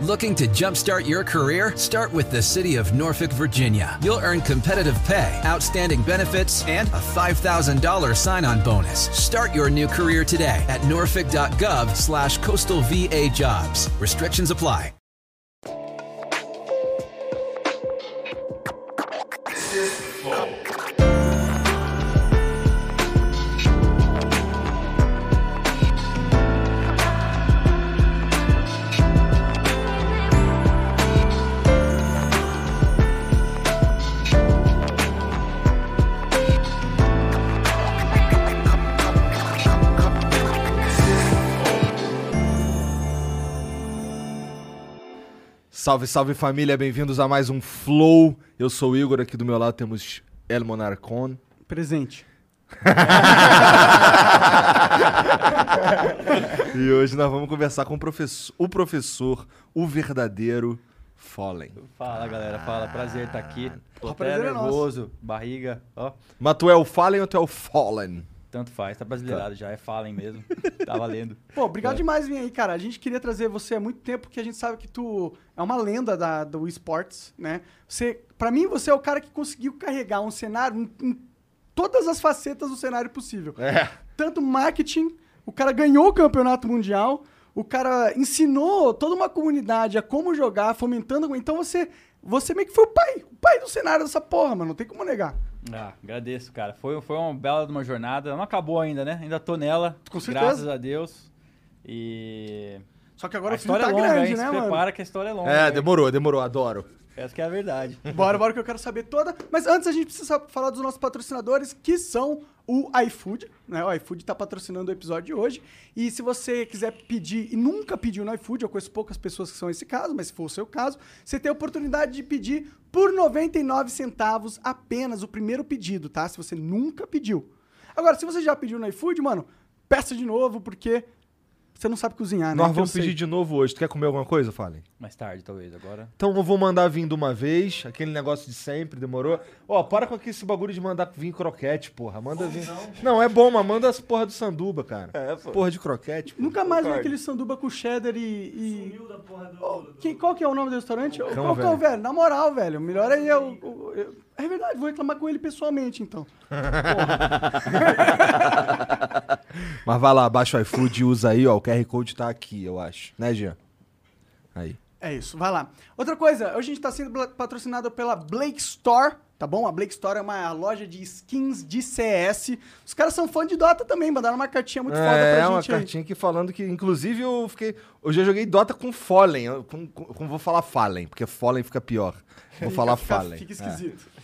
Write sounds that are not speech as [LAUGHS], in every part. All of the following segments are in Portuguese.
Looking to jumpstart your career? Start with the City of Norfolk, Virginia. You'll earn competitive pay, outstanding benefits, and a $5,000 sign-on bonus. Start your new career today at norfolk.gov slash coastal VA jobs. Restrictions apply. Salve, salve família, bem-vindos a mais um Flow. Eu sou o Igor, aqui do meu lado temos El Monarcon. Presente. [LAUGHS] E hoje nós vamos conversar com o professor, o, professor, o verdadeiro Fallen. Fala galera, fala, prazer estar aqui. Tô O até é nosso. nervoso, barriga, ó, Mas tu é o Fallen ou tu é o Fallen? Tanto faz, tá brasileirado já, é Fallen mesmo, [LAUGHS] tá valendo. Pô, obrigado demais vir aí, cara. A gente queria trazer você há muito tempo, porque a gente sabe que tu é uma lenda da, do esportes, né? Você, pra mim, você é o cara que conseguiu carregar um cenário em, em todas as facetas do cenário possível. É. Tanto marketing, o cara ganhou o campeonato mundial, o cara ensinou toda uma comunidade a como jogar, fomentando. Então você, você meio que foi o pai, o pai do cenário dessa porra, mano. Não tem como negar. Ah, agradeço, cara. Foi, foi uma bela de uma jornada, não acabou ainda, né? Ainda tô nela, Com certeza. graças a Deus. E Só que agora a o filho história tá é longa, grande, hein? né, Se mano? prepara que a história é longa. É, hein? demorou, demorou, adoro. Essa que é a verdade. [LAUGHS] Bora, bora que eu quero saber toda. Mas antes a gente precisa falar dos nossos patrocinadores, que são o iFood, né? O iFood tá patrocinando o episódio de hoje. E se você quiser pedir e nunca pediu no iFood, eu conheço poucas pessoas que são esse caso, mas se for o seu caso, você tem a oportunidade de pedir por 99 centavos apenas o primeiro pedido, tá? Se você nunca pediu. Agora, se você já pediu no iFood, mano, peça de novo, porque você não sabe cozinhar, né? Nós vamos sei. pedir de novo hoje. Tu quer comer alguma coisa, Fallen? Mais tarde, talvez, agora. Então eu vou mandar vir de uma vez, aquele negócio de sempre, demorou? Ó, para com esse bagulho de mandar vir croquete, porra. Manda vir. Não, é bom, mas manda as porra do sanduba, cara. É, Porra de croquete. pô. Nunca mais vi aquele sanduba com cheddar e. e... Ô, quem- qual que é o nome do restaurante? qual que é o velho. Na moral, velho. O melhor aí é o. eu- É verdade, vou reclamar com ele pessoalmente, então. [LAUGHS] Mas vai lá, baixa o iFood e usa aí, ó. O QR Code tá aqui, eu acho. Né, Jean? Aí. É isso, vai lá. Outra coisa, hoje a gente tá sendo patrocinado pela Blake Store, tá bom? A Blake Store é uma loja de skins de CS. Os caras são fã de Dota também, mandaram uma cartinha muito foda É, pra uma gente aí. cartinha aqui falando que, inclusive, eu fiquei. Eu já joguei Dota com Fallen. eu- Com, com, com- vou falar Fallen, porque Fallen fica pior. Vou [LAUGHS] falar Fica- Fallen. Fica esquisito. É,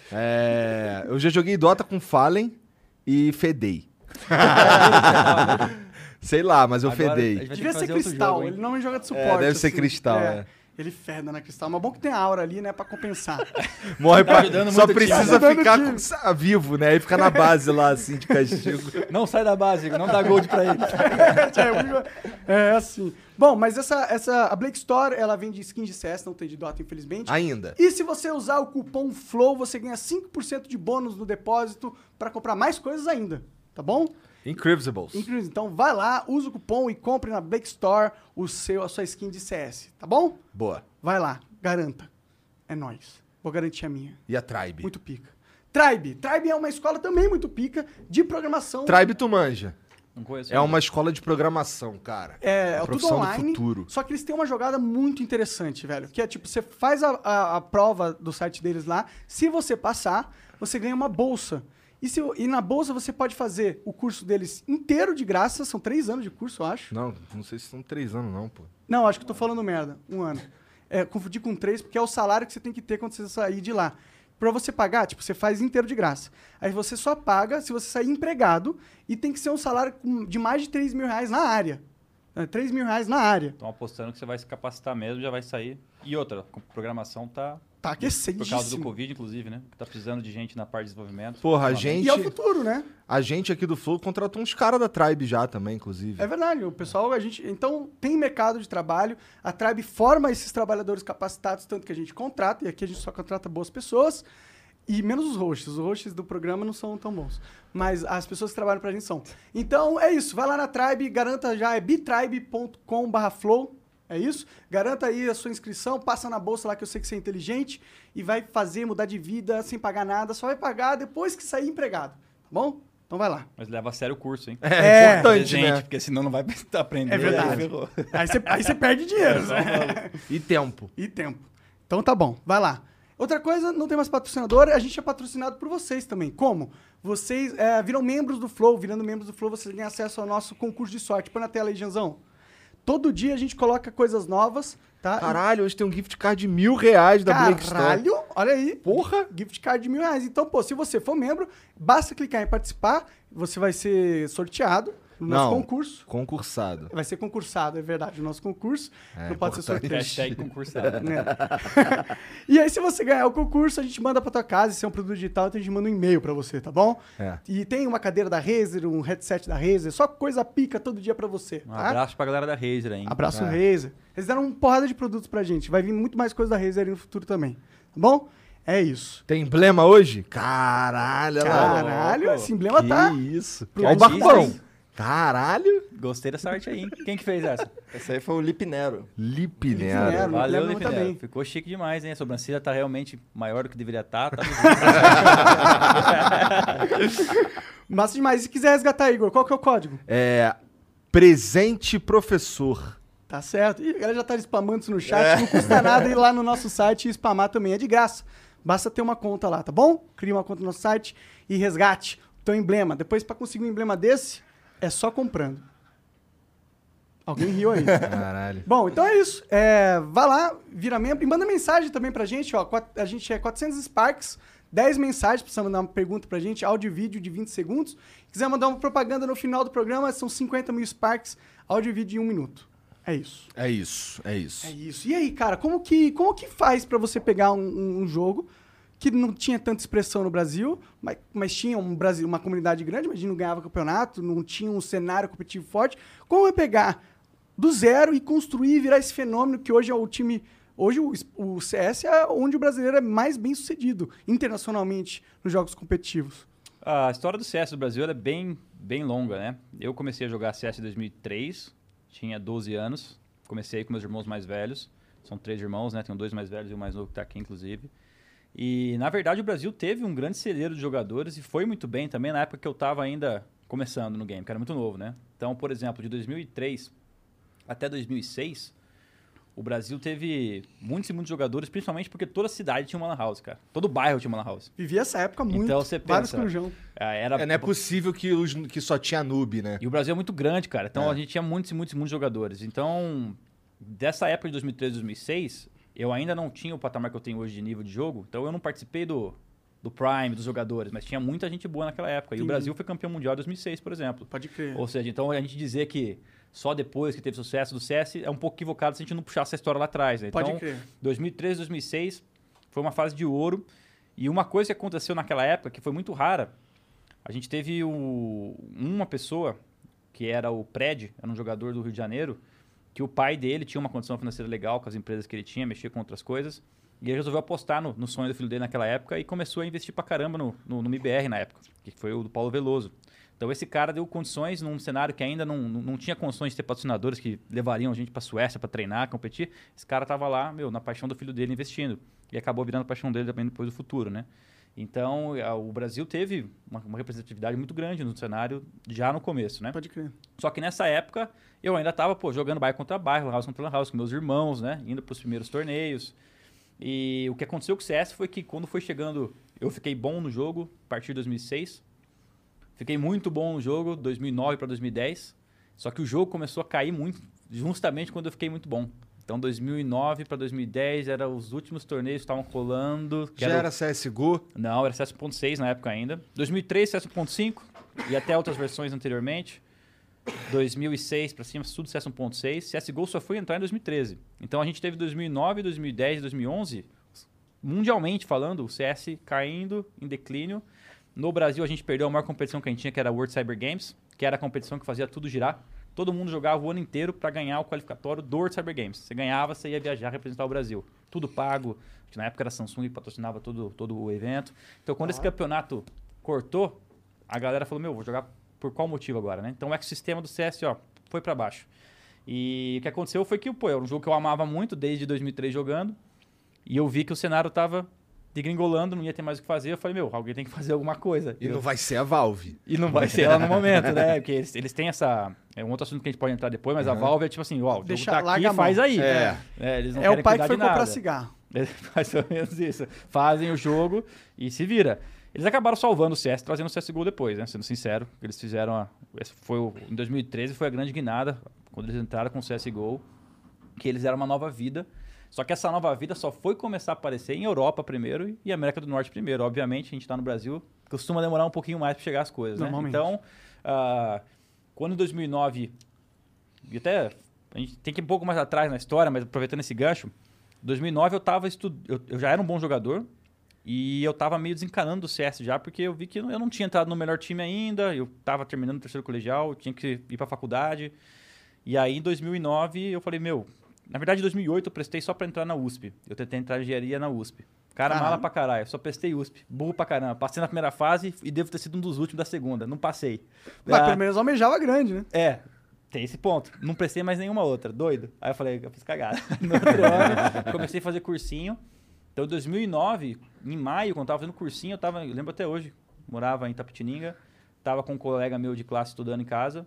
eu já joguei Dota com Fallen e fedei. [LAUGHS] Sei lá, mas eu Agora, fedei. Devia que ser cristal, jogo, ele não joga de suporte. É, deve ser assim. cristal, é. Ele feda na cristal, mas bom que tem a aura ali, né, pra compensar. [LAUGHS] Morre pra... ajudando Só time. precisa o ficar com- vivo, né? E ficar na base lá, assim, de [LAUGHS] castigo. Não sai da base, não dá gold pra ele. é assim. Bom, mas essa, essa a Blake Store, ela vende skins de CS, não tem de Dota, infelizmente. Ainda. E se você usar o cupom FLOW, você ganha 5% de bônus no depósito pra comprar mais coisas ainda, tá bom? Incredibles. Incrível. Então vai lá, usa o cupom e compre na Blake Store o seu, a sua skin de CS, tá bom? Boa. Vai lá, garanta. É nóis. Vou garantir a minha. E a Tribe? Muito pica. Tribe. Tribe é uma escola também muito pica de programação. Tribe tu manja. Não conheço. É uma escola de programação, cara. É, é A tudo online. futuro. Só que eles têm uma jogada muito interessante, velho. Que é tipo, você faz a, a, a prova do site deles lá. Se você passar, você ganha uma bolsa. E, se, e na bolsa você pode fazer o curso deles inteiro de graça. São três anos de curso, eu acho. Não, não sei se são três anos, não, pô. Não, acho que eu tô falando merda. Um ano. É, confundi com três, porque é o salário que você tem que ter quando você sair de lá. Pra você pagar, tipo, você faz inteiro de graça. Aí você só paga se você sair empregado e tem que ser um salário de mais de 3 mil reais na área. É, 3 mil reais na área. Estão apostando que você vai se capacitar mesmo, já vai sair. E outra, a programação tá. Tá Por causa do. Covid, inclusive, né? Que tá precisando de gente na parte de desenvolvimento. Porra, a gente- E é o futuro, né? A gente aqui do Flow contratou uns caras da Tribe já também, inclusive. É verdade, o pessoal, a gente. Então, tem mercado de trabalho, a Tribe forma esses trabalhadores capacitados, tanto que a gente contrata, e aqui a gente só contrata boas pessoas, e menos os hosts. Os hosts do programa não são tão bons. Mas as pessoas que trabalham pra gente são. Então, é isso. Vai lá na Tribe, garanta já, é bitribe.com/flow. É isso? Garanta aí a sua inscrição, passa na bolsa lá que eu sei que você é inteligente e vai fazer mudar de vida sem pagar nada, só vai pagar depois que sair empregado, tá bom? Então vai lá. Mas leva a sério o curso, hein? É, importante, gente, né? porque senão não vai [LAUGHS] aprender. É verdade. Aí você, aí você perde dinheiro, né? [LAUGHS] E tempo. E tempo. Então tá bom, vai lá. Outra coisa, não tem mais patrocinador, a gente é patrocinado por vocês também. Como? Vocês é, viram membros do Flow, virando membros do Flow, vocês têm acesso ao nosso concurso de sorte. Põe na tela aí, Janzão. Todo dia a gente coloca coisas novas, tá? Caralho, hoje tem um gift card de mil reais da Blake Store. Caralho, olha aí. Porra! Gift card de mil reais. Então, pô, se você for membro, basta clicar em participar, você vai ser sorteado no nosso Não. concurso. Concursado. Vai ser concursado, é verdade, o nosso concurso. É, não pode ser sorteado. Hashtag concursado. né? [LAUGHS] [LAUGHS] e aí, se você ganhar o concurso, a gente manda pra tua casa. Se é um produto digital, então a gente manda um e-mail pra você, tá bom? É. E tem uma cadeira da Razer, um headset da Razer, só coisa pica todo dia pra você. Um tá? abraço pra galera da Razer aí. hein? Abraço É. Razer. Eles deram uma porrada de produtos pra gente. Vai vir muito mais coisa da Razer aí no futuro também. Tá bom? É isso. Tem emblema hoje? Caralho. Caralho, louco. esse emblema Que tá. isso. Pro Olha o artista, barbão. hein? Caralho. Gostei dessa arte aí, hein? Quem que fez essa? Esse aí foi o Lip Nero. Lipinero. Lipinero. Valeu, lembro Lipinero. também. Ficou chique demais, hein? A sobrancelha tá realmente maior do que deveria estar. Tá Massa demais. E se quiser resgatar, Igor, qual que é o código? É. Presente professor. Tá certo. E a galera já tá spamando isso no chat. Não custa nada ir lá no nosso site e spamar também. É de graça. Basta ter uma conta lá, tá bom? Cria uma conta no nosso site e resgate o teu emblema. Depois, pra conseguir um emblema desse, é só comprando. Alguém riu aí. [LAUGHS] Caralho. Bom, então é isso. É, vá lá, vira membro e manda mensagem também pra gente. Ó, a gente é 400 Sparks, 10 mensagens, precisa mandar uma pergunta pra gente, áudio e vídeo de 20 segundos. Quiser mandar uma propaganda no final do programa, são 50 mil Sparks, áudio e vídeo de um minuto. É isso. É isso, é isso. É isso. E aí, cara, como que, como que faz pra você pegar um, um- um jogo que não tinha tanta expressão no Brasil, mas, mas tinha um Brasil, uma comunidade grande, mas não ganhava campeonato, não tinha um cenário competitivo forte. Como é pegar do zero e construir e virar esse fenômeno que hoje é o time. Hoje o, o CS é onde o brasileiro é mais bem sucedido internacionalmente nos jogos competitivos. A história do CS do Brasil é bem, bem longa, né? Eu comecei a jogar CS em 2003, tinha 12 anos. Comecei com meus irmãos mais velhos. São três irmãos, né? Tenho dois mais velhos e o mais novo que tá aqui, inclusive. E, na verdade, o Brasil teve um grande celeiro de jogadores e foi muito bem também na época que eu tava ainda começando no game, que era muito novo, né? Então, por exemplo, de 2003 até 2006, o Brasil teve muitos e muitos jogadores, principalmente porque toda cidade tinha uma lan house, cara. Todo bairro tinha uma lan house. Vivi essa época muito. Então você pensa-. Ah, Era É, não é possível que, os, que só tinha noob, né? E o Brasil é muito grande, cara. Então É. a gente tinha muitos e muitos e muitos jogadores. Então, dessa época de 2003, 2006, eu ainda não tinha o patamar que eu tenho hoje de nível de jogo. Então eu não participei do, do Prime, dos jogadores. Mas tinha muita gente boa naquela época. E o. Brasil foi campeão mundial em 2006, por exemplo. Pode crer. Ou seja, então a gente dizer que só depois que teve sucesso do CS é um pouco equivocado se a gente não puxar essa história lá atrás. Né? Pode então, crer. 2003, 2006 foi uma fase de ouro. E uma coisa que aconteceu naquela época, que foi muito rara, a gente teve o- uma pessoa, que era o Pred, era um jogador do Rio de Janeiro, que o pai dele tinha uma condição financeira legal com as empresas que ele tinha, mexia com outras coisas. E ele resolveu apostar no, no sonho do filho dele naquela época e começou a investir pra caramba no, no, no MBR na época, que foi o do Paulo Veloso. Então esse cara deu condições num cenário que ainda não, não, não tinha condições de ter patrocinadores que levariam a gente pra Suécia pra treinar, competir. Esse cara tava lá, meu, na paixão do filho dele investindo. E acabou virando a paixão dele também depois do futuro, né? Então, a- o Brasil teve uma, uma representatividade muito grande no cenário já no começo, né? Pode crer. Só que nessa época, eu ainda tava, pô, jogando bairro contra bairro, house contra house, com meus irmãos, né? Indo pros primeiros torneios. E o que aconteceu com o CS foi que quando foi chegando, eu fiquei bom no jogo, a partir de 2006. Fiquei muito bom no jogo, 2009 para 2010. Só que o jogo começou a cair muito, justamente quando eu fiquei muito bom. Então, 2009 para 2010 eram os últimos torneios que estavam rolando. que Já era era CSGO? não, era CS 1.6 na época ainda. 2003, CS 1.5 e até outras versões anteriormente. 2006 pra cima, tudo CS 1.6. CSGO só foi entrar em 2013. Então a gente teve 2009, 2010, 2011, mundialmente falando, o CS caindo em declínio. No Brasil a gente perdeu a maior competição que a gente tinha, que era a World Cyber Games, que era a competição que fazia tudo girar. Todo mundo jogava o ano inteiro para ganhar o qualificatório do World Cyber Games. Você ganhava, você ia viajar representar o Brasil. Tudo pago. Na época era Samsung que patrocinava todo, todo o evento. Então quando esse campeonato cortou, a galera falou: Meu, vou jogar por qual motivo agora, né? Então o ecossistema do CS ó, foi para baixo. E o que aconteceu foi que, pô, era um jogo que eu amava muito desde 2003 jogando. E eu vi que o cenário tava degringolando, não ia ter mais o que fazer. Eu falei, meu, alguém tem que fazer alguma coisa. E Eu- não vai ser a Valve. e não vai ser ela no momento, né? Porque eles, eles têm essa. É um outro assunto que a gente pode entrar depois, mas a Uhum. Valve é tipo assim, ó, o jogo Deixa- tá aqui, a faz aí. É. É, eles não É o querem pai que foi de comprar nada. cigarro. [LAUGHS] É mais ou menos isso. Fazem o jogo e se vira. Eles acabaram salvando o CS, trazendo o CSGO depois, né? Sendo sincero, eles fizeram. A, esse foi o- em 2013 foi a grande guinada, quando eles entraram com o CSGO, que eles eram uma nova vida. Só que essa nova vida só foi começar a aparecer em Europa primeiro e América do Norte primeiro. Obviamente, a gente está no Brasil, costuma demorar um pouquinho mais para chegar as coisas, né? Então, ah, quando em 2009 e até a gente tem que ir um pouco mais atrás na história, mas aproveitando esse gancho, 2009 eu tava estu... eu, eu já era um bom jogador e eu tava meio desencanando do CS já, porque eu vi que eu não tinha entrado no melhor time ainda, eu tava terminando o terceiro colegial, tinha que ir pra faculdade. E aí em 2009 eu falei, meu, na verdade em 2008 eu prestei só pra entrar na USP. Eu tentei entrar em engenharia na USP. Cara, mala pra caralho, só prestei USP. Burro pra caramba. Passei na primeira fase e devo ter sido um dos últimos da segunda. Não passei. Mas Ah, pelo menos almejava grande, né? é, tem esse ponto. Não prestei mais nenhuma outra. Doido. Aí eu falei, eu fiz cagada. [LAUGHS] No outro ano, comecei a fazer cursinho. Então, em 2009, em maio, quando eu tava fazendo cursinho, eu tava, eu lembro até hoje, morava em Tapetininga, tava com um colega meu de classe estudando em casa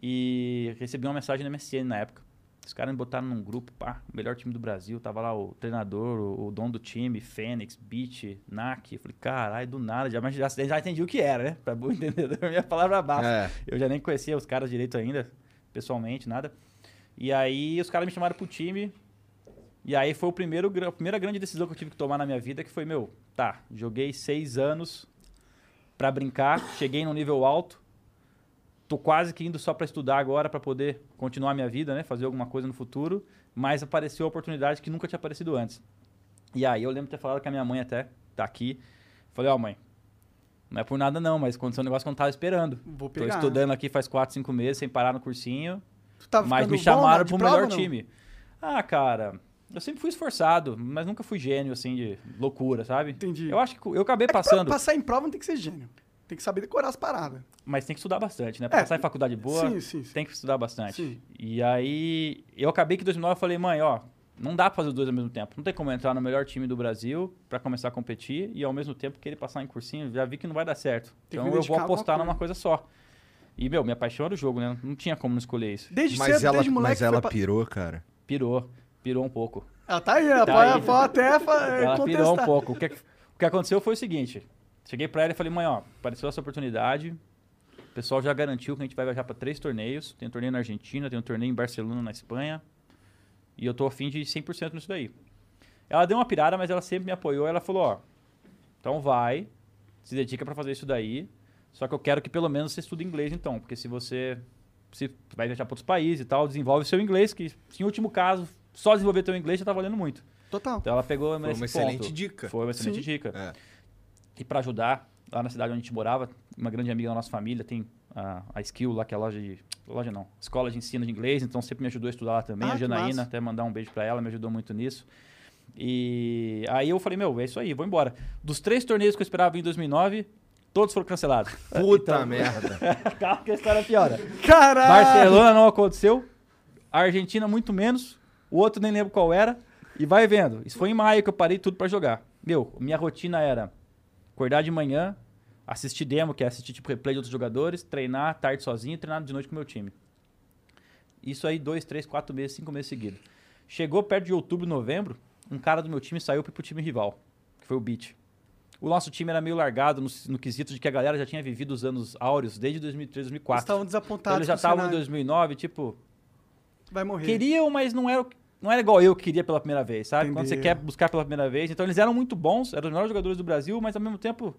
e recebi uma mensagem no MSN na época. Os caras me botaram num grupo, pá, o melhor time do Brasil. Tava lá o treinador, o, o dono do time, Fênix, Beat, NAC. Eu falei, caralho, do nada. Já, já, já entendi o que era, né? Pra bom [LAUGHS] entendedor, minha palavra basta. É. Eu já nem conhecia os caras direito ainda, pessoalmente, nada. E aí os caras me chamaram pro time. E aí foi o primeiro, a primeira grande decisão que eu tive que tomar na minha vida, que foi, meu, tá, joguei seis anos pra brincar, cheguei num nível alto, tô quase que indo só pra estudar agora pra poder continuar a minha vida, né, fazer alguma coisa no futuro, mas apareceu a oportunidade que nunca tinha aparecido antes. E aí eu lembro de ter falado com a minha mãe até, tá aqui, falei, ó mãe, não é por nada não, mas aconteceu um negócio que eu não tava esperando. Vou Tô pegar. estudando aqui faz 4, 5 meses, sem parar no cursinho. Tu tava mas me bom chamaram de pro melhor time. Ah, cara, eu sempre fui esforçado, mas nunca fui gênio, assim, de loucura, sabe? Entendi. Eu acho que eu acabei É que pra passando, passar em prova não tem que ser gênio. Tem que saber decorar as paradas. mas tem que estudar bastante, né? Pra É, passar em faculdade boa, sim, sim, sim. tem que estudar bastante. Sim. E aí, eu acabei que em 2009 eu falei, mãe, ó, não dá pra fazer os dois ao mesmo tempo. Não tem como entrar no melhor time do Brasil pra começar a competir e ao mesmo tempo querer passar em cursinho. Já vi que não vai dar certo. Tem então eu vou apostar coisa. numa coisa só. E, meu, minha paixão era o jogo, né? Não tinha como não escolher isso. Desde Mas cedo, ela, desde moleque. mas ela pra- pirou, cara. Pirou. Pirou um pouco. Ela tá aí, ela Tá pode, aí. pode até Ela pirou um contestar. pouco. O que, o que aconteceu foi o seguinte. Cheguei pra ela e falei, mãe, ó, apareceu essa oportunidade. O pessoal já garantiu que a gente vai viajar pra três torneios. Tem um torneio na Argentina, tem um torneio em Barcelona, na Espanha. E eu tô afim de 100% nisso daí. Ela deu uma pirada, mas ela sempre me apoiou. Ela falou, ó, então vai, se dedica pra fazer isso daí. Só que eu quero que pelo menos você estude inglês então. Porque se você se vai viajar pra outros países e tal, desenvolve seu inglês. Que em último caso, só desenvolver teu inglês já tá valendo muito. Total. Então ela pegou Foi nesse uma excelente ponto. dica. Foi uma excelente Sim. dica. É. E pra ajudar, lá na cidade onde a gente morava, uma grande amiga da nossa família tem a, a Skill lá, que é a loja de. Loja não, escola de ensino de inglês, então sempre me ajudou a estudar lá também. Ah, a Janaína, até mandar um beijo pra ela, me ajudou muito nisso. E aí eu falei, meu, é isso aí, vou embora. Dos três torneios que eu esperava em 2009, todos foram cancelados. [LAUGHS] Puta Então- merda. [LAUGHS] Calma que a história piora. Caralho! Barcelona não aconteceu. A Argentina muito menos. O outro nem lembro qual era. E vai vendo. Isso foi em maio que eu parei tudo pra jogar. Meu, minha rotina era acordar de manhã, assistir demo, que é assistir tipo replay de outros jogadores, treinar tarde sozinho e treinar de noite com o meu time. Isso aí, dois, três, quatro meses, cinco meses seguidos. Chegou perto de outubro, novembro, um cara do meu time saiu pro time rival, que foi o Beat. O nosso time era meio largado no, no quesito de que a galera já tinha vivido os anos áureos desde 2003, Eles 2004. estavam Então, desapontados. eles já estavam em cenário. 2009, tipo, Vai morrer. queriam, mas não era, o que- não era igual eu que queria pela primeira vez, sabe? Quando você quer buscar pela primeira vez. Então eles eram muito bons, eram os melhores jogadores do Brasil, mas ao mesmo tempo,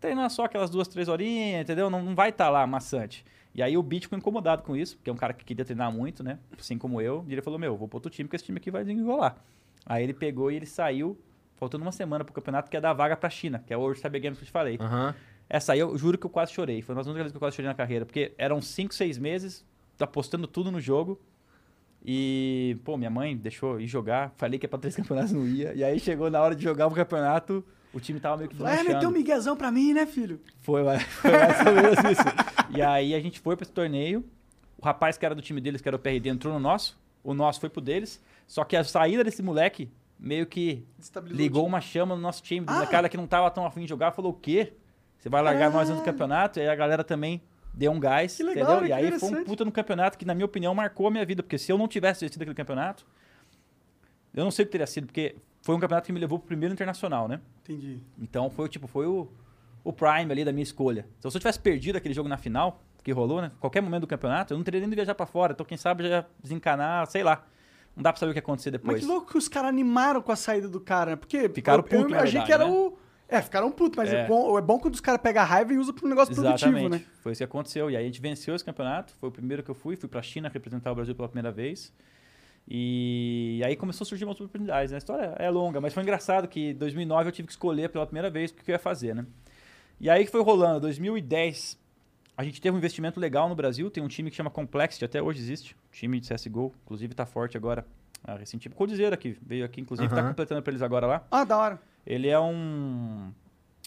treinar só aquelas duas, três horinhas, entendeu? Não, não vai estar lá maçante. E aí o Beat ficou incomodado com isso, porque é um cara que queria treinar muito, né? Assim como eu. E ele falou, meu, vou pro outro time, porque esse time aqui vai desenrolar. Aí ele pegou e ele saiu, faltando uma semana pro campeonato, que é dar vaga pra China, que é o World Cyber Games que eu te falei. Aham. Essa aí eu juro que eu quase chorei. Foi uma das únicas vezes que eu quase chorei na carreira. Porque eram 5, 6 meses apostando tudo no jogo. E, pô, minha mãe deixou ir jogar. Falei que é pra três [LAUGHS] campeonatos, não ia. E aí chegou na hora de jogar o campeonato, o time tava meio que Vai meter um miguezão pra mim, né, filho? Foi, [LAUGHS] foi mais ou menos isso. E aí a gente foi pra esse torneio. O rapaz que era do time deles, que era o PRD, entrou no nosso. O nosso foi pro deles. Só que a saída desse moleque meio que ligou uma chama no nosso time. Ah! Ah. cara que não tava tão afim de jogar falou: o quê? Você vai largar nós dentro do campeonato? E aí a galera também deu um gás. Que legal, entendeu? né? E Que aí foi um puta no campeonato que, na minha opinião, marcou a minha vida. Porque se eu não tivesse assistido aquele campeonato, eu não sei o que teria sido, porque foi um campeonato que me levou pro primeiro internacional, né? Entendi. Então foi tipo, foi o, o prime ali da minha escolha. Então, se eu tivesse perdido aquele jogo na final, que rolou, né? Qualquer momento do campeonato, eu não teria nem de viajar pra fora. Então, quem sabe já desencanar, sei lá. Não dá pra saber o que acontecer Mas depois. que louco que os caras animaram com a saída do cara, né? Porque Ficaram eu, eu putos, na achei que era né? o... É, ficaram putos, mas é. É. bom, é bom quando os caras pegam a raiva e usam pra um negócio produtivo, Exatamente. né? Foi isso que aconteceu. E aí a gente venceu esse campeonato. Foi o primeiro que eu fui. Fui pra China representar o Brasil pela primeira vez. E aí começou a surgir umas oportunidades. né? A história é longa, mas foi engraçado que em 2009 eu tive que escolher pela primeira vez o que eu ia fazer, né? E aí que foi rolando. 2010, a gente teve um investimento legal no Brasil. Tem um time que chama Complexity, até hoje existe. Time de CSGO. Inclusive tá forte agora. Ah, recente. Coldzera aqui. Veio aqui, inclusive, tá Aham. completando pra eles agora lá. Ah, da hora. Ele é um.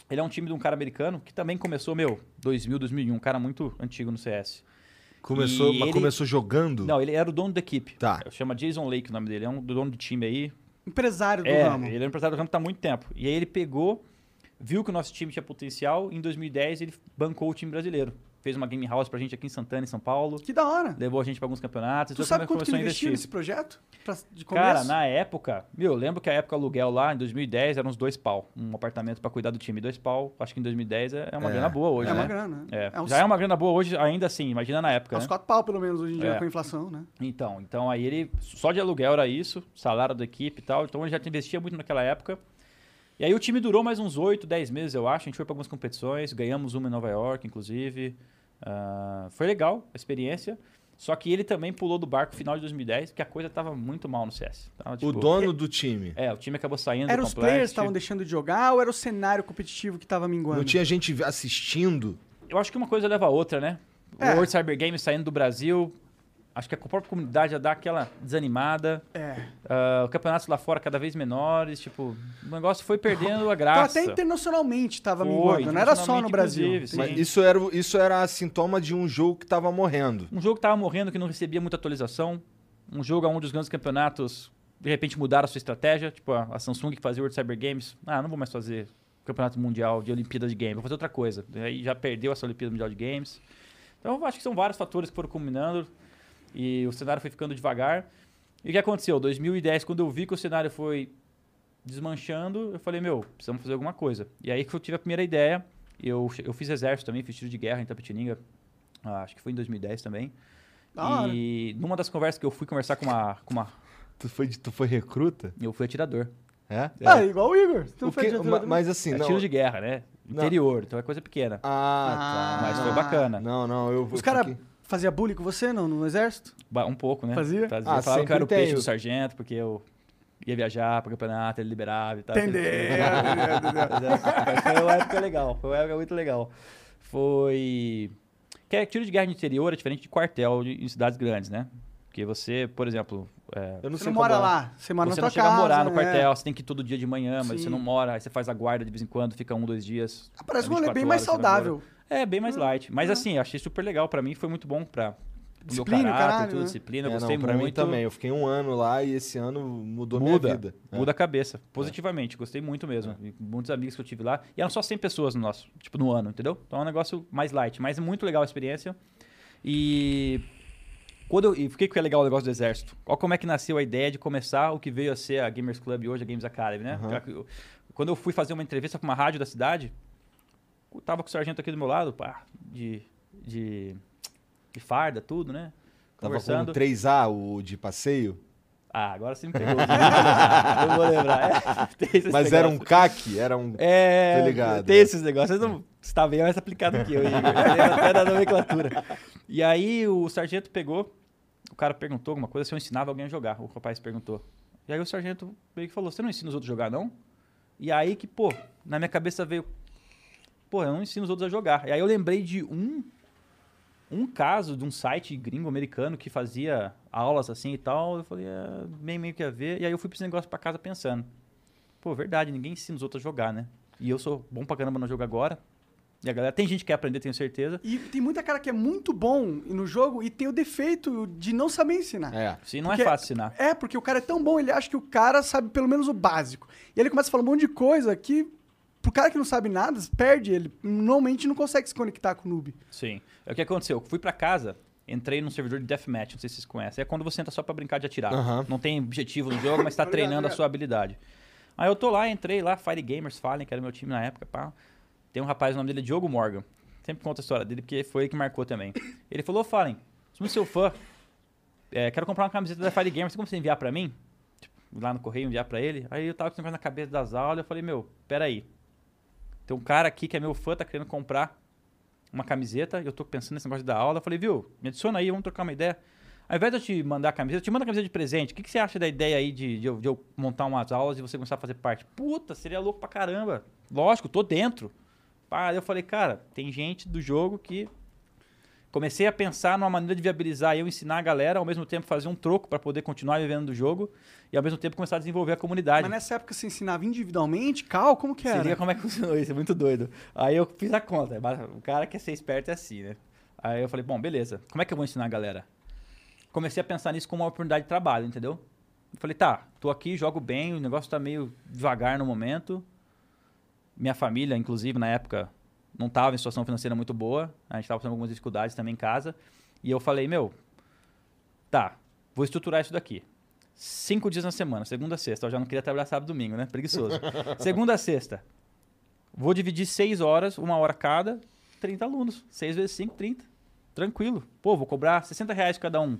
Ele é um time de um cara americano que também começou, meu, 2000, 2001, um cara muito antigo no CS. Começou, E mas ele- começou jogando? Não, ele era o dono da equipe. Tá. Chama Jason Lake o nome dele, é um dono de time aí. Empresário do É, ramo. ele é um empresário do ramo tá há muito tempo. E aí ele pegou, viu que o nosso time tinha potencial, em 2010 ele bancou o time brasileiro. Fez uma game house pra gente aqui em Santana, em São Paulo. Que da hora. Levou a gente pra alguns campeonatos. Tu então sabe come- quanto que ele começou a investiu investir. nesse projeto? Pra, de começo? Cara, na época, meu, eu lembro que a época aluguel lá, em 2010, eram uns dois pau. Um apartamento pra cuidar do time. Dois pau, acho que em 2010 é é uma É, grana boa hoje, é né? uma grana. É. uns, Já é uma grana boa hoje, ainda assim, imagina na época, uns né? quatro pau, pelo menos, hoje em dia, É. com a inflação, né? Então, então aí ele, só de aluguel era isso, salário da equipe e tal, então ele já investia muito naquela época. E aí o time durou mais uns 8, 10 meses, eu acho, a gente foi pra algumas competições, ganhamos uma em Nova York, inclusive. Ah, foi legal a experiência, só que ele também pulou do barco no final de 2010, porque a coisa tava muito mal no CS. Tava, O tipo, dono do time. É, o time acabou saindo Eram do os players que estavam deixando de jogar ou era o cenário competitivo que tava minguando? Não tinha gente assistindo. Eu acho que uma coisa leva a outra, né? O É. World Cyber Games saindo do Brasil, acho que a própria comunidade já dá aquela desanimada. É. Ah, campeonatos lá fora cada vez menores, tipo, o negócio foi perdendo a Então graça. até internacionalmente tava Foi, minguando, não era só no Brasil. Mas isso era, o- isso era sintoma de um jogo que tava morrendo. Um jogo que tava morrendo, que não recebia muita atualização. Um jogo onde os grandes campeonatos, de repente, mudaram a sua estratégia. Tipo, a Samsung que fazia o World Cyber Games. Ah, não vou mais fazer campeonato mundial de Olimpíada de Games, vou fazer outra coisa. Aí já perdeu essa Olimpíada Mundial de Games. Então, eu acho que são vários fatores que foram combinando e o cenário foi ficando devagar. E o que aconteceu? 2010, quando eu vi que o cenário foi desmanchando, eu falei, meu, precisamos fazer alguma coisa. E aí que eu tive a primeira ideia. Eu, eu fiz exército também, fiz tiro de guerra em Tapetininga. ah, acho que foi em 2010 também. Da hora. E numa das conversas que eu fui conversar com uma. Com uma Tu foi, de- tu foi recruta? eu fui atirador. É? Ah, igual o Igor. Tu não O foi que- ma- mas assim, é não. tiro de guerra, né? Não. Interior, então é coisa pequena. Ah, tá. Mas foi Ah. bacana. Não, não, eu Os caras fiquei- faziam bullying com você, não, no exército? Ba- Um pouco, né? Fazia? Ah, Falavam que eu era sempre o peixe tem. do sargento, porque eu ia viajar para campeonato, ele liberava e tal. Entendeu, [LAUGHS] entendeu, entendeu. Mas é, mas foi uma época legal, foi uma época muito legal. Foi. Que é, tiro de guerra no interior é diferente de quartel de- em cidades grandes, né? Porque você, por exemplo. é, Eu não Você sei não mora é. lá, você mora você na não tua chega casa. a morar no né? quartel, você tem que ir todo dia de manhã, mas Sim. você não mora, aí você faz a guarda de vez em quando, fica um, dois dias. Ah, Parece um é rolê 24 bem mais horas, você saudável. É, bem mais light. Mas É. assim, eu achei super legal. Pra mim foi muito bom pra. pro Disciplina, meu caráter, caralho, tudo, né? disciplina, eu É, gostei não, pra muito. mim também. Eu fiquei um ano lá e esse ano mudou muda, minha vida. É. muda a cabeça, positivamente. Gostei muito mesmo. E Muitos amigos que eu tive lá. E eram só 100 pessoas no nosso, tipo, no ano, entendeu? Então é um negócio mais light. Mas é muito legal a experiência. E. Quando eu, e por que, que é legal o negócio do exército? Olha como é que nasceu a ideia de começar o que veio a ser a Gamers Club hoje, a Games Academy, né? Eu- Quando eu fui fazer uma entrevista com uma rádio da cidade, tava com o sargento aqui do meu lado, pá, de, de, de farda, tudo, né? Tava com Conversando. o 3A, o de passeio. Ah, agora você me pegou. [LAUGHS] eu vou lembrar. É, Mas era um negócios. CAC, era um. É, Tô ligado, tem é. esses negócios. Você não está bem mais aplicado que eu, Igor. Você até da nomenclatura. E aí o sargento pegou, o cara perguntou alguma coisa, se eu ensinava alguém a jogar. O rapaz perguntou. E aí o sargento veio que falou, você não ensina os outros a jogar, não? E aí que, pô, na minha cabeça veio, pô, eu não ensino os outros a jogar. E aí eu lembrei de um um caso de um site gringo americano que fazia aulas assim e tal. Eu falei, é, bem meio que a ver. E aí eu fui pra esse negócio pra casa pensando. Pô, verdade, ninguém ensina os outros a jogar, né? E eu sou bom pra caramba no jogo agora. E a galera tem gente que quer aprender, tenho certeza. E tem muita cara que é muito bom no jogo e tem o defeito de não saber ensinar. É. Sim, não Porque- é fácil ensinar. É, porque o cara é tão bom, ele acha que o cara sabe pelo menos o básico. E ele começa a falar um monte de coisa que, pro cara que não sabe nada, perde ele. Normalmente não consegue se conectar com o noob. Sim. É o que aconteceu. Eu fui pra casa, entrei num servidor de deathmatch, não sei se vocês conhecem. É quando você entra só pra brincar de atirar. Aham. Não tem objetivo no jogo, mas tá [LAUGHS] treinando a sua habilidade. Aí eu tô lá, entrei lá, Fire Gamers Fallen, que era meu time na época, pá. Tem um rapaz, o nome dele é Diogo Morgan. Sempre conta a história dele, porque foi ele que marcou também. [COUGHS] Ele falou, Fallen, sou seu fã. É, quero comprar uma camiseta da Fire Gamers, tem como você enviar pra mim? Tipo, lá no correio, enviar pra ele. Aí eu tava com esse negócio na cabeça das aulas, eu falei, meu, peraí. Tem um cara aqui que é meu fã, tá querendo comprar uma camiseta, eu tô pensando nesse negócio da aula. Eu falei, viu, me adiciona aí, vamos trocar uma ideia. Ao invés de eu te mandar a camiseta, eu te mando a camiseta de presente. O que, que você acha da ideia aí de, de eu, de eu montar umas aulas e você começar a fazer parte? Puta, seria louco pra caramba. Lógico, tô dentro. Aí eu falei, cara, tem gente do jogo que. Comecei a pensar numa maneira de viabilizar eu ensinar a galera, ao mesmo tempo fazer um troco pra poder continuar vivendo do jogo e ao mesmo tempo começar a desenvolver a comunidade. Mas nessa época você ensinava individualmente, cal, como que era? liga como é que [LAUGHS] funcionou isso, é muito doido. Aí eu fiz a conta. O cara quer ser esperto é assim, né? Aí eu falei, bom, beleza. Como é que eu vou ensinar a galera? Comecei a pensar nisso como uma oportunidade de trabalho, entendeu? Eu falei, tá, tô aqui, jogo bem, o negócio tá meio devagar no momento. Minha família, inclusive, na época, não tava em situação financeira muito boa. A gente tava passando algumas dificuldades também em casa. E eu falei, meu, tá, vou estruturar isso daqui. Cinco dias na semana, segunda a sexta. Eu já não queria trabalhar sábado e domingo, né? Preguiçoso. [LAUGHS] segunda a sexta. Vou dividir seis horas, uma hora cada, 30 alunos. Seis vezes cinco, 30. Tranquilo. Pô, vou cobrar 60 reais cada um.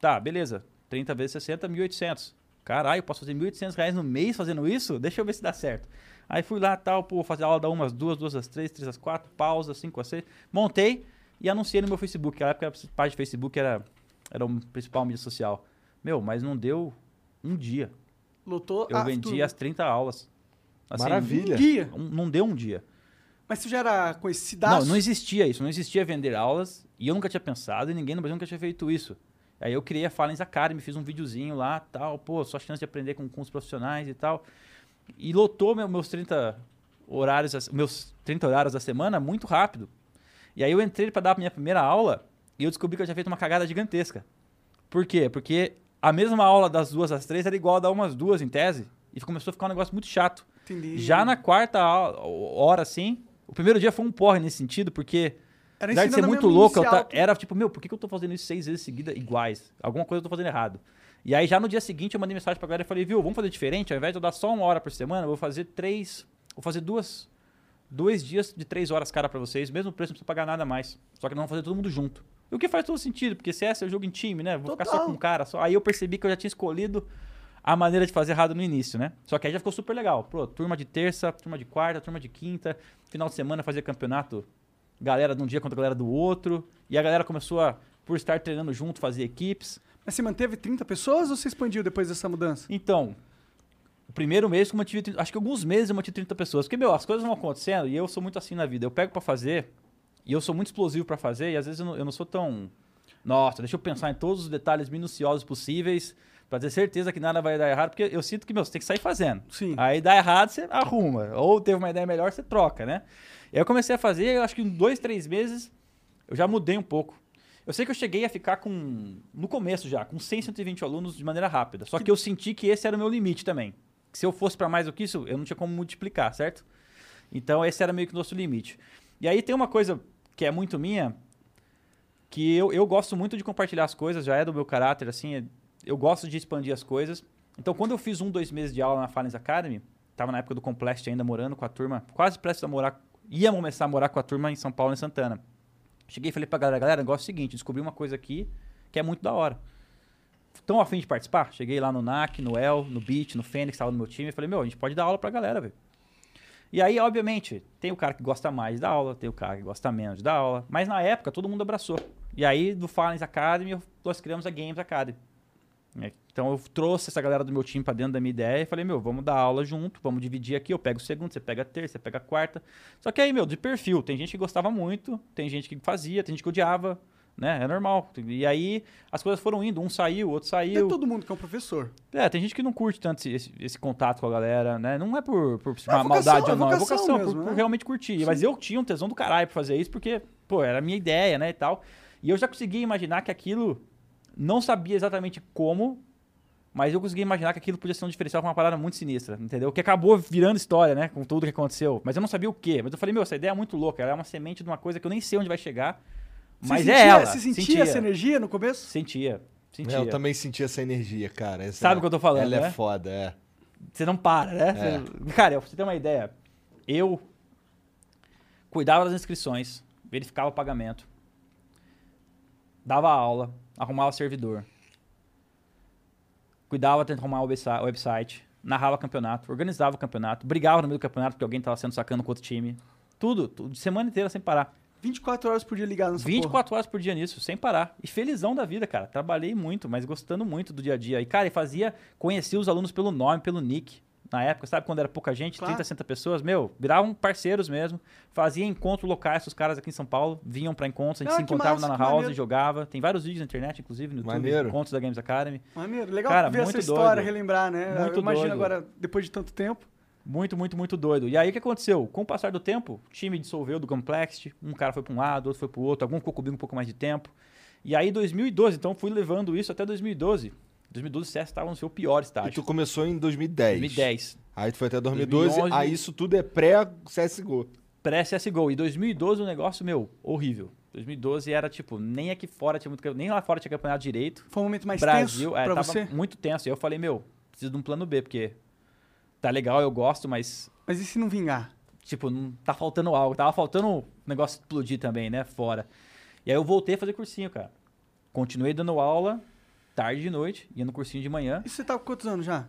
Tá, beleza. 30 vezes 60, 1.800. Caralho, eu posso fazer 1.800 reais no mês fazendo isso? Deixa eu ver se dá certo. Aí fui lá, tal, pô, fazer aula da uma às duas, duas às três, três às quatro, pausa, cinco às seis. Montei e anunciei no meu Facebook. Naquela época a página de Facebook era, era o principal mídia social. Meu, mas não deu um dia. Lotou Eu vendi as 30 aulas. Assim, Maravilha. Um um- não deu um dia. Mas você já era conhecido? Não, não existia isso. Não existia vender aulas. E eu nunca tinha pensado e ninguém no Brasil nunca tinha feito isso. Aí eu criei a Falens Academy, fiz um videozinho lá, tal, pô, só chance de aprender com, com os profissionais e tal. E lotou meu- meus 30 horários, meus 30 horários da semana muito rápido. E aí eu entrei para dar a minha primeira aula e eu descobri que eu tinha feito uma cagada gigantesca. Por quê? Porque a mesma aula das duas às três era igual a dar umas duas em tese. E começou a ficar um negócio muito chato. Entendi. Já na quarta aula- hora, assim, o primeiro dia foi um porre nesse sentido, porque Era Apesar de ser muito louco, ta- era tipo, meu, por que que eu tô fazendo isso seis vezes seguida iguais? Alguma coisa eu tô fazendo errado. E aí já no dia seguinte eu mandei mensagem pra galera e falei, viu, vamos fazer diferente? Ao invés de eu dar só uma hora por semana, eu vou fazer três. Vou fazer duas. Dois dias de três horas cara pra vocês, mesmo preço, não precisa pagar nada mais. Só que não vamos fazer todo mundo junto. O que faz todo sentido, porque CS é jogo em time, né? Vou ficar só Total. com um cara só. Aí eu percebi que eu já tinha escolhido a maneira de fazer errado no início, né? Só que aí já ficou super legal. Pô, turma de terça, turma de quarta, turma de quinta, final de semana fazer campeonato, galera de um dia contra a galera do outro. E a galera começou a, por estar treinando junto, fazer equipes. Mas você manteve 30 pessoas ou você expandiu depois dessa mudança? Então, o primeiro mês que eu mantive, 30 acho que alguns meses eu mantive 30 pessoas. Porque, meu, as coisas vão acontecendo e eu sou muito assim na vida. Eu pego pra fazer e eu sou muito explosivo pra fazer e às vezes eu não, eu não sou tão... Nossa, deixa eu pensar em todos os detalhes minuciosos possíveis pra ter certeza que nada vai dar errado. Porque eu sinto que, meu, você tem que sair fazendo. Sim. Aí dá errado, você arruma. Ou teve uma ideia melhor, você troca, né? E aí eu comecei a fazer, eu acho que em dois, três meses eu já mudei um pouco. Eu sei que eu cheguei a ficar com, no começo já, com 100, 120 alunos de maneira rápida. Só que eu senti que esse era o meu limite também. Que se eu fosse para mais do que isso, eu não tinha como multiplicar, certo? Então esse era meio que o nosso limite. E aí tem uma coisa que é muito minha, que eu, eu gosto muito de compartilhar as coisas, já é do meu caráter, assim, é- eu gosto de expandir as coisas. Então quando eu fiz um, dois meses de aula na Falens Academy, tava na época do Complexity ainda morando com a turma, quase prestes a morar, ia começar a morar com a turma em São Paulo, em Santana. Cheguei e falei pra galera, galera, negócio é o seguinte, descobri uma coisa aqui que é muito da hora. Estão afim de participar? Cheguei lá no NAC, no El, no Beat, no Fênix, tava no meu time, e falei, meu, a gente pode dar aula pra galera, velho. E aí, obviamente, tem o cara que gosta mais da aula, tem o cara que gosta menos da aula, mas na época todo mundo abraçou. E aí, do Falens Academy, nós criamos a Games Academy. É, Então eu trouxe essa galera do meu time pra dentro da minha ideia e falei, meu, vamos dar aula junto, vamos dividir aqui, eu pego o segundo, você pega a terça, você pega a quarta. Só que aí, meu, de perfil, tem gente que gostava muito, tem gente que fazia, tem gente que odiava. né? É normal. E aí as coisas foram indo, um saiu, outro É saiu. todo mundo que é um professor. É, tem gente que não curte tanto esse, esse- esse contato com a galera, né? Não é por, por É uma vocação, maldade é ou não, é vocação vocação, mesmo, por, por né? realmente curtir. Mas eu tinha um tesão do caralho pra fazer isso, porque, pô, era a minha ideia, né, e tal. E eu já conseguia imaginar que aquilo, não sabia exatamente como, mas eu conseguia imaginar que aquilo podia ser um diferencial pra uma parada muito sinistra, entendeu? Que acabou virando história, né, com tudo que aconteceu. Mas eu não sabia o quê. Mas eu falei, meu, essa ideia é muito louca, ela é uma semente de uma coisa que eu nem sei onde vai chegar, mas sentia, é ela. Você sentia, essa energia no começo? Sentia, sentia. É, eu também senti essa energia, cara. Essa- Sabe o que eu tô falando, Ela né? é foda, é. Você não para, né? É. Você- Cara, pra você ter uma ideia, eu cuidava das inscrições, verificava o pagamento, dava aula, arrumava o servidor, cuidava de arrumar o websi- o website, narrava campeonato, organizava o campeonato, brigava no meio do campeonato porque alguém tava sendo sacando com outro time. Tudo, tudo, de semana inteira sem parar. 24 horas por dia ligado nessa 24 horas por dia nisso, sem parar. E felizão da vida, cara. Trabalhei muito, mas gostando muito do dia a dia. E, cara, e fazia, conhecia os alunos pelo nome, pelo nick. Na época, sabe quando era pouca gente, Claro. 30, 60 pessoas, meu, viravam parceiros mesmo. Fazia encontros locais, os caras aqui em São Paulo vinham pra encontros, a gente Ah, se encontrava massa, na House maneiro. e jogava. Tem vários vídeos na internet, inclusive, no YouTube, Maneiro. encontros da Games Academy. Maneiro, legal Cara, ver essa muito história, doido. relembrar, né? Muito Eu imagino doido. agora, depois de tanto tempo. Muito, muito, muito doido. E aí o que aconteceu? Com o passar do tempo, o time dissolveu do Complexity, um cara foi para um lado, outro foi para o outro, algum ficou comigo um pouco mais de tempo. E aí 2012, então fui levando isso até 2012. 2012 o CS estava no seu pior E estágio. tu começou em 2010. 2010, Aí tu foi até 2012, 2011. aí isso tudo é pré-CSGO. pré-CSGO. E 2012 o negócio, meu, horrível. 2012 era tipo, nem aqui fora tinha muito, nem lá fora tinha campeonato direito. Foi um momento mais Brasil, tenso é, pra tava você? muito tenso. E eu falei, meu, preciso de um plano B, porque tá legal, eu gosto, mas Mas e se não vingar? tipo, não tá faltando algo. Tava faltando o negócio explodir também, né? Fora. E aí eu voltei a fazer cursinho, cara. Continuei dando aula, tarde de noite, ia no cursinho de manhã. E você tá com quantos anos já?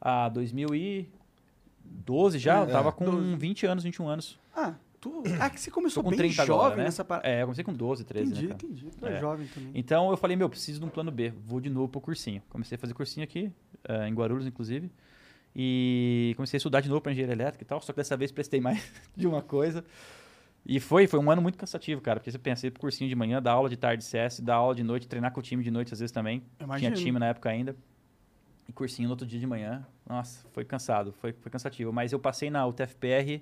A 2012 já, É, eu tava é. com 12. 20 anos, 21 anos. Ah, tu... ah que você começou com bem 30 jovem agora, né? nessa parada. É, eu comecei com 12, 13, entendi, né, entendi. Tu é, É. jovem também. Então eu falei, meu, preciso de um plano B. Vou de novo pro cursinho. Comecei a fazer cursinho aqui, eh, em Guarulhos, inclusive. E comecei a estudar de novo para engenharia elétrica e tal. Só que dessa vez prestei mais [LAUGHS] de uma coisa. E foi, foi um ano muito cansativo, cara. Porque você pensei pro cursinho de manhã, dar aula de tarde de CS, dar aula de noite, treinar com o time de noite às vezes também. Imagino. Tinha time na época ainda. E cursinho no outro dia de manhã. Nossa, foi cansado, foi, foi cansativo. Mas eu passei na UTFPR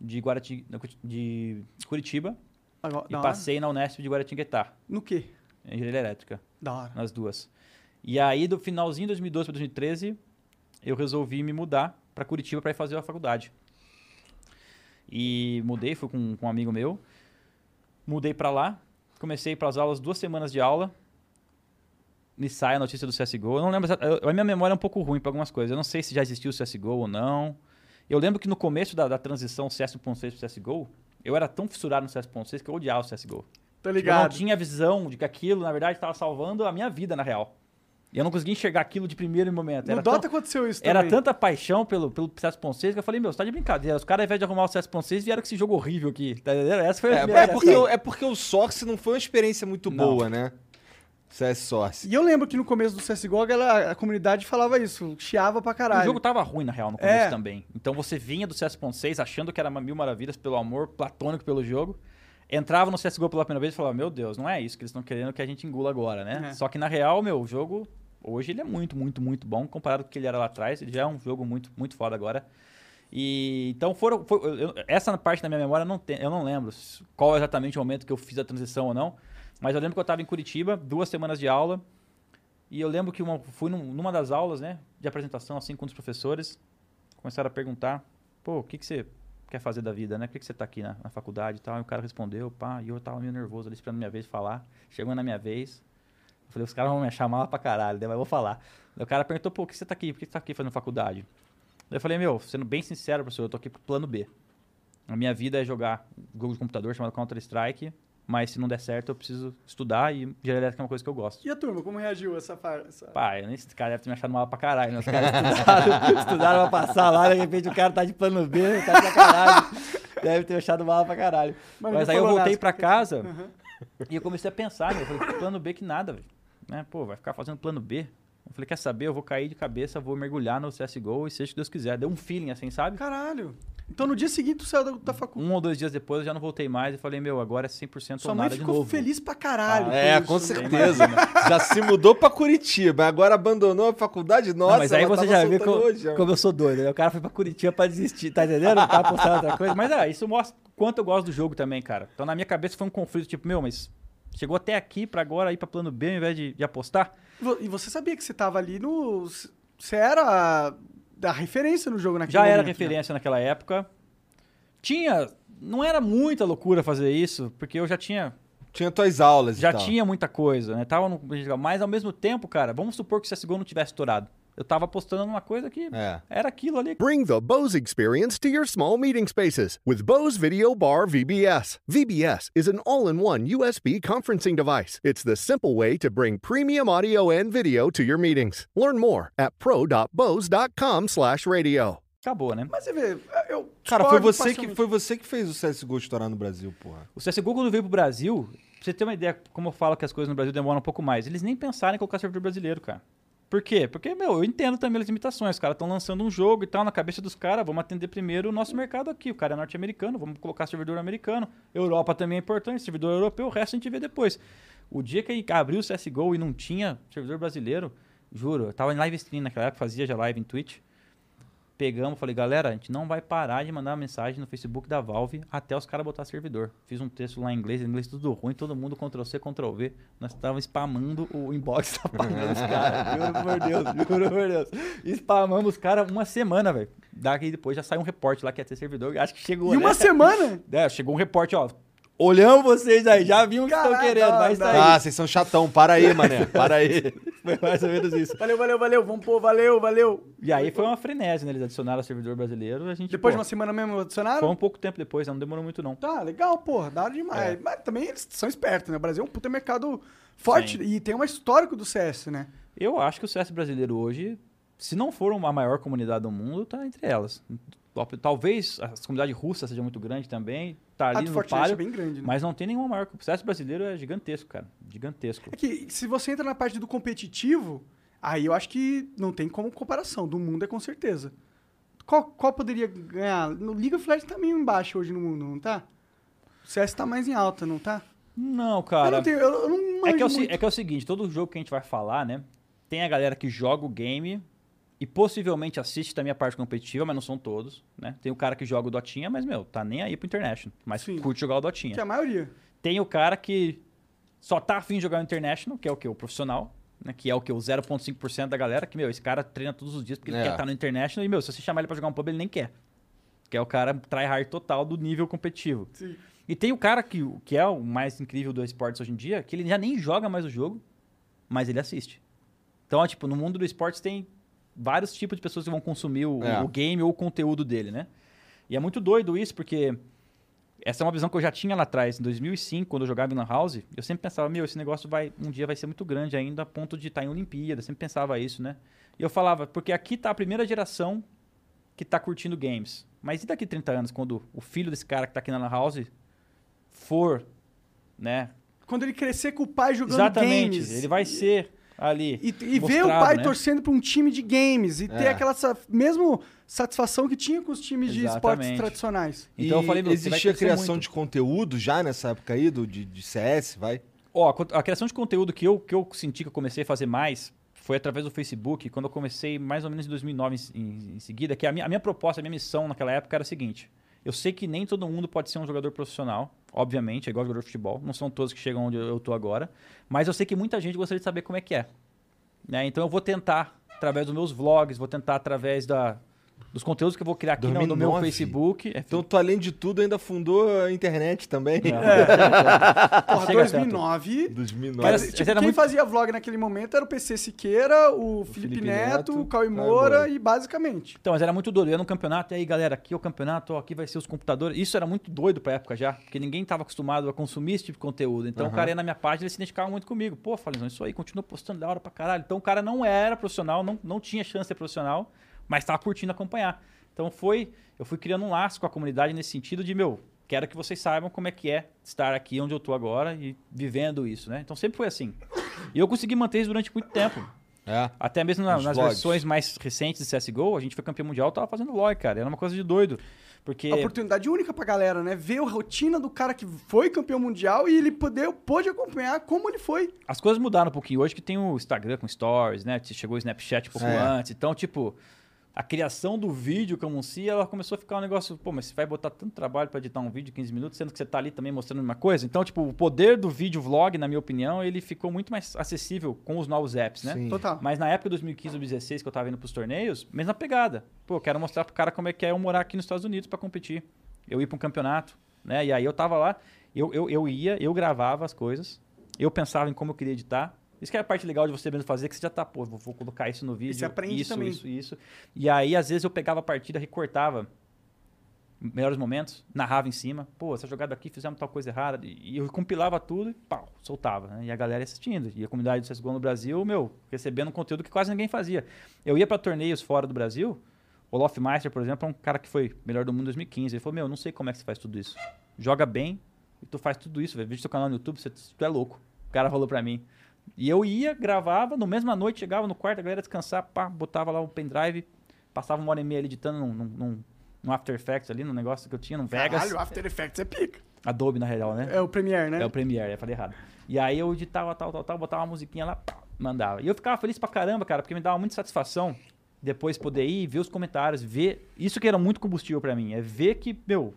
de, Guarati, de Curitiba Agora, e da hora. passei na Unesp de Guaratinguetá, No quê? engenharia elétrica Da hora. nas duas. E aí, do finalzinho de 2012 para 2013, eu resolvi me mudar para Curitiba para ir fazer a faculdade. E mudei, fui com, com um amigo meu. Mudei para lá, comecei para as aulas, duas semanas de aula. Me sai a notícia do CSGO. Eu não lembro, eu- a minha memória é um pouco ruim para algumas coisas. Eu não sei se já existiu o CSGO ou não. Eu lembro que no começo da, da transição CS1.6 para CSGO, eu era tão fissurado no CS1.6 que eu odiava o CSGO. Tô Tipo, eu não ligado. tinha visão de que aquilo, na verdade, estava salvando a minha vida, na real. E eu não conseguia enxergar aquilo de primeiro momento. No Era, Dota tão- aconteceu isso era também. tanta paixão pelo, pelo CS.6 que eu falei, meu, você tá de brincadeira. Os caras, ao invés de arrumar o CS.6, vieram com esse jogo horrível aqui. Tá entendendo? Essa foi a É, primeira é, porque, o- é porque o Source não foi uma experiência muito Não. boa, né? CS Source. E eu lembro que no começo do CSGO, a, galera- a comunidade falava isso, chiava pra caralho. O jogo tava ruim, na real, no começo É. também. Então você vinha do CS.6 achando que era uma mil maravilhas pelo amor platônico pelo jogo. Entrava no CSGO pela primeira vez e falava, meu Deus, não é isso que eles estão querendo que a gente engula agora, né? É. Só que na real, meu, o jogo, hoje ele é muito, muito, muito bom. Comparado com o que ele era lá atrás, ele já é um jogo muito, muito foda agora. E então foram. foi- eu- essa parte da minha memória eu não, tem, eu não lembro qual é exatamente o momento que eu fiz a transição ou não. Mas eu lembro que eu estava em Curitiba, duas semanas de aula. E eu lembro que uma, fui num- numa das aulas, né, de apresentação, assim, com os professores. Começaram a perguntar: pô, o que, que você quer fazer da vida, né? Por que, que você tá aqui na, na faculdade e tal? E o cara respondeu: pá, e eu tava meio nervoso ali esperando a minha vez falar. Chegou na minha vez. Eu falei: os caras vão me chamar lá pra caralho, né, mas eu vou falar. Daí o cara perguntou: pô, por que você tá aqui? Por que você tá aqui fazendo faculdade? Daí eu falei: meu, sendo bem sincero, professor, eu tô aqui pro plano B. A minha vida é jogar jogo de computador chamado Counter-Strike. Mas se não der certo, eu preciso estudar e engenharia elétrica é uma coisa que eu gosto. E a turma, como reagiu a essa parte? Pai, esse cara deve ter me achado mal pra caralho, né? Os caras estudaram, [LAUGHS] estudaram pra passar lá, de repente o cara tá de plano B, tá de sacanagem. Deve ter me achado mal pra caralho. Mas Mas, aí eu voltei pra casa Uhum. e eu comecei a pensar, meu, eu falei, plano B que nada, velho. Né? Pô, vai ficar fazendo plano B? Eu falei, quer saber, eu vou cair de cabeça, vou mergulhar no CSGO e seja o que Deus quiser. Deu um feeling assim, sabe? Caralho. Então no dia seguinte tu saiu da, da faculdade. Um ou dois dias depois eu já não voltei mais e falei, meu, agora é 100% Sua ou mãe nada de ficou novo. feliz pra caralho. É, por com isso, né? certeza. Já se mudou pra Curitiba, agora abandonou a faculdade. Nossa, Não, mas aí ela você tava já soltando como, hoje, como eu sou doido. né? O cara foi pra Curitiba pra desistir, tá entendendo? Tava postando outra coisa. Mas é, isso mostra quanto eu gosto do jogo também, cara. Então na minha cabeça foi um conflito, tipo, meu, mas chegou até aqui pra agora ir pra plano B ao invés de, de apostar? E você sabia que você tava ali no. Você era da referência no jogo naquele Já era momento, né? referência naquela época. Tinha. Não era muita loucura fazer isso, porque eu já tinha. Tinha tuas aulas Já e tal. tinha muita coisa, né? Tava no. Mas ao mesmo tempo, cara, vamos supor que o CSGO não tivesse estourado. Eu tava apostando numa coisa que É. era aquilo ali. Bring the Bose experience to your small meeting spaces with Bose Video Bar VBS. VBS is an all in one USB conferencing device. It's the simple way to bring premium audio and video to your meetings. Learn more at pro.bose.com slash radio. Acabou, né? Mas você vê, eu. Cara, foi você, que, foi você que fez o CSGO estourar no Brasil, porra. O CSGO, quando veio pro Brasil, pra você ter uma ideia como eu falo que as coisas no Brasil demoram um pouco mais, eles nem pensaram em colocar servidor brasileiro, cara. Por quê? Porque, meu, eu entendo também as limitações. Os caras estão lançando um jogo e tal, na cabeça dos caras, vamos atender primeiro o nosso mercado aqui. O cara é norte-americano, vamos colocar servidor americano. Europa também é importante, servidor europeu, o resto a gente vê depois. O dia que abriu o CSGO e não tinha servidor brasileiro, juro, eu tava em live stream naquela época, fazia já live em Twitch. Pegamos, falei, galera, a gente não vai parar de mandar mensagem no Facebook da Valve até os caras botar servidor. Fiz um texto lá em inglês, em inglês tudo ruim, todo mundo Ctrl-C, Ctrl-V. Nós estávamos spamando o inbox da página dos [LAUGHS] caras. Juro por Deus, juro por Deus. Spamamos os caras uma semana, velho. Daqui depois já saiu um reporte lá que ia ter servidor. Acho que chegou, E né? uma semana? [LAUGHS] É, chegou um reporte, ó. Olhamos vocês aí, já vimos o que estão querendo, não, vai não. sair. Ah, vocês são chatão. Para aí, mané. Para aí. [LAUGHS] Foi mais ou menos isso. Valeu, valeu, valeu. Vamos pôr, valeu, valeu. E aí foi uma frenese, né? Eles adicionaram o servidor brasileiro. A gente, Depois de pô, uma semana mesmo adicionaram? Foi um pouco tempo depois, não demorou muito não. Tá, legal, porra, da hora demais. É. Mas também eles são espertos, né? O Brasil é um puta mercado forte Sim. e tem um histórico do CS, né? Eu acho que o CS brasileiro hoje, se não for uma maior comunidade do mundo, tá entre elas. Talvez a comunidade russa seja muito grande também, tá A ali do no Fortnite páreo, é bem grande, né? mas não tem nenhuma maior. O CS brasileiro é gigantesco, cara. Gigantesco. É que se você entra na parte do competitivo, aí eu acho que não tem como comparação. Do mundo é com certeza. Qual, qual poderia ganhar? No League of Legends tá meio embaixo hoje no mundo, não tá? O CS tá mais em alta, não tá? Não, eu cara. não tenho, eu, eu não É que é, o, é que é o seguinte, todo jogo que a gente vai falar, né? Tem a galera que joga o game e possivelmente assiste também a parte competitiva, mas não são todos, né? Tem o cara que joga o Dotinha, mas, meu, tá nem aí pro International. Mas Sim. curte jogar o Dotinha. Que é a maioria. Tem o cara que só tá afim de jogar o International, que é o que? O profissional, né? Que é o que? O 0,5% da galera, que, meu, esse cara treina todos os dias porque ele É. quer estar no International e, meu, se você chamar ele pra jogar um pub, ele nem quer. Que é o cara tryhard total do nível competitivo. Sim. E tem o cara que, que é o mais incrível do esportes hoje em dia, que ele já nem joga mais o jogo, mas ele assiste. Então, ó, tipo, no mundo do esportes tem vários tipos de pessoas que vão consumir o, É. o game ou o conteúdo dele, né? E é muito doido isso, porque essa é uma visão que eu já tinha lá atrás, em 2005, quando eu jogava em Lan House. Eu sempre pensava, meu, esse negócio vai um dia vai ser muito grande ainda, a ponto de estar em Olimpíada. Sempre pensava isso, né? E eu falava, porque aqui tá a primeira geração que tá curtindo games. Mas e daqui 30 anos, quando o filho desse cara que tá aqui na Lan House for, né? Quando ele crescer com o pai jogando Exatamente, games. ele vai ser ali. E, e ver o pai né? torcendo pra um time de games e ter É. aquela sa- mesmo satisfação que tinha com os times de esportes Exatamente. tradicionais. Então eu falei, meu, existia criação muito. de conteúdo já nessa época aí, do, de, de CS, vai? Ó, a a criação de conteúdo que eu, que eu senti que eu comecei a fazer mais foi através do Facebook, quando eu comecei mais ou menos em 2009 em, em- em seguida, que a minha, a minha proposta, a minha missão naquela época era a seguinte. Eu sei que nem todo mundo pode ser um jogador profissional, obviamente, é igual jogador de futebol, não são todos que chegam onde eu tô agora, mas eu sei que muita gente gostaria de saber como é que é. Né? Então eu vou tentar, através dos meus vlogs, vou tentar através da, dos conteúdos que eu vou criar aqui no, no meu 2009? Facebook. É, Então tu, além de tudo, ainda fundou a internet também. [LAUGHS] Porra, Chega 2009. 2009. Mas, Mas tipo, era quem muito- fazia vlog naquele momento era o PC Siqueira, o, Felipe, Felipe Neto, Neto, o Cauê Caio Moura e basicamente. Então, mas era muito doido. Eu ia no campeonato, e aí, galera, aqui é o campeonato, ó, aqui vai ser os computadores. Isso era muito doido pra época já, porque ninguém tava acostumado a consumir esse tipo de conteúdo. Então, o cara ia na minha página ele se identificava muito comigo. Pô, Falizão, isso aí, continua postando da hora pra caralho. Então, o cara não era profissional, não, não tinha chance de ser profissional, mas tava curtindo acompanhar. Então, foi. Eu fui criando um laço com a comunidade nesse sentido de, meu, quero que vocês saibam como é que é estar aqui onde eu tô agora e vivendo isso, né? Então, sempre foi assim. E eu consegui manter isso durante muito tempo. É. Até mesmo na- nas vlogs. versões mais recentes de CSGO, a gente foi campeão mundial, tava fazendo log, cara. Era uma coisa de doido. Porque. Oportunidade única pra galera, né? Ver a rotina do cara que foi campeão mundial e ele poder, pôde acompanhar como ele foi. As coisas mudaram um pouquinho. Hoje que tem o Instagram com stories, né? Chegou o Snapchat um pouco É. antes. Então, tipo, a criação do vídeo como si, ela começou a ficar um negócio, pô, mas você vai botar tanto trabalho pra editar um vídeo de 15 minutos, sendo que você tá ali também mostrando uma coisa. Então, tipo, o poder do vídeo vlog, na minha opinião, ele ficou muito mais acessível com os novos apps, né? Sim. Total. Mas na época de 2015 ou 2016, que eu tava indo pros torneios, mesma pegada. Pô, eu quero mostrar pro cara como é que é eu morar aqui nos Estados Unidos pra competir. Eu ir pra um campeonato, né? E aí eu tava lá, eu, eu, eu ia, eu gravava as coisas, eu pensava em como eu queria editar. Isso que é a parte legal de você mesmo fazer, que você já tá, pô, vou, vou colocar isso no vídeo. você aprende isso, também. Isso, isso. E aí, às vezes, eu pegava a partida, recortava melhores momentos, narrava em cima, pô, essa jogada aqui fizemos tal coisa errada, e eu compilava tudo e pau, soltava, né? E a galera ia assistindo, e a comunidade do CSGO no Brasil, meu, recebendo um conteúdo que quase ninguém fazia. Eu ia para torneios fora do Brasil, o Lofmeister, por exemplo, é um cara que foi melhor do mundo em 2015, ele falou, meu, não sei como é que você faz tudo isso. Joga bem, e tu faz tudo isso, veja teu canal no YouTube, você, tu é louco. O cara falou pra mim. E eu ia, gravava, no mesma noite, chegava no quarto, a galera ia descansar, pá, botava lá o pendrive, passava uma hora e meia ali editando num, num, num, After Effects ali, num negócio que eu tinha, num Vegas. Caralho, After Effects é pica. Adobe, na real, né? É o Premiere, né? É o Premiere, eu falei errado. E aí eu editava tal, tal, tal, botava uma musiquinha lá, pá, mandava. E eu ficava feliz pra caramba, cara, porque me dava muita satisfação depois poder ir, ver os comentários, ver. Isso que era muito combustível pra mim, é ver que, meu,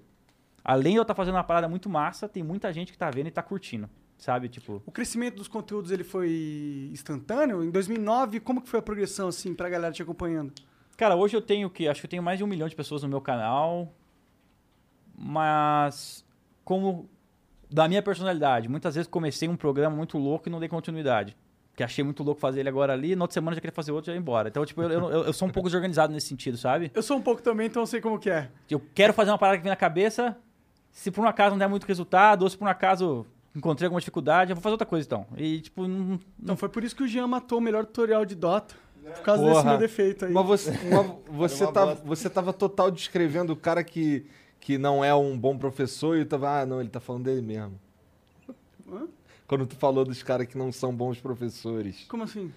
além de eu estar fazendo uma parada muito massa, tem muita gente que tá vendo e tá curtindo, sabe? Tipo, O crescimento dos conteúdos ele foi instantâneo? Em 2009, como que foi a progressão, assim, pra galera te acompanhando? Cara, hoje eu tenho que acho que eu tenho mais de um milhão de pessoas no meu canal, mas como da minha personalidade, muitas vezes comecei um programa muito louco e não dei continuidade. Que achei muito louco fazer ele agora ali, na outra semana já queria fazer outro e já ia embora. Então, tipo, eu, eu, eu sou um pouco desorganizado nesse sentido, sabe? Eu sou um pouco também, então eu sei como que é. Eu quero fazer uma parada que vem na cabeça, se por um acaso não der muito resultado, ou se por um acaso encontrei alguma dificuldade, eu vou fazer outra coisa então. E, tipo, não, Então foi por isso que o Jean matou o melhor tutorial de Dota. Por causa Porra. desse meu defeito aí. Mas você, [LAUGHS] mas você, uma tava, bosta. você tava total descrevendo o cara que, que não é um bom professor e eu tava, ah, não, ele tá falando dele mesmo. Hã? Quando tu falou dos caras que não são bons professores. Como assim?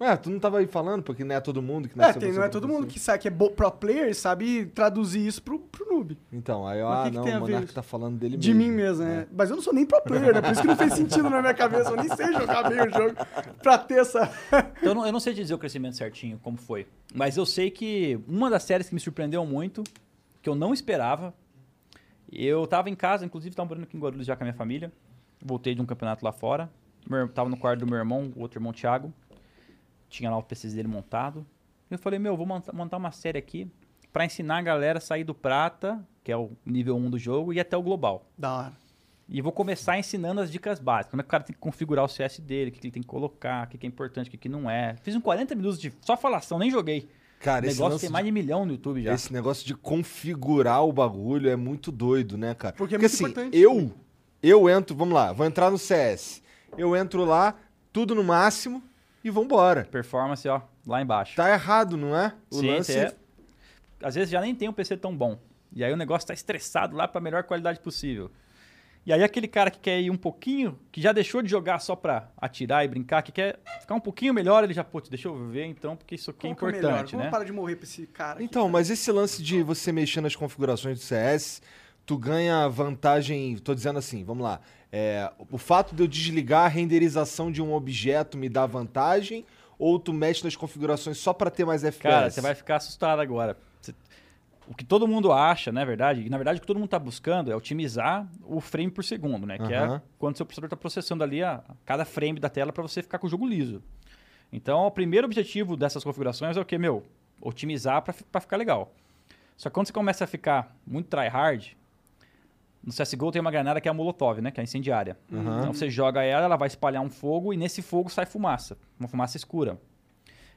Ué, tu não tava aí falando, porque não é todo mundo que não É, tem, não é todo mundo que sabe que é pro player e sabe traduzir isso pro, pro noob. Então, aí, Mas o ah, que que não, a o Monark tá falando dele De mesmo. mim mesmo, né? Mas eu não sou nem pro player, né? Por isso que não fez sentido na minha cabeça. Eu nem sei jogar bem o jogo pra ter essa. Então, [LAUGHS] eu não, eu não sei dizer o crescimento certinho, como foi. Mas eu sei que uma das séries que me surpreendeu muito, que eu não esperava, eu tava em casa, inclusive tava morando aqui em Guarulhos já com a minha família. Voltei de um campeonato lá fora. Meu, tava no quarto do meu irmão, o outro irmão Thiago. Tinha lá o PC dele montado. Eu falei, meu, vou monta- montar uma série aqui pra ensinar a galera a sair do prata, que é o nível 1 do jogo, e até o global. Da hora. E vou começar ensinando as dicas básicas. Como é que o cara tem que configurar o CS dele, o que que ele tem que colocar, o que que é importante, o que que não é. Fiz um 40 minutos de só falação, nem joguei. Cara, o esse negócio tem mais de milhão no YouTube já. Esse negócio de configurar o bagulho é muito doido, né, cara? Porque é muito assim, importante. eu, eu entro, vamos lá, vou entrar no CS. Eu entro lá, tudo no máximo e vambora. Performance, ó, lá embaixo. Tá errado, não é? O Sim, lance é. Às vezes já nem tem um PC tão bom. E aí o negócio tá estressado lá pra melhor qualidade possível. E aí aquele cara que quer ir um pouquinho, que já deixou de jogar só pra atirar e brincar, que quer ficar um pouquinho melhor, ele já, putz, deixa eu ver então, porque isso aqui é melhor? importante, Vamos né? parar de morrer pra esse cara. aqui. Então, mas esse lance de você mexer nas configurações do CS, tu ganha vantagem. Tô dizendo assim, vamos lá. É, o fato de eu desligar a renderização de um objeto me dá vantagem? Ou tu mexe nas configurações só pra ter mais FPS? Cara, você vai ficar assustado agora. Você- O que todo mundo acha, na verdade, e na verdade o que todo mundo está buscando é otimizar o frame por segundo, né? Que é quando seu processador está processando ali a, cada frame da tela para você ficar com o jogo liso. Então, o primeiro objetivo dessas configurações é o que, meu? Otimizar para ficar legal. Só que quando você começa a ficar muito tryhard, no CSGO tem uma granada que é a Molotov, né? Que é a incendiária. Aham. Então você joga ela, ela vai espalhar um fogo e nesse fogo sai fumaça. Uma fumaça escura.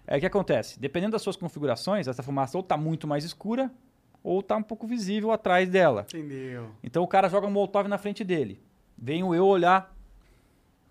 É o que acontece? Dependendo das suas configurações, essa fumaça ou tá muito mais escura ou tá um pouco visível atrás dela. Entendeu? Então o cara joga um molotov na frente dele. Venho eu olhar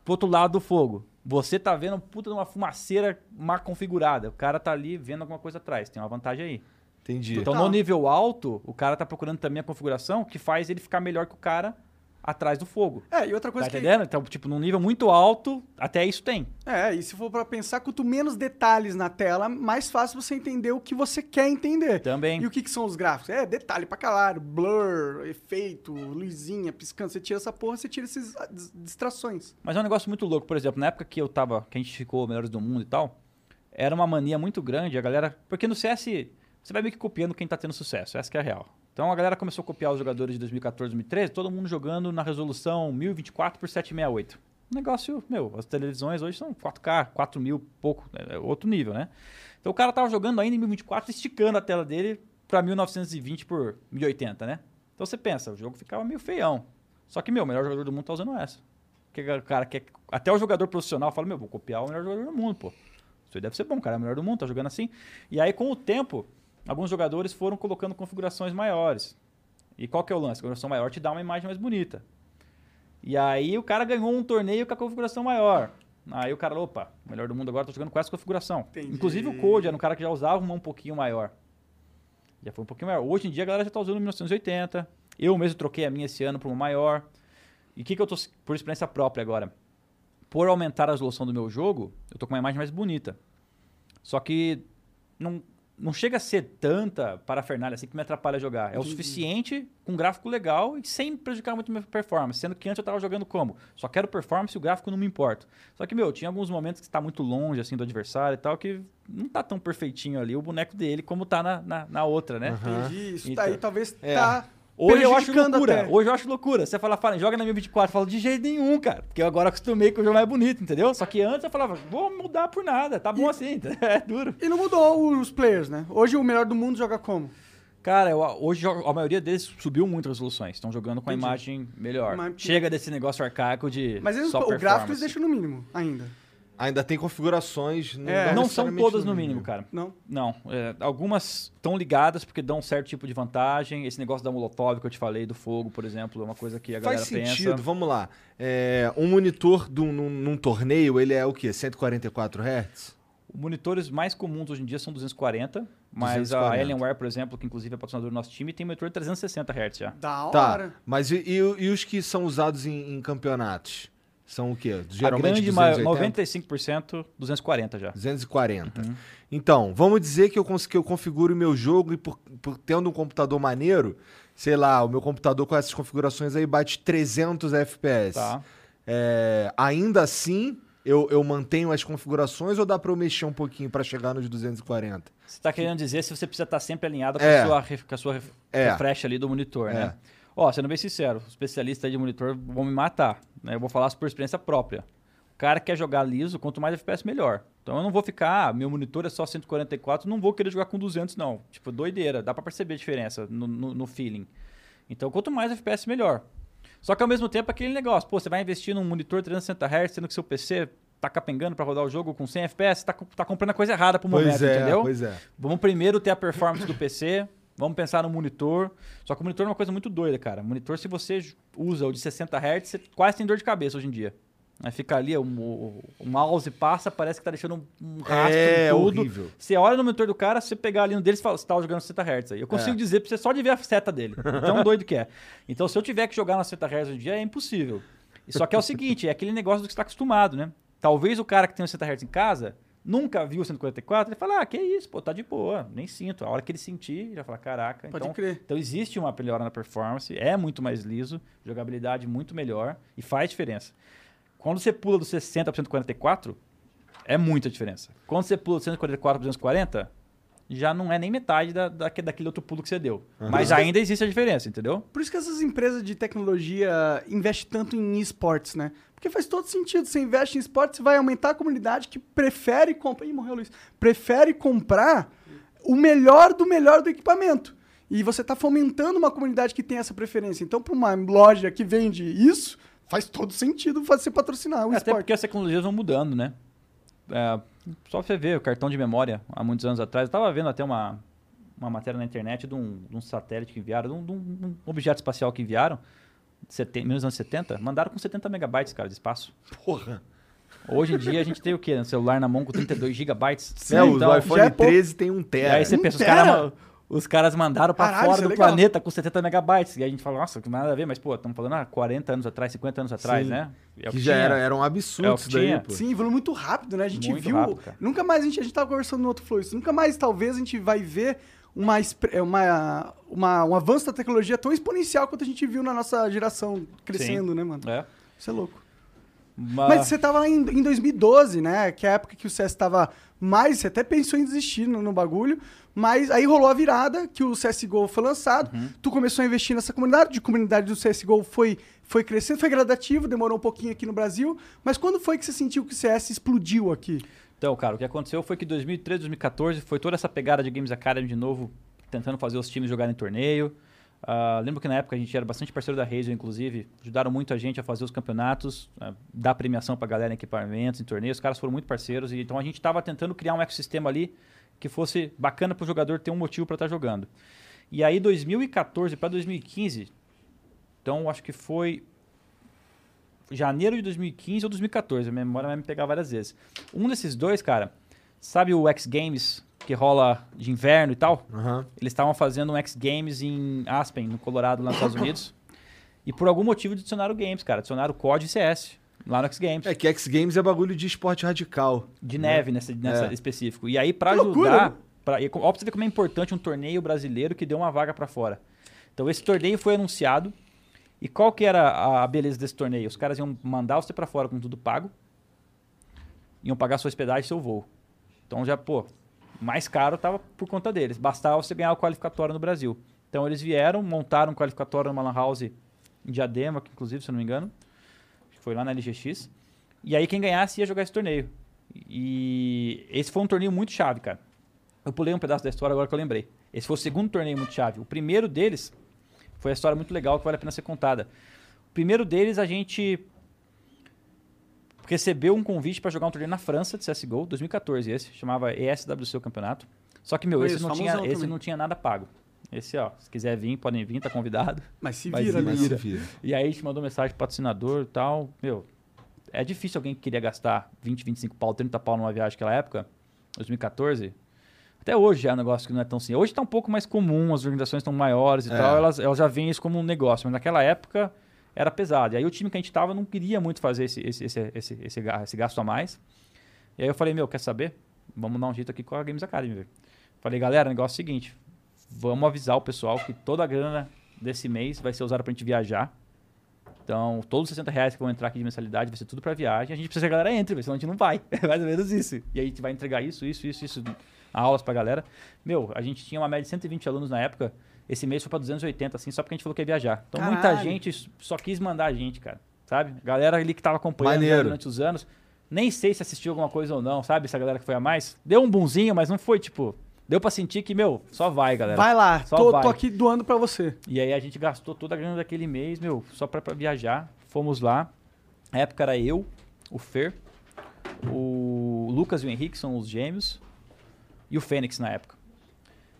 pro outro lado do fogo. Você tá vendo puta de uma fumaceira mal configurada. O cara tá ali vendo alguma coisa atrás. Tem uma vantagem aí. Entendi. Então Total. no nível alto, o cara tá procurando também a configuração que faz ele ficar melhor que o cara atrás do fogo. É, e outra Tá coisa que... entendendo? Então, tipo, num nível muito alto, até isso tem. É, e se for pra pensar, quanto menos detalhes na tela, mais fácil você entender o que você quer entender. Também. E o que, que são os gráficos? É, detalhe pra caralho, blur, efeito, luzinha, piscando. Você tira essa porra, você tira essas ah, dis- distrações. Mas é um negócio muito louco. Por exemplo, na época que eu tava, que a gente ficou melhores do mundo e tal, era uma mania muito grande, a galera. Porque no CS, você vai meio que copiando quem tá tendo sucesso, essa é a real. Então a galera começou a copiar os jogadores de 2014, 2013, todo mundo jogando na resolução 1024 por 768. Um negócio, meu, as televisões hoje são 4K, 4000, pouco, é outro nível, né? Então o cara tava jogando ainda em 1024, esticando a tela dele pra 1920 por 1080, né? Então você pensa, o jogo ficava meio feião. Só que, meu, o melhor jogador do mundo tá usando essa. Porque o cara quer. Até o jogador profissional fala, meu, vou copiar o melhor jogador do mundo, pô. Isso aí deve ser bom, cara. É o melhor do mundo, tá jogando assim. E aí, com o tempo, alguns jogadores foram colocando configurações maiores. E qual que é o lance? A configuração maior te dá uma imagem mais bonita. E aí o cara ganhou um torneio com a configuração maior. Aí o cara, opa, melhor do mundo agora, tô jogando com essa configuração. Entendi. Inclusive o Code era um cara que já usava uma um pouquinho maior. Já foi um pouquinho maior. Hoje em dia a galera já tá usando 1980. Eu mesmo troquei a minha esse ano para uma maior. E o que, que eu tô, por experiência própria agora? Por aumentar a resolução do meu jogo, eu tô com uma imagem mais bonita. Só que não, não chega a ser tanta parafernália assim que me atrapalha a jogar. É o suficiente, com um gráfico legal e sem prejudicar muito minha performance. Sendo que antes eu tava jogando como? Só quero performance e o gráfico não me importa. Só que, meu, tinha alguns momentos que está muito longe assim do adversário e tal, que não tá tão perfeitinho ali o boneco dele como tá na, na, na outra, né? Entendi. Isso Então, daí talvez é. tá Hoje eu acho loucura. até. Hoje eu acho loucura. Você fala, fala, joga na 1024. Eu falo, de jeito nenhum, cara. Porque eu agora acostumei que o jogo é bonito, entendeu? Só que antes eu falava, vou mudar por nada. Tá bom assim. [LAUGHS] É duro. E não mudou os players, né? Hoje o melhor do mundo joga como? Cara, eu- hoje a maioria deles subiu muito as resoluções. Estão jogando com a imagem melhor. Mas- Chega desse negócio arcaico de Mas eles, só o gráfico eles deixam no mínimo ainda. Ainda tem configurações. Não, É, Não são todas no mínimo, cara. Não? Não, é, algumas estão ligadas porque dão um certo tipo de vantagem. Esse negócio da Molotov que eu te falei, do fogo, por exemplo, é uma coisa que a Faz galera sentido, pensa. vamos lá. É, um monitor de um- num, num torneio, ele é o quê? 144 Hz? Os monitores mais comuns hoje em dia são 240, mas 240. a Alienware, por exemplo, que inclusive é patrocinador do nosso time, tem monitor de 360 Hz já. Da Tá, hora. mas e, e- e os que são usados em, em campeonatos? São o quê? Geralmente a grande maior, 280? 95% 240 já. 240. Uhum. Então, vamos dizer que eu, que eu configuro o meu jogo e por, por tendo um computador maneiro, sei lá, o meu computador com essas configurações aí bate 300 FPS. Tá. É, ainda assim, eu, eu mantenho as configurações ou dá pra eu mexer um pouquinho pra chegar nos 240? Você está querendo dizer se você precisa estar sempre alinhado com, É. a sua, com a sua É. refresh ali do monitor, É. Ó, sendo bem sincero, os especialistas aí de monitor vão me matar. Né? Eu vou falar por experiência própria. O cara quer jogar liso, quanto mais FPS, melhor. Então eu não vou ficar, ah, meu monitor é só 144, não vou querer jogar com 200, não. Tipo, doideira, dá pra perceber a diferença no, no- no feeling. Então quanto mais FPS, melhor. Só que ao mesmo tempo aquele negócio, pô, você vai investir num monitor 360 Hz, sendo que seu PC tá capengando pra rodar o jogo com 100 FPS, tá, tá comprando a coisa errada pro momento, pois é, entendeu? pois é. Vamos primeiro ter a performance do PC, vamos pensar no monitor. Só que o monitor é uma coisa muito doida, cara. Monitor, se você usa o de 60 Hz, você quase tem dor de cabeça hoje em dia. Aí fica ali, o, o- o mouse passa, parece que tá deixando um- um rastro É em tudo. horrível. Você olha no monitor do cara, se você pegar ali no dele, você fala, você tá jogando 60 Hz aí. Eu consigo É. dizer pra você só de ver a seta dele. Tão [LAUGHS] doido que é. Então, se eu tiver que jogar na 60 Hz hoje em dia, é impossível. E Só que é o seguinte, é aquele negócio do que você tá acostumado, né? Talvez o cara que tem o 60 Hz em casa nunca viu o 144, ele fala, ah, que isso, pô, tá de boa, nem sinto. A hora que ele sentir, ele já fala, caraca. Pode então, crer. então existe uma melhora na performance, é muito mais liso, jogabilidade muito melhor e faz diferença. Quando você pula do 60 para 144, é muita diferença. Quando você pula do 144 para 240, já não é nem metade da, daque- daquele outro pulo que você deu. Mas ainda existe a diferença, entendeu? Por isso que essas empresas de tecnologia investem tanto em esportes, né? Porque faz todo sentido. Você investe em esportes, você vai aumentar a comunidade que prefere comprar. Ih, morreu o Luiz. Prefere comprar o melhor do melhor do equipamento. E você está fomentando uma comunidade que tem essa preferência. Então, para uma loja que vende isso, faz todo sentido você patrocinar o Até esporte. porque as tecnologias vão mudando, né? É, só você ver o cartão de memória há muitos anos atrás. Eu tava vendo até uma, uma matéria na internet de um, de um satélite que enviaram, de um, de um- um objeto espacial que enviaram, de seten- 1970, mandaram com 70 megabytes, cara, de espaço. Porra. Hoje em dia a gente tem o quê? Um celular na mão com 32 gigabytes. é, o então, iPhone já é pouco. 13 tem um e tera. aí você pensa, os Intera? caras... Os caras mandaram pra Caralho, fora é do legal. planeta com 70 megabytes. E a gente fala, nossa, que nada a ver, mas, pô, estamos falando há 40 anos atrás, 50 anos atrás, Sim. né? É o Que já tinha. era, era um absurdo É que isso daí, tinha. pô. Sim, evoluiu muito rápido, né? A gente Muito viu. rápido, nunca mais a gente, a gente tava conversando no outro flow isso. Nunca mais, talvez, a gente vai ver uma, expre- uma, uma, um avanço da tecnologia tão exponencial quanto a gente viu na nossa geração crescendo, né, mano? É. Isso é louco. Mas, Mas você tava lá em, em 2012, né? Que é a época que o CS tava mais. Você até pensou em desistir no, no bagulho. Mas aí rolou a virada, que o CSGO foi lançado. Uhum. Tu começou a investir nessa comunidade. De comunidade do CSGO foi, foi crescendo, foi gradativo, demorou um pouquinho aqui no Brasil. Mas quando foi que você sentiu que o CS explodiu aqui? Então, cara, o que aconteceu foi que 2013, 2014 foi toda essa pegada de Games Academy de novo, tentando fazer os times jogarem torneio. Ah, lembro que na época a gente era bastante parceiro da Razer, inclusive, ajudaram muito a gente a fazer os campeonatos, ah, dar premiação pra galera em equipamentos, em torneios. Os caras foram muito parceiros, e então a gente estava tentando criar um ecossistema ali que fosse bacana pro jogador ter um motivo para estar jogando. E aí, 2014 para 2015, então acho que foi janeiro de 2015 ou 2014, a memória vai me pegar várias vezes. Um desses dois, cara, sabe o X Games que rola de inverno e tal? Aham. Eles estavam fazendo um X Games em Aspen, no Colorado, lá nos Estados Unidos. E por algum motivo adicionaram games, cara. Adicionaram COD e CS lá no X Games. É que X Games é bagulho de esporte radical. De neve nessa, nessa É. específico. E aí, loucura, ajudar. né? Pra, e, ó, pra você ver como é importante um torneio brasileiro que deu uma vaga pra fora. Então, esse torneio foi anunciado. E qual que era a- a beleza desse torneio? Os caras iam mandar você pra fora com tudo pago. Iam pagar sua hospedagem e seu voo. Então, já, pô, mais caro tava por conta deles. Bastava você ganhar o qualificatório no Brasil. Então, eles vieram, montaram um qualificatório numa Lan House em Diadema, inclusive, se eu não me engano. Foi lá na LGX. E aí quem ganhasse ia jogar esse torneio. E esse foi um torneio muito chave, cara. Eu pulei um pedaço da história agora que eu lembrei. Esse foi o segundo torneio muito chave. O primeiro deles foi a história muito legal que vale a pena ser contada. O primeiro deles a gente recebeu um convite para jogar um torneio na França de CSGO, 2014 esse, chamava ESWC o campeonato. Só que, meu, esse não, tinha, esse também. não tinha nada pago. Esse, ó, se quiser vir, podem vir, tá convidado. Mas se Mas vira, se né? Mas se vira. E aí a gente mandou mensagem pro patrocinador e tal. Meu, é difícil alguém que queria gastar 20, 25 pau, 30 pau numa viagem naquela época, 2014. Até hoje é um negócio que não é tão assim. Hoje tá um pouco mais comum, as organizações estão maiores e É. tal, elas, elas já veem isso como um negócio. Mas naquela época era pesado. E aí o time que a gente tava não queria muito fazer esse, esse, esse, esse, esse, esse gasto a mais. E aí eu falei, meu, quer saber? Vamos dar um jeito aqui com a Games Academy. Falei, galera, o negócio é o seguinte. Vamos avisar o pessoal que toda a grana desse mês vai ser usada pra gente viajar. Então, todos os 60 reais que vão entrar aqui de mensalidade vai ser tudo pra viagem. A gente precisa que a galera entre, senão a gente não vai. É [LAUGHS] mais ou menos isso. E aí a gente vai entregar isso, isso, isso, isso, aulas pra galera. Meu, a gente tinha uma média de 120 alunos na época. Esse mês foi pra 280, assim, só porque a gente falou que ia viajar. Então, muita Caralho. gente só quis mandar a gente, cara. Sabe? Galera ali que tava acompanhando Maneiro. durante os anos. Nem sei se assistiu alguma coisa ou não, sabe? Essa galera que foi a mais. Deu um bonzinho, mas não foi, tipo... Deu pra sentir que, meu, só vai, galera. Vai lá, Só tô, vai. tô aqui doando pra você. E aí a gente gastou toda a grana daquele mês, meu, só pra, pra viajar. Fomos lá. Na época era eu, o Fer, o Lucas e o Henrique, são os gêmeos, e o Fênix na época.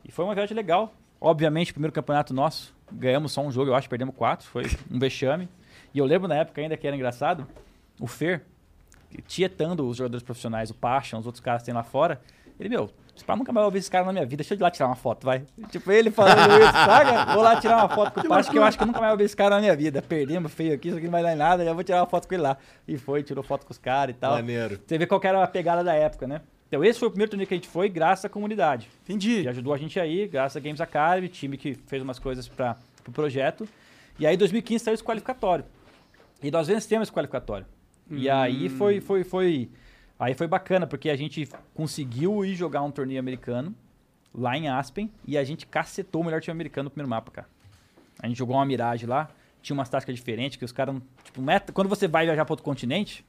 E foi uma viagem legal. Obviamente, o primeiro campeonato nosso, ganhamos só um jogo, eu acho, perdemos quatro, foi um vexame. E eu lembro na época ainda que era engraçado, o Fer, tietando os jogadores profissionais, o Pasha, os outros caras que tem lá fora, ele, meu, pá, nunca mais vou ver esse cara na minha vida, deixa eu ir lá tirar uma foto, vai. Tipo, ele falando isso, [LAUGHS] saca? Vou lá tirar uma foto com o Pasha, que eu acho que eu nunca mais vou ver esse cara na minha vida. Perdemos feio aqui, isso aqui não vai dar em nada, já vou tirar uma foto com ele lá. E foi, tirou foto com os caras e tal. Maneiro. Você vê qual que era a pegada da época, né? Então, esse foi o primeiro torneio que a gente foi, graças à comunidade. Entendi. E ajudou a gente aí, graças a Games Academy, time que fez umas coisas para o pro projeto. E aí, em 2015, saiu esse qualificatório. E nós vencemos esse qualificatório. E aí foi, foi, foi. Aí foi bacana, porque a gente conseguiu ir jogar um torneio americano lá em Aspen e a gente cacetou o melhor time americano no primeiro mapa, cara. A gente jogou uma Mirage lá, tinha umas táticas diferentes, que os caras. Tipo, meta, quando você vai viajar para outro continente,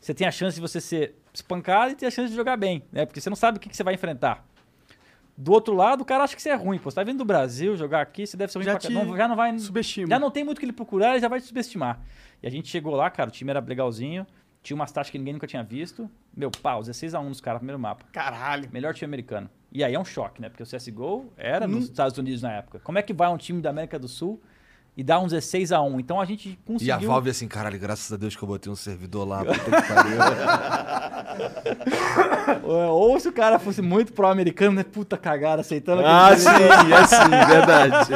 você tem a chance de você ser espancado e ter a chance de jogar bem, né? Porque você não sabe o que, que você vai enfrentar. Do outro lado, o cara acha que você é ruim. Pô, você tá vindo do Brasil jogar aqui, você deve ser ruim Já pra. Não, já não vai. Subestima. Já não tem muito o que ele procurar, ele já vai te subestimar. E a gente chegou lá, cara, o time era legalzinho, tinha umas táticas que ninguém nunca tinha visto. Meu, pau, 16x1 nos caras, primeiro mapa. Caralho. Melhor time americano. E aí é um choque, né? Porque o CSGO era Não- nos Estados Unidos na época. Como é que vai um time da América do Sul e dá um 16 a 1 Então a gente E conseguiu. a Valve assim, caralho, graças a Deus que eu botei um servidor lá. [LAUGHS] Ou se o cara fosse muito pró-americano, né? Puta cagada, aceitando ah, aquele sim, é sim, verdade.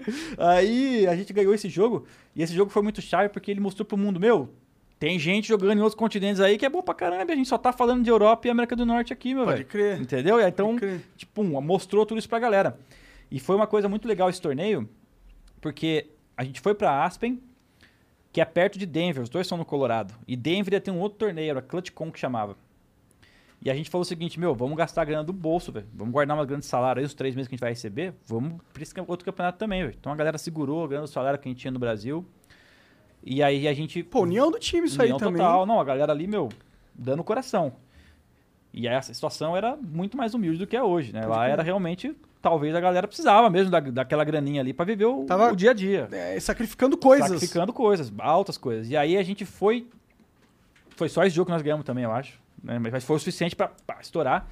[LAUGHS] Aí a gente ganhou esse jogo. E esse jogo foi muito chave porque ele mostrou pro mundo, meu, tem gente jogando em outros continentes aí que é bom pra caramba. A gente só tá falando de Europa e América do Norte aqui, meu Pode velho. crer. Entendeu? E aí, Então, Pode crer. tipo, um, mostrou tudo isso pra galera. E foi uma coisa muito legal esse torneio, porque a gente foi pra Aspen, que é perto de Denver, os dois são no Colorado. E Denver ia ter um outro torneio, era ClutchCon que chamava. E a gente falou o seguinte, meu, vamos gastar a grana do bolso, velho. Vamos guardar uma grana de salário aí, os três meses que a gente vai receber. Vamos pra esse outro campeonato também, velho. Então a galera segurou a grana do salário que a gente tinha no Brasil. E aí a gente... Pô, união do time isso aí União também. Total. Não, a galera ali, meu, dando o coração. E aí a situação era muito mais humilde do que é hoje, né? Lá era realmente, talvez a galera precisava mesmo da, daquela graninha ali pra viver o, Tava- o dia a dia. É, sacrificando coisas. Sacrificando coisas, altas coisas. E aí a gente foi. Foi só esse jogo que nós ganhamos também, eu acho. né? Mas foi o suficiente pra, pra estourar.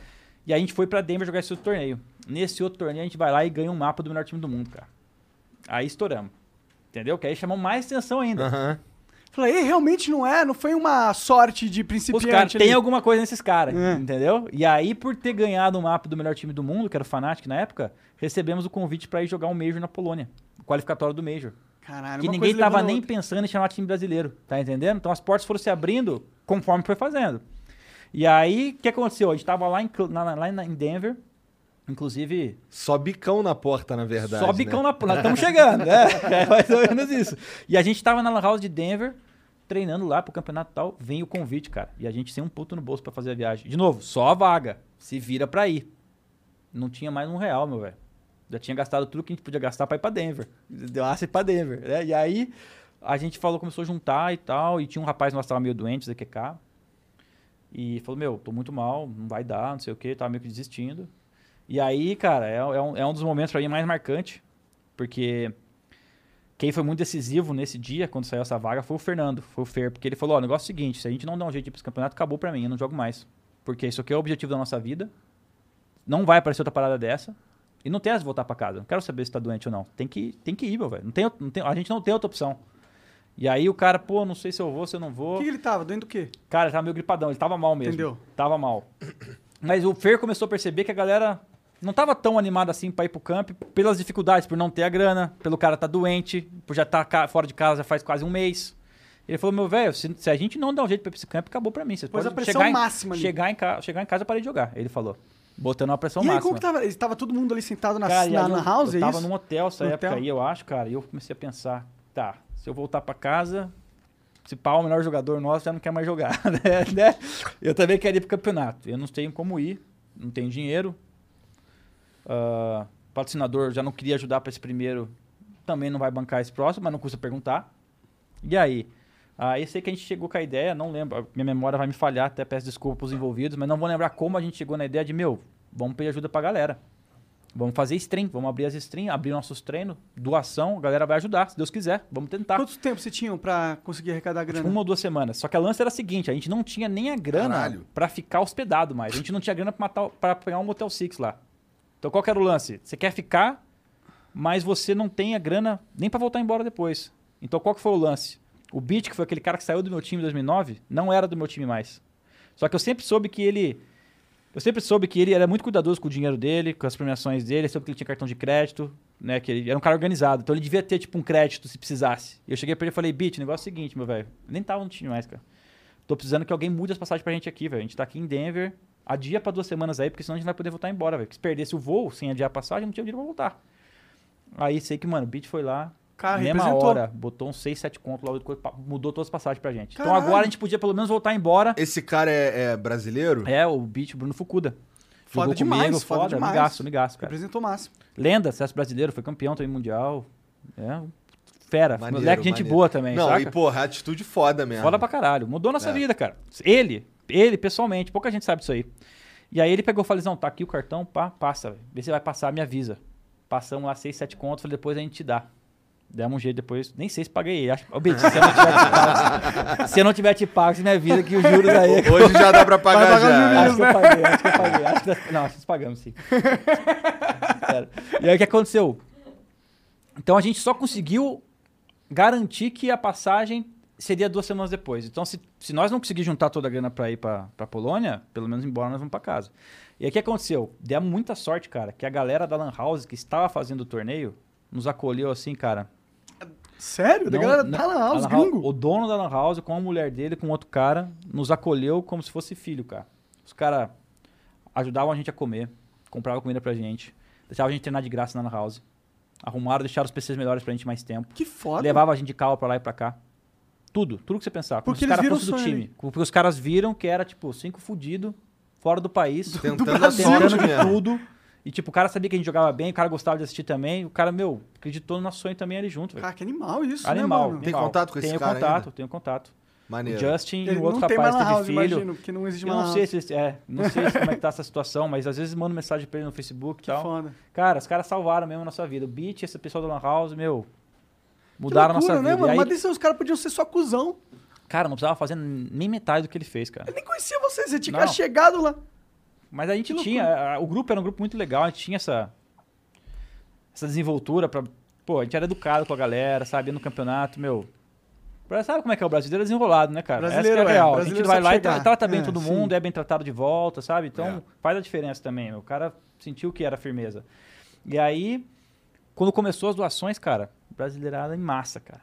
E aí a gente foi pra Denver jogar esse outro torneio. Nesse outro torneio a gente vai lá e ganha um mapa do melhor time do mundo, cara. Aí estouramos. Entendeu? Que aí chamou mais atenção ainda. Aham. Falei, "Ei, realmente não é, não foi uma sorte de Os principiante. caras, ali." tem alguma coisa nesses caras, É. entendeu? E aí, por ter ganhado o mapa do melhor time do mundo, que era o Fnatic na época, recebemos o convite pra ir jogar um Major na Polônia. O qualificatório do Major. Caralho, que ninguém tava nem pensando em chamar time brasileiro, tá entendendo? Então as portas foram se abrindo conforme foi fazendo. E aí, o que aconteceu? A gente tava lá em, na- lá em Denver, inclusive Só bicão na porta, na verdade. só bicão né? na Nós estamos chegando, né? É mais ou menos isso. E a gente tava na Lan House de Denver, treinando lá pro campeonato e tal. Vem o convite, cara. E a gente sem um puto no bolso pra fazer a viagem. De novo, só a vaga. Se vira pra ir. Não tinha mais um real, meu velho. Já tinha gastado tudo que a gente podia gastar pra ir pra Denver. Deu aço pra Denver. Né? E aí a gente falou, começou a juntar e tal. E tinha um rapaz nosso que tava meio doente, ZQK. E falou, meu, tô muito mal, não vai dar, não sei o que, tava meio que desistindo. E aí, cara, é, é um, é um dos momentos pra mim mais marcante, porque quem foi muito decisivo nesse dia, quando saiu essa vaga, foi o Fernando, foi o Fer, porque ele falou, ó, o negócio é o seguinte, se a gente não der um jeito de ir pra esse campeonato, acabou pra mim, eu não jogo mais. Porque isso aqui é o objetivo da nossa vida, não vai aparecer outra parada dessa, e não tem as de voltar pra casa, não quero saber se tá doente ou não, tem que, tem que ir, meu velho, não tem, não tem, a gente não tem outra opção. E aí o cara, pô, não sei se eu vou, se eu não O vou. que, que ele tava? Doendo do quê? Cara, ele tava meio gripadão, ele tava mal mesmo. Entendeu? Tava mal. Mas o Fer começou a perceber que a galera não tava tão animada assim pra ir pro camp pelas dificuldades, por não ter a grana, pelo cara tá doente, por já estar tá fora de casa já faz quase um mês. Ele falou, meu velho, se, se a gente não der um jeito pra esse camp, acabou pra mim. Vocês podem a pressão chegar em, máxima ali. chegar em, ca- chegar em casa, parei de jogar. Ele falou. Botando uma pressão e aí, máxima. como que tava? Estava todo mundo ali sentado na, Cara, e na, na eu, house, eu é tava isso? num hotel essa No época hotel? aí, eu acho, cara. E eu comecei a pensar, tá, se eu voltar pra casa, se pau, o melhor jogador nosso já não quer mais jogar, [LAUGHS] né? Eu também quero ir pro campeonato. Eu não tenho como ir, não tenho dinheiro. Ah, patrocinador já não queria ajudar pra esse primeiro, também não vai bancar esse próximo, mas não custa perguntar. E aí? Aí sei que a gente chegou com a ideia, não lembro, a minha memória vai me falhar, até peço desculpa pros envolvidos, mas não vou lembrar como a gente chegou na ideia de, meu, vamos pedir ajuda pra galera. Vamos fazer stream, vamos abrir as stream, abrir nossos treinos, doação, a galera vai ajudar, se Deus quiser, vamos tentar. Quanto tempo você tinha pra conseguir arrecadar grana? Tipo, uma ou duas semanas. Só que a lance era a seguinte, a gente não tinha nem a grana pra ficar hospedado mais. A gente não tinha grana pra pegar um Motel Six lá. Então qual que era o lance? Você quer ficar, mas você não tem a grana nem pra voltar embora depois. Então qual que foi o lance? O Beat, que foi aquele cara que saiu do meu time em 2009, não era do meu time mais. Só que eu sempre soube que ele... Eu sempre soube que ele era muito cuidadoso com o dinheiro dele, com as premiações dele, soube que ele tinha cartão de crédito, né? Que ele era um cara organizado, então ele devia ter, tipo, um crédito se precisasse. E eu cheguei pra ele e falei, Beat, o negócio é o seguinte, meu velho. Nem tava no time mais, cara. Tô precisando que alguém mude as passagens pra gente aqui, velho. A gente tá aqui em Denver, adia pra duas semanas aí, porque senão a gente não vai poder voltar embora, velho. Porque se perdesse o voo sem adiar a passagem, não tinha dinheiro pra voltar. Aí sei que, mano, o Beat foi lá, Cara, mesma representou. hora, botou uns 6, 7 contos lá, mudou todas as passagens pra gente. Então Caralho. agora a gente podia pelo menos voltar embora. Esse cara é, é brasileiro? É, o Beat, Bruno Fukuda. Foda Jogou demais, comigo, foda foda, demais. amigaço, amigaço, cara. Representou o máximo. Lenda, sucesso brasileiro, foi campeão também mundial. É, fera. Maneiro, Moleque, gente maneiro. boa também, Não, saca? e porra, atitude foda mesmo. Foda pra caralho. Mudou nossa É. vida, cara. Ele, ele, pessoalmente, pouca gente sabe disso aí. E aí ele pegou e falou, não, tá aqui o cartão, pá, passa. Vê se vai passar, me avisa. Passamos lá 6, 7 contos, falei, depois a gente te dá. Demos um jeito depois, nem sei se paguei. Acho, Ô, Beto, se eu não tiver te pago, [LAUGHS] se eu não tiver te pago, você me avisa que os juros aí... Hoje já dá pra pagar pagar já. Acho que eu paguei, acho que eu paguei. Acho que não, acho que nós pagamos sim. E aí o que aconteceu? Então a gente só conseguiu garantir que a passagem seria duas semanas depois. Então, se, se nós não conseguir juntar toda a grana para ir para pra Polônia, pelo menos embora nós vamos para casa. E aí o que aconteceu? Deu muita sorte, cara, que a galera da Lan House que estava fazendo o torneio nos acolheu assim, cara. Sério? Da Não- galera da Lan House, Lan House- gringo? O dono da Lan House com a mulher dele, com outro cara, nos acolheu como se fosse filho, cara. Os caras ajudavam a gente a comer, compravam comida pra gente, deixavam a gente treinar de graça na Lan House. Arrumaram, deixaram os PCs melhores pra gente mais tempo. Que foda. Levava a gente de carro pra lá e pra cá. Tudo, tudo que você pensar. Como Porque se os eles caras viram fossem do time. Porque os caras viram que era, tipo, cinco fudidos, fora do país, [LAUGHS] Tentando Brasil. tentando de mesmo. tudo. E, tipo, o cara sabia que a gente jogava bem, o cara gostava de assistir também. O cara, meu, acreditou no nosso sonho também ali junto. Cara, que animal isso, né, Animal. mano? Tem animal. contato com esse tenho cara contato, ainda? Tenho contato. Maneiro. O Justin e o outro rapaz teve House, filho. imagino, porque não existe Eu mais não sei House. se é, não sei se como é que tá essa situação, mas às vezes mando mensagem pra ele no Facebook e Que tal. foda. Cara, os caras salvaram mesmo a nossa vida. O Beat, esse pessoal da Lan House, meu, mudaram loucura, a nossa vida. né, mano? E aí, Mas desse, os caras podiam ser só cuzão. cara, não precisava fazer nem metade do que ele fez, cara. Eu nem conhecia você, você tinha Não. chegado lá. Mas a gente tinha, o grupo era um grupo muito legal, a gente tinha essa essa desenvoltura pra, pô, a gente era educado com a galera, sabe, no campeonato, meu. Sabe como é que é o brasileiro é desenrolado, né, cara? Brasileiro Essa que é é, a real. A gente vai lá e chegar. tra- trata bem É, todo sim. mundo, é bem tratado de volta, sabe? Então É. faz a diferença também. O cara sentiu que era firmeza. E aí, quando começou as doações, cara, brasileirada em massa, cara.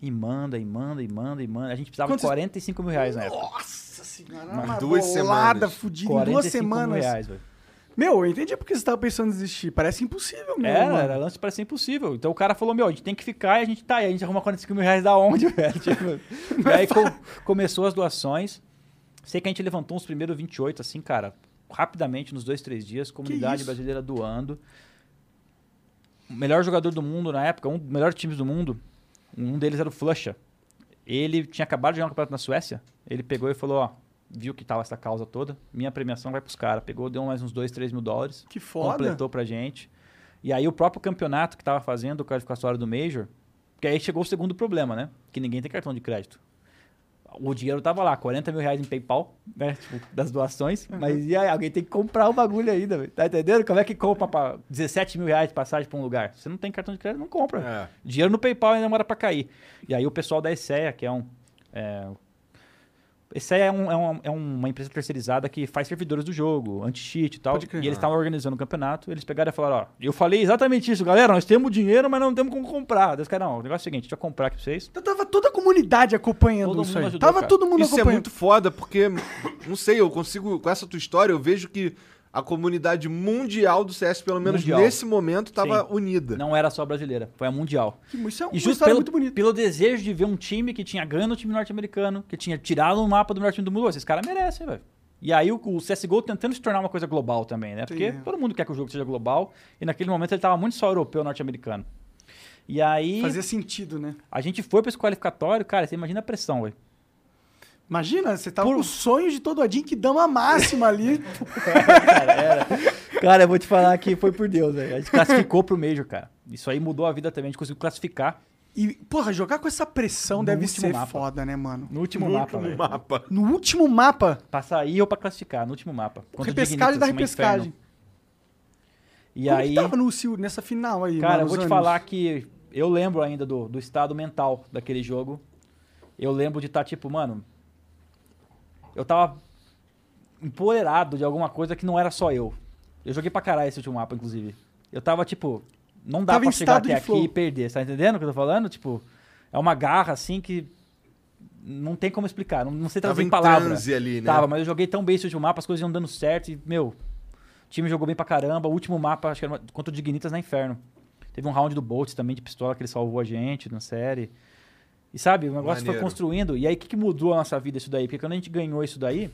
E manda, e manda, e manda, e manda. A gente precisava Quantos- de 45 mil reais na época. Nossa senhora, Mas uma duas bolada semanas. fudida em duas 45 mil semanas. reais, velho. Meu, eu entendi porque você tava pensando em desistir. Parece impossível mesmo. Era, mano. era lance para ser impossível. Então o cara falou, meu, a gente tem que ficar e a gente tá aí. A gente arruma 45 mil reais da onde, [LAUGHS] velho? Tipo, e aí co- começou as doações. Sei que a gente levantou uns primeiros 28, assim, cara, rapidamente, nos dois, três dias. Comunidade brasileira doando. Melhor jogador do mundo na época, um dos melhores times do mundo, um deles era o Flusha. Ele tinha acabado de ganhar um campeonato na Suécia. Ele pegou e falou, ó, viu que tava essa causa toda, minha premiação vai pros caras. Pegou, deu mais uns dois, três mil dólares Que foda. completou pra gente. E aí o próprio campeonato que tava fazendo o qualificatório do Major, que aí chegou o segundo problema, né? Que ninguém tem cartão de crédito. O dinheiro tava lá, 40 mil reais em PayPal, né? Tipo, das doações. Mas e aí, alguém tem que comprar o bagulho ainda, velho. Tá entendendo? Como é que compra pra 17 mil reais de passagem pra um lugar? Você não tem cartão de crédito, não compra. É. Dinheiro no PayPal ainda demora pra cair. E aí o pessoal da ESEA, que é um. É, ESEA é, um- é um- é uma empresa terceirizada que faz servidores do jogo, anti-cheat e tal. Pode crer. E eles estavam organizando o campeonato. Eles pegaram e falaram: Ó, eu falei exatamente isso, galera. Nós temos dinheiro, mas não temos como comprar. Daí os caras, não, o negócio é o seguinte: a gente vai comprar aqui pra vocês. Então tava toda a comunidade acompanhando Todo isso mundo aí. ajudou, tava cara. todo mundo Isso é acompanhando. muito foda, porque, não sei, eu consigo, com essa tua história, eu vejo que a comunidade mundial do CS, pelo menos Mundial. nesse momento, tava Sim. unida. Não era só brasileira, foi a mundial. Isso é uma E justo pelo, muito bonita. pelo desejo de ver um time que tinha ganho no time norte-americano, que tinha tirado o mapa do melhor time do mundo. Esses caras merecem, velho. E aí o, o CSGO tentando se tornar uma coisa global também, né? Porque Sim. todo mundo quer que o jogo seja global. E naquele momento ele tava muito só europeu, norte-americano. E aí Fazia sentido, né? a gente foi pra esse qualificatório, cara, você imagina a pressão, velho. Imagina, você tava Por- com o sonho de todo a que dama máxima ali. [LAUGHS] Cara, eu vou te falar que foi por Deus, velho. A gente classificou pro Major, cara. Isso aí mudou a vida também, a gente conseguiu classificar E, porra, jogar com essa pressão No deve ser mapa. foda, né, mano? no último No mapa, último mapa. No último mapa, Pra sair ou pra classificar, no último mapa. Contra repescagem da repescagem. inferno. E Como aí, que tava no nessa final aí, cara, mano, eu vou te ânimos? falar que eu lembro ainda do, do estado mental daquele jogo. Eu lembro de estar, tipo, mano. Eu tava empolerado de alguma coisa que não era só eu. Eu joguei pra caralho esse último mapa, inclusive. Eu tava, tipo, não dá Tava pra chegar até aqui flow. e perder. Você tá entendendo o que eu tô falando? Tipo, é uma garra assim que. Não tem como explicar. Não, não sei Tava trazer em em palavras. ali, né? Tava, mas eu joguei tão bem esse último mapa, as coisas iam dando certo e, meu, o time jogou bem pra caramba. O último mapa, acho que era uma- contra o Dignitas na Inferno. Teve um round do Bolt também de pistola que ele salvou a gente na série. E sabe, o negócio foi Maneiro. construindo. E aí, o que, que mudou a nossa vida isso daí? Porque quando a gente ganhou isso daí,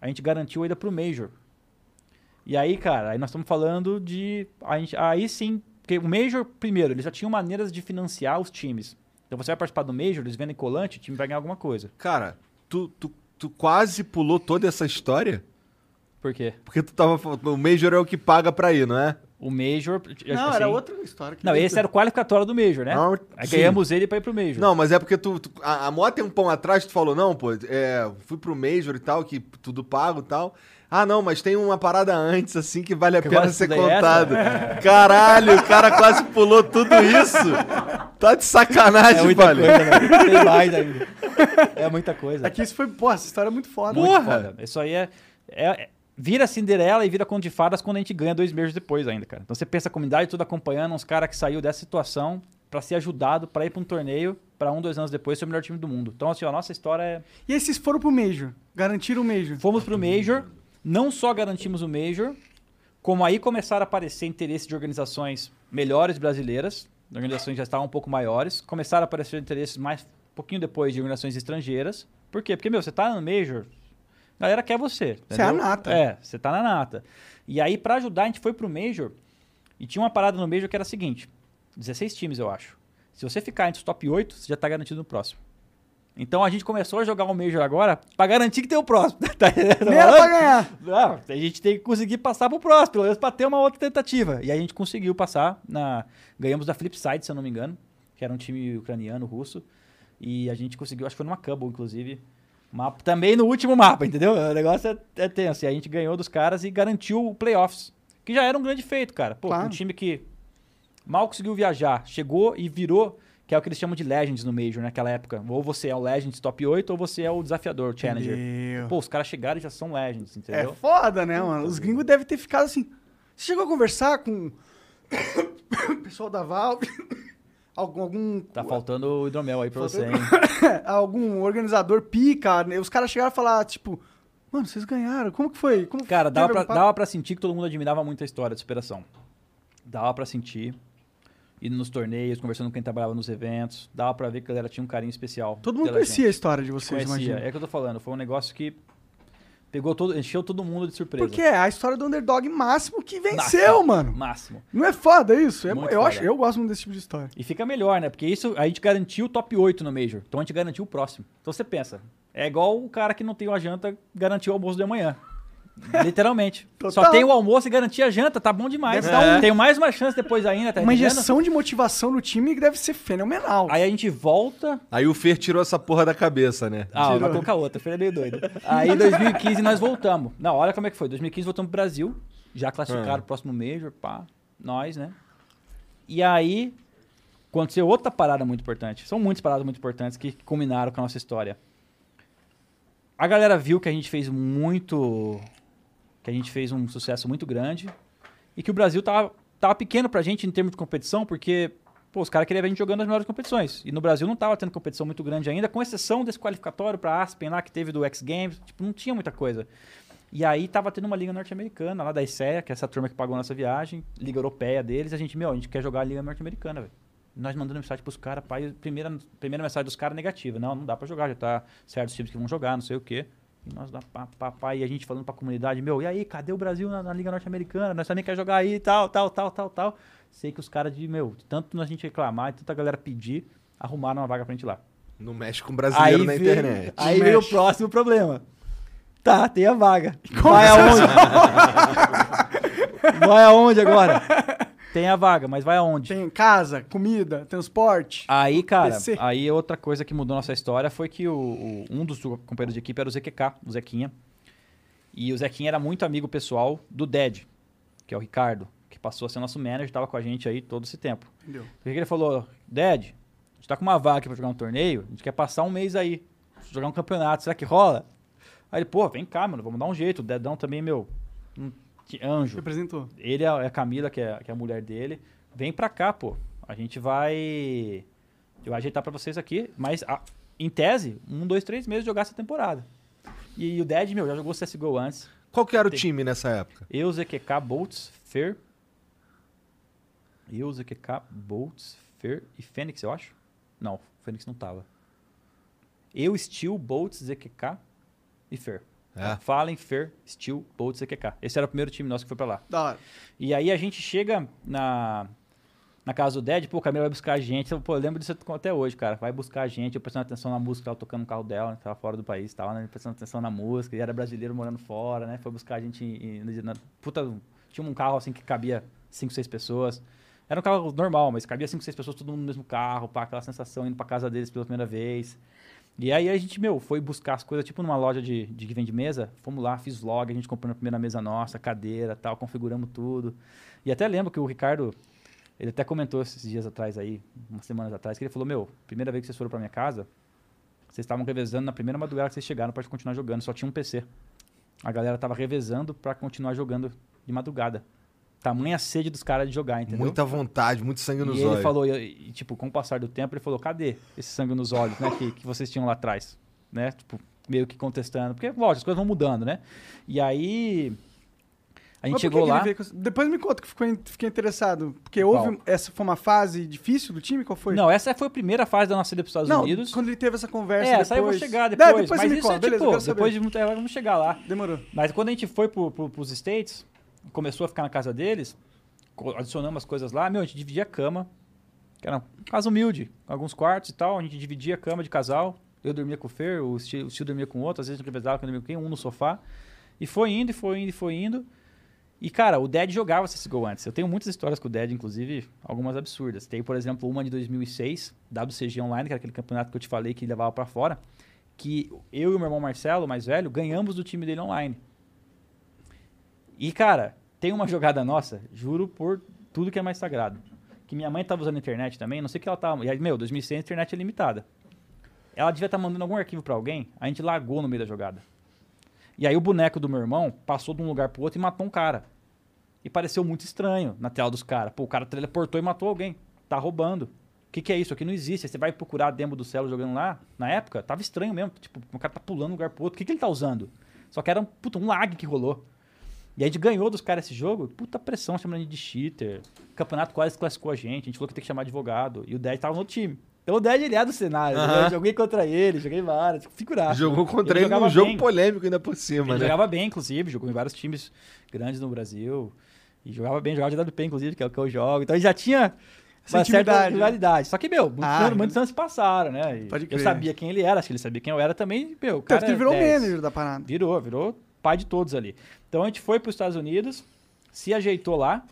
a gente garantiu a ida pro Major. E aí, cara, aí nós estamos falando de. A gente, aí sim, porque o Major, primeiro, eles já tinham maneiras de financiar os times. Então você vai participar do Major, eles vendem colante, o time vai ganhar alguma coisa. Cara, tu, tu, tu quase pulou toda essa história? Por quê? Porque tu tava falando, o Major é o que paga pra ir, não é? O Major. Não, assim- era outra história. que Não, esse era o qualificatório do Major, né? Não, ganhamos ele pra ir pro Major. Não, mas é porque tu. tu- a, a mó tempão atrás tu falou, não, pô, é, fui pro Major e tal, que tudo pago e tal. Ah, não, mas tem uma parada antes, assim, que vale a Que pena ser é essa? contado. [LAUGHS] Caralho, o cara quase pulou tudo isso. Tá de sacanagem, É muita velho. coisa, velho. Tem mais ainda. É muita coisa. Aqui isso foi, pô, essa história é muito foda. Muito Porra! foda. Isso aí é, é- é- Vira Cinderela e vira Conto de Fadas quando a gente ganha dois meses depois ainda, cara. Então você pensa a comunidade toda acompanhando, uns caras que saiu dessa situação pra ser ajudado, pra ir pra um torneio, pra um, dois anos depois ser o melhor time do mundo. Então, assim, a nossa história é. E aí vocês foram pro Major, garantiram o Major. Fomos pro Major, não só garantimos o Major, como aí começaram a aparecer interesse de organizações melhores brasileiras, organizações que já estavam um pouco maiores, começaram a aparecer interesses mais um pouquinho depois de organizações estrangeiras. Por quê? Porque, meu, você tá no Major, a galera quer você. Você é a nata. É, você tá na nata. E aí, pra ajudar, a gente foi pro Major, e tinha uma parada no Major que era a seguinte, 16 times, eu acho. Se você ficar entre os top 8, você já tá garantido no próximo. Então a gente começou a jogar o Major agora pra garantir que tem o próximo. [LAUGHS] Tá pra ganhar. Não, a gente tem que conseguir passar pro próximo, pelo menos pra ter uma outra tentativa. E a gente conseguiu passar na. Ganhamos da Flipside, se eu não me engano, que era um time ucraniano, russo. E a gente conseguiu, acho que foi numa Cubble, inclusive. Mapa, também no último mapa, entendeu? O negócio é, é tenso. E a gente ganhou dos caras e garantiu o playoffs. Que já era um grande feito, cara. Pô, Claro. um time que mal conseguiu viajar, chegou e virou, que é o que eles chamam de Legends no Major naquela época. Ou você é o Legends top 8, ou você é o desafiador, o Challenger. Pô, os caras chegaram e já são Legends, É entendeu? foda, né, mano? Os gringos devem ter ficado assim. Você chegou a conversar com [COUGHS] o pessoal da Valve? Algum, algum, Tá faltando o hidromel aí pra você, hein? [LAUGHS] algum organizador pica? né? Os caras chegaram a falar, tipo, mano, vocês ganharam. Como que foi? Como Cara, dava pra, dava pra sentir que todo mundo admirava muito a história de superação. Dava pra sentir. Indo nos torneios, conversando com quem trabalhava nos eventos. Dava pra ver que a galera tinha um carinho especial. Todo mundo conhecia a gente. história de vocês, Conhecia. imagina. É o que eu tô falando. Foi um negócio que pegou todo, encheu todo mundo de surpresa. Porque é a história do underdog máximo que venceu, mano. Máximo. Não é foda isso? É- eu, foda. acho, eu gosto muito desse tipo de história. E fica melhor, né? Porque isso a gente garantiu o top 8 no Major. Então a gente garantiu o próximo. Então você pensa, é igual o cara que não tem uma janta garantiu o almoço de amanhã. Literalmente. [LAUGHS] Total. Só tem o almoço e garantir a janta, tá bom demais. Dar um- Tenho mais uma chance depois ainda, tá Uma entendendo? injeção de motivação no time que deve ser fenomenal. Aí a gente volta. Aí o Fer tirou essa porra da cabeça, né? Ah, Tirou. vai colocar outra, filho é meio doido. Aí em 2015 nós voltamos. Não, olha como é que foi. 2015 voltamos pro Brasil. Já classificaram Ah. o próximo Major, pá. Nós, né? E aí aconteceu outra parada muito importante. São muitas paradas muito importantes que culminaram com a nossa história. A galera viu que a gente fez muito. Que a gente fez um sucesso muito grande. E que o Brasil tava, tava pequeno pra gente em termos de competição, porque pô, os caras queriam ver a gente jogando as melhores competições. E no Brasil não tava tendo competição muito grande ainda, com exceção desse qualificatório pra Aspen lá, que teve do X Games. Tipo, não tinha muita coisa. E aí tava tendo uma liga norte-americana lá da ICEA, que é essa turma que pagou a nossa viagem, liga europeia deles, a gente, meu, a gente quer jogar a liga norte-americana, velho. Nós mandando mensagem pros caras, pai, primeira, primeira mensagem dos caras negativa. Não, não dá pra jogar, já tá certos times que vão jogar, não sei o quê. E nós pá, pá, e a gente falando pra comunidade, meu, e aí, cadê o Brasil na, na Liga Norte-Americana? Nós também quer jogar aí, tal, tal, tal, tal, tal. Sei que os caras de, meu, de tanto a gente reclamar, de tanta galera pedir, arrumaram uma vaga pra gente lá. Não mexe com brasileiro na veio- internet. Aí veio o próximo problema. Tá, tem a vaga. Vai aonde? [LAUGHS] vai aonde agora? Tem a vaga, mas vai aonde? Tem casa, comida, transporte. Aí, cara, PC. aí outra coisa que mudou nossa história foi que o, o- um dos companheiros de equipe era o ZQK, o Zequinha. E o Zequinha era muito amigo pessoal do Ded, que é o Ricardo, que passou a ser nosso manager, tava com a gente aí todo esse tempo. Entendeu? O que que ele falou? Ded, a gente tá com uma vaga aqui pra jogar um torneio, a gente quer passar um mês aí, jogar um campeonato, será que rola? Aí ele, pô, vem cá, mano, vamos dar um jeito. O Dedão também, meu, anjo. Representou. Ele é a Camila, que é, que é a mulher dele. Vem pra cá, pô. A gente vai. Eu vou ajeitar pra vocês aqui. Mas, a- em tese, um, dois, três meses de jogar essa temporada. E, o Dead, meu, já jogou CSGO antes. Qual que era o Tem. time nessa época? Eu, ZQK, Boltz, Fer. Eu, ZQK, Boltz, Fer e Fênix, eu acho. Não, Fênix não tava. Eu, Steel, Boltz, ZQK e Fer. É. Fallen, Fer, Steel, Boltz, ZQK. Esse era o primeiro time nosso que foi pra lá. Da hora. E aí a gente chega na, na casa do Dead, pô, o Camila vai buscar a gente. Eu, Pô, eu lembro disso até hoje, cara. Vai buscar a gente, eu prestando atenção na música, ela tocando no carro dela, né, tava fora do país, tava, né, prestando atenção na música, e era brasileiro morando fora, né? Foi buscar a gente em- em- na, puta, tinha um carro assim que cabia cinco, seis pessoas. Era um carro normal, mas cabia cinco, seis pessoas, todo mundo no mesmo carro, pá, aquela sensação, indo pra casa deles pela primeira vez. E aí a gente, meu, foi buscar as coisas, tipo numa loja de, de que vende mesa. Fomos lá, fiz vlog, a gente comprou a primeira mesa nossa, cadeira tal, configuramos tudo. E até lembro que o Ricardo, ele até comentou esses dias atrás aí, umas semanas atrás, que ele falou, meu, primeira vez que vocês foram pra minha casa, vocês estavam revezando na primeira madrugada que vocês chegaram pra continuar jogando, só tinha um PC. A galera tava revezando pra continuar jogando de madrugada. Tamanha sede dos caras de jogar, entendeu? Muita vontade, muito sangue nos e ele olhos. falou, e, e, tipo, com o passar do tempo, ele falou, cadê esse sangue nos olhos, né, que, que vocês tinham lá atrás, né, tipo, meio que contestando, porque, lógico, as coisas vão mudando, né, e aí, a gente Mas chegou lá, ele veio Depois me conta que ficou, fiquei interessado. Porque houve. Qual? Essa foi uma fase difícil do time? Qual foi? não, essa foi a primeira fase da nossa ida para os Estados Não, Unidos, quando ele teve essa conversa. é, depois... essa aí eu vou chegar Não, depois, depois mas isso conta. é Beleza, eu tipo, depois de muito, é, vamos chegar lá, Demorou. mas quando a gente foi pro, pro, pros States, começou a ficar na casa deles, adicionamos as coisas lá, meu, a gente dividia a cama, que era uma casa humilde, alguns quartos e tal, a gente dividia a cama de casal, eu dormia com o Fer, o Steve, o Steve dormia com o outro, às vezes gente revezava, quem dormia com quem, um no sofá, e foi indo, e foi indo, e foi indo, e cara, o Dead jogava CSGO antes, eu tenho muitas histórias com o Dead, inclusive, algumas absurdas, tem, por exemplo, uma de 2006, WCG Online, que era aquele campeonato que eu te falei que levava pra fora, que eu e o meu irmão Marcelo, mais velho, ganhamos do time dele online. E, cara, tem uma jogada nossa, juro por tudo que é mais sagrado. Que minha mãe tava usando a internet também, não sei o que ela tava. E aí, meu, 2006 a internet é limitada. Ela devia estar mandando algum arquivo pra alguém, a gente lagou no meio da jogada. E aí o boneco do meu irmão passou de um lugar pro outro e matou um cara. E pareceu muito estranho na tela dos caras. Pô, o cara teleportou e matou alguém. Tá roubando. O que, que é isso? Aqui não existe. Aí Você vai procurar a demo do Celo jogando lá, na época, tava estranho mesmo. Tipo, o cara tá pulando de um lugar pro outro. O que, que ele tá usando? Só que era um, puta, um lag que rolou. E a gente ganhou dos caras esse jogo, puta pressão, chamando a gente de cheater. O campeonato quase classificou a gente, a gente falou que tem que chamar advogado. E o Dead tava no outro time. Então o Dead ele é do cenário. Eu joguei contra ele, joguei várias, figuraça. Jogou contra ele, jogava num jogo bem. polêmico ainda por cima, Ele né? jogava bem, inclusive, jogou em vários times grandes no Brasil. E jogava bem, jogava de WP, inclusive, que é o que eu jogo. Então ele já tinha uma certa né? rivalidade. Só que, meu, muitos, Ah, anos, muitos anos se passaram, né? E Pode eu crer. sabia quem ele era, acho que ele sabia quem eu era também. Meu, o Tanto cara que ele é virou 10. manager da parada. Virou, virou pai de todos ali. Então a gente foi para os Estados Unidos, se ajeitou lá,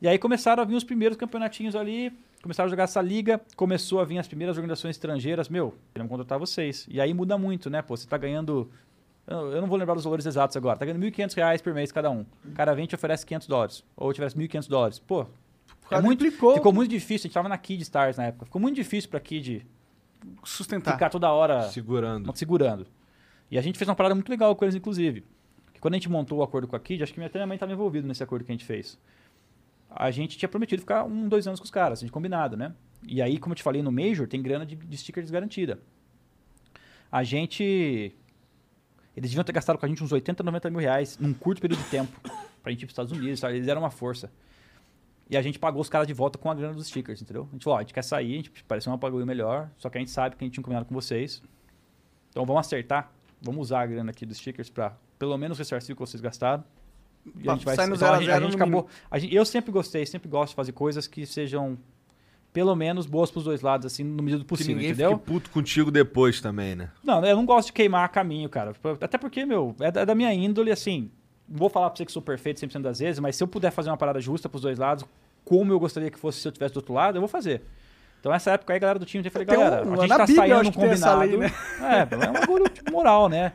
e aí começaram a vir os primeiros campeonatinhos ali, começaram a jogar essa liga, começou a vir as primeiras organizações estrangeiras, meu, queremos contratar vocês. E aí muda muito, né? Pô, você tá ganhando. Eu não vou lembrar dos valores exatos agora. Tá ganhando 1.500 reais por mês cada um. O cara vem e te oferece 500 dólares. Ou te oferece 1.500 dólares. Pô, é muito, ficou muito difícil. A gente tava na Kid Stars na época. Ficou muito difícil pra Kid Sustentar. ficar toda hora Segurando. segurando. E a gente fez uma parada muito legal com eles, inclusive. Quando a gente montou o acordo com a Kid, acho que minha mãe estava envolvido nesse acordo que a gente fez. A gente tinha prometido ficar um, dois anos com os caras, a gente combinado, né? E aí, como eu te falei, no Major tem grana de, de sticker desgarantida. A gente. Eles deviam ter gastado com a gente uns 80, 90 mil reais num curto período de tempo pra gente ir pros Estados Unidos, sabe? eles eram uma força. E a gente pagou os caras de volta com a grana dos stickers, entendeu? A gente falou, ó, a gente quer sair, a gente pareceu um bagulho melhor, só que a gente sabe que a gente tinha combinado com vocês. Então vamos acertar, vamos usar a grana aqui dos stickers pra pelo menos ressarcir o que vocês gastaram. E a gente vai sair no então, zero a gente, a zero gente acabou. a gente- eu sempre gostei, sempre gosto de fazer coisas que sejam pelo menos boas pros dois lados, assim, no medida do Que possível, ninguém entendeu? fique puto contigo depois também, né? Não, eu não gosto de queimar caminho, cara. Até porque, meu, é da, é da minha índole, assim. Não vou falar pra você que sou perfeito 100% das vezes, mas se eu puder fazer uma parada justa pros dois lados, como eu gostaria que fosse se eu tivesse do outro lado, eu vou fazer. Então, nessa época aí, a galera do time, eu falei, Tem um- galera, a gente tá Bíblia, saindo um que combinado. lei, né? É, é um bagulho tipo, moral, né?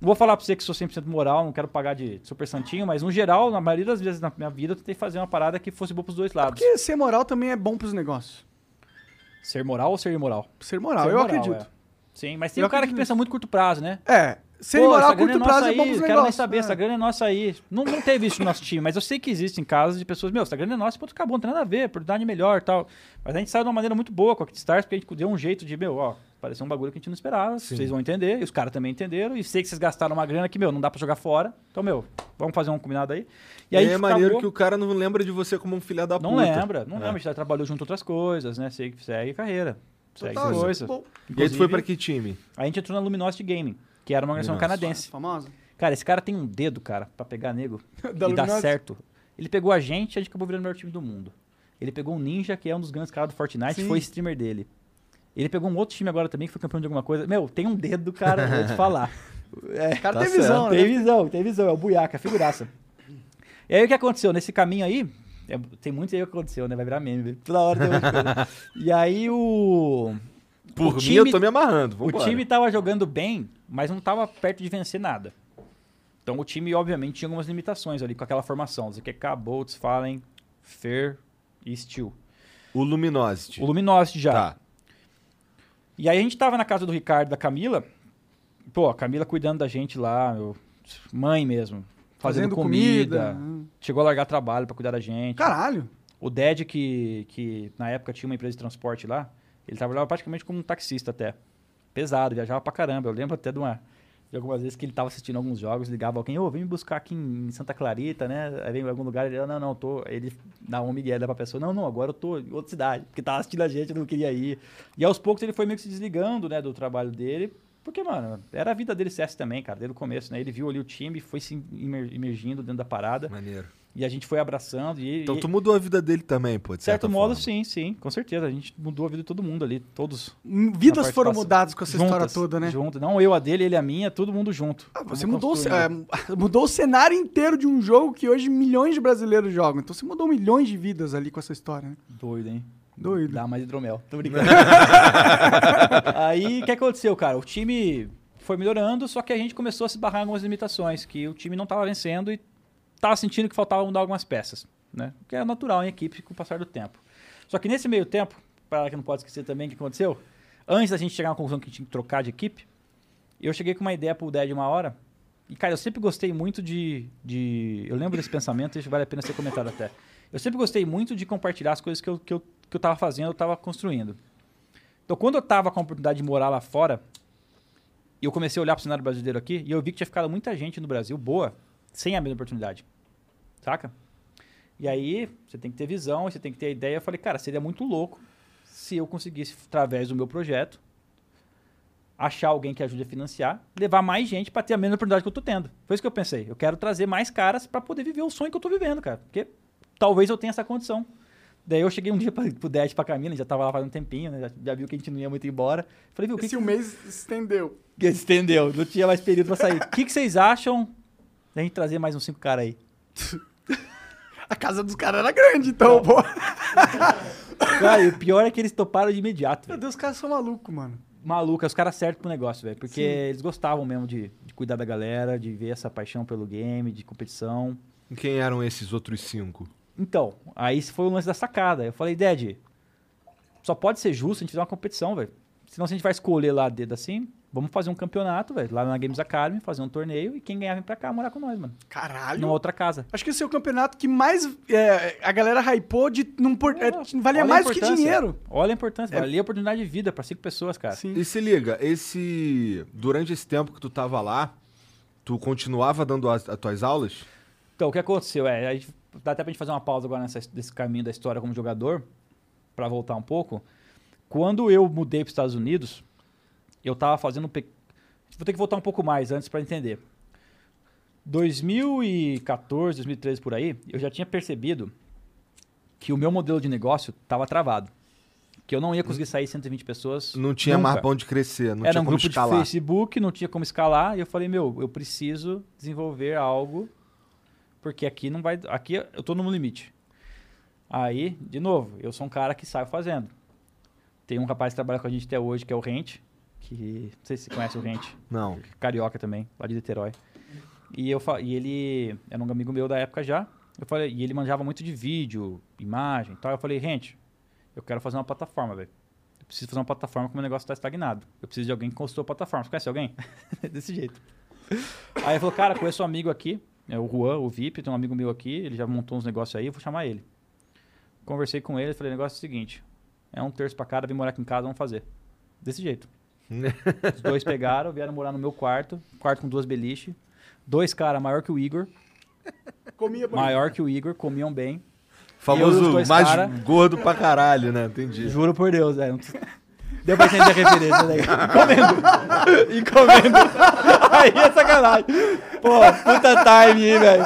Não vou falar pra você que sou 100% moral, não quero pagar de super santinho, mas no geral, na maioria das vezes na minha vida, eu tentei fazer uma parada que fosse boa pros dois lados. Porque ser moral também é bom pros negócios. Ser moral ou ser imoral? Ser moral, Ser eu moral, acredito. é. Sim, mas tem Eu um cara que acredito pensa muito curto prazo, né? É. Ser Pô, moral a curto é prazo é bom aí, pros Quero nem negócios. saber, é. essa grana é nossa aí. Não, não teve isso no nosso time, mas eu sei que existem casos de pessoas, meu, essa grana é nossa, ponto acabou, não tem nada a ver, oportunidade melhor e tal. Mas a gente saiu de uma maneira muito boa com a Stars, porque a gente deu um jeito de, meu, ó, pareceu um bagulho que a gente não esperava, vocês vão entender, e os caras também entenderam, e sei que vocês gastaram uma grana que, meu, não dá pra jogar fora. Então, meu, vamos fazer um combinado aí. E aí é maneiro acabou- que o cara não lembra de você como um filho da Não puta. lembra, não É. lembra, a gente já trabalhou junto outras coisas, né? Segue, segue carreira. Segue Total, coisa. E aí tu foi pra Inclusive, que time? A gente entrou na Luminosity Gaming, que era uma organização Nossa. canadense. Famosa. Cara, esse cara tem um dedo, cara, pra pegar nego [LAUGHS] Da e dar certo. Ele pegou a gente e a gente acabou virando o melhor time do mundo. Ele pegou um Ninja, que é um dos grandes caras do Fortnite, Sim. foi streamer dele. Ele pegou um outro time agora também, que foi campeão de alguma coisa. Meu, tem um dedo, cara, vou te [LAUGHS] falar. É, O cara Tá tem visão, tem né? visão, tem visão, é o Buiaca, figuraça. E aí o que aconteceu? Nesse caminho aí, É, tem muito aí que aconteceu, né? Vai virar meme, velho. Toda hora tem coisa. [LAUGHS] E aí o. Por o mim, time- eu tô me amarrando. O Vambora. time tava jogando bem, mas não tava perto de vencer nada. Então o time, obviamente, tinha algumas limitações ali com aquela formação. ZQK, Boltz, Fallen, Fer e Steel. O Luminosity. O Luminosity já. Tá. E aí a gente tava na casa do Ricardo e da Camila. Pô, a Camila cuidando da gente lá, meu, mãe mesmo. Fazendo, Fazendo comida. comida. Hum. Chegou a largar trabalho pra cuidar da gente. Caralho. O Ded, que, que na época tinha uma empresa de transporte lá, ele trabalhava praticamente como um taxista até. Pesado, viajava pra caramba. Eu lembro até de, uma, de algumas vezes que ele tava assistindo alguns jogos, ligava alguém, ô, vem me buscar aqui em Santa Clarita, né? Aí vem em algum lugar, ele, não, não, tô. Ele dá um migué, pra pessoa, não, não, agora eu tô em outra cidade, porque tava assistindo a gente, eu não queria ir. E aos poucos ele foi meio que se desligando, né, do trabalho dele, porque, mano, era a vida dele CS também, cara, desde o começo, né? Ele viu ali o time, foi se imer- imergindo dentro da parada, Maneiro. E a gente foi abraçando. E, Então e- tu mudou a vida dele também, pô, de de certo certa modo, forma. sim, sim, com certeza. A gente mudou a vida de todo mundo ali, todos. Hum, Vidas foram mudadas com essa história Juntas, toda, né? Juntas. Não eu a dele, ele a minha, todo mundo junto. Ah, Você mudou, o ce- construindo. é, mudou o cenário inteiro de um jogo que hoje milhões de brasileiros jogam. Então você mudou milhões de vidas ali com essa história, né? Doido, hein? Doido. Dá mais hidromel. Tô [LAUGHS] brincando. Aí, o que aconteceu, cara? O time foi melhorando, só que a gente começou a se barrar em algumas limitações, que o time não tava vencendo e tava sentindo que faltava mudar algumas peças, né? Que é natural em equipe com o passar do tempo. Só que nesse meio tempo, para que não pode esquecer também o que aconteceu, antes da gente chegar à conclusão que tinha que trocar de equipe, eu cheguei com uma ideia pro Ded uma hora, e cara, eu sempre gostei muito de, de... Eu lembro desse pensamento, isso vale a pena ser comentado até. Eu sempre gostei muito de compartilhar as coisas que eu, que eu, que eu tava fazendo, eu tava construindo. Então, quando eu tava com a oportunidade de morar lá fora, eu comecei a olhar pro cenário brasileiro aqui, e eu vi que tinha ficado muita gente no Brasil boa, sem a mesma oportunidade. Saca? E aí, você tem que ter visão, você tem que ter ideia. Eu falei, cara, seria muito louco se eu conseguisse, através do meu projeto, achar alguém que ajude a financiar, levar mais gente pra ter a mesma oportunidade que eu tô tendo. Foi isso que eu pensei. Eu quero trazer mais caras pra poder viver o sonho que eu tô vivendo, cara. Porque talvez eu tenha essa condição. Daí eu cheguei um dia pra, pro Dad pra Camila, já tava lá faz um tempinho, né? Já, já viu que a gente não ia muito embora. Falei, viu, o que, Esse que um mês estendeu. que [LAUGHS] estendeu? Não tinha mais período pra sair. O que, que vocês acham da gente trazer mais uns cinco caras aí? [LAUGHS] A casa dos caras era grande, então, pô. [LAUGHS] Cara, e o pior é que eles toparam de imediato, Meu velho. Deus, os caras são malucos, mano. Maluco, é os caras certos pro negócio, velho. Porque Sim. eles gostavam mesmo de, de cuidar da galera, de ver essa paixão pelo game, de competição. E Quem eram esses outros cinco? Então, aí esse foi o lance da sacada. Eu falei, Dad, só pode ser justo a gente fizer uma competição, velho. Senão se a gente vai escolher lá dedo assim, vamos fazer um campeonato, velho. Lá na Games Academy, fazer um torneio e quem ganhar vem pra cá morar com nós, mano. Caralho. Numa outra casa. Acho que esse é o campeonato que mais é, a galera hypou de não por, é, valia mais do que dinheiro. Olha a importância, É. valia a oportunidade de vida pra cinco pessoas, cara. Sim. E se liga, esse. Durante esse tempo que tu tava lá, tu continuava dando as, as tuas aulas? Então, o que aconteceu? É, a gente, dá até pra gente fazer uma pausa agora nessa, desse caminho da história como jogador, pra voltar um pouco. Quando eu mudei para Estados Unidos, eu tava fazendo um pe... Vou ter que voltar um pouco mais antes pra entender. 2014, 2013 por aí, eu já tinha percebido que o meu modelo de negócio tava travado. Que eu não ia conseguir sair 120 pessoas. Não tinha nunca. mais pão de crescer, não Era tinha um como grupo escalar. de Facebook, não tinha como escalar. E eu falei, meu, eu preciso desenvolver algo, porque aqui não vai. Aqui eu tô no limite. Aí, de novo, eu sou um cara que sai fazendo. Tem um rapaz que trabalha com a gente até hoje, que é o Rente, que. Não sei se você conhece o Rente, Não. carioca também, lá de Niterói. E, eu, e ele era um amigo meu da época já. Eu falei, e ele manjava muito de vídeo, imagem e tal. Eu falei, Rente, eu quero fazer uma plataforma, velho. Eu preciso fazer uma plataforma porque o meu negócio tá estagnado. Eu preciso de alguém que construa a plataforma. Você conhece alguém? [LAUGHS] Desse jeito. Aí ele falou, cara, conheço um amigo aqui, é o Juan, o VIP, tem um amigo meu aqui, ele já montou uns negócios aí, eu vou chamar ele. Conversei com ele, falei, o negócio é o seguinte, é um terço pra cada, vem morar aqui em casa, vamos fazer. Desse jeito. [LAUGHS] Os dois pegaram, vieram morar no meu quarto, quarto com duas beliches, dois caras maior que o Igor, Comia bonito. maior que o Igor, comiam bem. E Famoso mais cara- gordo pra caralho, né? Entendi. Juro por Deus, é. Deu pra entender a referência, né? Comendo. [LAUGHS] E comendo. Aí é sacanagem. Pô, puta time aí, velho.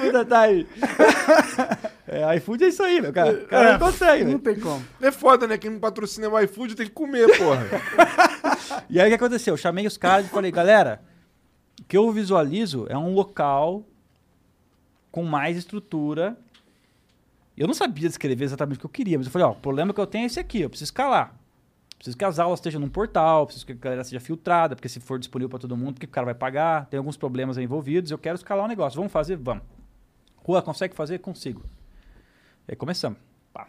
Puta time. É, iFood é isso aí, meu cara. O cara não consegue, Não tem como. É foda, né? Quem me patrocina é o iFood tem que comer, porra. [LAUGHS] E aí o que aconteceu? Eu chamei os caras e falei, galera, o que eu visualizo é um local com mais estrutura Eu não sabia descrever exatamente o que eu queria, mas eu falei, ó, o problema que eu tenho é esse aqui, eu preciso escalar. Preciso que as aulas estejam num portal, preciso que a galera seja filtrada, porque se for disponível para todo mundo, porque o cara vai pagar, tem alguns problemas aí envolvidos, eu quero escalar o negócio. Vamos fazer? Vamos. Rua, consegue fazer? Consigo. E aí começamos. Pá.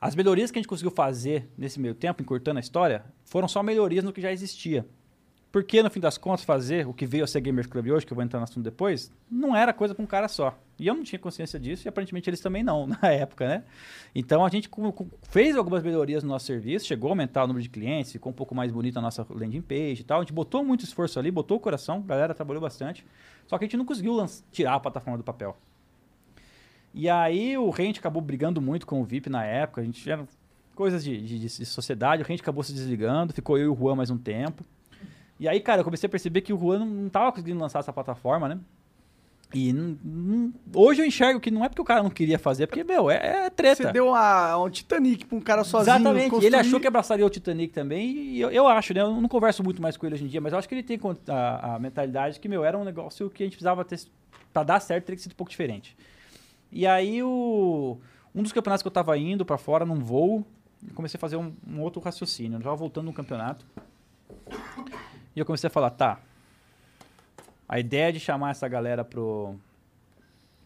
As melhorias que a gente conseguiu fazer nesse meio tempo, encurtando a história, foram só melhorias no que já existia. Porque, no fim das contas, fazer o que veio a ser Gamers Club hoje, que eu vou entrar no assunto depois, não era coisa com um cara só. E eu não tinha consciência disso, e aparentemente eles também não, [LAUGHS] na época, né? Então a gente fez algumas melhorias no nosso serviço, chegou a aumentar o número de clientes, ficou um pouco mais bonita a nossa landing page e tal. A gente botou muito esforço ali, botou o coração, a galera trabalhou bastante. Só que a gente não conseguiu tirar a plataforma do papel. E aí o Rente acabou brigando muito com o VIP na época, a gente era coisas de, de- de sociedade, o Rente acabou se desligando, ficou eu e o Juan mais um tempo. E aí, cara, eu comecei a perceber que o Juan não, não tava conseguindo lançar essa plataforma, né? E não- não- hoje eu enxergo que não é porque o cara não queria fazer, é porque, meu, é, é treta. Você deu uma, um Titanic pra um cara sozinho. Exatamente. E construir. ele achou que abraçaria o Titanic também. E eu, eu acho, né? Eu não converso muito mais com ele hoje em dia, mas eu acho que ele tem a, a mentalidade que, meu, era um negócio que a gente precisava ter. Pra dar certo, teria que ser um pouco diferente. E aí, o, um dos campeonatos que eu tava indo pra fora num voo, comecei a fazer um, um outro raciocínio. Eu tava voltando no campeonato. E eu comecei a falar, tá. A ideia de chamar essa galera pro,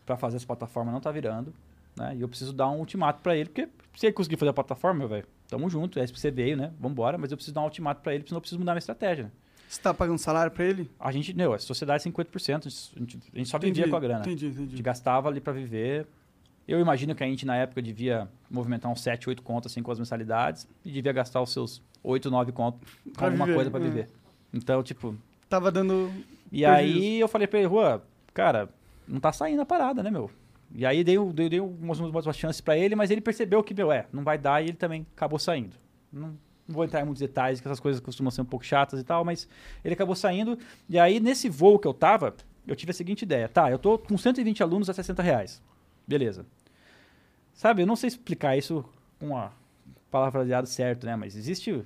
pra fazer essa plataforma não tá virando. Né? E eu preciso dar um ultimato pra ele, porque se ele conseguir fazer a plataforma, velho, tamo junto, a SPC veio, né? Vambora, mas eu preciso dar um ultimato pra ele, senão eu preciso mudar minha estratégia. né? Você tá pagando salário pra ele? A gente, meu, a sociedade é 50%, a gente, a gente só vivia Entendi, com a grana. Entendi, A gente entendi. gastava ali pra viver. Eu imagino que a gente, na época, devia movimentar uns 7, 8 contas assim, com as mensalidades e devia gastar os seus 8, 9 contos com alguma viver, coisa pra é. viver. Então, tipo, Tava dando. e Prejuízo. aí eu falei pra ele, Rua, cara, não tá saindo a parada, né, meu? E aí dei, dei, dei umas, umas chances pra ele, mas ele percebeu que, meu, é, não vai dar e ele também acabou saindo. Não, não vou entrar em muitos detalhes, que essas coisas costumam ser um pouco chatas e tal, mas ele acabou saindo. E aí, nesse voo que eu tava, eu tive a seguinte ideia. Tá, eu tô com 120 alunos a 60 reais. Beleza. Sabe, eu não sei explicar isso com a palavreado certo, né? Mas existe...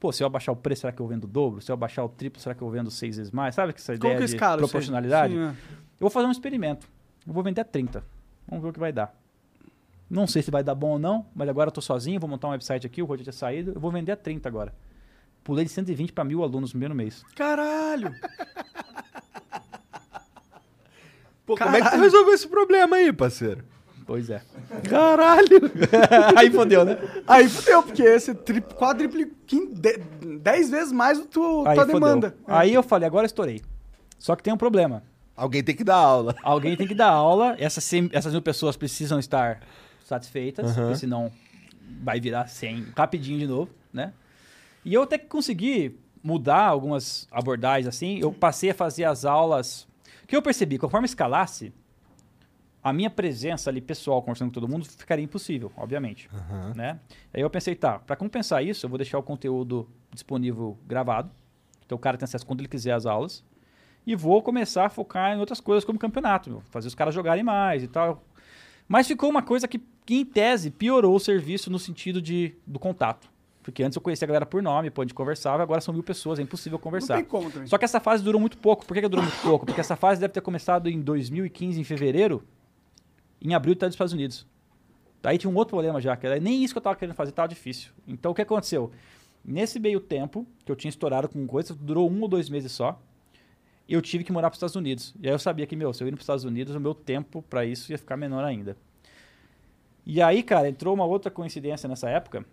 Pô, se eu abaixar o preço, será que eu vendo o dobro? Se eu abaixar o triplo, será que eu vendo seis vezes mais? Sabe que essa Como ideia que de proporcionalidade? Sim, é. Eu vou fazer um experimento. Eu vou vender a 30. Vamos ver o que vai dar. Não sei se vai dar bom ou não, mas agora eu tô sozinho, vou montar um website aqui, o Roger tinha saído, eu vou vender a 30 agora. Pulei de 120 para mil alunos no primeiro mês. Caralho! [LAUGHS] Pô, como é que tu resolveu esse problema aí, parceiro? Pois é. Caralho! [LAUGHS] Aí fodeu, né? Aí fudeu, porque esse tri, quadriplica 10 vezes mais o tu, Aí tua fodeu. demanda. Aí eu falei, agora estourei. Só que tem um problema. Alguém tem que dar aula. Alguém tem que dar aula, essas, 100 essas mil pessoas precisam estar satisfeitas, porque senão vai virar 100 rapidinho de novo, né? E eu até que consegui mudar algumas abordagens assim, eu passei a fazer as aulas. O que eu percebi, conforme escalasse, a minha presença ali pessoal conversando com todo mundo ficaria impossível, obviamente, né? Aí eu pensei, tá, para compensar isso, eu vou deixar o conteúdo disponível gravado. Então o cara tem acesso quando ele quiser às aulas. E vou começar a focar em outras coisas como campeonato, meu, fazer os caras jogarem mais e tal. Mas ficou uma coisa que, que, em tese, piorou o serviço no sentido de, do contato. Porque antes eu conhecia a galera por nome, pô, a gente conversava, agora são mil pessoas, é impossível Não conversar. tem como também. Só que essa fase durou muito pouco. Por que, que durou muito pouco? Porque essa fase deve ter começado em 2015, em fevereiro. Em abril tá dos Estados Unidos. Daí tinha um outro problema já, que era nem isso que eu tava querendo fazer, tava difícil. Então o que aconteceu? Nesse meio tempo, que eu tinha estourado com coisa, durou um ou dois meses só, eu tive que morar para os Estados Unidos. E aí eu sabia que, meu, se eu ir para os Estados Unidos, o meu tempo para isso ia ficar menor ainda. E aí, cara, entrou uma outra coincidência nessa época.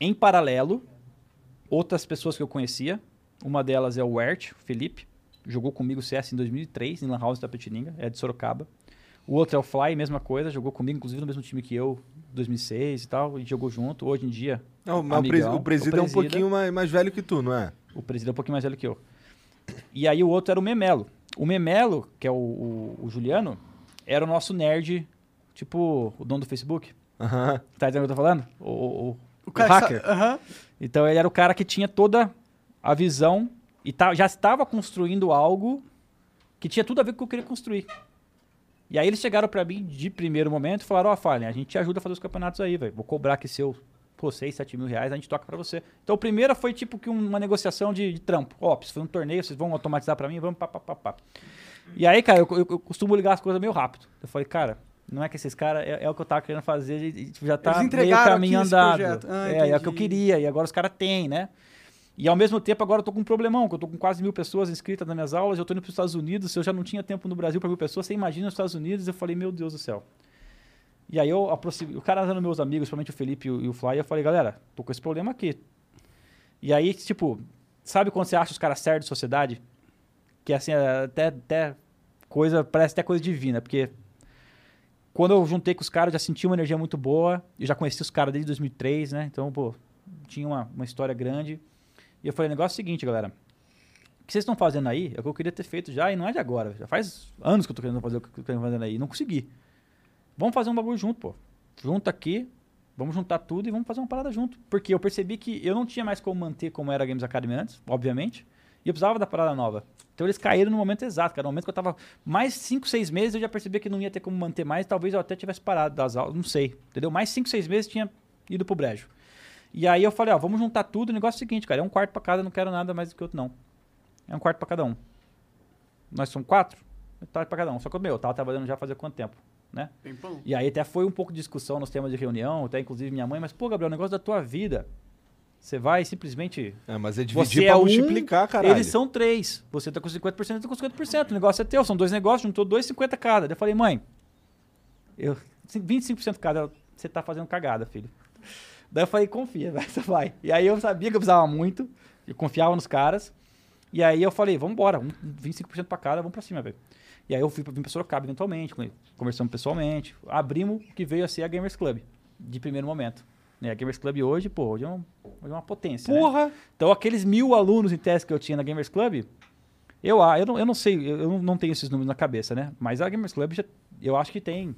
Em paralelo, outras pessoas que eu conhecia, uma delas é o Wert, o Felipe, jogou comigo CS em 2003, em Lan House da Petininga, é de Sorocaba. O outro é o Fly, mesma coisa, jogou comigo, inclusive no mesmo time que eu, 2006 e tal, e jogou junto. Hoje em dia, Não, o, Amigão, o presídio o é um presida. pouquinho mais, mais velho que tu, não é? o presidente é um pouquinho mais velho que eu. E aí o outro era o Memelo. O Memelo, que é o, o- o Juliano, era o nosso nerd, tipo o dono do Facebook. Aham. Tá entendendo o que eu tô falando? O, o- o O hacker. Aham. Então ele era o cara que tinha toda a visão e tá- já estava construindo algo que tinha tudo a ver com o que eu queria construir. E aí eles chegaram pra mim de primeiro momento e falaram, ó, Fallen, a gente te ajuda a fazer os campeonatos aí, velho. Vou cobrar aqui seu, pô, 6, 7 mil reais, a gente toca pra você. Então o primeiro foi tipo que uma negociação de, de trampo. Ó, se foi um torneio, vocês vão automatizar pra mim, vamos pá, pá, pá, pá. E aí, cara, eu, eu- eu costumo ligar as coisas meio rápido. Eu falei, cara, não é que esses caras, é, é o que eu tava querendo fazer e tipo, já tá meio caminho andado. Ah, é, é o que eu queria, e agora os caras têm, né? E ao mesmo tempo, agora eu tô com um problemão, que eu tô com quase mil pessoas inscritas nas minhas aulas, eu tô indo para os Estados Unidos, se eu já não tinha tempo no Brasil para mil pessoas, você imagina nos Estados Unidos, eu falei, meu Deus do céu. E aí eu aproximei, o cara era meus amigos, principalmente o Felipe e o, e o Fly, eu falei, galera, tô com esse problema aqui. E aí, tipo, sabe quando você acha os caras certos de sociedade? Que assim, é até, até coisa, parece até coisa divina, porque quando eu juntei com os caras, já senti uma energia muito boa, eu já conheci os caras desde 2003, né? Então, pô, tinha uma, uma história grande. E eu falei, negócio é o seguinte, galera, o que vocês estão fazendo aí é o que eu queria ter feito já, e não é de agora, já faz anos que eu tô querendo fazer o que eu tô fazendo aí, não consegui. Vamos fazer um bagulho junto, pô. Junta aqui, vamos juntar tudo e vamos fazer uma parada junto. Porque eu percebi que eu não tinha mais como manter como era a Games Academy antes, obviamente. E eu precisava da parada nova. Então eles caíram no momento exato, cara. No momento que eu tava mais 5, 6 meses, eu já percebi que não ia ter como manter mais. Talvez eu até tivesse parado das aulas, não sei. Entendeu? Mais 5, 6 meses tinha ido pro brejo. E aí eu falei, ó, vamos juntar tudo. O negócio é o seguinte, cara. É um quarto pra cada, eu não quero nada mais do que outro, não. É um quarto pra cada um. Nós somos quatro? Metade pra cada um. Só que, meu, eu tava trabalhando já fazia quanto tempo, né? E aí até foi um pouco de discussão nos temas de reunião, até inclusive minha mãe, mas, pô, Gabriel, o negócio da tua vida. Você vai simplesmente. É, mas é Você dividir é pra um, multiplicar, caralho. Eles são três. Você tá com 50%, eu tô com 50%. O negócio é teu, são dois negócios, juntou dois, 50 cada. Daí eu falei, mãe, eu, 25% cada, você tá fazendo cagada, filho. Daí eu falei, confia, vai, você [LAUGHS] vai. E aí eu sabia que eu precisava muito, eu confiava nos caras. E aí eu falei, vamos embora, um- 25% pra cada, vamos pra cima, velho. E aí eu fui pra, vim pra Sorocaba eventualmente, con- conversamos pessoalmente. Abrimos o que veio a ser a Gamers Club, de primeiro momento. Né, a Gamers Club hoje, pô, hoje é, um- hoje é uma potência, né? Porra! Então, aqueles mil alunos em teste que eu tinha na Gamers Club, eu, ah, eu, não, eu não sei, eu não tenho esses números na cabeça, né? Mas a Gamers Club, já, eu acho que tem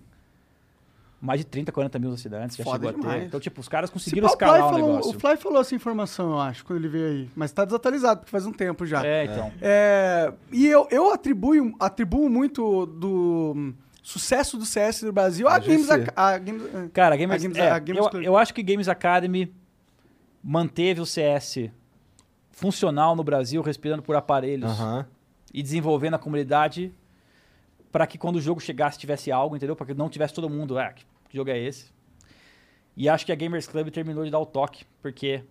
mais de 30, 40 mil assinantes, já Foda chegou a ter. Então, tipo, os caras Se conseguiram o escalar o falou- negócio. O Fly falou essa informação, eu acho, quando ele veio aí. Mas tá desatualizado, porque faz um tempo já. É, então. É, e eu, eu atribuo, atribuo muito do sucesso do CS do Brasil a A Games... GC. Ac- A, Games é. Cara, a Gamers, Games- é, a Gamers eu, Club. eu acho que Games Academy manteve o CS funcional no Brasil, respirando por aparelhos Aham. e desenvolvendo a comunidade para que quando o jogo chegasse tivesse algo, entendeu? Para que não tivesse todo mundo, ah, que jogo é esse? E acho que a Gamers Club terminou de dar o toque, porque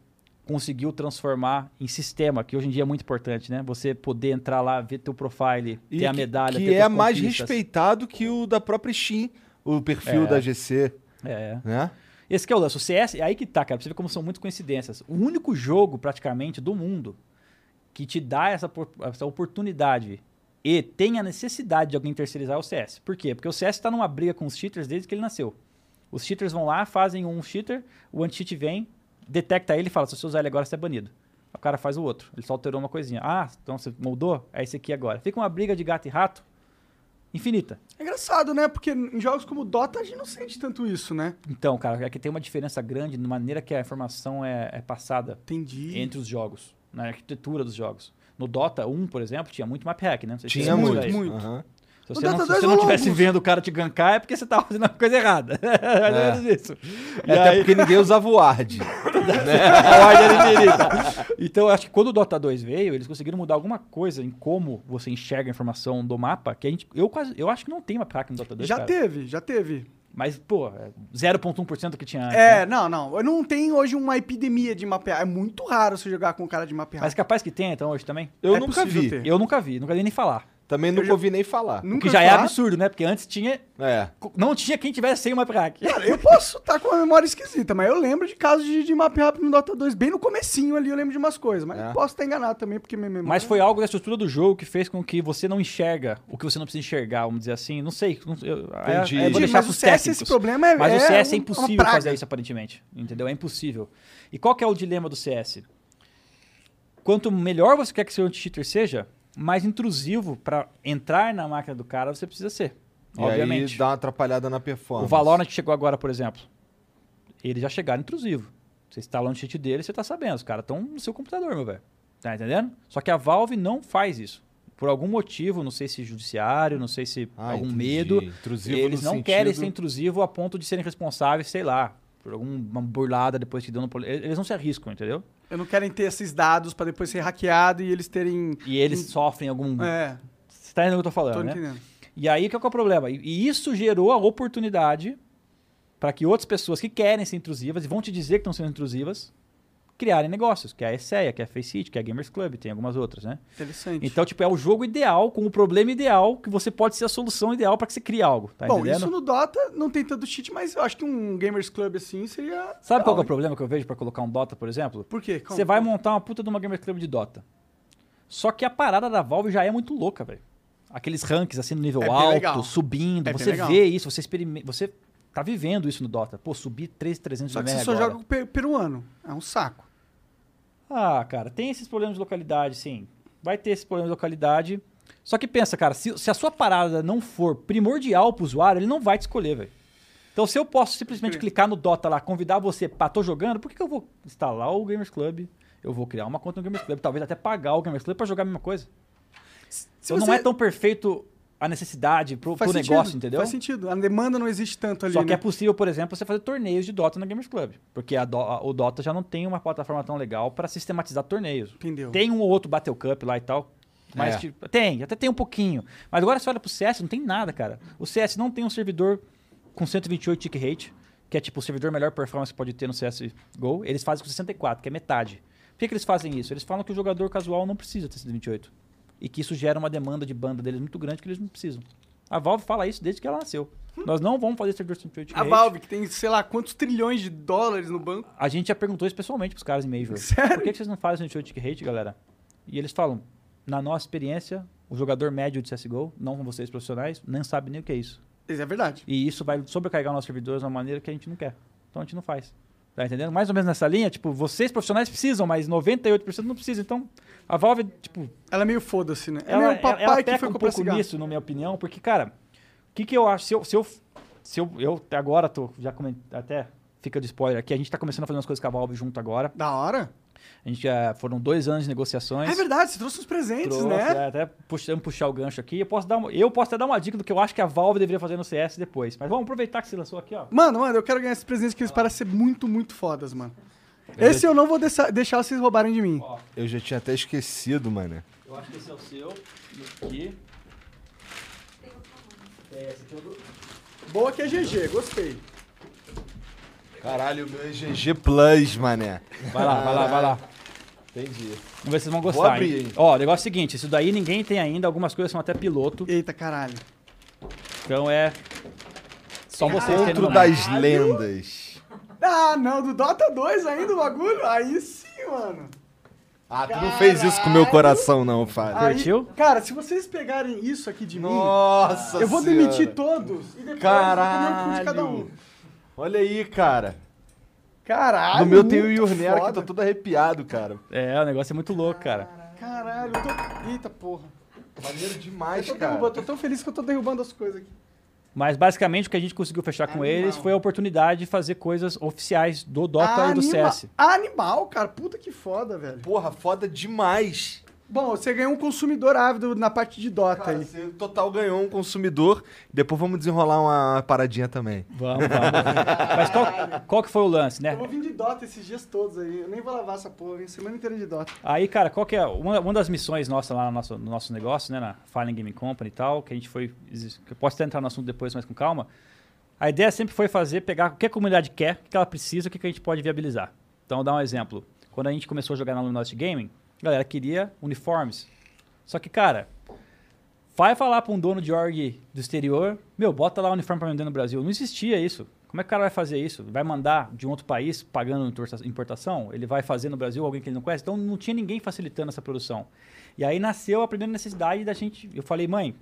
conseguiu transformar em sistema, que hoje em dia é muito importante, né? Você poder entrar lá, ver teu profile, E ter a que- medalha, Que ter é mais respeitado que o da própria Steam, o perfil É. da GC, É. né? Esse que é o lance. O CS, é aí que tá, cara. Pra você ver como são muitas coincidências. O único jogo, praticamente, do mundo que te dá essa, essa oportunidade e tem a necessidade de alguém terceirizar é o CS. Por quê? Porque o CS tá numa briga com os cheaters desde que ele nasceu. Os cheaters vão lá, fazem um cheater, o anti-cheat vem, detecta ele e fala: se você usar ele agora, você é banido. O cara faz o outro. Ele só alterou uma coisinha. Ah, então você moldou? É esse aqui agora. Fica uma briga de gato e rato infinita. É engraçado, né? Porque em jogos como Dota a gente não sente tanto isso, né? Então, cara, é que tem uma diferença grande na maneira que a informação é, é passada Entendi. entre os jogos, na arquitetura dos jogos. No Dota 1, por exemplo, tinha muito map hack, né? Se Tinha você muito. muito. Aham. Se você, não, se 2 você não rolou tivesse alguns. vendo o cara te gankar, é porque você tava fazendo a coisa errada. [LAUGHS] É. E É, Até aí- porque ninguém usava o Ward. [LAUGHS] a ordem era infinita. Então, eu acho que quando o Dota 2 veio, eles conseguiram mudar alguma coisa em como você enxerga a informação do mapa, que a gente, eu quase, eu acho que não tem map hack no Dota 2, Já cara. teve, já teve. Mas, pô, é 0.1% que tinha antes, É, né? não, não. Não tem hoje uma epidemia de mapear. É muito raro você jogar com um cara de mapear. Mas capaz que tenha, então, hoje também. Eu É nunca vi. ter. Eu nunca vi, nunca vi nem falar. Também nunca ouvi nem falar. O Nunca que já é absurdo, né? Porque antes tinha. É. Não tinha quem tivesse sem o map hack. Cara, eu posso estar com uma memória esquisita, mas eu lembro de casos de, de map rápido no Dota 2. Bem no comecinho ali eu lembro de umas coisas. Mas É. posso estar enganado também, porque minha memória... Mas foi algo da estrutura do jogo que fez com que você não enxerga o que você não precisa enxergar, vamos dizer assim. Não sei. Não, eu, é- Entendi. é, vou deixar mas o CS técnicos. esse problema é- Mas é o CS é um- impossível fazer isso, aparentemente. Entendeu? É impossível. E qual que é o dilema do CS? Quanto melhor você quer que seu anti-cheater seja, mais intrusivo para entrar na máquina do cara você precisa ser. E obviamente. aí dá uma atrapalhada na performance. O Valorant chegou agora, por exemplo, eles já chegaram intrusivo. Você instala um cheat dele, você tá sabendo. Os caras estão no seu computador, meu velho. Tá entendendo? Só que a Valve não faz isso. Por algum motivo, não sei se judiciário, não sei se Ah, algum entendi. medo, Intrusivo eles não querem sentido- ser intrusivo a ponto de serem responsáveis, sei lá, por alguma burlada depois que deu no... Eles não se arriscam, entendeu? Eu não querem ter esses dados pra depois ser hackeado e eles terem... E eles sofrem algum... É, Você tá entendendo o que eu tô falando, tô né? entendendo. E aí, que é, que é o problema? E, e isso gerou a oportunidade para que outras pessoas que querem ser intrusivas e vão te dizer que estão sendo intrusivas, criarem negócios, que é a Esseia, que é a Faceit, que é a Gamers Club, tem algumas outras, né? Interessante. Então, tipo, é o jogo ideal, com o problema ideal, que você pode ser a solução ideal para que você crie algo, tá Bom, entendendo? isso no Dota não tem tanto cheat, mas eu acho que um Gamers Club assim seria. Sabe qual que é o legal, problema que eu vejo para colocar um Dota, por exemplo? Por quê? Você vai montar uma puta de uma Gamers Club de Dota. Só que a parada da Valve já é muito louca, velho. Aqueles ranks assim no nível É alto, legal. subindo, É você legal. vê isso, você experimenta, você tá vivendo isso no Dota. Pô, subir 3,300 Só de que você só joga com pe- peruano. É um saco. Ah, cara, tem esses problemas de localidade, sim. Vai ter esses problemas de localidade. Só que pensa, cara, se, se a sua parada não for primordial pro usuário, ele não vai te escolher, velho. Então, se eu posso simplesmente Sim. clicar no Dota lá, convidar você pra tô jogando, por que, que eu vou instalar o Gamers Club? Eu vou criar uma conta no Gamers Club, talvez até pagar o Gamers Club pra jogar a mesma coisa. Se Então você- não é tão perfeito a necessidade pro, pro sentido, negócio, entendeu? Faz sentido. A demanda não existe tanto ali. Só que né? é possível, por exemplo, você fazer torneios de Dota na Gamers Club. Porque a Do- a- o Dota já não tem uma plataforma tão legal pra sistematizar torneios. Entendeu? Tem um ou outro Battle Cup lá e tal. Mas É. tipo, tem, até tem um pouquinho. Mas agora você olha pro CS, não tem nada, cara. O CS não tem um servidor com 128 tick rate, que é tipo o servidor melhor performance que pode ter no CSGO. Eles fazem com 64, que é metade. Por que, que eles fazem isso? Eles falam que o jogador casual não precisa ter 128. E que isso gera uma demanda de banda deles muito grande que eles não precisam. A Valve fala isso desde que ela nasceu. Nós não vamos fazer servidor 128 tick A. Valve, que tem, sei lá, quantos trilhões de dólares no banco. A gente já perguntou isso pessoalmente pros caras em Major. [LAUGHS] Sério? Por que, que vocês não fazem 128 tick rate, galera? E eles falam, na nossa experiência, o jogador médio de CSGO, não com vocês profissionais, nem sabe nem o que é isso. Isso é verdade. E isso vai sobrecarregar nossos servidores de uma maneira que a gente não quer. Então a gente não faz. Tá entendendo? Mais ou menos nessa linha, tipo, vocês profissionais precisam, mas 98% não precisam. Então, a Valve, tipo, Ela é meio foda-se, né? É ela, meio ela, papai ela que peca foi um pouco cigarro. nisso, na minha opinião, porque, cara, o que, que eu acho? Se eu, se eu, se eu, eu até agora tô, já comentei, até fica de spoiler aqui, a gente tá começando a fazer umas coisas com a Valve junto agora. Da hora. A gente já foram dois anos de negociações. É verdade, você trouxe uns presentes, Trouxe, né? é, até puxando puxar o gancho aqui. Eu posso, dar uma, eu posso até dar uma dica do que eu acho que a Valve deveria fazer no CS depois. Mas vamos aproveitar que você lançou aqui, ó. Mano, mano, eu quero ganhar esses presentes que eles parecem ser muito, muito fodas, mano. Esse eu não vou deixar, deixar vocês roubarem de mim. Eu já tinha até esquecido, mano. Eu acho que esse é o seu. Aqui. É, esse aqui é o do... Boa que é GG, gostei. Caralho, o meu é GG Plus, mané. Vai lá, vai lá, vai lá. Entendi. Vamos ver se vocês vão Vou gostar. abrir, hein? hein? Ó, o negócio é o seguinte: isso daí ninguém tem ainda. Algumas coisas são até piloto. Eita, caralho. Então é. Só vocês terem Outro no das lendas. Ah, não, do Dota 2 ainda o bagulho? Aí sim, mano. Ah, tu não fez isso com o meu coração, não, Fábio. Aí- Curtiu? Cara, se vocês pegarem isso aqui de mim, Nossa eu vou Senhora. demitir todos e depois eu vou comer um cu de cada um. Caralho. Olha aí, cara. Caralho. no meu tem o muito Yurnera que tá todo arrepiado, cara. É, o negócio é muito louco, cara. Caralho, eu tô... Eita porra. Maneiro Eu demais, tô, cara. derrubando, tô tão feliz que eu tô derrubando as coisas aqui. Mas basicamente o que a gente conseguiu fechar com Animal. eles foi a oportunidade de fazer coisas oficiais do Dota e do Anima- CS. Animal, cara. Puta que foda, velho. Porra, foda demais. Bom, você ganhou um consumidor ávido na parte de Dota Cara, aí. você total ganhou um consumidor. Depois vamos desenrolar uma paradinha também. Vamos, vamos. Mas qual, qual que foi o lance, né? Eu vou vir de Dota esses dias todos aí. Eu nem vou lavar essa porra, vim semana inteira de Dota. Aí, cara, qual que é uma, uma das missões nossas lá no nosso, no nosso negócio, né, na Fallen Gaming Company e tal, que a gente foi, que eu posso até entrar no assunto depois, mas com calma. A ideia sempre foi fazer, pegar o que a comunidade quer, o que ela precisa, o que a gente pode viabilizar. Então, vou dar um exemplo. Quando a gente começou a jogar na Luminosity Gaming, a galera queria uniformes. Só que, cara, vai falar pra um dono de org do exterior, meu, bota lá o uniforme pra vender no Brasil. Não existia isso. Como é que o cara vai fazer isso? Vai mandar de um outro país pagando importa- importação? Ele vai fazer no Brasil alguém que ele não conhece? Então não tinha ninguém facilitando essa produção. E aí nasceu a primeira necessidade da gente. Eu falei, mãe,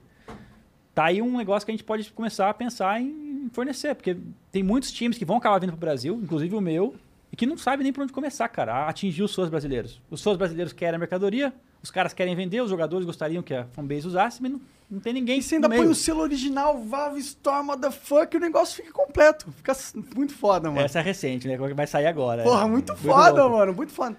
tá aí um negócio que a gente pode começar a pensar em fornecer, porque tem muitos times que vão acabar vindo pro Brasil, inclusive o meu, e que não sabem nem por onde começar, cara, a atingir os seus brasileiros. Os seus brasileiros querem a mercadoria, os caras querem vender, os jogadores gostariam que a fanbase usasse, mas não, não tem ninguém. E você ainda põe o selo original, Valve Store, motherfucker, o negócio fica completo. Fica muito foda, mano. Essa é recente, né? Vai sair agora. Porra, é. muito foda, louco. mano, muito foda.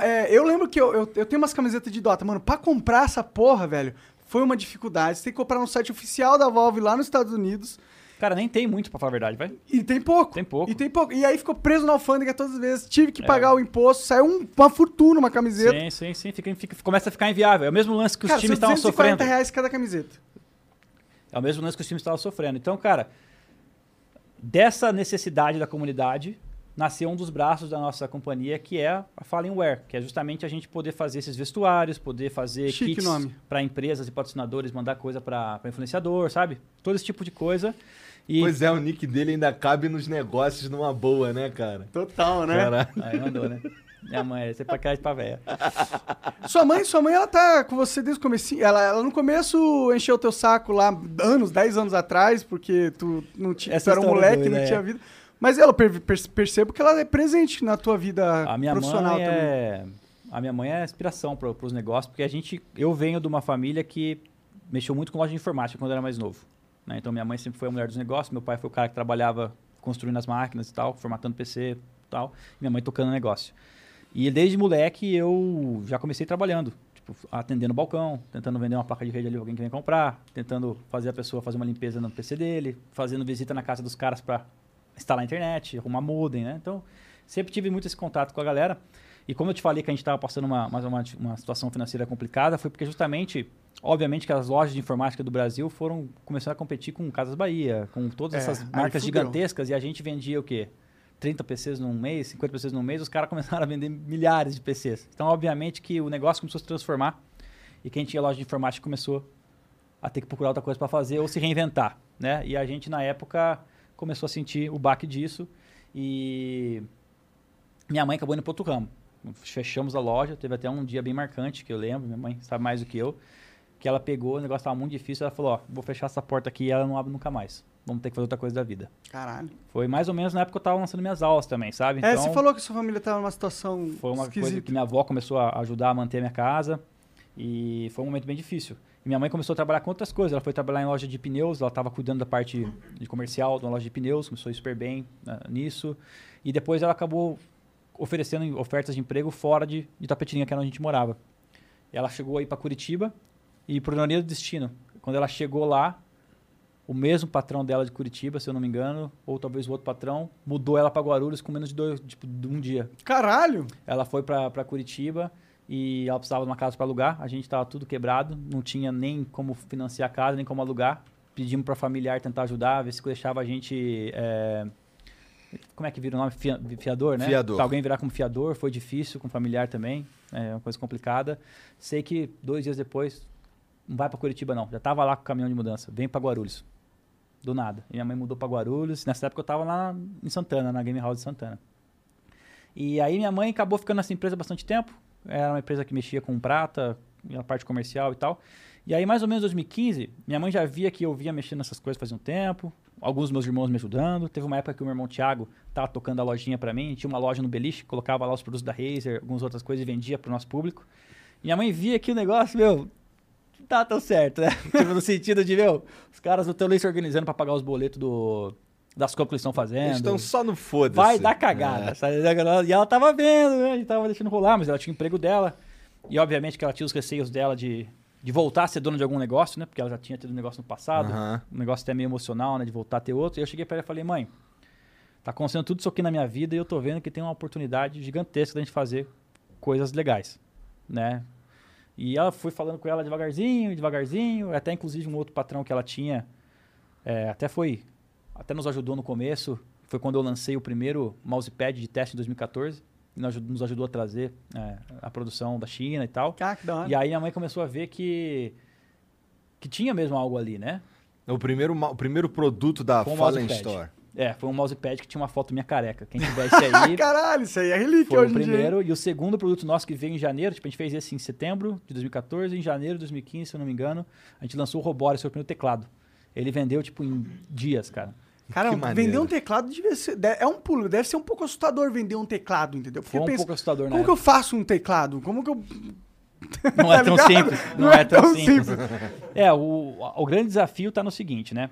É, eu lembro que eu, eu, eu tenho umas camisetas de Dota, mano, pra comprar essa porra, velho, foi uma dificuldade. Você tem que comprar no site oficial da Valve lá nos Estados Unidos. Cara, nem tem muito pra falar a verdade, vai. E tem pouco. Tem pouco. E tem pouco. E aí ficou preso na alfândega todas as vezes. Tive que pagar o imposto. Saiu um- uma fortuna uma camiseta. Sim, sim, sim. Fica, fica- começa a ficar inviável. É o mesmo lance que os Cara, times estavam 240 sofrendo. reais cada camiseta. É o mesmo lance que os times estavam sofrendo. Então, cara, dessa necessidade da comunidade, nasceu um dos braços da nossa companhia, que é a Fallenware, que é justamente a gente poder fazer esses vestuários, poder fazer Chique kits para empresas e patrocinadores, mandar coisa para influenciador, sabe? Todo esse tipo de coisa. E Pois é, o nick dele ainda cabe nos negócios numa boa, né, cara? Total, né? Caralho. aí mandou, né? Minha mãe, isso é pra crédito pra véia. Sua mãe, sua mãe, ela tá com você desde o começo. Ela, ela no começo encheu o teu saco lá anos, 10 anos atrás, porque tu não tinha, Essa tu era um é moleque, doida, não é. tinha vida. Mas ela per- per- percebo que ela é presente na tua vida A minha profissional mãe também. é a minha mãe é inspiração para os negócios, porque a gente eu venho de uma família que mexeu muito com loja de informática quando eu era mais novo. Né? Então minha mãe sempre foi a mulher dos negócios, meu pai foi o cara que trabalhava construindo as máquinas e tal, formatando PC e tal, e minha mãe tocando negócio. E desde moleque eu já comecei trabalhando, tipo, atendendo balcão, tentando vender uma placa de rede ali alguém que vem comprar, tentando fazer a pessoa fazer uma limpeza no PC dele, fazendo visita na casa dos caras para instalar a internet, arrumar modem, né? Então, sempre tive muito esse contato com a galera. E como eu te falei que a gente estava passando uma, mais uma, uma situação financeira complicada, foi porque justamente, obviamente que as lojas de informática do Brasil foram começar a competir com Casas Bahia, com todas É, essas marcas gigantescas, e a gente vendia o quê? 30 PCs num mês, 50 PCs num mês, os caras [LAUGHS] começaram a vender milhares de PCs. Então, obviamente que o negócio começou a se transformar e quem tinha loja de informática começou a ter que procurar outra coisa para fazer ou se reinventar, né? E a gente na época começou a sentir o baque disso e minha mãe acabou indo para outro ramo. Fechamos a loja, teve até um dia bem marcante que eu lembro, minha mãe sabe mais do que eu, que ela pegou, o negócio estava muito difícil, ela falou, ó, vou fechar essa porta aqui e ela não abre nunca mais. Vamos ter que fazer outra coisa da vida. Caralho. Foi mais ou menos na época que eu tava lançando minhas aulas também, sabe? É, Então, você falou que sua família tava numa situação foi uma coisa esquisita. que minha avó começou a ajudar a manter a minha casa e foi um momento bem difícil. E minha mãe começou a trabalhar com outras coisas. Ela foi trabalhar em loja de pneus, ela estava cuidando da parte de comercial de uma loja de pneus, começou super bem né, nisso. E depois ela acabou oferecendo ofertas de emprego fora de, de Tapetininga, que era onde a gente morava. Ela chegou aí para Curitiba e, por ironia do destino, quando ela chegou lá, o mesmo patrão dela de Curitiba, se eu não me engano, ou talvez o outro patrão, mudou ela para Guarulhos com menos de, dois, tipo, de um dia. Caralho! Ela foi pra pra Curitiba e ela precisava de uma casa para alugar. A gente tava tudo quebrado, não tinha nem como financiar a casa, nem como alugar. Pedimos para familiar tentar ajudar, ver se deixava a gente. é, Como é que vira o nome? Fia- Fiador, né? Fiador. Pra alguém virar como fiador, foi difícil, com familiar também. É uma coisa complicada. Sei que dois dias depois, não vai para Curitiba não. Já tava lá com o caminhão de mudança. Vem para Guarulhos. Do nada. E minha mãe mudou para Guarulhos. Nessa época eu tava lá em Santana, na Game House de Santana. E aí minha mãe acabou ficando nessa empresa bastante tempo. Era uma empresa que mexia com prata, e a parte comercial e tal. E aí, mais ou menos em 2015, minha mãe já via que eu vinha mexendo nessas coisas fazia um tempo. Alguns dos meus irmãos me ajudando. Teve uma época que o meu irmão Thiago tava tocando a lojinha para mim. Tinha uma loja no Beliche, colocava lá os produtos da Razer, algumas outras coisas e vendia pro nosso público. Minha mãe via que o negócio, meu, não tá tão certo, né? [LAUGHS] tipo, no sentido de, meu, os caras não estão nem se organizando para pagar os boletos do, das compras que eles estão fazendo. Eles estão só no foda-se. Vai dar cagada. sabe? E ela tava vendo, né? A gente tava deixando rolar, mas ela tinha o emprego dela. E obviamente que ela tinha os receios dela de, de voltar a ser dona de algum negócio, né? Porque ela já tinha tido um negócio no passado. Aham. Um negócio até meio emocional, né? De voltar a ter outro. E eu cheguei pra ela e falei, mãe, tá acontecendo tudo isso aqui na minha vida e eu tô vendo que tem uma oportunidade gigantesca da gente fazer coisas legais, né? E ela foi falando com ela devagarzinho, devagarzinho. Até inclusive um outro patrão que ela tinha, é, até foi, até nos ajudou no começo. Foi quando eu lancei o primeiro mousepad de teste em 2014. Nos ajudou- a trazer é, a produção da China e tal. Cara, que da hora. E aí a mãe começou a ver que que tinha mesmo algo ali, né? O primeiro, o primeiro produto da o Fallen mousepad. Store. É, foi um mousepad que tinha uma foto minha careca. Quem tiver esse aí, [LAUGHS] Caralho, isso aí é relíquia foi hoje o em dia. primeiro. E o segundo produto nosso que veio em janeiro, tipo, a gente fez esse em setembro de 2014, em janeiro de 2015, se eu não me engano, a gente lançou o Robore, seu primeiro teclado. Ele vendeu, tipo, em dias, cara. Cara, vender um teclado devia ser, é um pulo, deve ser um pouco assustador vender um teclado, entendeu? Porque Foi um pensa, pouco assustador, né? como que eu faço um teclado? Como que eu [LAUGHS] [LAUGHS] Não é Tá tão ligado? simples. Não, é, tão, simples. É, o, o grande desafio está no seguinte, né?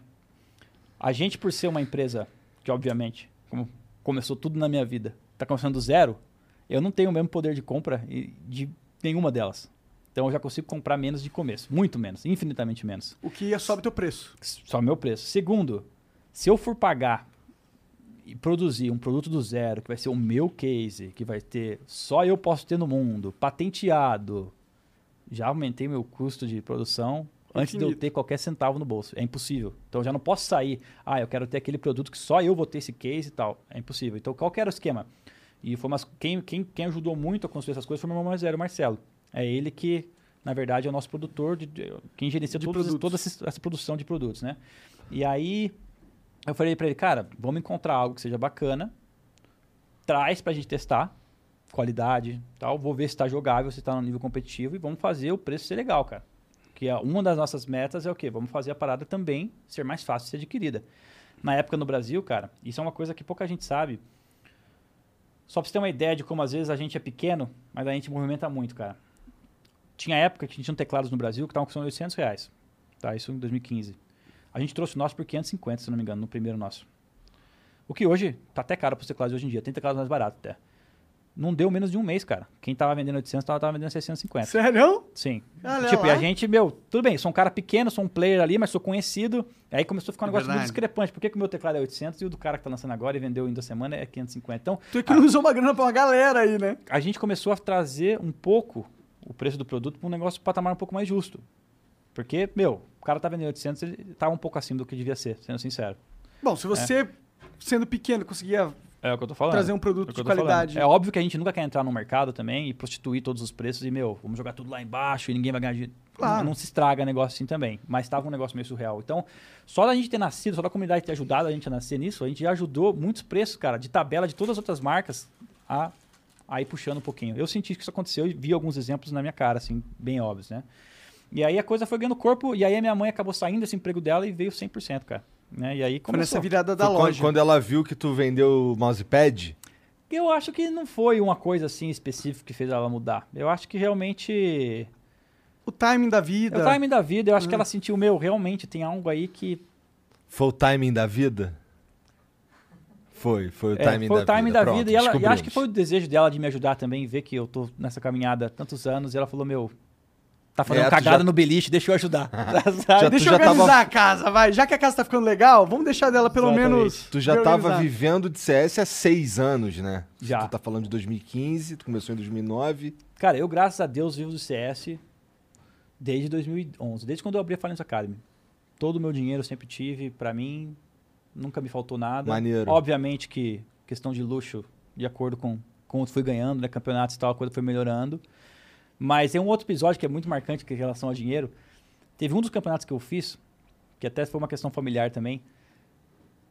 A gente, por ser uma empresa que, obviamente, como começou tudo na minha vida, está começando do zero, eu não tenho o mesmo poder de compra de nenhuma delas. Então eu já consigo comprar menos de começo. Muito menos, infinitamente menos. o que sobe teu preço? Só meu preço. Segundo, se eu for pagar e produzir um produto do zero, que vai ser o meu case, que vai ter só eu posso ter no mundo, patenteado, já aumentei meu custo de produção antes de eu Infinito. ter qualquer centavo no bolso. É impossível. Então eu já não posso sair, ah, eu quero ter aquele produto que só eu vou ter esse case e tal. É impossível. Então qual era o esquema? E foi umas, quem, quem, quem ajudou muito a construir essas coisas foi meu irmão mais velho, Marcelo. É ele que, na verdade, é o nosso produtor, de, de- quem gerencia De todos, toda essa, essa produção de produtos, né? E aí eu falei pra ele, cara, vamos encontrar algo que seja bacana, traz pra gente testar, qualidade tal, vou ver se tá jogável, se tá no nível competitivo e vamos fazer o preço ser legal, cara. Que é uma das nossas metas é o quê? Vamos fazer a parada também ser mais fácil de ser adquirida. Na época no Brasil, cara, isso é uma coisa que pouca gente sabe. Só pra você ter uma ideia de como às vezes a gente é pequeno, mas a gente movimenta muito, cara. Tinha época que a gente tinha teclados no Brasil que estavam custando 800 reais. Tá, isso em 2015. A gente trouxe o nosso por 550, se não me engano, no primeiro nosso. O que hoje tá até caro para os teclados de hoje em dia. Tem teclados mais baratos até. Não deu menos de um mês, cara. Quem tava vendendo 800 tava, tava vendendo 650. Sério? Sim. Olha tipo, e lá. a gente, meu, tudo bem, sou um cara pequeno, sou um player ali, mas sou conhecido. Aí começou a ficar um É negócio muito discrepante. Por que, que o meu teclado é 800 e o do cara que tá lançando agora e vendeu em duas semanas é 550? Então, Tu economizou uma grana pra uma galera aí, né? a gente começou a trazer um pouco o preço do produto para um negócio patamar um pouco mais justo. Porque, meu, o cara tá vendendo 800, ele tava um pouco acima do que devia ser, sendo sincero. Bom, se você, sendo pequeno, conseguia É o que eu tô falando. trazer um É produto que de tô falando. qualidade. É óbvio que a gente nunca quer entrar no mercado também e prostituir todos os preços e, meu, vamos jogar tudo lá embaixo e ninguém vai ganhar dinheiro. Claro. Não se estraga negócio assim também. Mas estava um negócio meio surreal. Então, só da gente ter nascido, só da comunidade ter ajudado a gente a nascer nisso, a gente já ajudou muitos preços, cara, de tabela de todas as outras marcas a, a ir puxando um pouquinho. Eu senti que isso aconteceu e vi alguns exemplos na minha cara, assim, bem óbvios, né? E aí a coisa foi ganhando corpo, e aí a minha mãe acabou saindo desse emprego dela e veio 100%, cara. Né? E aí Foi começou. nessa virada da Foi quando, loja. quando ela viu que tu vendeu o mousepad, Eu acho que não foi uma coisa assim específica que fez ela mudar. Eu acho que realmente. O timing da É vida. o timing da vida. Eu acho que Hum. ela sentiu, meu, realmente tem algo aí que. foi o timing da vida? Foi, foi o é, timing foi da o timing vida. da Pronto, vida. E, ela, e acho que foi o desejo dela de me ajudar também, ver que eu tô nessa caminhada há tantos anos. E ela falou, meu, tá fazendo É, cagada já- no beliche, deixa eu ajudar. [LAUGHS] [LAUGHS] Já- Deixa eu organizar tava- a casa, vai. Já que a casa tá ficando legal, vamos deixar dela pelo Exatamente. menos. Tu já tava vivendo de CS há seis anos, né? Já. Tu tá falando de 2015, tu começou em 2009. Cara, eu, graças a Deus, vivo do CS desde 2011, desde quando eu abri a Falence Academy. Todo o meu dinheiro eu sempre tive, pra mim, nunca me faltou nada. Maneiro. Obviamente que questão de luxo, de acordo com eu fui ganhando, né, campeonatos e tal, a coisa foi melhorando. Mas tem um outro episódio que é muito marcante em relação ao dinheiro. Teve um dos campeonatos que eu fiz, que até foi uma questão familiar também.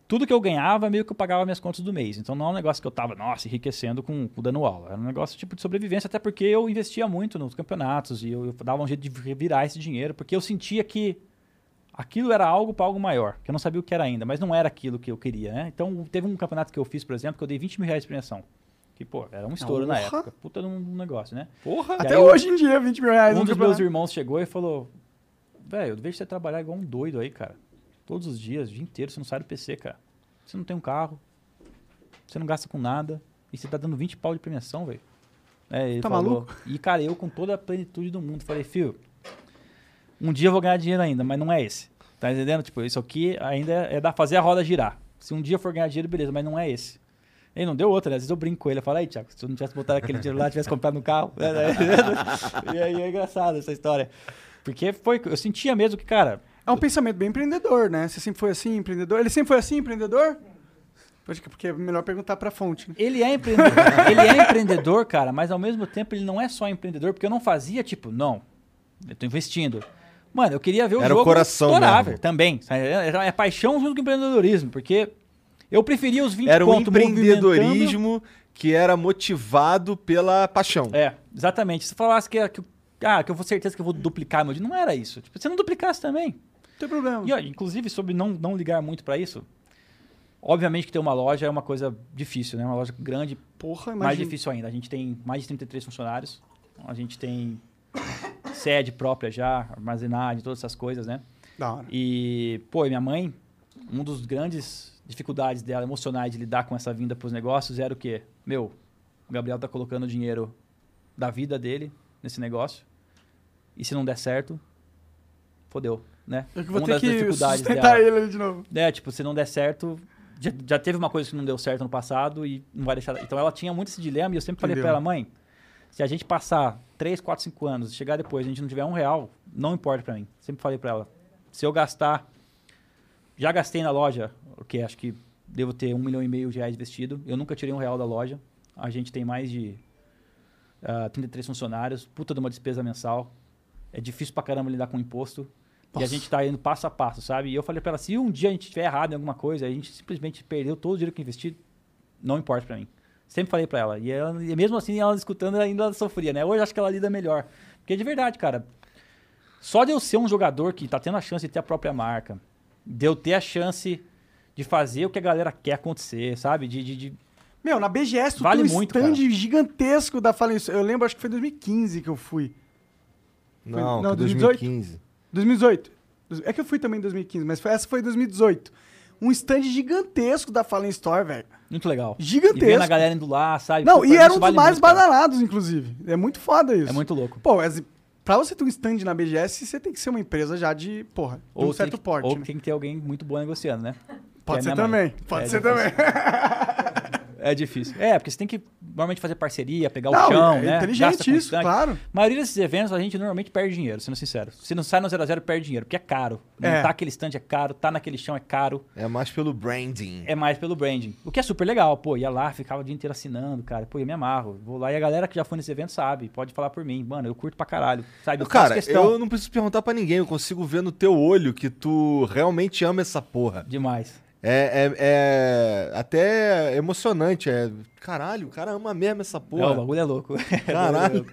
Tudo que eu ganhava, meio que eu pagava minhas contas do mês. Então não é um negócio que eu tava, nossa, enriquecendo com, com dando aula. Era um negócio tipo de sobrevivência, até porque eu investia muito nos campeonatos e eu, eu dava um jeito de virar esse dinheiro, porque eu sentia que aquilo era algo para algo maior, que eu não sabia o que era ainda, mas não era aquilo que eu queria, né? Então teve um campeonato que eu fiz, por exemplo, que eu dei 20 mil reais de premiação. Que, pô, era um estouro na Porra! época. Puta de um negócio, né? Porra! E Até aí eu- hoje em dia, 20 mil reais. um dos meus irmãos chegou e falou: Velho, eu vejo você trabalhar igual um doido aí, cara. Todos os dias, o dia inteiro, você não sai do PC, cara. Você não tem um carro, você não gasta com nada, e você tá dando 20 pau de premiação, velho. É, ele Tá falou. maluco? E, cara, eu com toda a plenitude do mundo, falei, filho, um dia eu vou ganhar dinheiro ainda, mas não é esse. Tá entendendo? Tipo, isso aqui ainda é da fazer a roda girar. Se um dia eu for ganhar dinheiro, beleza, mas não é esse. Ele não deu outra, né? Às vezes eu brinco com ele, eu falo, aí, Thiago, se eu não tivesse botado aquele dinheiro lá, tivesse comprado no carro. [LAUGHS] [LAUGHS] e aí é engraçado essa história. Porque foi, eu sentia mesmo que, cara, É um pensamento bem empreendedor, né? Você sempre foi assim, empreendedor? Ele sempre foi assim, empreendedor? Acho que porque é melhor perguntar pra fonte, né? Ele é empreendedor, [LAUGHS] ele é empreendedor, cara, mas ao mesmo tempo ele não é só empreendedor, porque eu não fazia, tipo, não, eu tô investindo. Mano, eu queria ver o Era o jogo coração estourar, mesmo. velho, também. sabe? É, é paixão junto com empreendedorismo, porque eu preferia os 20 Era um empreendedorismo que era motivado pela paixão. É, exatamente. Se falasse que, que, ah, que eu vou certeza que eu vou duplicar meu dinheiro, não era isso. Tipo, se não duplicasse também, Não tem problema. E, ó, inclusive, sobre não, não ligar muito pra isso, obviamente que ter uma loja é uma coisa difícil, né? Uma loja grande, Porra, mais difícil ainda. A gente tem mais de 33 funcionários, a gente tem [COUGHS] sede própria já, armazenagem, todas essas coisas, né? Da hora. E, pô, e minha mãe, um dos grandes dificuldades dela emocionais de lidar com essa vinda pros negócios era o quê? Meu, o Gabriel tá colocando dinheiro da vida dele nesse negócio. E se não der certo, fodeu, né? Eu que vou Uma ter das que dificuldades sustentar dela. ele de novo. É, tipo, se não der certo. Já, já teve uma coisa que não deu certo no passado e não vai deixar. Então ela tinha muito esse dilema e eu sempre falei pra ela, mãe, se a gente passar 3, 4, 5 anos, chegar depois, a gente não tiver um real, não importa pra mim. Sempre falei pra ela. Se eu gastar. Já gastei na loja, o que acho que devo ter um milhão e meio de reais investido. Eu nunca tirei um real da loja. A gente tem mais de ah, 33 funcionários, puta de uma despesa mensal. É difícil pra caramba lidar com imposto. E a Nossa. gente tá indo passo a passo, sabe? E eu falei pra ela, se um dia a gente tiver errado em alguma coisa, a gente simplesmente perdeu todo o dinheiro que investi, não importa pra mim. Sempre falei pra ela. E, ela, e mesmo assim, ela escutando, ela ainda sofria, né? Hoje eu acho que ela lida melhor. Porque de verdade, cara, só de eu ser um jogador que tá tendo a chance de ter a própria marca, de eu ter a chance de fazer o que a galera quer acontecer, sabe? De, de, de- Meu, na BGS tu Vale tem um muito, stand cara. gigantesco da Fallen Eu lembro, acho que foi em 2015 que eu fui. Não, não, que 2018? 2015. 2018. É que eu fui também em 2015, mas foi- essa foi em 2018. Um stand gigantesco da Fallen Store, velho. muito legal. Gigantesco. E vendo a galera indo lá, sabe? Não, Pô, e era um dos vale mais muito, cara. badalados, inclusive. É muito foda isso. É muito louco. Pô, pra você ter um stand na BGS, você tem que ser uma empresa já de, porra, de um Ou, certo que, porte. ou né? tem que ter alguém muito bom negociando, né? Pode Que ser é mãe. também. Pode É ser também. [LAUGHS] É difícil. É, porque você tem que normalmente fazer parceria, pegar Não, o chão, é né? inteligente isso, claro. A maioria desses eventos a gente normalmente perde dinheiro, sendo sincero. Se não sai no 0x0, perde dinheiro, porque é caro. É. Montar aquele stand é caro, tá naquele chão é caro. É mais pelo branding. É mais pelo branding. O que é super legal. Pô, ia lá, ficava o dia inteiro assinando, cara. Pô, eu me amarro. Vou lá e a galera que já foi nesse evento sabe. Pode falar por mim. Mano, eu curto pra caralho. Sabe? Eu Cara, questão. eu não preciso perguntar pra ninguém, eu consigo ver no teu olho que tu realmente ama essa porra. Demais. É, é, é até emocionante. É, caralho, o cara ama mesmo essa É, o porra. bagulho é louco. [LAUGHS] Caralho.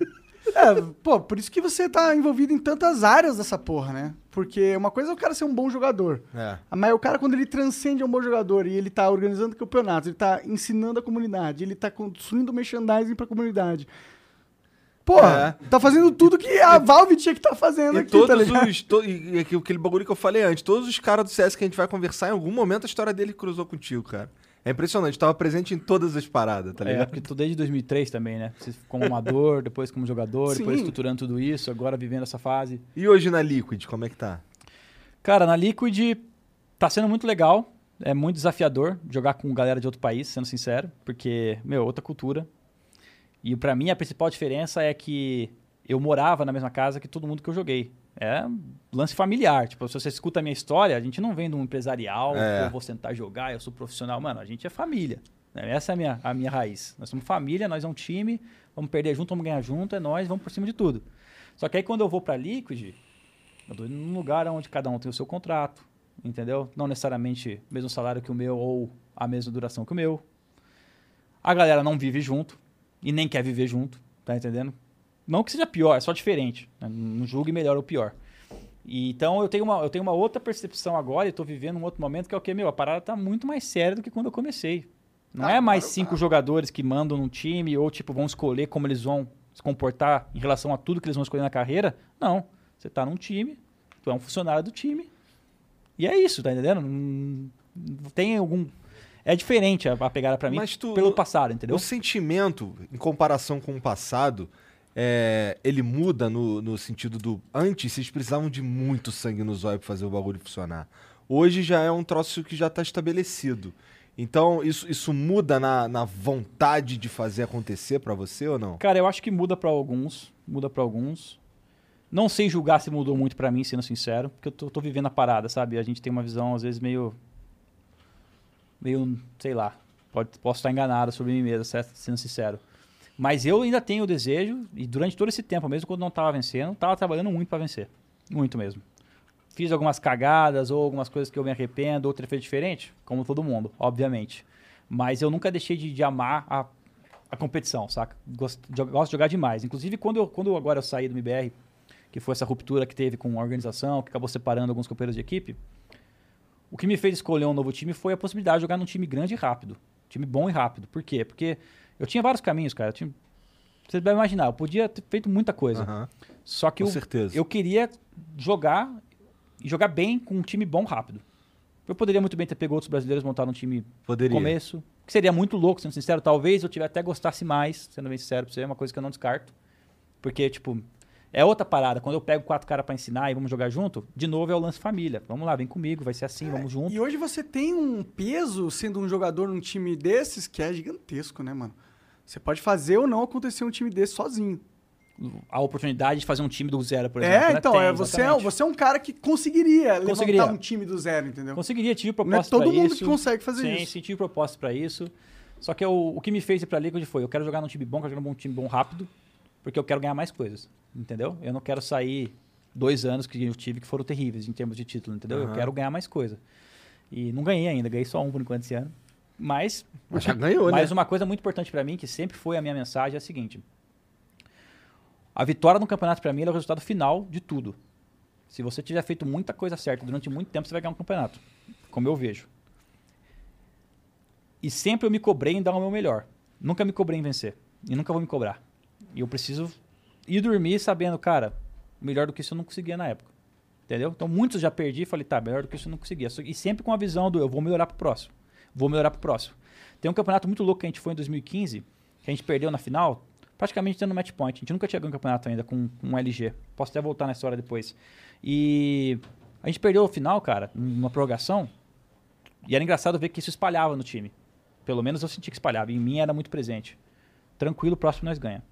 É, pô, por isso que você tá envolvido em tantas áreas dessa porra, né? Porque uma coisa é o cara ser um bom jogador. É. Mas o cara, quando ele transcende a um bom jogador e ele tá organizando campeonatos, ele tá ensinando a comunidade, ele tá construindo merchandising pra comunidade. Porra, tá fazendo tudo que a Valve tinha que tá fazendo E aqui, tá todos ligado? os. to- e, e aquele aquele bagulho que eu falei antes, todos os caras do CS que a gente vai conversar, em algum momento a história dele cruzou contigo, cara. É impressionante, tava presente em todas as paradas, tá É, ligado? porque tu desde 2003 também, né? Você como [LAUGHS] amador, depois como jogador, depois Sim. estruturando tudo isso, agora vivendo essa fase. E hoje na Liquid, como é que tá? Cara, na Liquid tá sendo muito legal. É muito desafiador jogar com galera de outro país, sendo sincero, porque, meu, outra cultura. E pra mim a principal diferença é que eu morava na mesma casa que todo mundo que eu joguei. É lance familiar. Tipo, se você escuta a minha história, a gente não vem de um empresarial, É. eu vou sentar e jogar, eu sou profissional. Mano, a gente é família. né? Essa é a minha, a minha raiz. Nós somos família, nós é um time, vamos perder junto, vamos ganhar junto, é nós, vamos por cima de tudo. Só que aí quando eu vou pra Liquid, eu tô indo num lugar onde cada um tem o seu contrato, entendeu? Não necessariamente o mesmo salário que o meu ou a mesma duração que o meu. A galera não vive junto e nem quer viver junto, tá entendendo? Não que seja pior, é só diferente. né? Não julgue melhor ou pior. E, então eu tenho, uma, eu tenho uma outra percepção agora e tô vivendo um outro momento que é o que, meu, a parada tá muito mais séria do que quando eu comecei. Não é mais cinco jogadores que mandam num time ou, tipo, vão escolher como eles vão se comportar em relação a tudo que eles vão escolher na carreira. Não. Você tá num time, tu é um funcionário do time. E é isso, tá entendendo? Não tem algum. É diferente a, a pegada pra mim Mas tu- pelo passado, entendeu? O sentimento, em comparação com o passado, é, ele muda no, no sentido do. Antes, vocês precisavam de muito sangue no zóio pra fazer o bagulho funcionar. Hoje já é um troço que já tá estabelecido. Então, isso, isso muda na, na vontade de fazer acontecer pra você ou não? Cara, eu acho que muda pra alguns. Muda pra alguns. Não sei julgar se mudou muito pra mim, sendo sincero, porque eu tô, tô vivendo a parada, sabe? A gente tem uma visão, às vezes, meio. Meio. sei lá. Pode, posso estar enganado sobre mim mesmo, certo? sendo sincero. Mas eu ainda tenho o desejo, e durante todo esse tempo, mesmo quando não tava vencendo, tava trabalhando muito pra vencer. Muito mesmo. Fiz algumas cagadas ou algumas coisas que eu me arrependo, ou ter diferente, como todo mundo, obviamente. Mas eu nunca deixei de, de amar a, a competição, saca? Gosto, de- gosto de jogar demais. Inclusive, quando, eu, quando agora eu saí do MBR, que foi essa ruptura que teve com a organização, que acabou separando alguns companheiros de equipe, o que me fez escolher um novo time foi a possibilidade de jogar num time grande e rápido. Time bom e rápido. Por quê? Porque eu tinha vários caminhos, cara. Tinha- Você vai imaginar, eu podia ter feito muita coisa. Aham, Só que com eu, certeza. eu queria jogar e jogar bem com um time bom rápido. Eu poderia muito bem ter pego outros brasileiros montar um time Poderia. no começo, que seria muito louco, sendo sincero. Talvez eu tivesse até gostasse mais, sendo bem sincero pra você, é uma coisa que eu não descarto. Porque, tipo, é outra parada. Quando eu pego quatro caras pra ensinar e vamos jogar junto, de novo é o lance família. Vamos lá, vem comigo, vai ser assim, vamos junto. E hoje você tem um peso sendo um jogador num time desses que é gigantesco, né, mano? Você pode fazer ou não acontecer um time desse sozinho. a oportunidade de fazer um time do zero, por exemplo. É, né? então, Tem, é, você, é, você é um cara que conseguiria, Conseguiria. levantar um time do zero, entendeu? Conseguiria, tive Não é proposta todo mundo isso. que consegue fazer Sim, isso. sim, tive proposta pra isso. Só que eu- o que me fez ir pra Liquid foi, eu quero jogar num time bom, quero jogar num time bom rápido, porque eu quero ganhar mais coisas, entendeu? Eu não quero sair dois anos que eu tive que foram terríveis em termos de título, entendeu? Eu Aham. quero ganhar mais coisa. E não ganhei ainda, ganhei só um por enquanto esse ano. Mas, Mas já ganhou, mas né? uma coisa muito importante pra mim, que sempre foi a minha mensagem, é a seguinte. A vitória no campeonato pra mim é o resultado final de tudo. Se você tiver feito muita coisa certa durante muito tempo, você vai ganhar um campeonato. Como eu vejo. E sempre eu me cobrei em dar o meu melhor. Nunca me cobrei em vencer. E nunca vou me cobrar. E eu preciso ir dormir sabendo, cara, melhor do que isso eu não conseguia na época. Entendeu? Então muitos já perdi e falei, tá, melhor do que isso eu não conseguia. E sempre com a visão do eu vou melhorar pro próximo. Vou melhorar pro próximo. Tem um campeonato muito louco que a gente foi em 2015, que a gente perdeu na final, praticamente tendo match point. A gente nunca tinha ganho um campeonato ainda com, com um LG. Posso até voltar na história depois. E a gente perdeu o final, cara, numa prorrogação. E era engraçado ver que isso espalhava no time. Pelo menos eu senti que espalhava. E em mim era muito presente. Tranquilo, próximo nós ganha.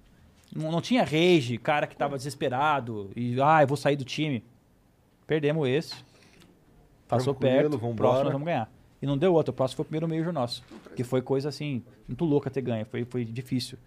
Não, não tinha rage, cara que tava desesperado e, ah, eu vou sair do time. Perdemos esse. Passou Tranquilo, perto, vambora. próximo nós vamos ganhar. E não deu outro, o próximo foi o primeiro Major nosso. Que foi coisa assim, muito louca ter ganho, foi, foi difícil.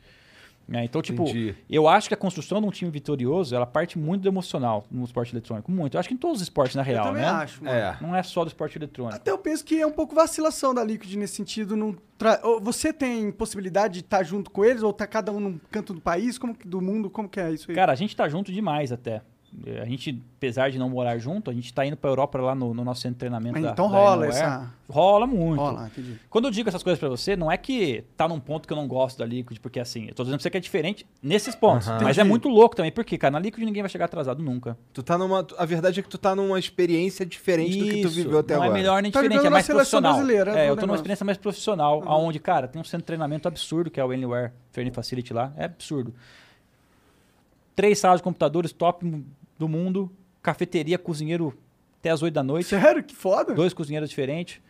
É, então, tipo, Entendi. eu acho que a construção de um time vitorioso, ela parte muito do emocional no esporte eletrônico. Muito. Eu acho que em todos os esportes, na Eu real, também né? acho, mano. É. Não é só do esporte eletrônico. Até eu penso que é um pouco vacilação da Liquid nesse sentido. Não tra- Você tem possibilidade de estar junto com eles ou tá cada um num canto do país, como que- do mundo? Como que é isso aí? Cara, a gente tá junto demais até. É, A gente, apesar de não morar junto, a gente tá indo pra Europa lá no, no nosso centro de treinamento. Mas da- então da rola essa. Rola muito. Rola. Quando eu digo essas coisas pra você, não é que tá num ponto que eu não gosto da Liquid, porque assim, eu tô dizendo pra você que é diferente nesses pontos. Aham. Mas é muito louco também, porque, cara, na Liquid ninguém vai chegar atrasado nunca. Tu tá numa. A verdade é que tu tá numa experiência diferente do que tu Isso, viveu até não agora. é melhor nem Tá diferente, é mais seleção profissional. brasileira, é, do eu tô numa experiência mais profissional, aonde, cara, tem um centro de treinamento absurdo, que é o Anywhere Training Facility lá, é absurdo. Três salas de computadores top do mundo, cafeteria, cozinheiro até as 8 da noite, Sério? Que foda. dois cozinheiros diferentes,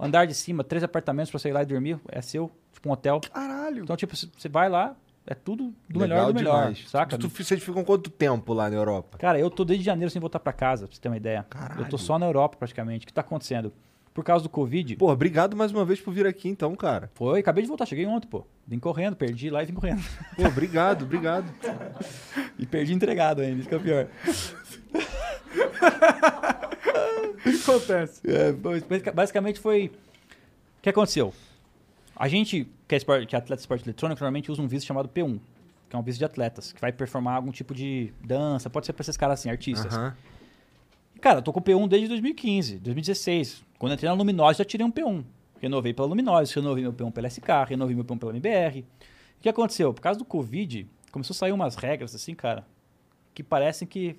andar de cima, três apartamentos pra você ir lá e dormir, é seu, tipo um hotel. Caralho. Então, tipo, você vai lá, é tudo do Legal melhor do melhor, demais. saca? Tu, vocês ficam quanto tempo lá na Europa? Cara, eu tô desde janeiro sem voltar pra casa, pra você ter uma ideia. Caralho. Eu tô só na Europa praticamente. O que tá acontecendo? Por causa do Covid. Pô, obrigado mais uma vez por vir aqui então, cara. Foi, acabei de voltar, cheguei ontem, pô. Vim correndo, perdi lá e vim correndo. [LAUGHS] Pô, obrigado, obrigado. E perdi entregado ainda, isso que é o pior. O que acontece? É, bas- basic- basicamente foi. O que aconteceu? A gente, que é, esporte, que é atleta de esporte eletrônico, normalmente usa um visto chamado P1, que é um visto de atletas, que vai performar algum tipo de dança, pode ser pra esses caras assim, artistas. Aham. Cara, eu tô com o P1 desde 2015, 2016. Quando eu entrei na Luminose, já tirei um P1. Renovei pela Luminose, renovei meu P1 pela SK, renovei meu P1 pela MBR. O que aconteceu? Por causa do Covid, começou a sair umas regras assim, cara, que parecem que.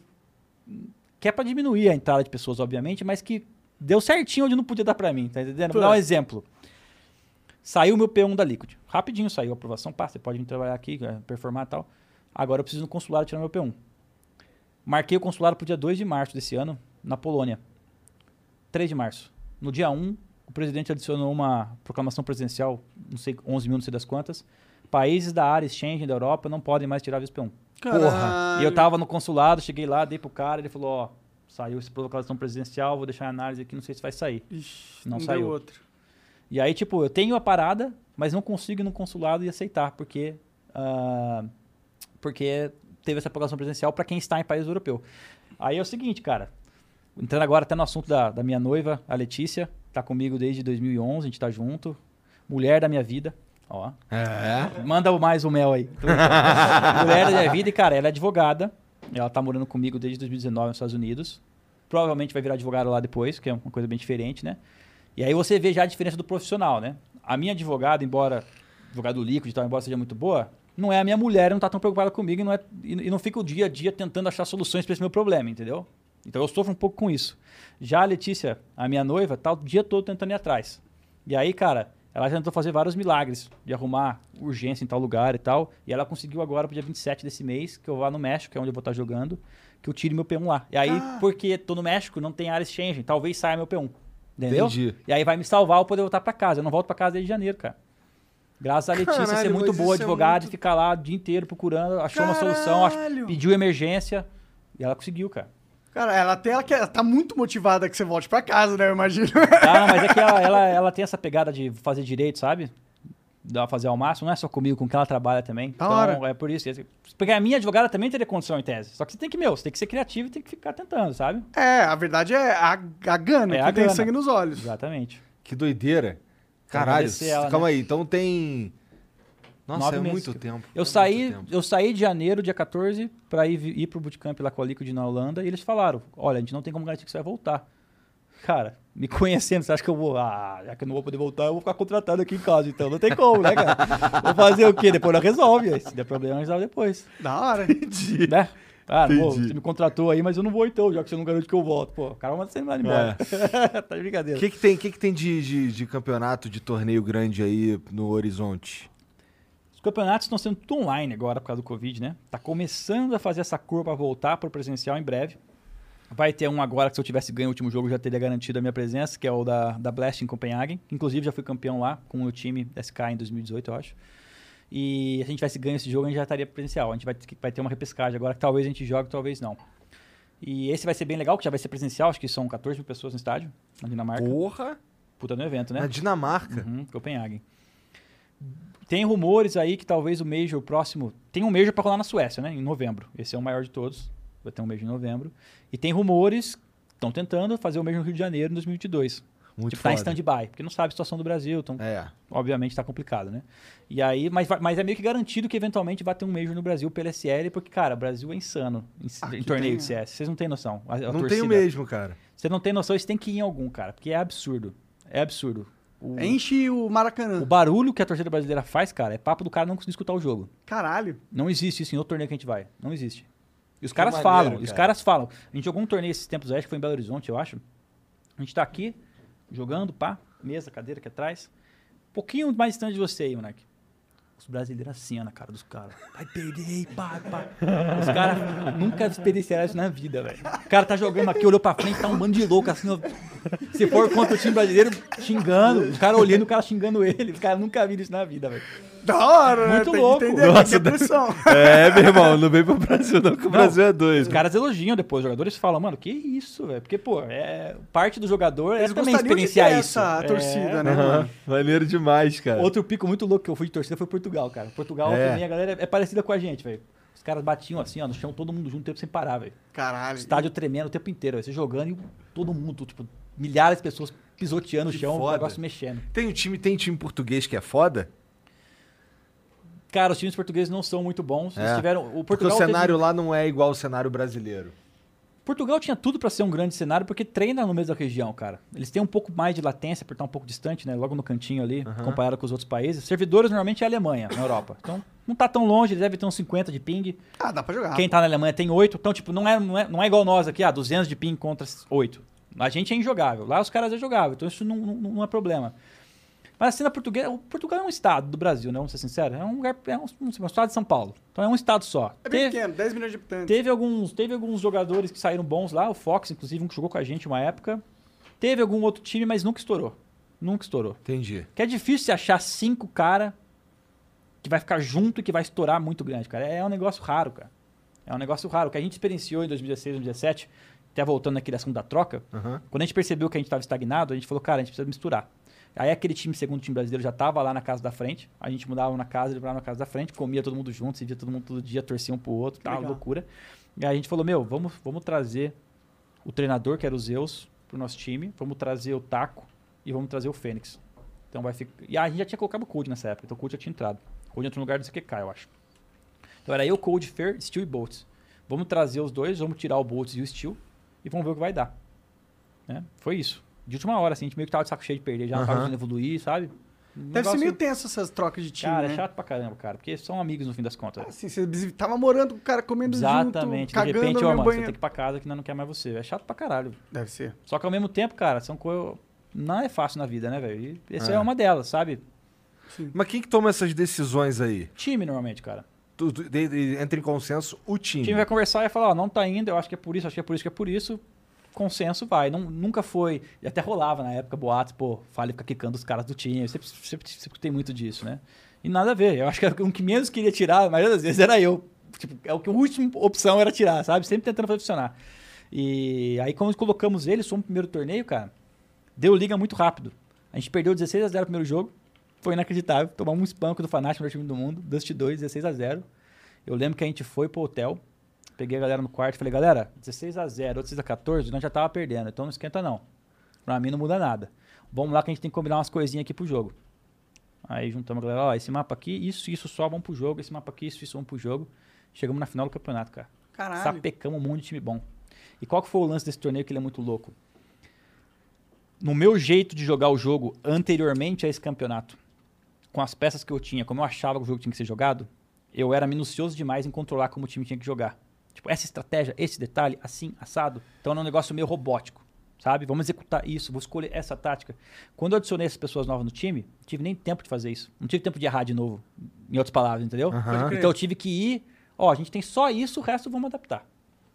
que é pra diminuir a entrada de pessoas, obviamente, mas que deu certinho onde não podia dar pra mim, tá entendendo? Vou dar um exemplo. Saiu o meu P1 da Liquid. Rapidinho saiu a aprovação, pá, você pode vir trabalhar aqui, eh, performar e tal. Agora eu preciso no consulado tirar meu P1. Marquei o consulado pro dia 2 de março desse ano, na Polônia. 3 de março. No dia 1, o presidente adicionou uma proclamação presidencial, não sei, 11 mil, não sei das quantas. Países da área exchange da Europa não podem mais tirar visto P1. Caralho. E eu tava no consulado, cheguei lá, dei pro cara, ele falou, ó, saiu essa proclamação presidencial, vou deixar a análise aqui, não sei se vai sair. Ixi, Não deu saiu. outro. E aí, tipo, eu tenho a parada, mas não consigo ir no consulado e aceitar, porque, ah, porque teve essa proclamação presidencial para quem está em país europeu. Aí é o seguinte, cara, entrando agora até no assunto da, da minha noiva, a Letícia, tá comigo desde 2011, a gente tá junto, mulher da minha vida, ó, É. Manda mais o mel aí. [LAUGHS] Mulher da minha vida e, cara, ela é advogada. Ela tá morando comigo desde 2019 nos Estados Unidos. Provavelmente vai virar advogada lá depois, que é uma coisa bem diferente, né? E aí você vê já a diferença do profissional, né? A minha advogada, embora advogado líquido e tal, embora seja muito boa, não é a minha mulher, não tá tão preocupada comigo e não, é, e, e não fica o dia a dia tentando achar soluções para esse meu problema, entendeu? Então eu sofro um pouco com isso. Já a Letícia, a minha noiva, tá o dia todo tentando ir atrás. E aí, cara, ela já tentou fazer vários milagres de arrumar urgência em tal lugar e tal. E ela conseguiu agora pro dia 27 desse mês, que eu vá no México, que é onde eu vou estar jogando, que eu tire meu P1 lá. E aí, Ah. porque tô no México, não tem área exchange, talvez saia meu P1. Entendeu? Entendi. E aí vai me salvar eu poder voltar pra casa. Eu não volto pra casa desde janeiro, cara. Graças a Letícia Caralho, ser muito boa é advogada muito- e ficar lá o dia inteiro procurando, achou uma solução, Caralho! pediu emergência e ela conseguiu, cara. Cara, ela, até, ela, quer- ela tá muito motivada que você volte pra casa, né? Eu imagino. [LAUGHS] Ah, mas é que ela, ela, ela tem essa pegada de fazer direito, sabe? Dá fazer ao máximo, não é só comigo, com quem ela trabalha também. Da então, hora. é por isso. Porque a minha advogada também teria condição em tese. Só que você tem que, meu, você tem que ser criativo e tem que ficar tentando, sabe? É, a verdade é a, a gana, É que a tem gana. sangue nos olhos. Exatamente. Que doideira. Caralho, ela, calma né? aí. Então tem. Nossa, Nove é meses. muito tempo. Eu é saí, tempo. eu saí de janeiro, dia 14, pra ir, ir pro bootcamp lá com a Liquid na Holanda, e eles falaram, olha, a gente não tem como garantir que você vai voltar. Cara, me conhecendo, você acha que eu vou... Ah, já que eu não vou poder voltar, eu vou ficar contratado aqui em casa, então. Não tem como, né, cara? [LAUGHS] Vou fazer o quê? Depois nós resolve. aí Se der problema, resolve depois. Da hora. Né? Ah, não Entendi. você me contratou aí, mas eu não vou então, já que você não garante que eu volto. Pô, o cara vai mandar você embora. [LAUGHS] tá de O brincadeira. que, que tem, que que tem de, de, de campeonato, de torneio grande aí no horizonte? Os campeonatos estão sendo tudo online agora por causa do Covid, né? Tá começando a fazer essa curva para voltar para o presencial em breve. Vai ter um agora que se eu tivesse ganho o último jogo já teria garantido a minha presença, que é o da, da Blast em Copenhagen. Inclusive já fui campeão lá com o meu time SK em 2018, eu acho. E se a gente tivesse ganho esse jogo, a gente já estaria presencial. A gente vai, ter- vai ter uma repescagem agora que talvez a gente jogue, talvez não. E esse vai ser bem legal, que já vai ser presencial, acho que são 14 mil pessoas no estádio, na Dinamarca. Porra! Puta no evento, né? Na Dinamarca. Uhum, Copenhagen. Tem rumores aí que talvez o Major próximo. Tem um Major pra rolar na Suécia, né? Em novembro. Esse é o maior de todos. Vai ter um Major em novembro. E tem rumores. Estão tentando fazer o Major no Rio de Janeiro em 2022. Muito tipo, tá em foda. stand-by. Porque não sabe a situação do Brasil. Então, É. obviamente, tá complicado, né? E aí, mas, mas é meio que garantido que eventualmente vai ter um Major no Brasil pela SL, porque, cara, o Brasil é insano em, Aqui em torneio tem, de CS. Vocês não têm noção. A- a Não torcida. tenho mesmo, cara. Você não tem noção, você tem que ir em algum, cara. Porque é absurdo. É absurdo. O- Enche o o Maracanã. barulho que a torcida brasileira faz, cara, é papo do cara não conseguir escutar o jogo. Caralho. Não existe isso em outro torneio que a gente vai. Não existe. E os caras maneiro, falam, e os cara. caras falam. A gente jogou um torneio esses tempos, acho que foi em Belo Horizonte, eu acho. A gente tá aqui, jogando, pá, mesa, cadeira aqui atrás. Um pouquinho mais distante de você aí, moleque. Os brasileiros assim, ó, na cara dos caras. Vai perder, pá, pá. Os caras nunca experienciaram isso na vida, velho. O cara tá jogando aqui, olhou pra frente, tá um bando de louco assim, ó. Se for contra o time brasileiro, xingando, os caras olhando, o cara xingando ele. Os caras nunca viram isso na vida, velho. Da hora, né? Muito Tem louco. que entender Nossa, que é. [LAUGHS] É, meu irmão, não vem pro Brasil, não, que o Brasil é doido. Os caras elogiam depois, os jogadores falam, mano, que isso, velho? Porque, pô, é, parte do jogador é Eles também de ter experienciar isso. essa É. torcida, né, mano? Maneiro demais, cara. Outro pico muito louco que eu fui de torcida foi Portugal, cara. Portugal É. também, a galera é parecida com a gente, velho. Os caras batiam assim, ó, no chão, todo mundo junto, o tempo sem parar, velho. Caralho. Estádio tremendo o tempo inteiro, velho. Você jogando e todo mundo, tipo, milhares de pessoas pisoteando Que o chão, o foda. negócio mexendo. Tem um time, tem time português que é foda? Cara, os times portugueses não são muito bons. Eles É. tiveram. O Porque Portugal o teve- cenário lá não é igual ao cenário brasileiro. Portugal tinha tudo pra ser um grande cenário porque treina no mesmo da região, cara. Eles têm um pouco mais de latência por estar um pouco distante, né? Logo no cantinho ali, comparado com os outros países. Servidores normalmente é a Alemanha, na Europa. Então, não tá tão longe, eles devem ter uns 50 de ping. Ah, dá pra jogar. Quem tá na Alemanha tem 8. Então, tipo, não é, não é, não é igual nós aqui, ah, 200 de ping contra 8. A gente é injogável. Lá os caras é jogável. Então, isso não, não, não é problema. Mas a cena portuguesa... O Portugal é um estado do Brasil, né? Vamos ser sinceros. É um lugar... É um, um estado de São Paulo. Então, é um estado só. É bem Teve- pequeno, 10 milhões de habitantes. Teve alguns, teve alguns jogadores que saíram bons lá, o Fox, inclusive, um que jogou com a gente uma época. Teve algum outro time, mas nunca estourou. Nunca estourou. Entendi. Que é difícil você achar cinco cara que vai ficar junto e que vai estourar muito grande, cara. É um negócio raro, cara. É um negócio raro. O que a gente experienciou em 2016, 2017, até voltando assunto da troca, Aham. quando a gente percebeu que a gente estava estagnado, a gente falou, cara, a gente precisa misturar. Aí aquele time, segundo time brasileiro, já estava lá na casa da frente. A gente mudava na casa, ele na casa da frente, comia todo mundo junto, se via todo mundo todo dia, torcia um pro outro, tal, Legal. loucura. E aí a gente falou, meu, vamos, vamos trazer o treinador, que era o Zeus, pro nosso time, vamos trazer o Taco e vamos trazer o Fênix. Então vai ficar... E a gente já tinha colocado o Cold nessa época, então o Cold já tinha entrado. O Cold entrou no lugar do CQK, eu acho. Então era eu, Cold, Fer, Steel e Boltz. Vamos trazer os dois, vamos tirar o Boltz e o Steel e vamos ver o que vai dar. Né? Foi isso. De última hora, assim, a gente meio que tava de saco cheio de perder, já não tava conseguindo evoluir, sabe? Um Deve negócio- ser meio tenso essas trocas de time, Cara, né? é chato pra caramba, cara, porque são amigos no fim das contas. Assim, você vis- tava morando com o cara comendo Exatamente. junto, De cagando repente, ó, mano, você banheiro. tem que ir pra casa que não quer mais você. É chato pra caralho. Deve ser. Só que ao mesmo tempo, cara, são coisas. Não é fácil na vida, né, velho? E essa é. É. uma delas, sabe? Mas quem que toma essas decisões aí? Time, normalmente, cara. Tu- tu- de- de- entra em consenso o O time. time vai conversar e vai falar, ó, não tá indo, eu acho que é por isso, acho que é por isso, que é por isso. Consenso vai. Não, nunca foi. E até rolava na época boatos, pô, fale fica quicando os caras do time. Eu sempre, sempre, sempre muito disso, né? E nada a ver. Eu acho que o que menos queria tirar, a maioria das vezes, era eu. Tipo, é o que a última opção era tirar, sabe? Sempre tentando fazer funcionar. E aí, quando colocamos ele, só no primeiro torneio, cara, deu liga muito rápido. A gente perdeu 16 a 0 no primeiro jogo. Foi inacreditável. Tomamos um espanco do Fnatic, melhor time do mundo. Dust 2, 16 a 0 Eu lembro que a gente foi pro hotel. Peguei a galera no quarto e falei, galera, 16 a 0 16 a 14 nós já tava perdendo. Então não esquenta não. Pra mim não muda nada. Vamos lá que a gente tem que combinar umas coisinhas aqui pro jogo. Aí juntamos a galera, ó, esse mapa aqui, isso, isso só vão pro jogo. Esse mapa aqui, isso, isso vão pro jogo. Chegamos na final do campeonato, cara. Caralho. Sapecamos um monte de time bom. E qual que foi o lance desse torneio que ele é muito louco? No meu jeito de jogar o jogo anteriormente a esse campeonato, com as peças que eu tinha, como eu achava que o jogo tinha que ser jogado, eu era minucioso demais em controlar como o time tinha que jogar. Tipo, essa estratégia, esse detalhe, assim, assado. Então era um negócio meio robótico, sabe? Vamos executar isso, vou escolher essa tática. Quando eu adicionei essas pessoas novas no time, não tive nem tempo de fazer isso. Não tive tempo de errar de novo, em outras palavras, entendeu? Aham. Então eu tive que ir, ó, a gente tem só isso, o resto vamos adaptar.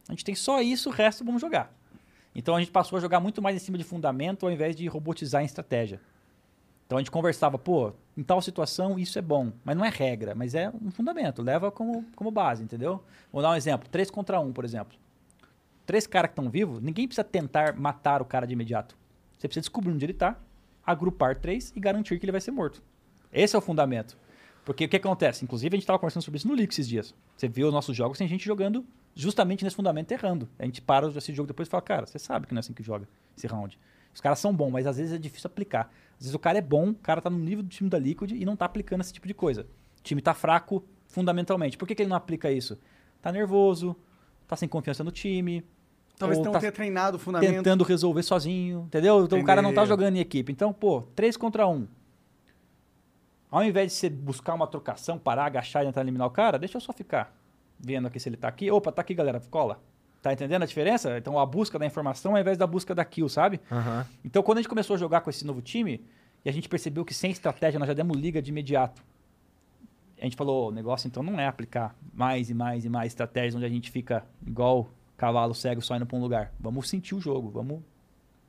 A gente tem só isso, o resto vamos jogar. Então a gente passou a jogar muito mais em cima de fundamento ao invés de robotizar em estratégia. Então a gente conversava, pô, em tal situação isso é bom, mas não é regra, mas é um fundamento, leva como, como base, entendeu? Vou dar um exemplo, 3 contra 1, por exemplo. Três caras que estão vivos, ninguém precisa tentar matar o cara de imediato. Você precisa descobrir onde ele está, agrupar três e garantir que ele vai ser morto. Esse é o fundamento. Porque o que acontece? Inclusive, a gente estava conversando sobre isso no Leaks esses dias. Você vê os nossos jogos, tem gente jogando justamente nesse fundamento errando. A gente para esse jogo depois e fala, cara, você sabe que não é assim que joga esse round. Os caras são bons, mas às vezes é difícil aplicar. Às vezes o cara é bom, o cara tá no nível do time da Liquid e não tá aplicando esse tipo de coisa. O time tá fraco fundamentalmente. Por que, que ele não aplica isso? Tá nervoso, tá sem confiança no time. Talvez não tá tenha treinado o fundamento. tentando resolver sozinho, entendeu? Então o cara não tá jogando em equipe. Então, pô, 3 contra 1. Ao invés de você buscar uma trocação, parar, agachar e tentar eliminar o cara, deixa eu só ficar vendo aqui se ele tá aqui. Opa, tá aqui, galera, cola. Tá entendendo a diferença? Então a busca da informação ao invés da busca da kill, sabe? Aham. Então quando a gente começou a jogar com esse novo time, e a gente percebeu que sem estratégia nós já demos liga de imediato. A gente falou, o negócio então não é aplicar mais e mais e mais estratégias onde a gente fica igual cavalo cego só indo pra um lugar. Vamos sentir o jogo, vamos,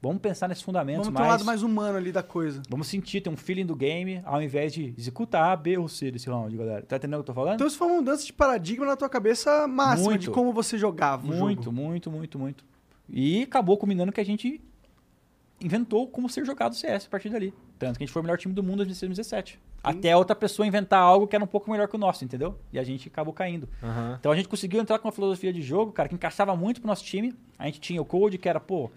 vamos pensar nesses fundamentos Vamos ter um mais... lado mais humano ali da coisa. Vamos sentir, ter um feeling do game, ao invés de executar A, B ou C desse round, galera. Tá entendendo o que eu tô falando? Então isso foi uma mudança de paradigma na tua cabeça máxima Muito. de como você jogava muito, muito, muito, muito. E acabou combinando que a gente inventou como ser jogado o CS a partir dali. Tanto que a gente foi o melhor time do mundo em 2017. Até outra pessoa inventar algo que era um pouco melhor que o nosso, entendeu? E a gente acabou caindo. Aham. Então a gente conseguiu entrar com uma filosofia de jogo, cara, que encaixava muito pro nosso time. A gente tinha o Code, que era, pô,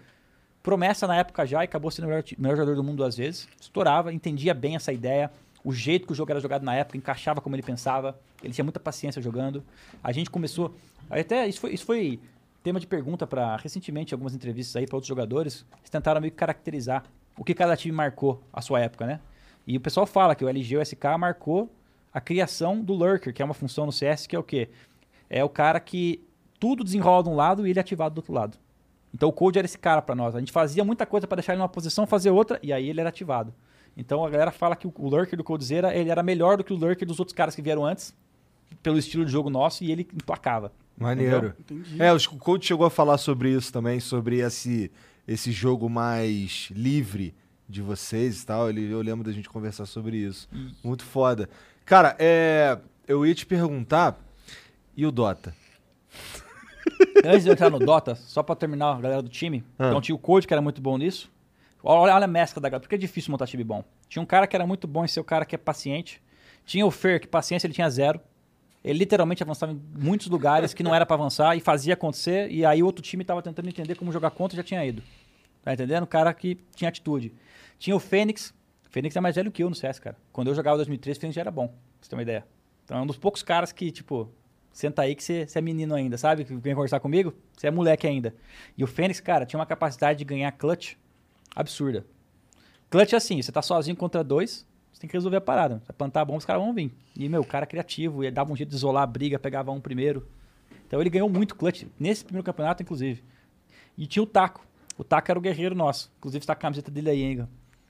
promessa na época já e acabou sendo o melhor, melhor jogador do mundo duas vezes. Estourava, entendia bem essa ideia. O jeito que o jogo era jogado na época encaixava como ele pensava. Ele tinha muita paciência jogando. A gente começou. Até isso foi, isso foi tema de pergunta para recentemente algumas entrevistas aí para outros jogadores. Eles tentaram meio que caracterizar o que cada time marcou a sua época, né? E o pessoal fala que o LG o SK marcou a criação do Lurker, que é uma função no CS que é o quê? É o cara que tudo desenrola de um lado e ele é ativado do outro lado. Então o Code era esse cara pra nós. A gente fazia muita coisa pra deixar ele numa posição, fazer outra, e aí ele era ativado. Então a galera fala que o, Lurker do Coldzera, ele era melhor do que o Lurker dos outros caras que vieram antes, pelo estilo de jogo nosso, e ele emplacava. Maneiro. Entendi. É, o coach chegou a falar sobre isso também, sobre esse, esse jogo mais livre de vocês e tal. Ele, eu lembro da gente conversar sobre isso. Muito foda. Cara, é, eu ia te perguntar, e o Dota? Antes de eu entrar no Dota, só pra terminar a galera do time, Ah. então tinha o Code, que era muito bom nisso. Olha, olha a mescla da galera, porque é difícil montar time bom. Tinha um cara que era muito bom em ser o cara que é paciente. Tinha o Fer, que paciência ele tinha zero. Ele literalmente avançava em muitos lugares que não era pra avançar e fazia acontecer. E aí o outro time tava tentando entender como jogar contra e já tinha ido. Tá entendendo? O cara que tinha atitude. Tinha o Fênix. O Fênix é mais velho que eu no CS, cara. Quando eu jogava em 2003, o Fênix já era bom. Pra você ter uma ideia. Então é um dos poucos caras que, tipo, senta aí que você, é menino ainda, sabe? Que vem conversar comigo. Você é moleque ainda. E o Fênix, cara, tinha uma capacidade de ganhar clutch absurda. Clutch é assim, você tá sozinho contra dois, você tem que resolver a parada. Você plantar a bomba, os caras vão vir. E, meu, o cara é criativo, ele dava um jeito de isolar a briga, pegava um primeiro. Então ele ganhou muito clutch, nesse primeiro campeonato, inclusive. E tinha o Taco. O Taco era o guerreiro nosso. Inclusive está a camiseta dele aí, hein,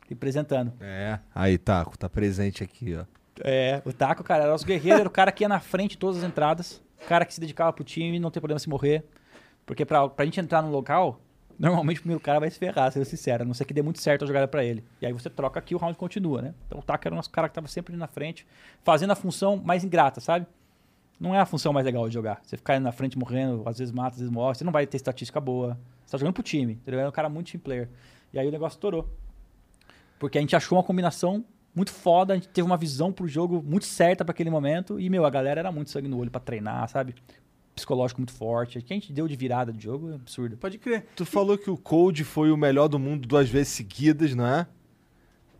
representando. É. Aí, Taco, tá presente aqui, ó. É, o Taco, cara, era nosso guerreiro, era o cara que ia na frente de todas as entradas, o cara que se dedicava pro time, não tem problema se morrer. Porque pra, pra gente entrar no local, Normalmente o primeiro cara vai se ferrar, sendo sincero, a não ser que dê muito certo a jogada pra ele. E aí você troca aqui o round continua, né? Então o Taka era o nosso cara que tava sempre na frente, fazendo a função mais ingrata, sabe? Não é a função mais legal de jogar. Você ficar na frente morrendo, às vezes mata, às vezes morre, você não vai ter estatística boa. Você tá jogando pro time, entendeu? É um cara muito team player. E aí o negócio estourou. Porque a gente achou uma combinação muito foda, a gente teve uma visão pro jogo muito certa pra aquele momento. E, meu, a galera era muito sangue no olho pra treinar, sabe? Psicológico muito forte. O que a gente deu de virada de jogo é absurdo. Pode crer. Tu falou que o Cold foi o melhor do mundo duas vezes seguidas, não é?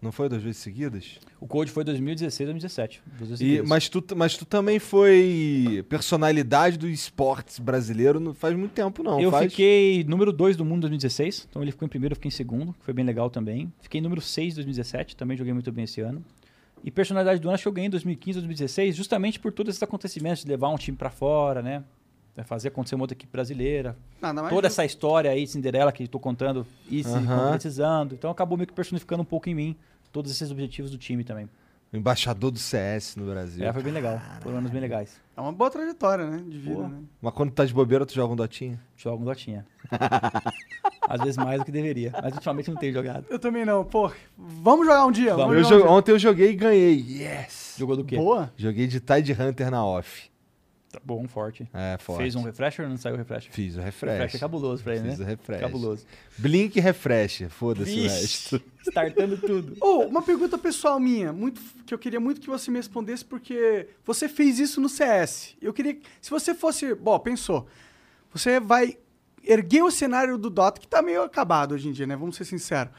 Não foi duas vezes seguidas? O Code foi 2016, 2017. duas vezes E, mas, tu, mas tu também foi personalidade do esportes brasileiro não faz muito tempo, não. eu faz? fiquei número 2 do mundo em 2016, então ele ficou em primeiro, eu fiquei em segundo, que foi bem legal também. Fiquei número 6 em 2017, também joguei muito bem esse ano. E personalidade do ano acho que eu ganhei em 2015, 2016, justamente por todos esses acontecimentos, de levar um time pra fora, né? Fazer acontecer uma outra equipe brasileira. Nada mais Toda justo. essa história aí, Cinderela, que tô contando, e se concretizando. Então acabou meio que personificando um pouco em mim todos esses objetivos do time também. O embaixador do CS no Brasil. É, foi bem legal. Foram anos bem legais. É uma boa trajetória, né? De vida, né? Mas quando tá de bobeira, tu joga um dotinha? Jogo um dotinha. Às vezes mais do que deveria. Mas ultimamente não tenho jogado. Eu também não. Pô, vamos jogar um dia. Vamos. Eu jogar um dia. Ontem eu joguei e ganhei. Yes! Jogou do quê? Boa. Joguei de Tide Hunter na off. Tá bom, forte. É, forte. Fez um refresher ou não saiu o refresher? Fiz o Refresher refresh. é cabuloso pra ele, Fiz né? o refresh. Cabuloso. Blink e refresh. Foda-se o resto. [LAUGHS] startando tudo. Ô, uma pergunta pessoal minha, muito, que eu queria muito que você me respondesse, porque você fez isso no CS. Eu queria. que- Se você fosse. Bom, pensou. Você vai erguer o cenário do Dota, que tá meio acabado hoje em dia, né? Vamos ser sinceros.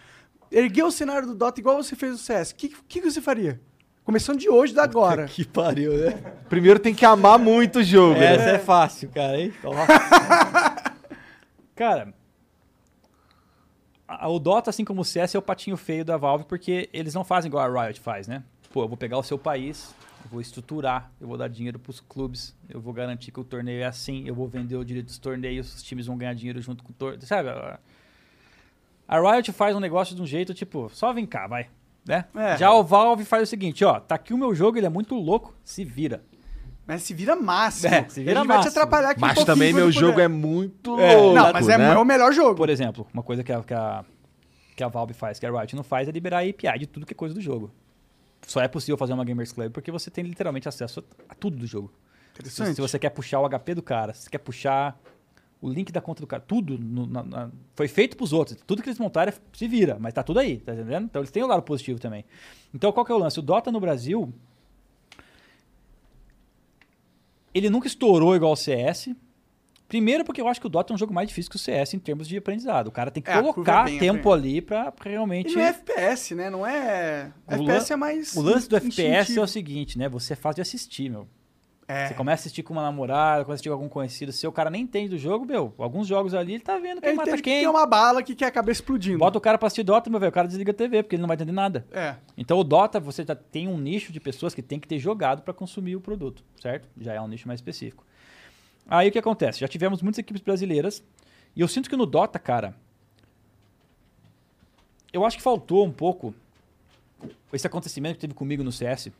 Erguer o cenário do Dota igual você fez no CS. O que, que, que você faria? Começando de hoje, da agora. Que pariu, né? Primeiro tem que amar muito o jogo. né? Essa é fácil, cara, hein? Nossa. [LAUGHS] cara, a- o Dota, assim como o CS, é o patinho feio da Valve, porque eles não fazem igual a Riot faz, né? Pô, eu vou pegar o seu país, eu vou estruturar, eu vou dar dinheiro pros clubes, eu vou garantir que o torneio é assim, eu vou vender o direito dos torneios, os times vão ganhar dinheiro junto com o torneio, sabe? A- A Riot faz um negócio de um jeito, tipo, só vem cá, vai. Né? É. Já o Valve faz o seguinte, ó, tá aqui o meu jogo, ele é muito louco, se vira. Mas se vira máximo. É, se vira a gente vai te máximo. atrapalhar aqui um Mas pouquinho também meu puder. jogo é muito É, louco, Não, mas é, né? é o melhor jogo. Por exemplo, uma coisa que a, que, a, que a Valve faz, que a Riot não faz, é liberar a API de tudo que é coisa do jogo. Só é possível fazer uma Gamers Club porque você tem literalmente acesso a tudo do jogo. Se, se você quer puxar o HP do cara, se você quer puxar o link da conta do cara, tudo no- na- na- foi feito pros outros. Tudo que eles montaram é- se vira, mas tá tudo aí, tá entendendo? Então eles têm o lado positivo também. Então qual que é o lance? O Dota no Brasil, ele nunca estourou igual o CS. Primeiro porque eu acho que o Dota é um jogo mais difícil que o CS em termos de aprendizado. O cara tem que É, curva colocar é tempo ali pra, pra realmente... E não é FPS, né? Não é. O FPS lan- é mais. O lance do FPS é instintivo. o seguinte, né? Você é fácil de assistir, meu. É. Você começa a assistir com uma namorada, começa a assistir com algum conhecido seu, o cara nem entende do jogo, meu. Alguns jogos ali ele tá vendo quem Ele mata entende que quem. tem uma bala que quer a cabeça explodindo. Bota o cara pra assistir Dota, meu velho, o cara desliga a TV, porque ele não vai entender nada. É. Então o Dota, você já tem um nicho de pessoas que tem que ter jogado pra consumir o produto, certo? Já é um nicho mais específico. Aí o que acontece? Já tivemos muitas equipes brasileiras, e eu sinto que no Dota, cara, eu acho que faltou um pouco esse acontecimento que teve comigo no CS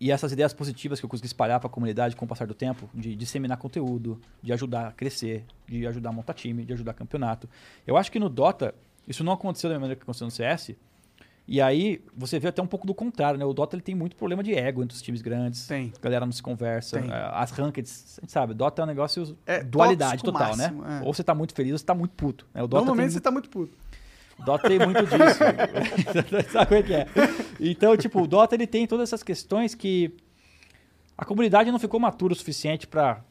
e essas ideias positivas que eu consegui espalhar para a comunidade com o passar do tempo, de disseminar conteúdo, de ajudar a crescer, de ajudar a montar time, de ajudar campeonato. Eu acho que no Dota isso não aconteceu da mesma maneira que aconteceu no CS. E aí você vê até um pouco do contrário, né? O Dota ele tem muito problema de ego entre os times grandes. Tem. A galera não se conversa. Tem. eh, As rankeds, a gente sabe, Dota é um negócio É dualidade total, máximo, né? é. Ou você tá muito feliz ou você tá muito puto. Né? O Dota Normalmente tem você tá muito puto. Dota tem muito disso. [LAUGHS] Sabe como é que é? Então, tipo, o Dota ele tem todas essas questões que a comunidade não ficou matura o suficiente pra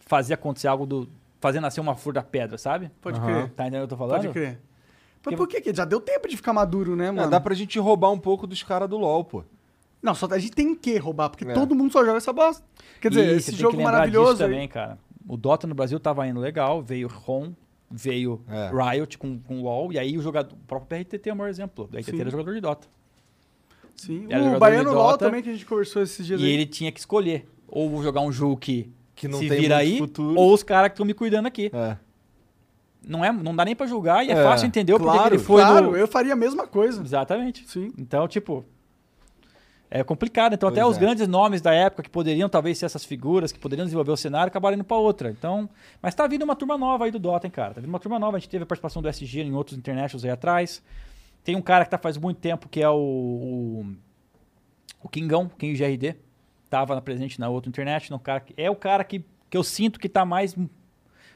fazer acontecer algo do. fazer nascer uma flor da pedra, sabe? Pode Aham. crer. Tá entendendo o que eu tô falando? Pode crer. Mas por que? Já deu tempo de ficar maduro, né, É, mano? dá pra gente roubar um pouco dos caras do LoL, pô. Não, só a gente tem que roubar, porque É. todo mundo só joga essa bosta. Quer dizer, E você esse tem jogo maravilhoso. disso aí- também, cara. O Dota no Brasil tava indo legal, veio ROM, veio É. Riot com, com LoL, e aí o jogador. O próprio PRTT é o maior exemplo. O RTT Sim. era jogador de Dota. Sim. Era o Baiano de LOL Dota, também, que a gente conversou esses dias E aí. ele tinha que escolher. Ou vou jogar um jogo que, Que não se tem vira aí, futuro. ou os caras que estão me cuidando aqui. É. Não, é, não dá nem pra julgar e é, É, fácil entender o porquê que claro, ele foi claro, no... eu faria a mesma coisa. Exatamente. Sim. Então, tipo... É complicado. Então, até Pois os é. grandes nomes da época que poderiam talvez ser essas figuras, que poderiam desenvolver o cenário, acabaram indo pra outra. Então, mas tá vindo uma turma nova aí do Dota, hein, cara? Tá vindo uma turma nova. A gente teve a participação do SG em outros internationals aí atrás. Tem um cara que tá faz muito tempo que é o. O, o Kingão, King GRD. Tava na- presente na outra international. Cara que, é o cara que, que eu sinto que tá mais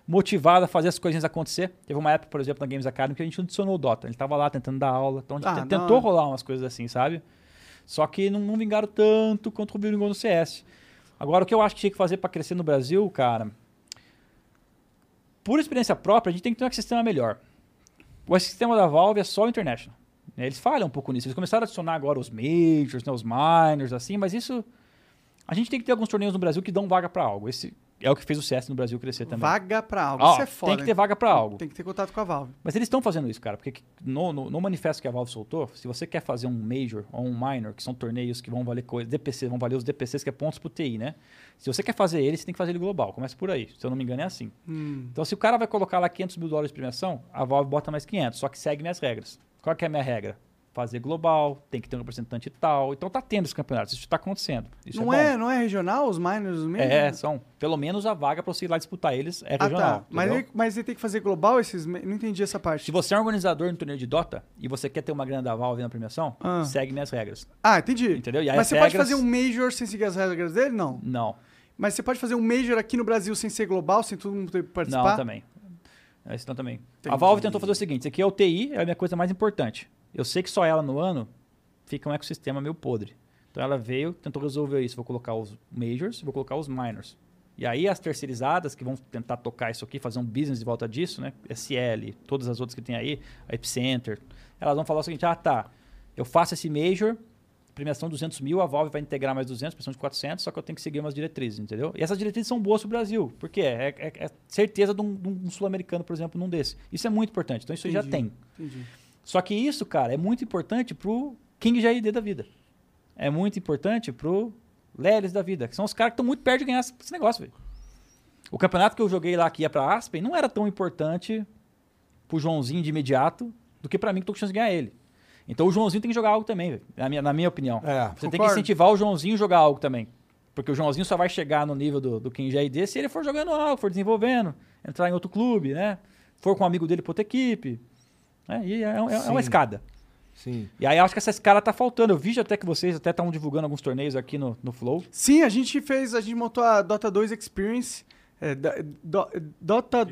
motivado a fazer as coisinhas acontecer. Teve uma época, por exemplo, na Games Academy que a gente adicionou o Dota. Ele tava lá tentando dar aula. Então a gente Ah, tentou hora. rolar umas coisas assim, sabe? Só que não, não vingaram tanto quanto o vingou no CS. Agora, o que eu acho que tinha que fazer para crescer no Brasil, cara, por experiência própria, a gente tem que ter um sistema melhor. O sistema da Valve é só o International. né? Eles falham um pouco nisso. Eles começaram a adicionar agora os Majors, né, os Minors, assim, mas isso. A gente tem que ter alguns torneios no Brasil que dão vaga para algo. Esse é o que fez o CS no Brasil crescer também. Vaga pra algo. Ó, Isso é foda. tem que ter vaga para algo. Tem que ter contato com a Valve. Mas eles estão fazendo isso, cara, porque no, no, no manifesto que a Valve soltou, se você quer fazer um Major ou um Minor, que são torneios que vão valer coisas, DPC, vão valer os DPCs, que é pontos pro TI, né? Se você quer fazer ele, você tem que fazer ele global. Começa por aí. Se eu não me engano, é assim. Hum. Então, se o cara vai colocar lá 500 mil dólares de premiação, a Valve bota mais 500, só que segue minhas regras. Qual que é a minha regra? Fazer global, tem que ter um representante e tal. Então, tá tendo os campeonatos, isso está acontecendo. Isso Não, é, é, não é regional os miners mesmo? É, são. Pelo menos a vaga para você ir lá disputar eles é Ah, regional. tá. Mas ele, mas ele tem que fazer global esses. Não entendi essa parte. Se você é um organizador no torneio de Dota e você quer ter uma grana da Valve na premiação, Ah. segue minhas regras. Ah, entendi. Entendeu? Mas as você pode regras- fazer um Major sem seguir as regras dele? Não. Não. Mas você pode fazer um Major aqui no Brasil sem ser global, sem todo mundo participar? Não, também. Não também. Entendi. A Valve tentou fazer o seguinte: isso aqui é o TI, é a minha coisa mais importante. Eu sei que só ela no ano fica um ecossistema meio podre. Então ela veio, tentou resolver isso. Vou colocar os majors, vou colocar os minors. E aí as terceirizadas que vão tentar tocar isso aqui, fazer um business de volta disso, né? SL, todas as outras que tem aí, a Epicenter, elas vão falar o seguinte: ah, tá, eu faço esse major, premiação 200 mil, a Valve vai integrar mais 200, premiação de 400, só que eu tenho que seguir umas diretrizes, entendeu? E essas diretrizes são boas para o Brasil, porque é, é- é certeza de um, um sul-americano, por exemplo, num desse. Isso é muito importante, então isso aí já Entendi. tem. Entendi. Só que isso, cara, é muito importante pro King JD da vida. É muito importante pro Lelis da vida, que são os caras que estão muito perto de ganhar esse negócio, velho. O campeonato que eu joguei lá, que ia pra Aspen, não era tão importante pro Joãozinho de imediato do que pra mim que tô com chance de ganhar ele. Então o Joãozinho tem que jogar algo também, na minha, na minha opinião. É, Você tem que concordo. incentivar o Joãozinho a jogar algo também. Porque o Joãozinho só vai chegar no nível do, do King JD se ele for jogando algo, for desenvolvendo, entrar em outro clube, né? For com um amigo dele pra outra equipe. Né? E é, é- é uma escada. Sim. E aí eu acho que essa escada tá faltando. Eu vi até que vocês até estão divulgando alguns torneios aqui no, no Flow. Sim, a gente fez, a gente montou a Dota 2 Experience, é, da- do- Dota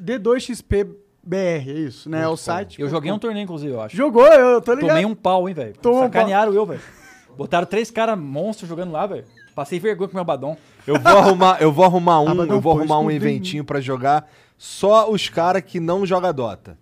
D2XP BR, é isso, né? É o site. Eu joguei um torneio, inclusive, eu acho. Jogou, eu tô ligado. Tomei um pau, hein, velho. Tomou um Sacanearam eu, velho. Botaram três caras monstros jogando lá, velho. Passei vergonha com meu badom. Eu vou arrumar, eu vou arrumar um, [LAUGHS] Abadão eu vou arrumar um eventinho pra jogar só os caras que não jogam Dota.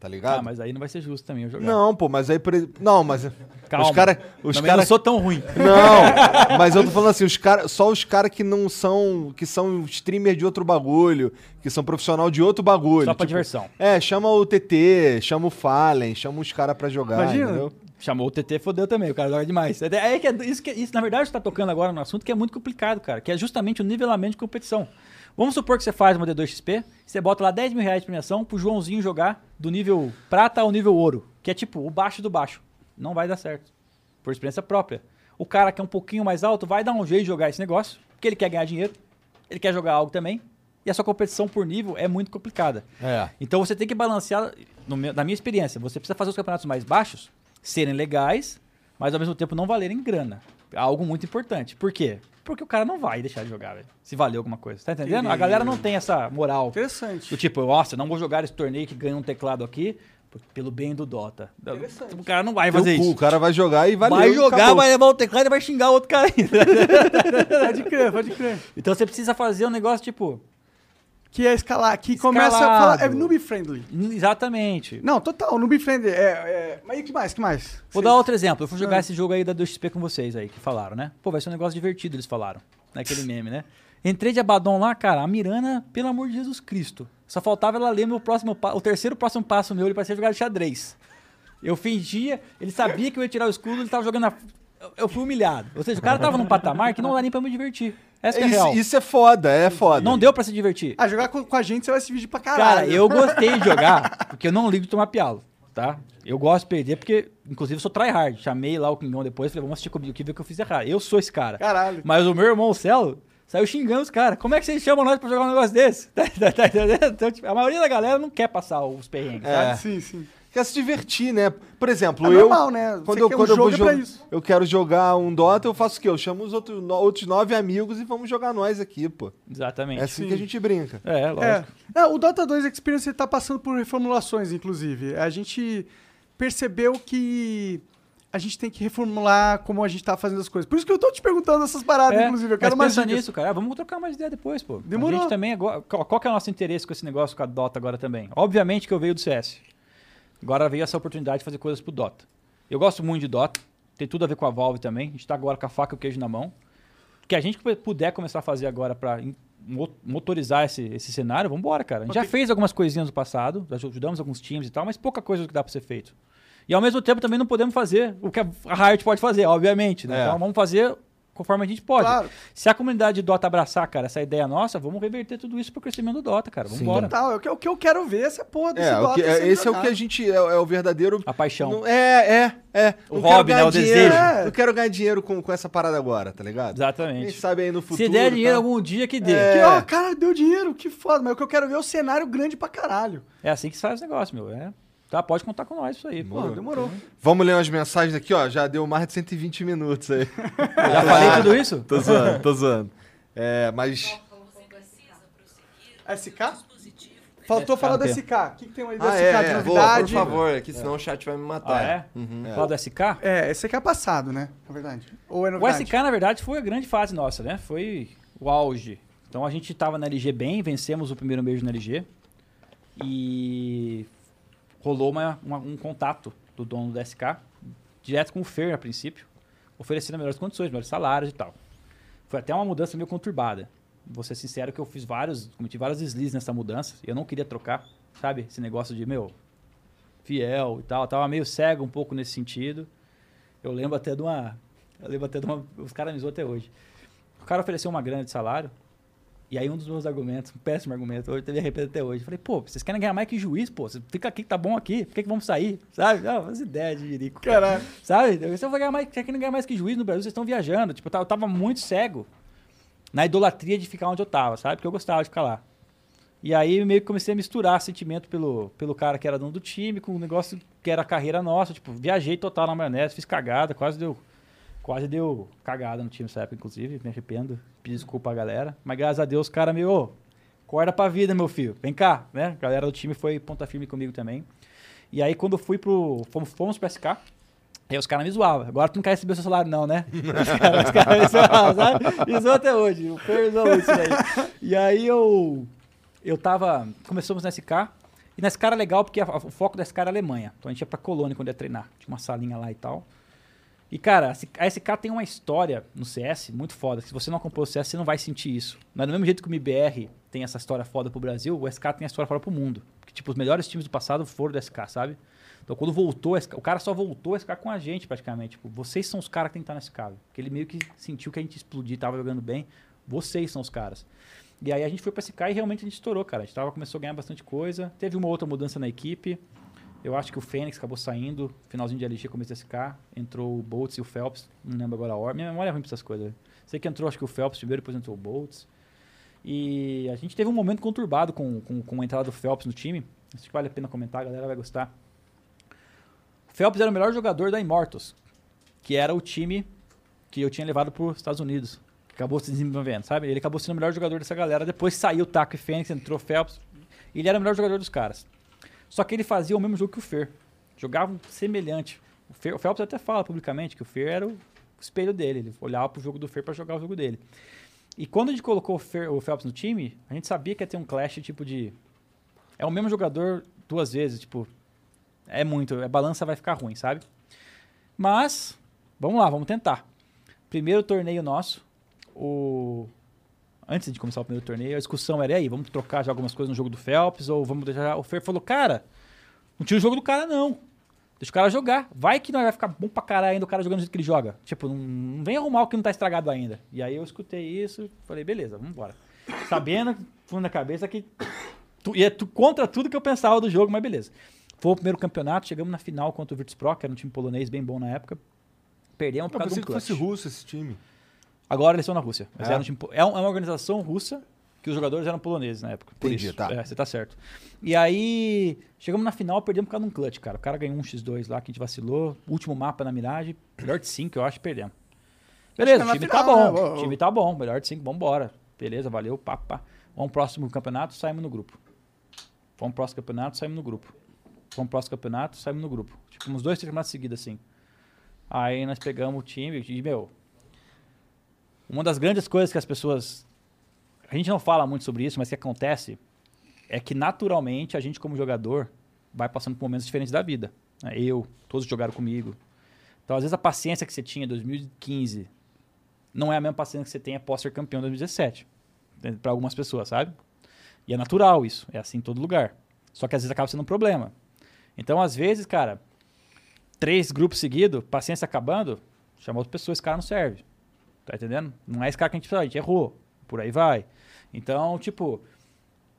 Tá ligado? Ah, mas aí não vai ser justo também eu jogar. Não, pô, mas aí por ex- não, mas Calma. os cara, os Também cara não sou tão ruim. Não, [LAUGHS] mas eu tô falando assim, os cara, só os caras que não são, que são streamer de outro bagulho, que são profissional de outro bagulho. Só pra tipo, diversão. É, chama o TT, chama o Fallen, chama os caras pra jogar, Imagina. entendeu? Chamou o TT, fodeu também, o cara joga demais. É, é que é- isso, que, isso, na verdade, você tá tocando agora no assunto que é muito complicado, cara, que é justamente o nivelamento de competição. Vamos supor que você faz uma D2XP, você bota lá 10 mil reais de premiação pro Joãozinho jogar do nível prata ao nível ouro, que é tipo o baixo do baixo. Não vai dar certo. Por experiência própria. O cara que é um pouquinho mais alto vai dar um jeito de jogar esse negócio, porque ele quer ganhar dinheiro, ele quer jogar algo também, e a sua competição por nível é muito complicada. É. Então você tem que balancear, no meu- na minha experiência, você precisa fazer os campeonatos mais baixos serem legais, mas ao mesmo tempo não valerem grana. Algo muito importante. Por quê? Porque o cara não vai deixar de jogar, velho. Se valer alguma coisa. Tá entendendo? A galera não tem essa moral. Interessante. Do tipo, nossa, não vou jogar esse torneio que ganha um teclado aqui pelo bem do Dota. O cara não vai fazer cu, isso. O cara vai jogar e valeu, vai jogar, acabou. vai levar o teclado e vai xingar o outro cara ainda. Pode crer, pode crer. então você precisa fazer um negócio tipo. Que é escalar, que começa a falar. É Escalado. noob friendly. Exatamente. Não, total, noob friendly. É, é... Mas e que mais? que mais? Vou Vocês- dar outro exemplo. Eu fui jogar Ah. esse jogo aí da 2XP com vocês aí, que falaram, né? Pô, vai ser um negócio divertido, eles falaram. Naquele meme, né? Entrei de Abaddon lá, cara, a Mirana, pelo amor de Jesus Cristo. Só faltava ela ler meu próximo pa- o terceiro próximo passo meu, ele parecia jogar xadrez. Eu fingia, ele sabia que eu ia tirar o escudo, ele tava jogando na... eu- Eu fui humilhado. Ou seja, o cara tava num patamar que não dá nem pra me divertir. Essa que é a real. Isso, isso é foda, é foda. Não deu pra se divertir. Ah, jogar com, com a gente você vai se dividir pra Cara, caralho. eu gostei de jogar, porque eu não ligo de tomar pialo. tá? Eu gosto de perder porque, inclusive, eu sou tryhard. Chamei lá o Kingão depois, falei, vamos assistir comigo aqui, ver o que eu fiz errado. Eu sou esse cara. Caralho. Mas o meu irmão, o Celo, saiu xingando os caras. Como é que vocês chamam nós pra jogar um negócio desse? Tá, tá- tá? Então, tipo, a maioria da galera não quer passar os perrengues, É. sabe? Sim, sim. Quer se divertir, né? Por exemplo, É eu. normal, né? Quando Você eu, quer um quando eu vou é pra jogar. isso. Eu quero jogar um Dota, eu faço o quê? Eu chamo os outros, no- outros nove amigos e vamos jogar nós aqui, pô. Exatamente. É assim Sim. que a gente brinca. É, lógico. É, o Dota 2 Experience tá passando por reformulações, inclusive. A gente percebeu que a gente tem que reformular como a gente tá fazendo as coisas. Por isso que eu tô te perguntando essas paradas, É, inclusive. Eu quero mais pensa dicas. nisso, cara. Ah, Vamos trocar mais ideia depois, pô. Demorou. A gente também agora, qual, qual que é o nosso interesse com esse negócio com a Dota agora também? Obviamente que eu veio do CS. Agora veio essa oportunidade de fazer coisas pro Dota. Eu gosto muito de Dota. Tem tudo a ver com a Valve também. A gente tá agora com a faca e o queijo na mão. O que a gente puder começar a fazer agora mo- motorizar esse, esse cenário, vamos embora, cara. A gente já fez algumas coisinhas no passado, já ajudamos alguns times e tal, mas pouca coisa que dá pra ser feito. E ao mesmo tempo também não podemos fazer o que a Riot pode fazer, obviamente. Né? É. Então vamos fazer conforme a gente pode. Claro. Se a comunidade de Dota abraçar, cara, essa ideia nossa, vamos reverter tudo isso pro crescimento do Dota, cara. Vamos embora. Total, é o que, o que eu quero ver essa porra desse É, Dota que- é, esse é o que a gente. É, é o verdadeiro. A paixão. Não- é, é, é. O hobby, né? ganhar O dinheiro. desejo. É. Não quero ganhar dinheiro com, com essa parada agora, tá ligado? Quem Exatamente. sabe aí no futuro. Se der dinheiro tá? algum dia, que dê. É. Que, ó, cara, deu dinheiro, que foda. Mas o que eu quero ver é o cenário grande pra caralho. É assim que se faz o negócio, meu. É. Tá, pode contar com nós isso aí. pô. Pô, demorou. Vamos ler umas mensagens aqui, ó. Já deu mais de 120 minutos aí. [LAUGHS] Já falei tudo isso? tô zoando, tô zoando. É, mas. SK? Faltou SK falar o do? SK. O que, que tem aí do Ah, SK é, de é. Vou, por novidade? favor, que senão o chat vai me Ah, matar. é? Uhum. Falar do SK? É, SK é passado, né? Na verdade. Ou é O novidade? SK, na verdade, foi a grande fase nossa, né? Foi o auge. Então a gente tava na LG bem, vencemos o primeiro mês na LG. E rolou uma- uma- um contato do dono do SK, direto com o Fer a princípio, oferecendo melhores condições, melhores salários e tal. Foi até uma mudança meio conturbada. Vou ser sincero que eu fiz vários, cometi vários deslizes nessa mudança. E eu não queria trocar, sabe? Esse negócio de, meu, fiel e tal. Eu tava meio cego um pouco nesse sentido. Eu lembro até de uma. Eu lembro até de uma. Os caras me zoam até hoje. O cara ofereceu uma grana de salário. E aí um dos meus argumentos, um péssimo argumento, hoje eu me arrependo até hoje. Eu Falei, pô, vocês querem ganhar mais que juiz, pô. Você fica aqui que tá bom aqui, por que, que vamos sair? Sabe? Não, as ideias de jirico. Caralho. Sabe? Eu vou ganhar mais, querem ganhar mais que juiz no Brasil, vocês estão viajando. Tipo, eu tava, muito cego na idolatria de ficar onde eu tava, sabe? Porque eu gostava de ficar lá. E aí meio que comecei a misturar sentimento pelo, pelo cara que era dono do time com o negócio que era a carreira nossa. Tipo, viajei total na maionese, fiz cagada, quase deu. Quase deu cagada no time nessa época, inclusive. Me arrependo. Pedi desculpa à galera. Mas graças a Deus, os caras meio. "Ô, Acorda pra vida, meu filho. Vem cá, né? A galera do time foi ponta firme comigo também. E aí, quando fui pro. Fomos, fomos pro SK. Aí os caras me zoavam. Agora tu não quer receber o seu salário, não, né? [LAUGHS] Os caras me zoavam, sabe? Me até hoje. O isso daí. E aí eu. Eu tava. Começamos na SK. E na SK era legal porque a- o foco da SK era a Alemanha. Então a gente ia pra Colônia quando ia treinar. Tinha uma salinha lá e tal. E, cara, a SK tem uma história no CS muito foda. Se você não acompanha o CS, você não vai sentir isso. Mas do mesmo jeito que o MBR tem essa história foda pro Brasil, o SK tem a história foda pro mundo. Porque, tipo, os melhores times do passado foram do SK, sabe? Então, quando voltou, o cara só voltou a SK com a gente, praticamente. Tipo, vocês são os caras que tem que estar na SK. Porque ele meio que sentiu que a gente explodir, tava jogando bem. Vocês são os caras. E aí a gente foi pra SK e realmente a gente estourou, cara. A gente tava, começou a ganhar bastante coisa. Teve uma outra mudança na equipe. Eu acho que o Fênix acabou saindo, finalzinho de LG, começo da SK. Entrou o Boltz e o Phelps, não lembro agora a ordem. Minha memória é ruim pra essas coisas. Sei que entrou, acho que o Phelps primeiro, depois entrou o Boltz. E a gente teve um momento conturbado com, com, com a entrada do Phelps no time. Acho que vale a pena comentar, a galera vai gostar. O Phelps era o melhor jogador da Immortals, que era o time que eu tinha levado para os Estados Unidos. que Acabou se desenvolvendo, sabe? Ele acabou sendo o melhor jogador dessa galera. Depois saiu o Taco e Fênix, entrou o Phelps. Ele era o melhor jogador dos caras. Só que ele fazia o mesmo jogo que o Fer. Jogavam semelhante. O, Fer, o Phelps até fala publicamente que o Fer era o espelho dele. Ele olhava pro jogo do Fer para jogar o jogo dele. E quando a gente colocou o, Fer, o Phelps no time, a gente sabia que ia ter um clash tipo de. É o mesmo jogador duas vezes, tipo. É muito. A balança vai ficar ruim, sabe? Mas, vamos lá, vamos tentar. Primeiro torneio nosso, o. Antes de começar o primeiro torneio, a discussão era: e aí, vamos trocar já algumas coisas no jogo do Phelps? Ou vamos deixar. O Fer falou: cara, não tira o jogo do cara, não. Deixa o cara jogar. Vai que não vai ficar bom pra caralho ainda o cara jogando do jeito que ele joga. Tipo, não, não vem arrumar o que não tá estragado ainda. E aí eu escutei isso, falei, beleza, vamos embora. Sabendo, fundo na cabeça, que tu, ia tu, contra tudo que eu pensava do jogo, mas beleza. Foi o primeiro campeonato, chegamos na final contra o Virtus Pro, que era um time polonês bem bom na época. Perdemos por Eu causa de que um fosse clutch. russo esse time. Agora eles estão na Rússia. É? era um time po- é, é uma organização russa que os jogadores eram poloneses na época. Entendi, isso. tá. É, você tá certo. E aí, chegamos na final, perdemos por causa de um clutch, cara. O cara ganhou um X2 lá, que a gente vacilou. Último mapa na miragem. Melhor de 5, eu acho, perdemos. Beleza, tá o time final, tá né? bom. Ô. O time tá bom. Melhor de 5, vambora. Beleza, valeu, pá, pá. Vamos pro próximo campeonato, saímos no grupo. Vamos pro próximo campeonato, saímos no grupo. Vamos pro próximo campeonato, saímos no grupo. Tipo, uns dois, três campeonatos seguidos, assim. Aí nós pegamos o time e, meu, uma das grandes coisas que as pessoas. A gente não fala muito sobre isso, mas que acontece é que naturalmente a gente, como jogador, vai passando por momentos diferentes da vida. né? Eu, todos jogaram comigo. Então, às vezes, a paciência que você tinha em 2015 não é a mesma paciência que você tem após ser campeão em 2017. Para algumas pessoas, sabe? E é natural isso. É assim em todo lugar. Só que às vezes acaba sendo um problema. Então, às vezes, cara, três grupos seguidos, paciência acabando, chama outra pessoa, esse cara não serve. Tá entendendo? Não é esse cara que a gente precisa, a gente errou. Por aí vai. Então, tipo,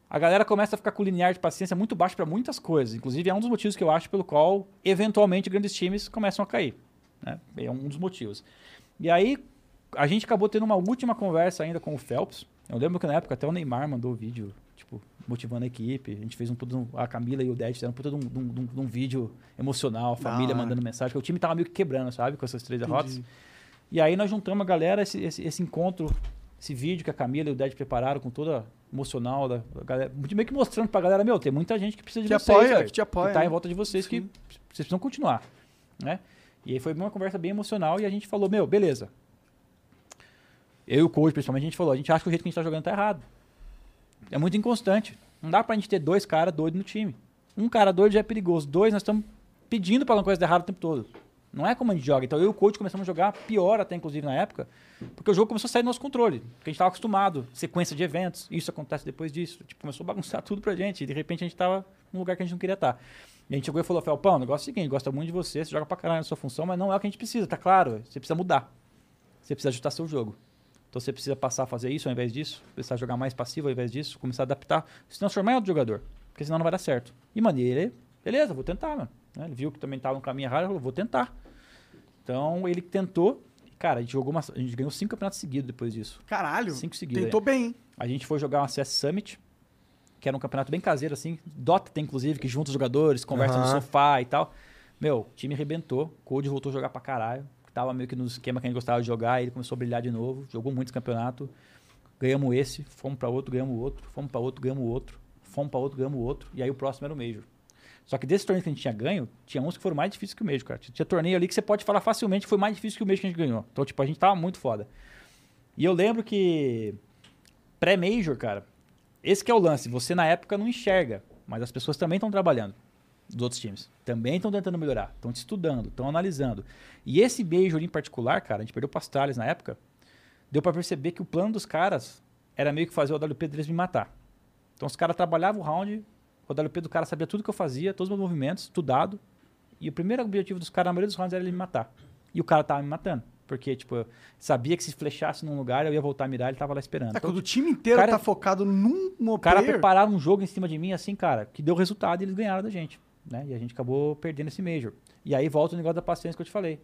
a galera começa a ficar com o linear de paciência muito baixo para muitas coisas. Inclusive, é um dos motivos que eu acho pelo qual, eventualmente, grandes times começam a cair. Né? É um dos motivos. E aí, a gente acabou tendo uma última conversa ainda com o Phelps. Eu lembro que na época até o Neymar mandou o vídeo, tipo, motivando a equipe. A gente fez um um- a Camila e o Ded fizeram um puta de um, de um- de um- de vídeo emocional, a família mandando mensagem, que o time tava meio que quebrando, sabe? Com essas três derrotas. Entendi. E aí nós juntamos a galera, esse, esse, esse encontro, esse vídeo que a Camila e o Ded prepararam com toda emocional da, da galera, meio que mostrando pra galera, meu, tem muita gente que precisa de Que vocês, apoia, velho, que te apoia, tá né? em volta de vocês que Sim. vocês precisam continuar, né? E aí foi uma conversa bem emocional e a gente falou, meu, beleza. Eu e o coach, principalmente, a gente falou, a gente acha que o jeito que a gente tá jogando tá errado. É muito inconstante. Não dá pra gente ter dois caras doidos no time. Um cara doido já é perigoso. Dois, nós estamos pedindo pra uma coisa dar errado o tempo todo. Não é como a gente joga. Então eu e o coach começamos a jogar pior até, inclusive, na época, porque o jogo começou a sair do nosso controle. Porque a gente estava acostumado, sequência de eventos, isso acontece depois disso. Tipo, começou a bagunçar [LAUGHS] tudo pra gente. E de repente a gente estava num lugar que a gente não queria estar. E a gente chegou e falou, Felpão, o negócio é o seguinte, gosta muito de você, você joga pra caralho na sua função, mas não é o que a gente precisa, tá claro? Você precisa mudar. Você precisa ajustar seu jogo. Então você precisa passar a fazer isso ao invés disso, precisar jogar mais passivo ao invés disso, começar a adaptar, se transformar em outro jogador. Porque senão não vai dar certo. E, mano, ele, beleza, vou tentar, mano. Né? Ele viu que também tava no caminho errado, ele falou, vou tentar. Então ele tentou. Cara, a gente jogou uma, a gente ganhou cinco campeonatos seguidos depois disso. Caralho. Cinco seguidos. Tentou bem, hein? A gente foi jogar uma CS Summit, que era um campeonato bem caseiro, assim. Dota tem, inclusive, que junta os jogadores, conversa no Aham. sofá e tal. Meu, o time arrebentou. O Code voltou a jogar pra caralho. Tava meio que no esquema que a gente gostava de jogar. Ele começou a brilhar de novo. Jogou muitos campeonatos. Ganhamos esse, fomos pra outro, ganhamos outro. Fomos pra outro, ganhamos outro. Fomos pra outro, ganhamos outro. E aí o próximo era o Major. Só que desses torneios que a gente tinha ganho, tinha uns que foram mais difíceis que o Major, cara. Tinha torneio ali que você pode falar facilmente foi mais difícil que o Major que a gente ganhou. Então, tipo, a gente tava muito foda. E eu lembro que pré-Major, cara, esse que é o lance. Você na época não enxerga, mas as pessoas também estão trabalhando dos outros times. Também estão tentando melhorar, estão te estudando, estão analisando. E esse Major em particular, cara, a gente perdeu para na época, deu para perceber que o plano dos caras era meio que fazer o AWP deles me matar. Então os caras trabalhavam o round, o AWP do cara sabia tudo que eu fazia, todos os meus movimentos, estudado. E o primeiro objetivo dos caras, na maioria dos rounds, era ele me matar. E o cara tava me matando. Porque, tipo, eu sabia que se flechasse num lugar, eu ia voltar a mirar, ele tava lá esperando. É, Então, quando o time inteiro cara- tá focado num o cara player, prepararam um jogo em cima de mim, assim, cara, que deu resultado e eles ganharam da gente. Né? E a gente acabou perdendo esse Major. E aí volta o negócio da paciência que eu te falei.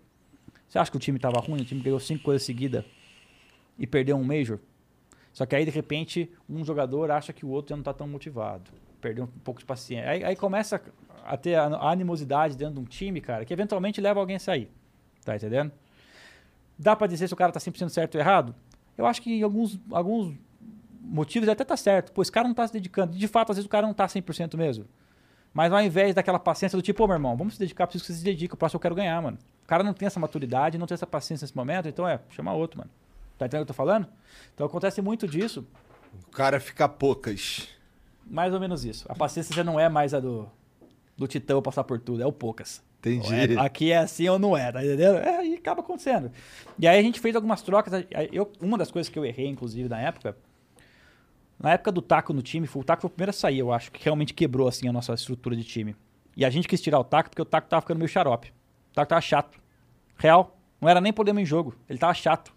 Você acha que o time tava ruim? O time ganhou cinco coisas seguidas e perdeu um Major? Só que aí, de repente, um jogador acha que o outro já não tá tão motivado. Perdeu um pouco de paciência. Aí, aí começa a ter a animosidade dentro de um time, cara, que eventualmente leva alguém a sair. Tá entendendo? Dá pra dizer se o cara tá 100% certo ou errado? Eu acho que em alguns, alguns motivos até tá certo. Pô, esse cara não tá se dedicando. De fato, às vezes o cara não tá 100% mesmo. Mas ao invés daquela paciência do tipo, ô meu irmão, vamos se dedicar, preciso que você se dedique, o próximo eu quero ganhar, mano. O cara não tem essa maturidade, não tem essa paciência nesse momento, então é, chama outro, mano. Tá entendendo o que eu tô falando? Então acontece muito disso, O cara fica poucas. Mais ou menos isso. A paciência já não é mais a do, do Titã passar por tudo, é o poucas. Entendi. É, aqui é assim ou não é, tá entendendo? É, e acaba acontecendo. E aí a gente fez algumas trocas. Eu, uma das coisas que eu errei, inclusive, na época, na época do Taco no time, foi, o Taco foi o primeiro a sair, eu acho, que realmente quebrou assim a nossa estrutura de time. E a gente quis tirar o Taco porque o Taco tava ficando meio xarope. O Taco tava chato. Real. Não era nem problema em jogo. Ele tava chato.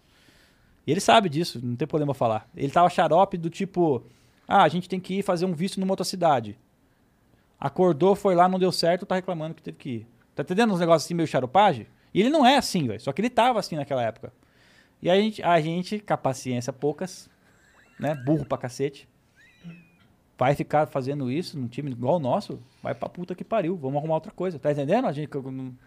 E ele sabe disso, não tem problema falar. Ele tava xarope do tipo, ah, a gente tem que ir fazer um visto numa outra cidade. Acordou, foi lá, não deu certo, tá reclamando que teve que ir. Tá entendendo uns negócios assim meio charupagem? E ele não é assim, velho. Só que ele tava assim naquela época. E a gente, a gente, com a paciência poucas, né? Burro pra cacete. Vai ficar fazendo isso num time igual o nosso? Vai pra puta que pariu. Vamos arrumar outra coisa. Tá entendendo? A gente,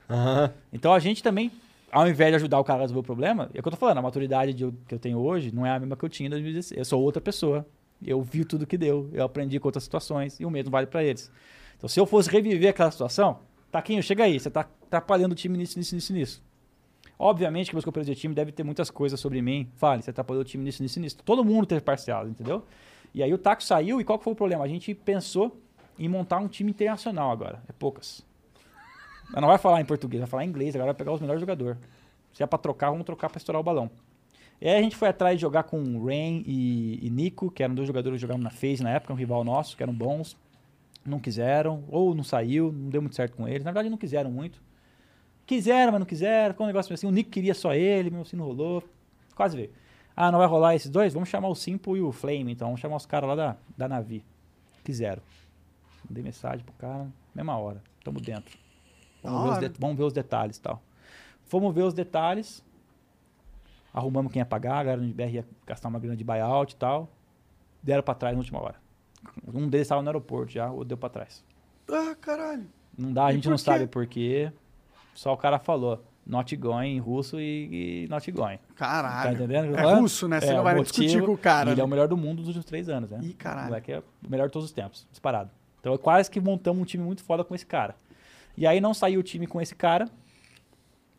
Aham. então a gente também, ao invés de ajudar o cara a resolver o problema, é o que eu tô falando, a maturidade de que eu tenho hoje não é a mesma que eu tinha em 2016. Eu sou outra pessoa. Eu vi tudo que deu, eu aprendi com outras situações e o mesmo vale pra eles. Então se eu fosse reviver aquela situação, Taquinho, chega aí, você tá atrapalhando o time nisso, nisso, nisso, nisso. Obviamente que meus companheiros de time devem ter muitas coisas sobre mim. Fale, você atrapalhou o time nisso, nisso, nisso. Todo mundo teve parcial, entendeu? E aí o Taco saiu e qual foi o problema? A gente pensou em montar um time internacional agora. É poucas. Ela não vai falar em português, vai falar em inglês. Agora vai pegar os melhores jogadores. Se é pra trocar, vamos trocar pra estourar o balão. E aí a gente foi atrás de jogar com Rain e, e Nico, que eram dois jogadores que jogavam na FaZe na época, um rival nosso, que eram bons. Não quiseram, ou não saiu, não deu muito certo com eles. Na verdade, não quiseram muito. Quiseram, mas não quiseram. Ficou um negócio assim. O Nico queria só ele, mesmo assim não rolou. Quase veio. Ah, não vai rolar esses dois? Vamos chamar o Simple e o Flame, então. Vamos chamar os caras lá da, da Navi. Quiseram. Mandei mensagem pro cara, mesma hora. Tamo dentro. Vamos, ver os, de- vamos ver os detalhes e tal. Fomos ver os detalhes. Arrumamos quem ia pagar, a galera do BR ia gastar uma grana de buyout e tal. Deram pra trás na última hora. Um deles estava no aeroporto já, o deu pra trás. Ah, caralho. Não dá, a E gente não quê? sabe por quê. Só o cara falou. Not going em russo e, e not going. Caralho. Tá entendendo? É russo, né? Você É, não vai motivo, discutir com o cara. Ele é né? o melhor do mundo dos últimos três anos, né? Ih, caralho. O moleque é o melhor de todos os tempos, disparado. Então, quase que montamos um time muito foda com esse cara. E aí não saiu o time com esse cara,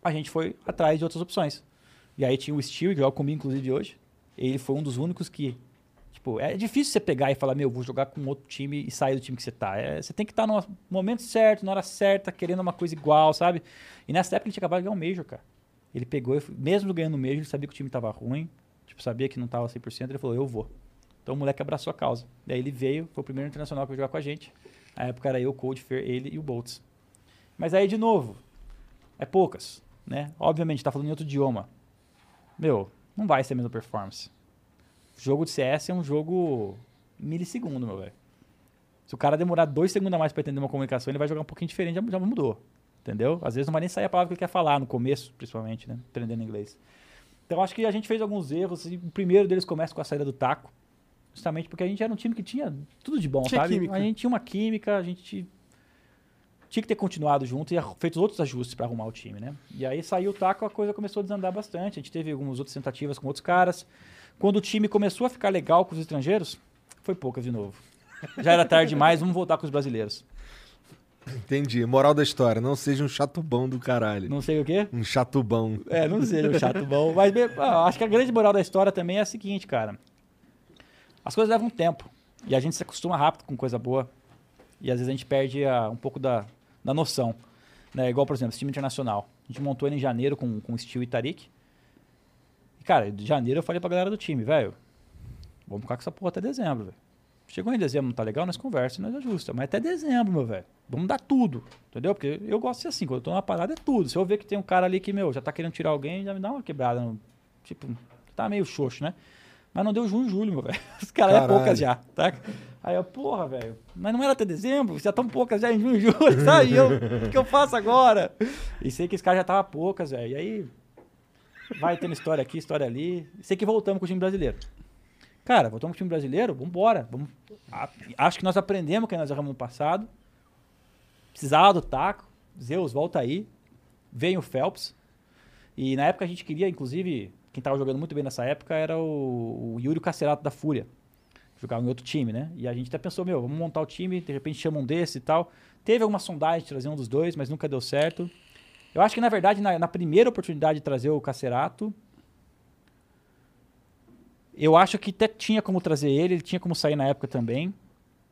a gente foi atrás de outras opções. E aí tinha o Steel, que joga comigo, inclusive, hoje. Ele foi um dos únicos que. Tipo, é difícil você pegar e falar, meu, vou jogar com outro time e sair do time que você tá. É, você tem que estar no momento certo, na hora certa, querendo uma coisa igual, sabe? E nessa época ele tinha acabado de ganhar um Major, cara. Ele pegou, mesmo ganhando o Major, ele sabia que o time tava ruim, tipo, sabia que não tava 100%, ele falou, eu vou. Então o moleque abraçou a causa. Daí ele veio, foi o primeiro internacional que veio jogar com a gente. Na época era eu, Cold Fair, ele e o Boltz. Mas aí, de novo, é poucas, né? Obviamente, tá falando em outro idioma. Meu, não vai ser a mesma performance. Jogo de CS é um jogo milissegundo, meu velho. Se o cara demorar dois segundos a mais pra entender uma comunicação, ele vai jogar um pouquinho diferente, já, já mudou. Entendeu? Às vezes não vai nem sair a palavra que ele quer falar, no começo, principalmente, né? Aprendendo inglês. Então acho que a gente fez alguns erros. e o primeiro deles começa com a saída do taco. Justamente porque a gente era um time que tinha tudo de bom, Tinha sabe? química. A gente tinha uma química, a gente tinha que ter continuado junto e feito outros ajustes para arrumar o time, né? E aí saiu o taco, a coisa começou a desandar bastante. A gente teve algumas outras tentativas com outros caras. Quando o time começou a ficar legal com os estrangeiros, foi poucas de novo. Já era tarde demais, vamos voltar com os brasileiros. Entendi. Moral da história, não seja um chatubão do caralho. Não sei o quê. Um chatubão. É, não seja um chato bom. Mas ah, acho que a grande moral da história também é a seguinte, cara. As coisas levam tempo. E a gente se acostuma rápido com coisa boa. E às vezes a gente perde ah, um pouco da, da noção. Né? Igual, por exemplo, esse time internacional. A gente montou ele em janeiro com, com o Steel e Tarik. E, cara, de janeiro eu falei pra galera do time, velho, vamos ficar com essa porra até dezembro, velho. Chegou em dezembro, não tá legal, nós conversa, nós ajusta. Mas até dezembro, meu velho. Vamos dar tudo. Entendeu? Porque eu gosto de ser assim, quando eu tô numa parada é tudo. Se eu ver que tem um cara ali que, meu, já tá querendo tirar alguém, já me dá uma quebrada. no- Tipo, tá meio xoxo, né? Mas não deu junho e julho, meu velho. [LAUGHS] Os caras é poucas já, tá? Aí eu, porra, velho, mas não era até dezembro, já tão poucas já em junho e [LAUGHS] julho, sabe? Eu, o que eu faço agora? E sei que esse cara já tava poucas, velho. E aí, vai tendo história aqui, história ali. Sei que voltamos com o time brasileiro. Cara, voltamos com o time brasileiro, vambora. Vamos... Acho que nós aprendemos que nós erramos no passado. Precisava do taco. Zeus, volta aí. Veio o Phelps. E na época a gente queria, inclusive, quem tava jogando muito bem nessa época era o, o Yuri Cacerato da Fúria. Jogava em outro time, né? E a gente até pensou, meu, vamos montar o time, de repente chama um desse e tal. Teve alguma sondagem de trazer um dos dois, mas nunca deu certo. Eu acho que, na verdade, na, na primeira oportunidade de trazer o Cacerato, eu acho que até tinha como trazer ele, ele tinha como sair na época também,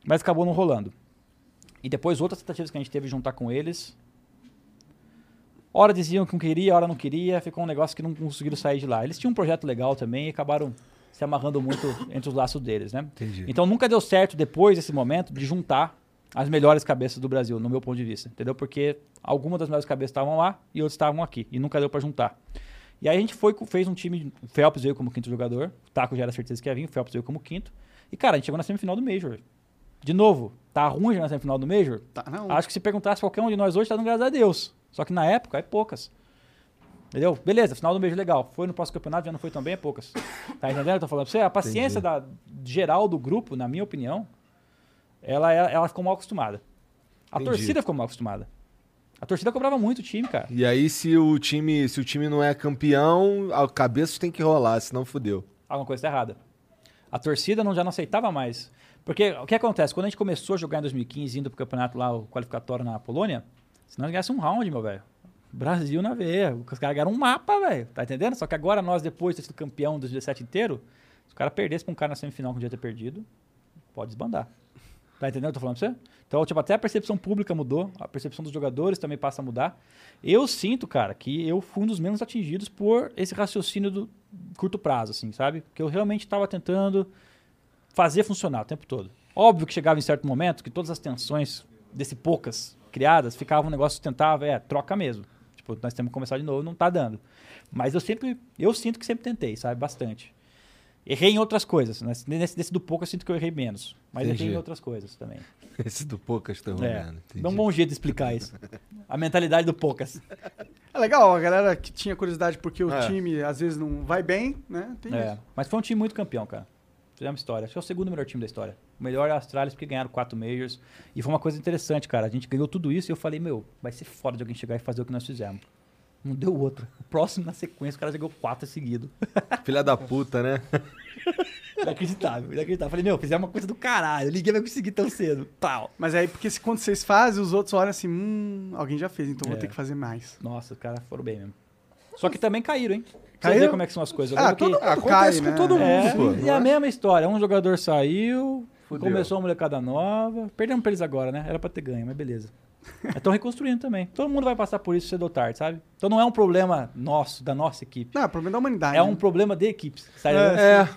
mas acabou não rolando. E depois outras tentativas que a gente teve de juntar com eles. Hora diziam que não queria, hora não queria, ficou um negócio que não conseguiram sair de lá. Eles tinham um projeto legal também e acabaram se amarrando muito [LAUGHS] entre os laços deles, né? Entendi. Então nunca deu certo depois desse momento de juntar as melhores cabeças do Brasil, no meu ponto de vista, entendeu? Porque algumas das melhores cabeças estavam lá e outras estavam aqui e nunca deu pra juntar. E aí a gente foi, fez um time, o Phelps veio como quinto jogador, o Taco já era certeza que ia vir, o Phelps veio como quinto. E cara, a gente chegou na semifinal do Major. De novo, tá ruim já na semifinal do Major? Tá, não. Acho que se perguntasse qualquer um de nós hoje, tá dando graças a Deus. Só que na época é poucas. Entendeu? Beleza, final do Major legal. Foi no próximo campeonato, já não foi tão bem, é poucas. Tá entendendo eu tô falando pra você? A paciência da, geral do grupo, na minha opinião, ela, ela, ela ficou mal acostumada. A Entendi. torcida ficou mal acostumada. A torcida cobrava muito o time, cara. E aí, se o time, se o time não é campeão, a cabeça tem que rolar, senão fudeu. alguma coisa tá errada. A torcida não, já não aceitava mais. Porque o que acontece? Quando a gente começou a jogar em 2015, indo pro campeonato lá, o qualificatório na Polônia, se nós ganhássemos um round, meu velho. Brasil na veia. Os caras ganharam um mapa, velho. Tá entendendo? Só que agora nós, depois de ter sido campeão em 2017 inteiro, se o cara perdesse pra um cara na semifinal que podia ter perdido, pode desbandar. Tá entendendo o que eu tô falando pra você? Então, tipo, até a percepção pública mudou, a percepção dos jogadores também passa a mudar. Eu sinto, cara, que eu fui um dos menos atingidos por esse raciocínio do curto prazo, assim, sabe? Porque eu realmente estava tentando fazer funcionar o tempo todo. Óbvio que chegava em certo momento que todas as tensões desse poucas criadas ficavam um negócio sustentável, é, troca mesmo. Tipo, nós temos que começar de novo, não tá dando. Mas eu sempre, eu sinto que sempre tentei, sabe? Bastante. Errei em outras coisas. né? Nesse, nesse do pouco eu sinto que eu errei menos. Mas Entendi. errei em outras coisas também. [LAUGHS] Esse do Poucas tá É. Dá um bom jeito de explicar isso. A mentalidade do poucas. É legal, a galera que tinha curiosidade porque o É. time às vezes não vai bem, né? Tem É, isso. mas foi um time muito campeão, cara. Fizemos história. Acho que é o segundo melhor time da história. O melhor é a Astralis porque ganharam quatro Majors. E foi uma coisa interessante, cara. A gente ganhou tudo isso e eu falei, meu, vai ser foda de alguém chegar e fazer o que nós fizemos. Não deu outro. O [LAUGHS] próximo na sequência, o cara já ganhou quatro seguidos. [LAUGHS] Filha da puta, né? Inacreditável, inacreditável. Falei, meu, fizemos uma coisa do caralho. Ninguém vai conseguir tão cedo. Pau. Mas aí, porque se, quando vocês fazem, os outros olham assim, hum, alguém já fez, então vou É. ter que fazer mais. Nossa, os caras foram bem mesmo. Só que também caíram, hein? Pra Você como é que são as coisas. Eu Ah, que- todo mundo Acontece cai, com né? todo mundo, É, pô. e a mesma história. Um jogador saiu, Fudeu. começou uma molecada nova. Perdemos pra eles agora, né? Era pra ter ganho, mas beleza. [LAUGHS] Estão reconstruindo também. Todo mundo vai passar por isso cedo ou tarde, sabe? Então não é um problema nosso, da nossa equipe. Não, é problema da humanidade. É né? um problema de equipes. Sabe? É.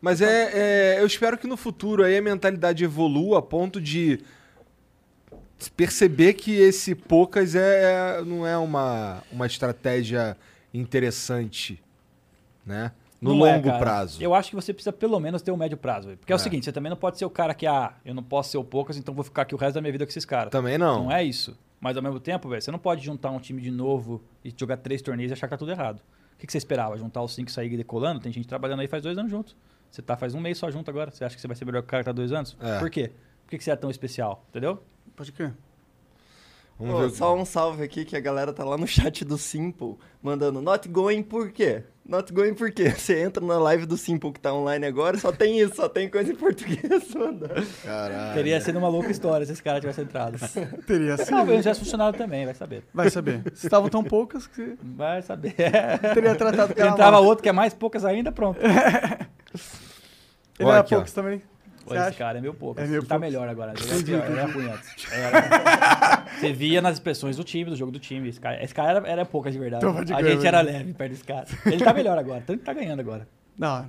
Mas é, é, Eu espero que no futuro aí a mentalidade evolua a ponto de perceber que esse Poucas é, é- não é uma, uma estratégia interessante, né? No Não é, longo cara. prazo. Eu acho que você precisa pelo menos ter um médio prazo. velho. Porque é. É. o seguinte, você também não pode ser o cara que, ah, eu não posso ser o poucas, então vou ficar aqui o resto da minha vida com esses caras. Também não. Não é isso. Mas ao mesmo tempo, velho, você não pode juntar um time de novo e jogar três torneios e achar que tá tudo errado. O que, que você esperava? Juntar os cinco e sair decolando? Tem gente trabalhando aí faz dois anos junto. Você tá faz um mês só junto agora. Você acha que você vai ser melhor que o cara que tá dois anos? É. Por quê? Por que, que você é tão especial? Entendeu? Pode crer. Vamos Pô, ver. Só um salve aqui que a galera tá lá no chat do Simple, mandando not going por quê? Not going por quê? Você entra na live do Simple que tá online agora, só tem isso, só tem coisa em português [LAUGHS] mandando. Caralho. Teria sido uma louca história se esse cara tivesse entrado. [LAUGHS] Teria sido. Talvez tivesse funcionado também, vai saber. Vai saber. Se estavam tão poucas que Vai saber. [LAUGHS] teria tratado o cara Entrava outro que é mais poucas ainda, pronto. Ele Ó, era aqui, ó. poucos também. Pô, esse acha? cara é meu poucas. É meio Ele tá poucas. melhor agora. Ele era, era ruim antes. Era. Você via nas expressões do time, do jogo do time. Esse cara, esse cara era, era poucas de verdade. Então, pode A gente era velho. leve perto desse cara. Ele tá melhor agora, tanto que tá ganhando agora. Da hora.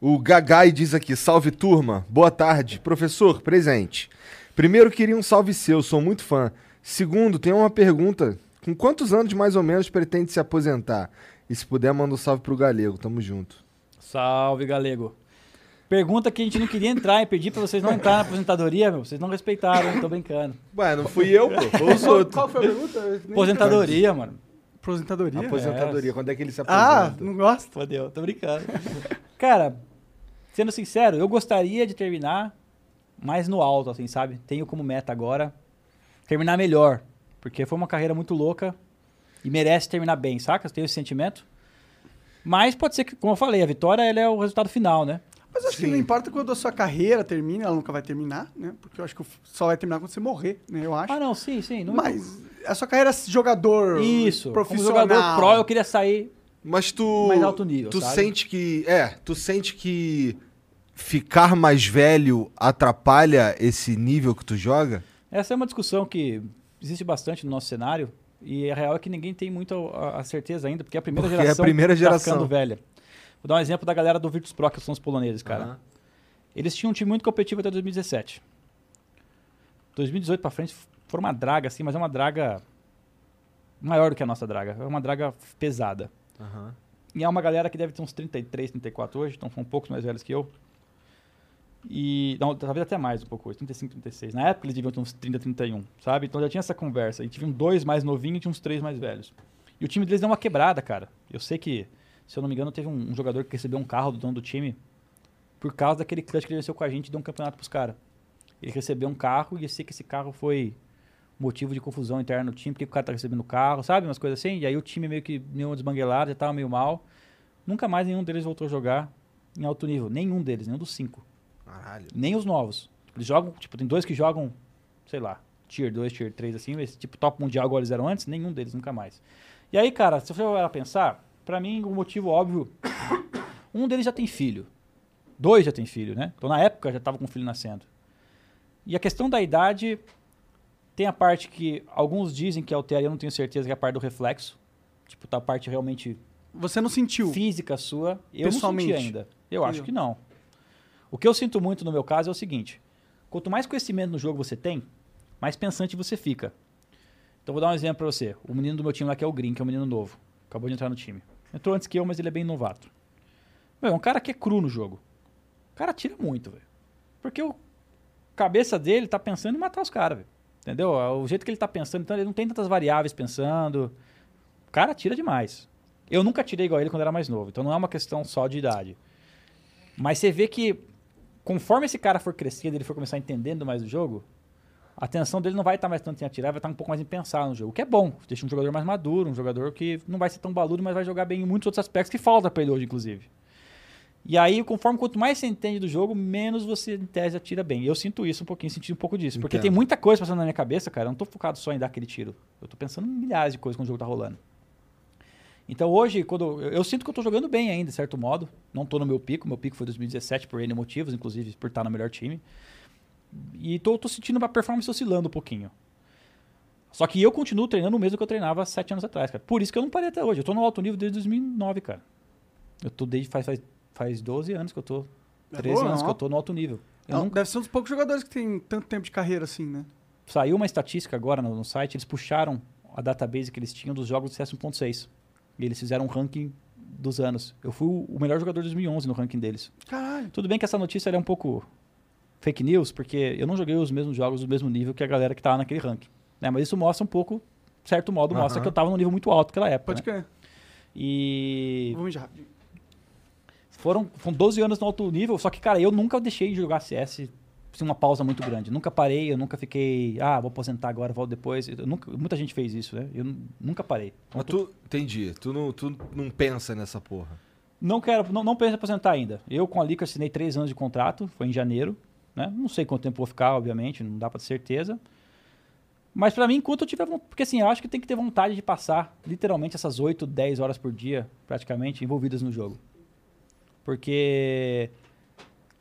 O Gagai diz aqui: salve turma, boa tarde. Professor, presente. Primeiro, queria um salve seu, sou muito fã. Segundo, tenho uma pergunta: com quantos anos mais ou menos pretende se aposentar? E se puder, manda um salve pro Galego, tamo junto. Salve, galego. Pergunta que a gente não queria entrar e pedir pra vocês não entrar na aposentadoria, meu. Vocês não respeitaram, hein? tô brincando. Ué, não fui eu, pô, foi os Qual, outros. qual foi a pergunta? Eu Aposentadoria, mano. Aposentadoria? Aposentadoria, quando é que ele se aposenta? Ah, não gosto. Fodeu, tô brincando. Cara, sendo sincero, eu gostaria de terminar mais no alto, assim, sabe? Tenho como meta agora terminar melhor. Porque foi uma carreira muito louca e merece terminar bem, saca? Tenho esse sentimento. Mas pode ser que, como eu falei, a vitória ela é o resultado final, né? Mas acho que Sim. não importa quando a sua carreira termina, ela nunca vai terminar, né? Porque eu acho que só vai terminar quando você morrer, né? Eu acho. Ah, não, sim, sim. Não Mas a sua carreira de jogador Isso. Como profissional. jogador pro, eu queria sair. Mas tu. Mais alto nível, Tu sabe? sente que. É, tu sente que ficar mais velho atrapalha esse nível que tu joga? Essa é uma discussão que existe bastante no nosso cenário. E a real é que ninguém tem muito a, a certeza ainda, porque é a primeira Porque é a geração primeira tá geração. ficando velha. Vou dar um exemplo da galera do Virtus Pro, que são os poloneses, cara. Aham. Eles tinham um time muito competitivo até 2017. 2018 pra frente foi uma draga, assim, mas é uma draga maior do que a nossa draga. É uma draga pesada. Aham. E é uma galera que deve ter uns 33, 34 hoje, então são um poucos mais velhos que eu. E. Não, talvez até mais um pouco hoje, 35, 36. Na época eles deviam ter uns 30, 31, sabe? Então já tinha essa conversa. E tinha um dois mais novinhos e tinha uns três mais velhos. E o time deles deu uma quebrada, cara. Eu sei que, se eu não me engano, teve um, um jogador que recebeu um carro do dono do time por causa daquele clutch que ele venceu com a gente e deu um campeonato pros caras. Ele recebeu um carro e eu sei que esse carro foi motivo de confusão interna no time, porque o cara tá recebendo o carro, sabe? Umas coisas assim. E aí o time meio que deu uma desbanguelada, já tava meio mal. Nunca mais nenhum deles voltou a jogar em alto nível. Nenhum deles, nenhum dos cinco. Caralho. Nem os novos. Eles jogam, tipo, tem dois que jogam, sei lá, tier 2, tier 3, assim, esse tipo top mundial igual eles eram antes, nenhum deles nunca mais. E aí, cara, se você for pensar, pra mim o motivo óbvio, um deles já tem filho. Dois já tem filho, né? Então na época já tava com o filho nascendo. E a questão da idade tem a parte que alguns dizem que altera, eu não tenho certeza que é a parte do reflexo. Tipo, tá a parte realmente Você não sentiu? física sua, eu não senti ainda. Eu acho Entendeu? que não. O que eu sinto muito no meu caso é o seguinte: quanto mais conhecimento no jogo você tem, mais pensante você fica. Então vou dar um exemplo pra você. O menino do meu time lá que é o Green, que é um menino novo, acabou de entrar no time. Entrou antes que eu, mas ele é bem novato. Meu, é um cara que é cru no jogo. O cara tira muito, velho. Porque o cabeça dele tá pensando em matar os caras, velho. Entendeu? O jeito que ele tá pensando, então ele não tem tantas variáveis pensando. O cara tira demais. Eu nunca tirei igual ele quando era mais novo, então não é uma questão só de idade. Mas você vê que conforme esse cara for crescendo, ele for começar entendendo mais o jogo, a atenção dele não vai estar mais tanto em atirar, vai estar um pouco mais em pensar no jogo, o que é bom. Deixa um jogador mais maduro, um jogador que não vai ser tão baludo, mas vai jogar bem em muitos outros aspectos que falta pra ele hoje, inclusive. E aí, conforme quanto mais você entende do jogo, menos você, em tese, atira bem. Eu sinto isso um pouquinho, senti um pouco disso. Porque Entendo. tem muita coisa passando na minha cabeça, cara. Eu não tô focado só em dar aquele tiro. Eu tô pensando em milhares de coisas quando o jogo tá rolando. Então hoje, quando eu, eu sinto que eu tô jogando bem ainda, de certo modo. Não tô no meu pico. Meu pico foi 2017 por N motivos, inclusive por estar no melhor time. E tô, tô sentindo uma performance oscilando um pouquinho. Só que eu continuo treinando o mesmo que eu treinava sete anos atrás, cara. Por isso que eu não parei até hoje. Eu tô no alto nível desde 2009, cara. Eu tô desde faz, faz, faz 12 anos que eu tô. É 13 boa, anos não? que eu tô no alto nível. Não, nunca- Deve ser um dos poucos jogadores que tem tanto tempo de carreira assim, né? Saiu uma estatística agora no, no site, eles puxaram a database que eles tinham dos jogos do CS 1.6. E eles fizeram um ranking dos anos. Eu fui o melhor jogador de 2011 no ranking deles. Caralho. Tudo bem que essa notícia é um pouco fake news, porque eu não joguei os mesmos jogos do mesmo nível que a galera que tava naquele ranking. Né? Mas isso mostra um pouco, certo modo, mostra que eu tava num nível muito alto naquela época. Pode né? crer. E Vou mijar rapidinho. foram, foram 12 anos no alto nível, só que, cara, eu nunca deixei de jogar CS sem uma pausa muito grande. Nunca parei, eu nunca fiquei, ah, vou aposentar agora, volto depois. Eu nunca, muita gente fez isso, né? Eu nu- nunca parei. Então, Mas tu, entendi. Tu não, tu não pensa nessa porra. Não quero, não, não penso em aposentar ainda. Eu com a Lica assinei três anos de contrato, foi em janeiro, né? Não sei quanto tempo vou ficar, obviamente, não dá pra ter certeza. Mas pra mim, enquanto eu tiver vontade, porque assim, eu acho que tem que ter vontade de passar literalmente essas 8, 10 horas por dia, praticamente, envolvidas no jogo. Porque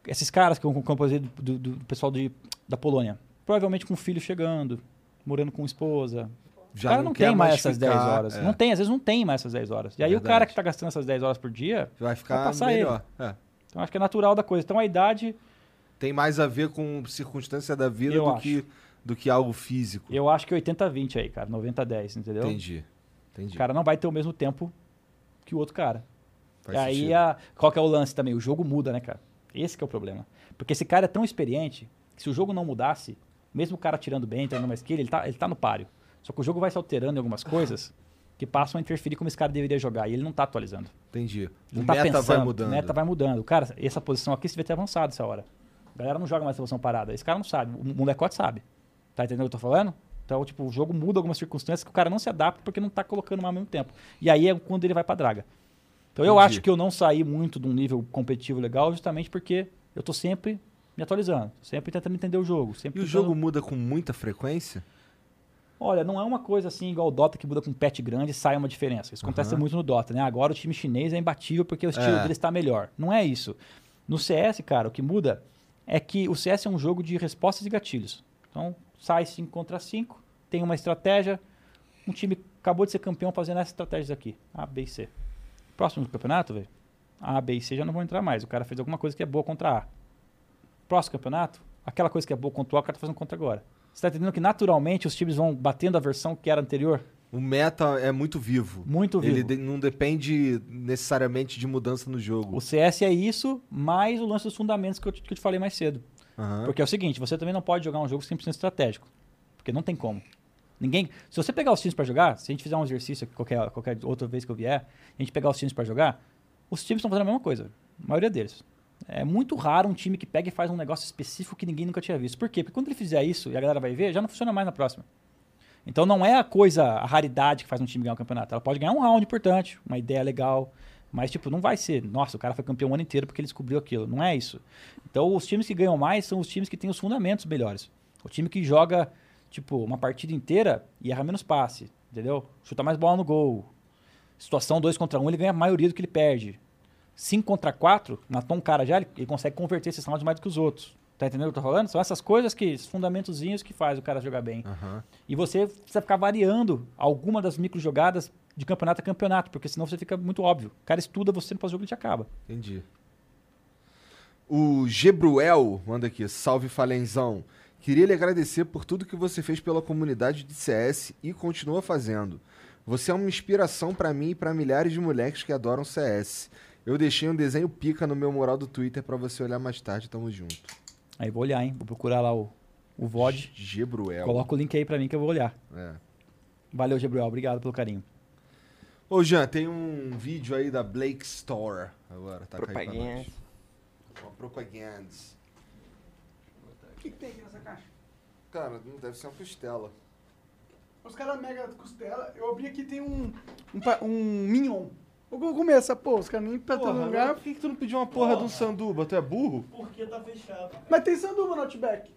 esses caras que eu composei do, do- do pessoal de, da Polônia, provavelmente com filho chegando, morando com esposa, Já o cara não não, tem mais essas ficar, 10 horas. é. Não tem, às vezes não tem mais essas 10 horas. E aí o Verdade. cara que tá gastando essas 10 horas por dia, Vai ficar passar melhor. É. então acho que é natural da coisa. Então a idade, Tem mais a ver com circunstância da vida Eu do acho. que, do que algo físico. eu acho que 80-20 aí, cara. 90-10, entendeu? Entendi. Entendi. O cara não vai ter o mesmo tempo que o outro cara. Faz e aí, a, qual que é o lance também? O jogo muda, né, cara? Esse que é o problema. Porque esse cara é tão experiente que se o jogo não mudasse, mesmo o cara tirando bem, treinando mais que ele, ele tá, ele tá no páreo. Só que o jogo vai se alterando em algumas coisas [LAUGHS] que passam a interferir como esse cara deveria jogar. E ele não tá atualizando. Entendi. Ele O não tá meta pensando, vai mudando. O meta vai mudando. Cara, essa posição aqui você vai ter avançado essa hora. Galera não joga mais posição parada. Esse cara não sabe. O molecote sabe. Tá entendendo o que eu tô falando? Então, tipo, o jogo muda algumas circunstâncias que o cara não se adapta porque não tá colocando mais ao mesmo tempo. E aí é quando ele vai pra draga. Então eu Entendi. acho que eu não saí muito de um nível competitivo legal justamente porque eu tô sempre me atualizando. Sempre tentando entender o jogo. Sempre E o tentando- jogo muda com muita frequência? Olha, não é uma coisa assim igual o Dota que muda com patch grande e sai uma diferença. Isso acontece Aham. muito no Dota, né? Agora o time chinês é imbatível porque o estilo É. dele está melhor. Não é isso. No CS, cara, o que muda é que o CS é um jogo de respostas e gatilhos. Então, sai 5 contra 5, tem uma estratégia, um time acabou de ser campeão fazendo essas estratégias aqui, A, B e C. Próximo do campeonato, velho, A, B e C já não vão entrar mais. O cara fez alguma coisa que é boa contra A. Próximo campeonato, aquela coisa que é boa contra o A, o cara tá fazendo contra agora. Você tá entendendo que naturalmente os times vão batendo a versão que era anterior? O meta é muito vivo. Muito vivo. Ele de- não depende necessariamente de mudança no jogo. O CS é isso, mais o lance dos fundamentos que eu, te- que eu te falei mais cedo. Aham. Porque é o seguinte, você também não pode jogar um jogo 100% estratégico. Porque não tem como. Ninguém, se você pegar os times pra jogar, se a gente fizer um exercício qualquer, qualquer outra vez que eu vier, a gente pegar os times pra jogar, os times estão fazendo a mesma coisa. A maioria deles. É muito raro um time que pega e faz um negócio específico que ninguém nunca tinha visto. Por quê? Porque quando ele fizer isso e a galera vai ver, já não funciona mais na próxima. Então não é a coisa, a raridade que faz um time ganhar um campeonato. Ela pode ganhar um round importante, uma ideia legal, mas tipo, não vai ser, nossa, o cara foi campeão o ano inteiro porque ele descobriu aquilo. Não é isso. Então os times que ganham mais são os times que têm os fundamentos melhores. O time que joga, tipo, uma partida inteira e erra menos passe, entendeu? Chuta mais bola no gol. Situação 2 contra 1, um, ele ganha a maioria do que ele perde. 5 contra 4, matou um cara já, ele, ele consegue converter esses rounds mais do que os outros. Tá entendendo o que eu tô falando? São essas coisas que, esses fundamentozinhos que faz o cara jogar bem. Aham. E você precisa ficar variando alguma das micro jogadas de campeonato a campeonato, porque senão você fica muito óbvio. O cara estuda, você no pós-jogo ele te acaba. Entendi. O Gebruel manda aqui, salve Falenzão. Queria lhe agradecer por tudo que você fez pela comunidade de CS e continua fazendo. Você é uma inspiração pra mim e pra milhares de moleques que adoram CS. Eu deixei um desenho pica no meu mural do Twitter pra você olhar mais tarde, tamo junto. Aí vou olhar, hein? Vou procurar lá o, o VOD. Gebruel. Coloca o link aí pra mim que eu vou olhar. É. Valeu, Gabriel. Obrigado pelo carinho. Ô Jean, tem um vídeo aí da Blake Store agora, tá caindo pra Propaganda. nós. Uma propaganda. O que, que tem aqui nessa caixa? Cara, não deve ser uma costela. Os caras mega costela. Eu abri aqui tem um. Um, um mignon. Vou comer essa porra, os caras nem todo Porra, lugar. por que, que tu não pediu uma porra de um sanduba? Tu é burro? Porque tá fechado. Mas tem sanduba no Outback.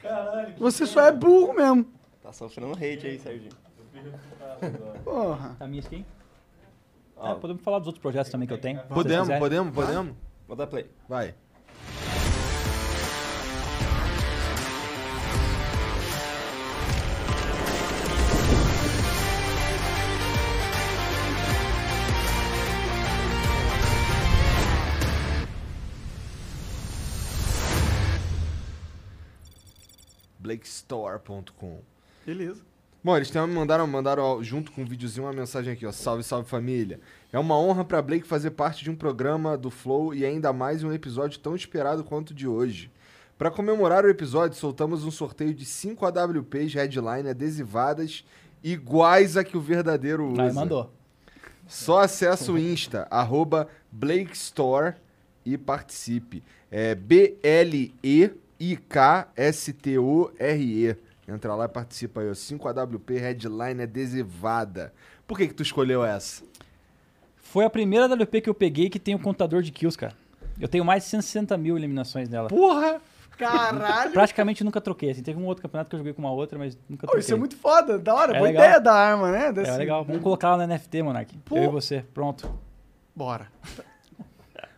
Caralho. Você só é burro mesmo. Tá sofrendo hate aí, Serginho. Eu fiz resultado agora. Porra. Tá minha skin? É, podemos falar dos outros projetos também que eu tenho. Podemos, podemos, podemos? Vou dar play. Vai. blakestore.com Beleza. Bom, eles têm, mandaram, mandaram junto com o videozinho uma mensagem aqui, ó. Salve, salve família. É uma honra pra Blake fazer parte de um programa do Flow e ainda mais um episódio tão esperado quanto o de hoje. Pra comemorar o episódio, soltamos um sorteio de 5 AWPs headline adesivadas iguais a que o verdadeiro usa. Aí mandou. Só acesse o Insta, [LAUGHS] arroba Blake Store e participe. É B-L-E-I-K-S-T-O-R-E. Entra lá e participa aí, ó. 5 AWP Headline adesivada. Por que que tu escolheu essa? Foi a primeira WP que eu peguei que tem o contador de kills, cara. Eu tenho mais de 160 mil eliminações dela. Porra! Caralho. Praticamente nunca troquei. Assim, teve um outro campeonato que eu joguei com uma outra, mas nunca troquei. isso é muito foda, da hora. É Boa legal. ideia da arma, né? Desse- É legal. Vamos colocar ela na NFT, Monark. Pô. Eu e você. Pronto. Bora.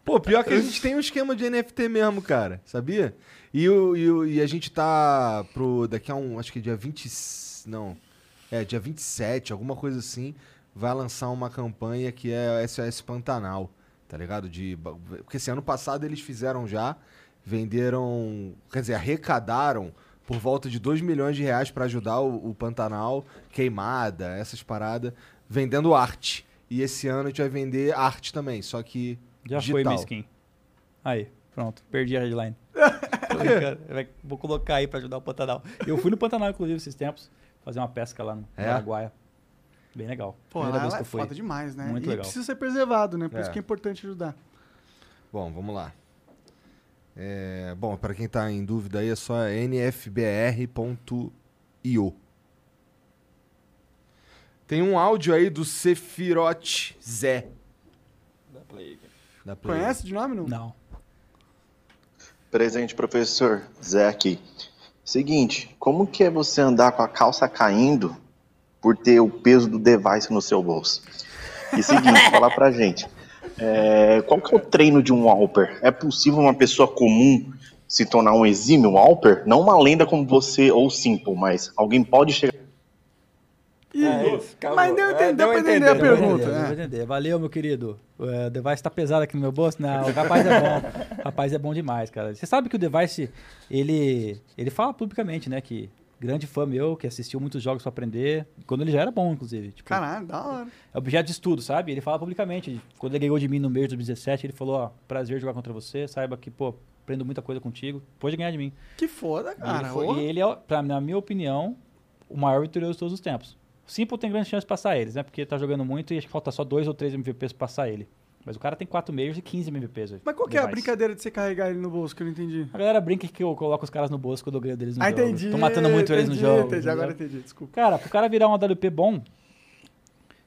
Pô, pior que a gente tem um esquema de NFT mesmo, cara. Sabia? E, o, e, o- e a gente tá pro. Daqui a um. Acho que dia 20. Não. É, dia 27, alguma coisa assim. Vai lançar uma campanha que é SOS Pantanal. Tá ligado? De, porque esse ano passado eles fizeram já. Venderam. Quer dizer, arrecadaram por volta de 2 milhões de reais pra ajudar o, o Pantanal, queimada, essas paradas, vendendo arte. E esse ano a gente vai vender arte também, só que. Já digital. foi minha skin. Aí, pronto. Perdi a headline. [LAUGHS] Tô brincando. Vai- Vou colocar aí pra ajudar o Pantanal. Eu fui no Pantanal, inclusive, esses tempos. Fazer uma pesca lá no É? Araguaia. Bem legal. Pô, Primeira lá, vez lá que é foda demais, né? Muito e legal. precisa ser preservado, né? Por É. isso que é importante ajudar. Bom, vamos lá. É, bom, para quem tá em dúvida aí, é só nfbr.io. Tem um áudio aí do Sephiroth Zé. Dá play aqui. Da Play. Conhece de nome, não? Não. Presente, professor. Zé aqui. Seguinte, como que é você andar com a calça caindo por ter o peso do device no seu bolso? E seguinte, [LAUGHS] falar pra gente. é, qual que é o treino de um Alper? É possível uma pessoa comum se tornar um exímio Alper? Não uma lenda como você ou Simple, mas alguém pode chegar É isso, mas deu, É, entender, deu a pra entender entender, a pergunta. entender, né? entender. Valeu, meu querido. O device tá pesado aqui no meu bolso? Não, o rapaz é bom. O [LAUGHS] rapaz é bom demais, cara. Você sabe que o device, ele, ele fala publicamente, né, que grande fã meu, que assistiu muitos jogos pra aprender. Quando ele já era bom, inclusive. Tipo, Caralho, da hora. é objeto de estudo, sabe? Ele fala publicamente. Quando ele ganhou de mim no mês de 2017, ele falou, ó, prazer jogar contra você, saiba que, pô, aprendo muita coisa contigo, pode ganhar de mim. Que foda, E cara. ele, foi- e ele é, pra, na minha opinião, o maior vitorioso de todos os tempos. O Simple tem grande chance de passar eles, né? Porque tá jogando muito e acho que falta só dois ou três MVPs pra passar ele. Mas o cara tem 4 meios e 15 MVPs hoje. Mas qual que é a brincadeira de você carregar ele no bolso, que eu não entendi? A galera brinca que eu coloco os caras no bolso quando eu ganho deles no Ah, jogo. entendi. Tô matando muito eles no entendi, jogo. Entendi, agora entendi, desculpa. Cara, pro cara virar um AWP bom,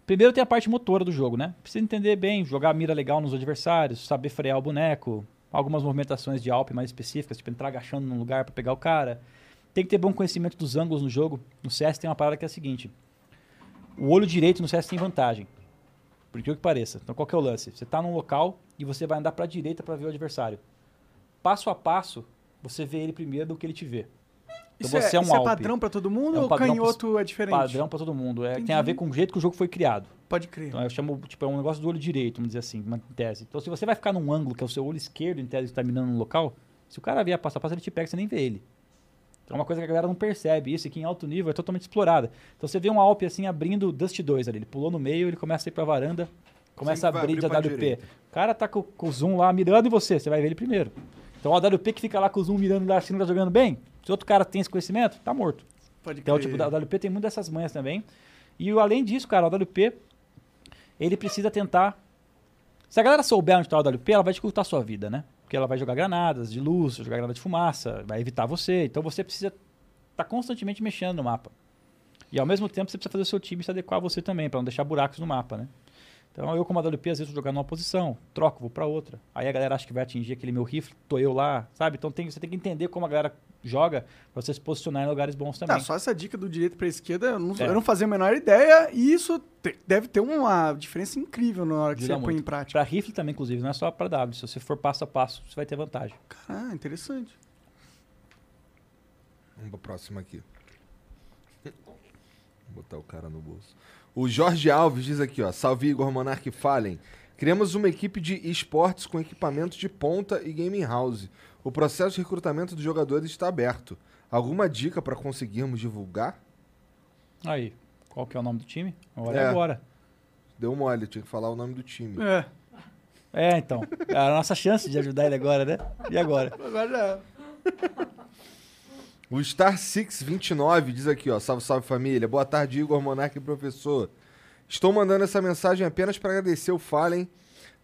primeiro tem a parte motora do jogo, né? Precisa entender bem, jogar a mira legal nos adversários, saber frear o boneco, algumas movimentações de Alp mais específicas, tipo entrar agachando num lugar pra pegar o cara. Tem que ter bom conhecimento dos ângulos no jogo. No CS tem uma parada que é a seguinte: o olho direito no CS tem vantagem. Por incrível que pareça. Então qual que é o lance? Você tá num local e você vai andar pra direita pra ver o adversário. Passo a passo, você vê ele primeiro do que ele te vê. Então Isso, você é, é, um isso é padrão pra todo mundo É um ou canhoto é diferente? Padrão pra todo mundo. É, tem a ver com o jeito que o jogo foi criado. Pode crer. Então eu chamo, tipo, é um negócio do olho direito, vamos dizer assim, uma tese. Então se você vai ficar num ângulo que é o seu olho esquerdo, em tese, que tá mirando no local, se o cara vier passo a passo, ele te pega, você nem vê ele. Então é uma coisa que a galera não percebe. Isso aqui em alto nível é totalmente explorada. Então você vê um Alp assim abrindo Dust 2 ali. Ele pulou no meio, ele começa a ir pra varanda, começa a Sempre abrir de AWP. O cara tá com, com o zoom lá mirando em você, você vai ver ele primeiro. Então o AWP que fica lá com o zoom mirando lá, assim, não tá jogando bem, se outro cara tem esse conhecimento, tá morto. Pode Então, crer. tipo, o AWP tem muitas dessas manhas também. E o- além disso, cara, o AWP, ele precisa tentar. Se a galera souber onde tá o AWP, ela vai dificultar a sua vida, né? Porque ela vai jogar granadas de luz, jogar granada de fumaça, vai evitar você. Então você precisa estar constantemente mexendo no mapa. E ao mesmo tempo você precisa fazer o seu time se adequar a você também, para não deixar buracos no mapa, né? Então eu, como AWP, às vezes vou jogar numa posição, troco, vou pra outra. Aí a galera acha que vai atingir aquele meu rifle, tô eu lá, sabe? Então tem, você tem que entender como a galera joga pra você se posicionar em lugares bons também. Tá, só essa dica do direito pra esquerda, eu não, É. eu não fazia a menor ideia, e isso te- deve ter uma diferença incrível na hora que você põe em muito. prática. Pra rifle também, inclusive, não é só pra W. Se você for passo a passo, você vai ter vantagem. Ah, interessante. Vamos pra próxima aqui. Vou botar o cara no bolso. O Jorge Alves diz aqui, ó. Salve Igor Monark Fallen. Criamos uma equipe de esportes com equipamentos de ponta e gaming house. O processo de recrutamento dos jogadores está aberto. Alguma dica para conseguirmos divulgar? Aí, qual que é o nome do time? Olha É. agora. Deu mole, tinha que falar o nome do time. É, É, então. É a nossa chance de ajudar ele agora, né? E agora? agora já. O Star 629 diz aqui, ó. Salve, salve família. Boa tarde, Igor Monark e professor. Estou mandando essa mensagem apenas para agradecer o Fallen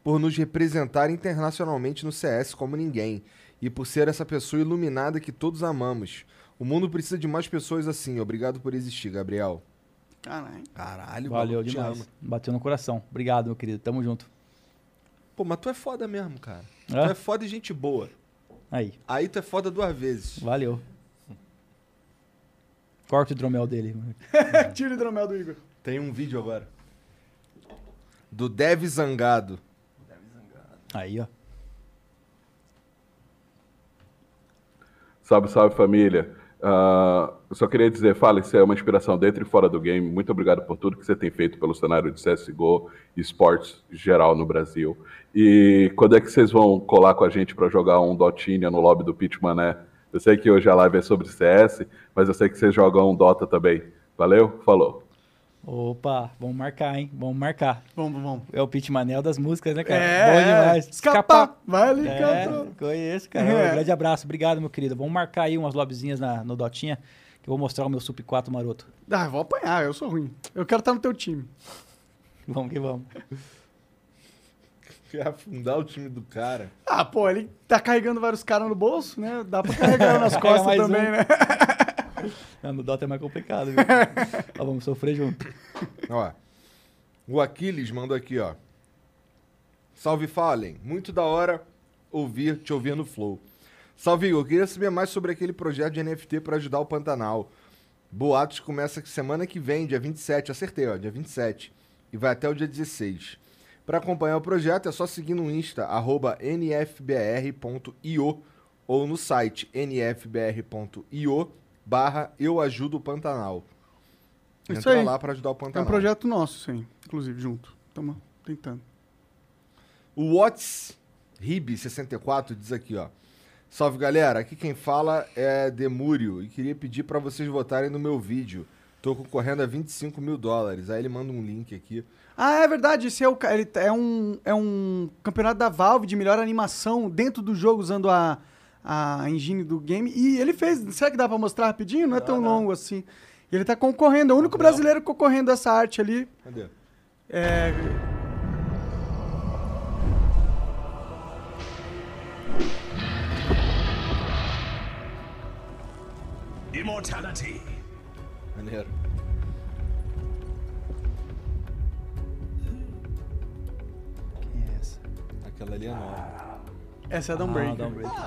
por nos representar internacionalmente no CS como ninguém e por ser essa pessoa iluminada que todos amamos. O mundo precisa de mais pessoas assim. Obrigado por existir, Gabriel. Caralho. Caralho, Valeu demais. Bateu no coração. Obrigado, meu querido. Tamo junto. Pô, mas tu é foda mesmo, cara. Tu É? é foda e gente boa. Aí, Aí tu é foda duas vezes. valeu. Corta o hidromel dele. [LAUGHS] Tira o hidromel do Igor. Tem um vídeo agora. Do Dev Zangado. Aí, ó. Salve, salve família. Eu só queria dizer, fala, isso é uma inspiração dentro e fora do game. Muito obrigado por tudo que você tem feito pelo cenário de CSGO e esportes geral no Brasil. E quando é que vocês vão colar com a gente para jogar um Dotinha no lobby do Pitch Mané? Eu sei que hoje a live é sobre CS, mas eu sei que vocês jogam um Dota também. Valeu? Falou. Opa, vamos marcar, hein? Vamos marcar. Vamos, vamos. É o Pit Manel das músicas, né, cara? É, Bom demais. Escapar. Vai ali, É, canto. conheço, cara. É. Um grande abraço. Obrigado, meu querido. Vamos marcar aí umas lobbyzinhas na, no Dotinha, que eu vou mostrar o meu Sup 4 maroto. Ah, eu vou apanhar, eu sou ruim. Eu quero estar no teu time. Vamos que vamos. Quer afundar o time do cara. Ah, pô, ele tá carregando vários caras no bolso, né? Dá pra carregar nas [LAUGHS] costas mais também, um. né? [LAUGHS] Ah, No Dota é mais complicado, viu? Ó, vamos sofrer junto. Ó. O Aquiles mandou aqui, ó. Salve Fallen, muito da hora ouvir, te ouvir no Flow. Salve Igor, queria saber mais sobre aquele projeto de NFT para ajudar o Pantanal. Boatos começa semana que vem, dia 27, acertei, ó, dia 27. E vai até o dia 16. Para acompanhar o projeto é só seguir no Insta, arroba nfbr.io ou no site nfbr.io barra eu ajudo o Pantanal. Isso Entra aí. lá para ajudar o É Pantanal. um projeto nosso, sim. Inclusive, junto. Tamo tentando. O Watts Rib64 diz aqui, ó. Salve galera, aqui quem fala é Demúrio e queria pedir pra vocês votarem no meu vídeo. Tô concorrendo a 25 mil dólares. Aí ele manda um link aqui. Ah, é verdade. Esse é, o, é, um, é um campeonato da Valve de melhor animação dentro do jogo, usando a, a engine do game. E ele fez. Será que dá pra mostrar rapidinho? Não é tão longo assim. E ele tá concorrendo. É o único brasileiro concorrendo a essa arte ali. Cadê? É. Immortality. Maneiro. Quem é essa? Aquela ali é nova. Essa é a Ah, Dawnbreaker. Dawnbreaker. [LAUGHS]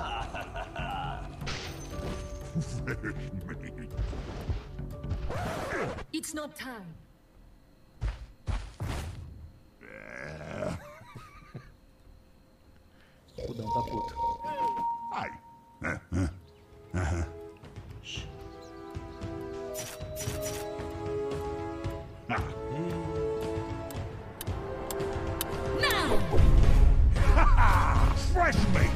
It's not time. [LAUGHS] Fudão, tá puto. Fresh meat.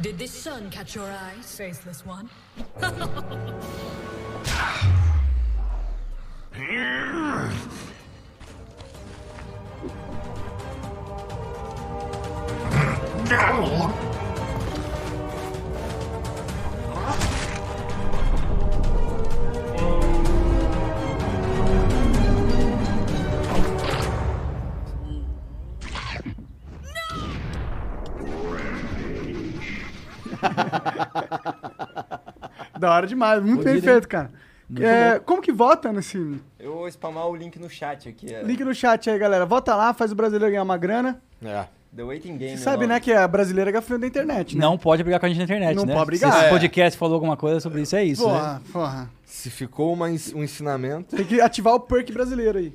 Did this sun catch your eyes, faceless one? [LAUGHS] Da hora demais. Muito bem feito, cara. É, como que vota nesse Eu vou spamar o link no chat aqui. É link no chat aí, galera? Vota lá, faz o brasileiro ganhar uma grana. É. The Waiting Game. Você sabe, nome. né, que a brasileira é gafanhoto da internet, né? Não pode brigar com a gente na internet, Não né? pode brigar. Se esse É. podcast falou alguma coisa sobre isso, é isso, né? Porra, porra. Se ficou uma um ensinamento. Tem que ativar o perk brasileiro aí.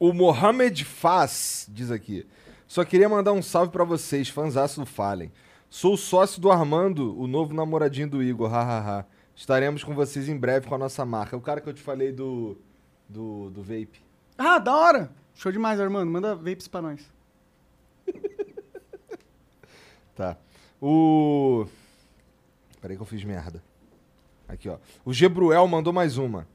O Mohamed Faz diz aqui. Só queria mandar um salve pra vocês, fãzaço do Fallen. Sou sócio do Armando, o novo namoradinho do Igor, hahaha. Estaremos com vocês em breve com a nossa marca. O cara que eu te falei do. do, do vape. Ah, da hora. Show demais, Armando. Manda vapes pra nós. [LAUGHS] Tá. O. Peraí que eu fiz merda. Aqui, ó. O Gebruel mandou mais uma.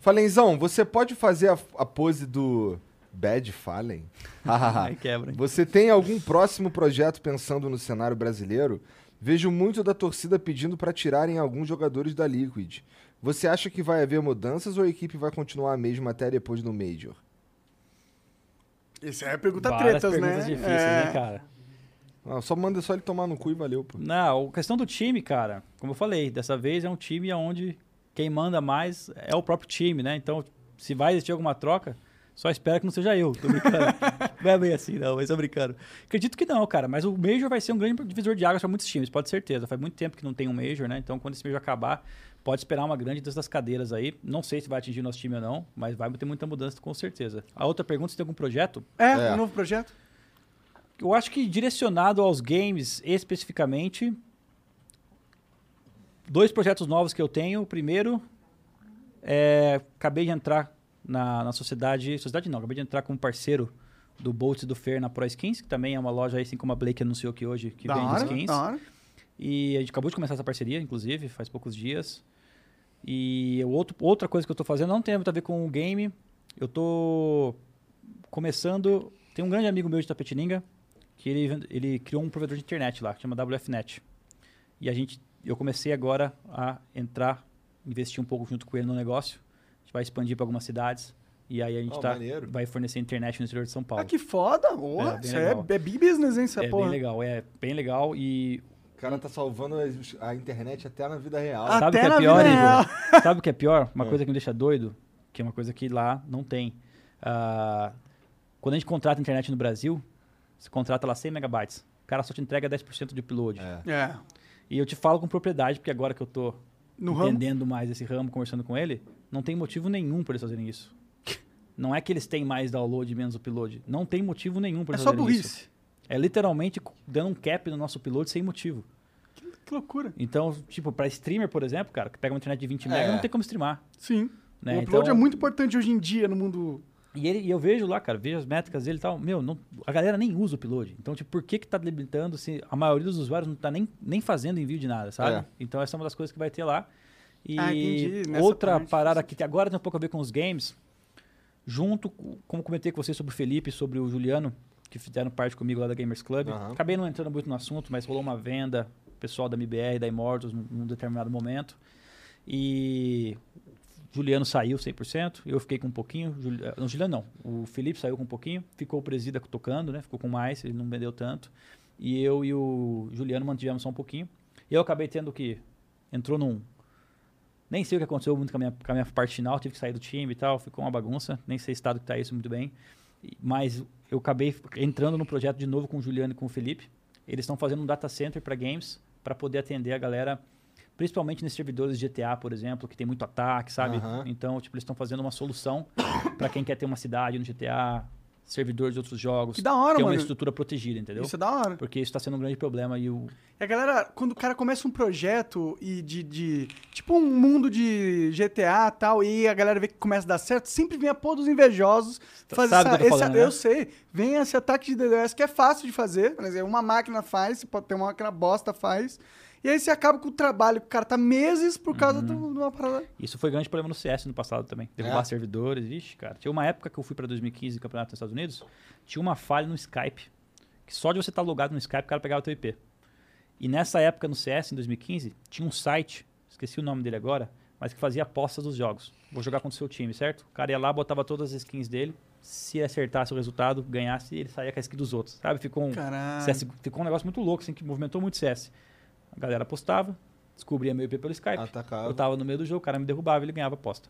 Falenzão, você pode fazer a, a pose do Bad Fallen? [LAUGHS] Aí quebra, você tem algum próximo projeto pensando no cenário brasileiro? Vejo muito da torcida pedindo para tirarem alguns jogadores da Liquid. Você acha que vai haver mudanças ou a equipe vai continuar a mesma até depois do Major? Isso é pergunta Várias tretas, né? perguntas difíceis, É. né, cara? Ah, só manda só ele tomar no cu e valeu, pô. Não, a questão do time, cara, como eu falei, dessa vez é um time onde quem manda mais é o próprio time, né? Então, se vai existir alguma troca, só espera que não seja eu. Tô brincando. [LAUGHS] não é bem assim, não, mas tô brincando. Acredito que não, cara, mas o Major vai ser um grande divisor de águas para muitos times, pode ter certeza. Faz muito tempo que não tem um Major, né? Então, quando esse Major acabar, pode esperar uma grande das cadeiras aí. Não sei se vai atingir o nosso time ou não, mas vai ter muita mudança com certeza. A outra pergunta, se tem algum projeto? É, É. um novo projeto? Eu acho que direcionado aos games especificamente, dois projetos novos que eu tenho. O primeiro é acabei de entrar na, na sociedade, sociedade não, acabei de entrar como parceiro do Bolt e do Fer na Pro Skins, que também é uma loja assim como a Blake anunciou aqui hoje, que da vende hora, skins. da hora. E a gente acabou de começar essa parceria, inclusive, faz poucos dias. E outro, outra coisa que eu estou fazendo não tem muito a ver com o game. Eu estou começando. Tem um grande amigo meu de Tapetininga que ele, ele criou um provedor de internet lá, que chama WFNet. E a gente, eu comecei agora a entrar, investir um pouco junto com ele no negócio. Vai expandir para algumas cidades. E aí a gente Oh, tá, maneiro. vai fornecer internet no interior de São Paulo. Ah, que foda. Porra, É, isso é, é big business, hein, essa é porra. bem legal, é bem legal. E O cara tá salvando a internet até na vida real. Ah, Sabe o Até que é pior, Igor? [LAUGHS] Sabe o que é pior? Uma É. coisa que me deixa doido, que é uma coisa que lá não tem. Ah, quando a gente contrata internet no Brasil, você contrata lá 100 megabytes. O cara só te entrega 10% de upload. É. É. E eu te falo com propriedade, porque agora que eu tô No ramo. entendendo mais esse ramo, conversando com ele, não tem motivo nenhum para eles fazerem isso. Não é que eles têm mais download e menos upload. Não tem motivo nenhum para É eles só fazerem isso. burrice. É literalmente dando um cap no nosso upload sem motivo. Que loucura. Então, tipo, para streamer, por exemplo, cara, que pega uma internet de 20 É. mega, não tem como streamar. Sim. Né? O upload Então- é muito importante hoje em dia no mundo. E, ele, e eu vejo lá, cara, vejo as métricas dele e tal. Meu, não- a galera nem usa o upload. Então, tipo, por que que tá limitando se a maioria dos usuários não tá nem, nem fazendo envio de nada, sabe? É. Então, essa é uma das coisas que vai ter lá. E Ah, entendi. Outra parte, parada que agora tem um pouco a ver com os games, junto, com- como comentei com vocês sobre o Felipe e sobre o Juliano, que fizeram parte comigo lá da Gamers Club. Aham. Acabei não entrando muito no assunto, mas rolou uma venda, pessoal da MBR, da Immortals, num, determinado momento. E Juliano saiu 100%, eu fiquei com um pouquinho. Juli- eh, Não, Juliano não. O Felipe saiu com um pouquinho, ficou o Presida tocando, né? Ficou com mais, ele não vendeu tanto. E eu e o Juliano mantivemos só um pouquinho. E eu acabei tendo que. Entrou num. Nem sei o que aconteceu muito com a minha, com a minha parte final, tive que sair do time e tal, ficou uma bagunça. Nem sei o estado que tá isso muito bem. Mas eu acabei entrando no projeto de novo com o Juliano e com o Felipe. Eles estão fazendo um data center para games, para poder atender a galera principalmente nesses servidores de GTA, por exemplo, que tem muito ataque, sabe? Aham. Então, tipo, eles estão fazendo uma solução [COUGHS] para quem quer ter uma cidade no GTA, servidores de outros jogos, Que da hora, ter uma mano. estrutura protegida, entendeu? Isso é da hora. Porque isso está sendo um grande problema e o E a galera, quando o cara começa um projeto e de, de- Tipo um mundo de GTA e tal, e a galera vê que começa a dar certo, sempre vem a pôr dos invejosos fazer Sabe essa, eu tô esse- falando, né? Eu sei. Vem esse ataque de DDoS que é fácil de fazer. Quer dizer, uma máquina faz, pode ter uma máquina bosta faz. E aí você acaba com o trabalho que o cara tá meses por causa Uhum. do- de uma parada. Isso foi grande problema no CS no passado também. Derrubar É? servidores, vixe, cara. Tinha uma época que eu fui para 2015, campeonato nos Estados Unidos, tinha uma falha no Skype. Que só de você estar logado no Skype, o cara pegava o teu IP. E nessa época no CS, em 2015, tinha um site, esqueci o nome dele agora, mas que fazia apostas dos jogos. Vou jogar contra o seu time, certo? O cara ia lá, botava todas as skins dele. Se acertasse o resultado, ganhasse, ele saía com a skin dos outros, sabe? Ficou um, Caralho. CS ficou um negócio muito louco, assim, que movimentou muito o CS. A galera apostava, descobria meu IP pelo Skype. Atacava. Eu tava no meio do jogo, o cara me derrubava, ele ganhava a aposta.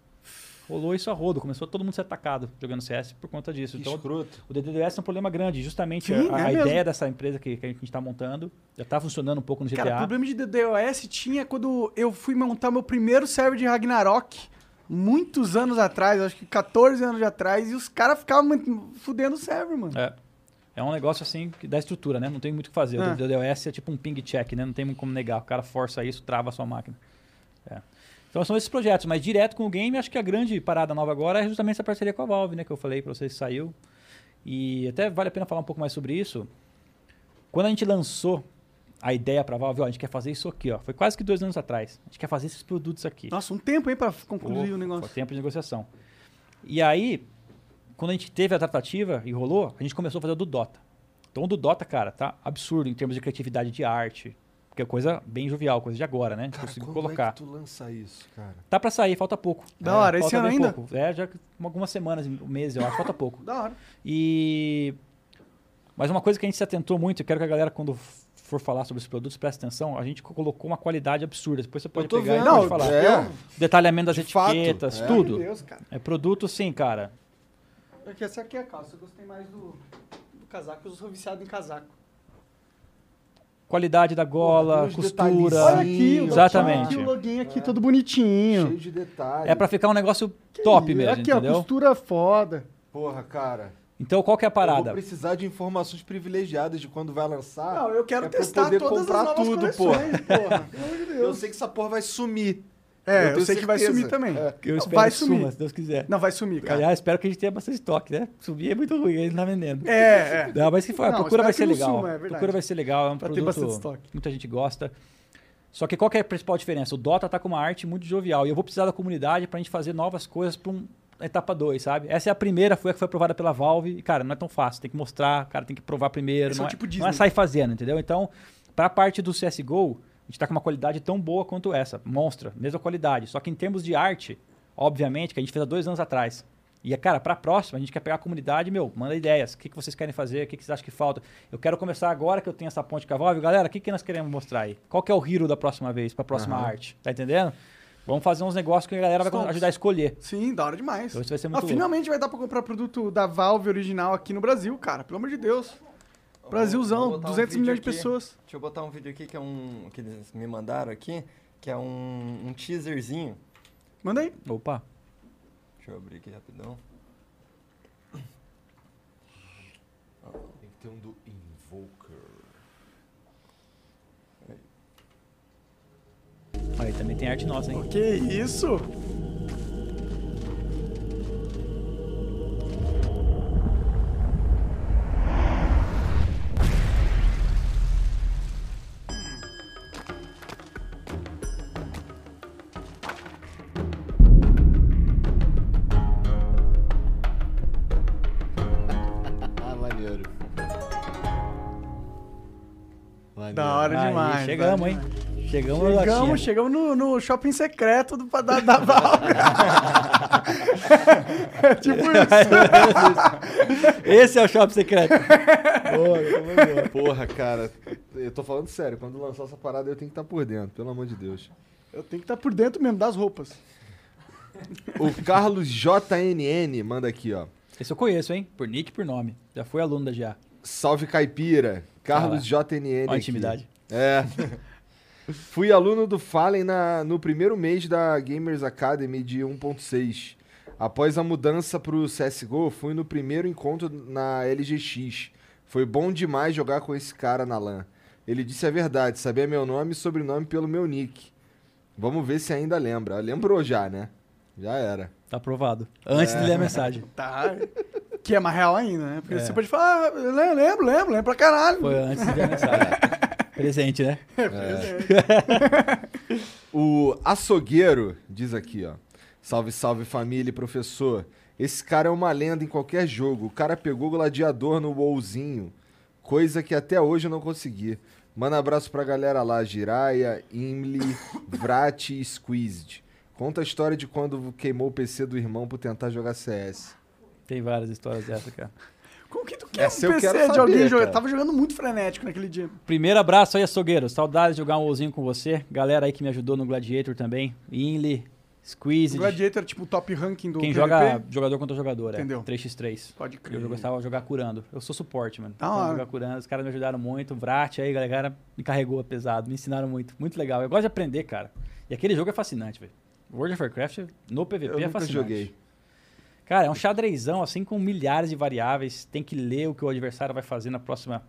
Rolou isso a rodo, começou todo mundo a ser atacado jogando CS por conta disso. Que Então, escroto. o DDoS é um problema grande. Justamente Sim, a, é a ideia dessa empresa que, que a gente está montando já está funcionando um pouco no GTA. Cara, o problema de DDoS tinha quando eu fui montar meu primeiro server de Ragnarok, muitos anos atrás, acho que 14 anos atrás, e os caras ficavam fudendo o server, mano. É. É um negócio assim que dá estrutura, né? Não tem muito o que fazer. É. O DDoS é tipo um ping check, né? Não tem como negar. O cara força isso, trava a sua máquina. É. Então são esses projetos, mas direto com o game, acho que a grande parada nova agora é justamente essa parceria com a Valve, né? Que eu falei pra vocês que saiu. E até vale a pena falar um pouco mais sobre isso. Quando a gente lançou a ideia pra Valve, ó, a gente quer fazer isso aqui, ó. Foi quase que dois anos atrás. A gente quer fazer esses produtos aqui. Nossa, um tempo, hein, pra concluir Pô, o negócio. Foi tempo de negociação. E aí, quando a gente teve a tratativa e rolou, a gente começou a fazer o do Dota. Então o do Dota, cara, tá absurdo em termos de criatividade de arte. Porque é coisa bem jovial, coisa de agora, né? A gente Cara, conseguiu quando colocar. é que tu lança isso, cara? Tá pra sair, falta pouco. Da hora, esse falta ano bem ainda? Pouco. É, já algumas semanas, meses, eu acho, falta [LAUGHS] pouco. Da hora. E. Mas uma coisa que a gente se atentou muito, eu quero que a galera, quando for falar sobre os produtos, preste atenção, a gente colocou uma qualidade absurda. Depois você pode pegar vendo, e pode não, falar. é. Detalhamento das De fato, etiquetas, é. tudo. Meu Deus, cara. É produto, sim, cara. É que essa aqui é a calça, eu gostei mais do, do casaco, eu sou viciado em casaco. Qualidade da gola, tem uns costura. Olha aqui, o Exatamente. Aqui, o login aqui, todo bonitinho. Cheio de detalhes. É pra ficar um negócio top mesmo, Aqui, ó, entendeu? costura foda. Porra, cara. Então qual que é a Eu vou parada? precisar de informações privilegiadas de quando vai lançar. Não, eu quero é pra eu testar poder todas comprar as novas tudo, coleções, porra. Pelo amor de Eu Deus. sei que essa porra vai sumir. É, eu, tenho sei que vai certeza. sumir também. É. Eu Não, espero vai que sumir. suma, se Deus quiser. Não, vai sumir, cara. Aliás, espero que a gente tenha bastante estoque, né? Subir é muito ruim, ele tá vendendo. É, é. Não, mas que foi, a Não, procura vai ser não legal. suma, é verdade. procura vai ser legal, é um Pra ter produto bastante estoque. que muita gente gosta. Só que qual que é a principal diferença? O Dota tá com uma arte muito jovial e eu vou precisar da comunidade pra gente fazer novas coisas pra um etapa 2, sabe? Essa é a primeira, foi a que foi aprovada pela Valve e, cara, não é tão fácil, tem que mostrar, cara, tem que provar primeiro, Esse é não, é, tipo não é sair fazendo, entendeu? Então, pra parte do CSGO, gente tá com uma qualidade tão boa quanto essa, monstra, mesma qualidade, só que em termos de arte, obviamente, que a gente fez há dois anos atrás, e, cara, pra próxima, a gente quer pegar a comunidade, meu, manda ideias. O que, que vocês querem fazer? O que, que vocês acham que falta? Eu quero começar agora que eu tenho essa ponte com a Valve. Galera, o que, que nós queremos mostrar aí? Qual que é o hero da próxima vez, pra próxima Aham. arte? Tá entendendo? Vamos fazer uns negócios que a galera vai ajudar a escolher. Sim, da hora demais. Então isso vai ser Ah, muito louco. finalmente vai dar pra comprar produto da Valve original aqui no Brasil, cara. Pelo amor de Deus. Brasilzão, vou botar um 200 vídeo milhões de aqui. pessoas. Deixa eu botar um vídeo aqui que é um. que eles me mandaram aqui, que é um, um teaserzinho. Manda aí. Opa. Deixa eu abrir aqui rapidão. Tem que ter um do Invoker. Aí também tem arte nossa, hein? Que isso? Chegamos, hein? demais. Chegamos, no. Chegamos, chegamos no, no shopping secreto do, da, da Valve. [LAUGHS] é tipo isso. [LAUGHS] Esse é o shopping secreto. boa, [LAUGHS] boa, boa. Porra, cara, eu tô falando sério, quando lançar essa parada eu tenho que estar por dentro, pelo amor de Deus. Eu tenho que estar por dentro mesmo das roupas. O Carlos JNN manda aqui, ó. Esse eu conheço, hein? Por nick e por nome. Já foi aluno da GA. Salve Caipira. Carlos JNN. Olha a aqui. É. [LAUGHS] Fui aluno do Fallen na, no primeiro mês da Gamers Academy de 1.6. Após a mudança pro CSGO, fui no primeiro encontro na LGX. Foi bom demais jogar com esse cara na LAN. Ele disse a verdade, sabia meu nome e sobrenome pelo meu nick. Vamos ver se ainda lembra. Lembrou já, né? Já era. Tá aprovado. Antes É. de ler a mensagem. [LAUGHS] Tá. Que é mais real ainda, né? Porque É. você pode falar, ah, lembro, lembro, lembro pra caralho. Foi antes de ler a mensagem. [LAUGHS] Presente, né? [LAUGHS] O açougueiro diz aqui, ó. Salve, salve família e professor. Esse cara é uma lenda em qualquer jogo. O cara pegou gladiador no WoWzinho. Coisa que até hoje eu não consegui. Manda abraço pra galera lá. Jiraya, Imli, Vrat e Squeezed. Conta a história de quando queimou o PC do irmão por tentar jogar CS. Tem várias histórias dessa, cara. Como que tu quer Essa um eu PC quero de alguém saber, jogar? cara. Tava jogando muito frenético naquele dia. Primeiro abraço aí, açougueiro. Saudades de jogar um WoWzinho com você. Galera aí que me ajudou no Gladiator também. Inly, Squeeze. O Gladiator é tipo o top ranking do Quem PVP. joga jogador contra jogador, é. Entendeu. 3x3. Pode crer. Eu gostava de jogar curando. Eu sou suporte, mano. Da Então, jogar curando. Os caras me ajudaram muito. Vrat aí, a galera me carregou pesado. Me ensinaram muito. Muito legal. Eu gosto de aprender, cara. E aquele jogo é fascinante, velho. World of Warcraft no PVP Eu é nunca fascinante. joguei. Cara, é um xadrezão, assim, com milhares de variáveis. Tem que ler o que o adversário vai fazer na próxima,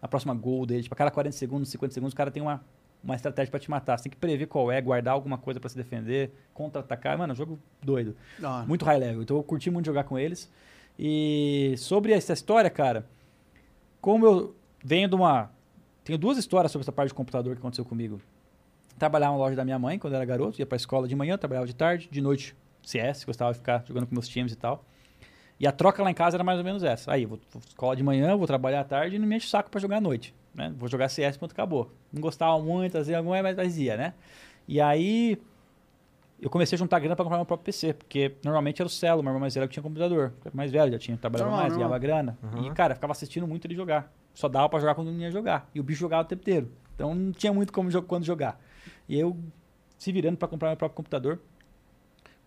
na próxima gol dele. Tipo, a cada 40 segundos, 50 segundos, o cara tem uma, uma estratégia pra te matar. Você tem que prever qual é, guardar alguma coisa pra se defender, contra-atacar. Mano, é um jogo doido. Hora. Muito high level. Então eu curti muito jogar com eles. E sobre essa história, cara, como eu venho de uma. Tenho duas histórias sobre essa parte de computador que aconteceu comigo. Trabalhava na loja da minha mãe quando eu era garoto, ia pra escola de manhã, trabalhava de tarde, de noite CS, gostava de ficar jogando com meus times e tal. E a troca lá em casa era mais ou menos essa. Aí, vou, vou escola de manhã, vou trabalhar à tarde e não me enche o saco pra jogar à noite. Né? Vou jogar CS, ponto, acabou. Não gostava muito, às vezes alguma, mas mas ia, né? E aí, eu comecei a juntar grana pra comprar meu próprio PC, porque normalmente era o Celo, meu irmão mais velho que tinha computador. Eu era Mais velho, já tinha, trabalhava Normal, mais, ganhava grana. E, cara, eu ficava assistindo muito ele jogar. Só dava pra jogar quando não ia jogar. E o bicho jogava o tempo inteiro. Então não tinha muito como quando jogar. E eu, se virando pra comprar meu próprio computador,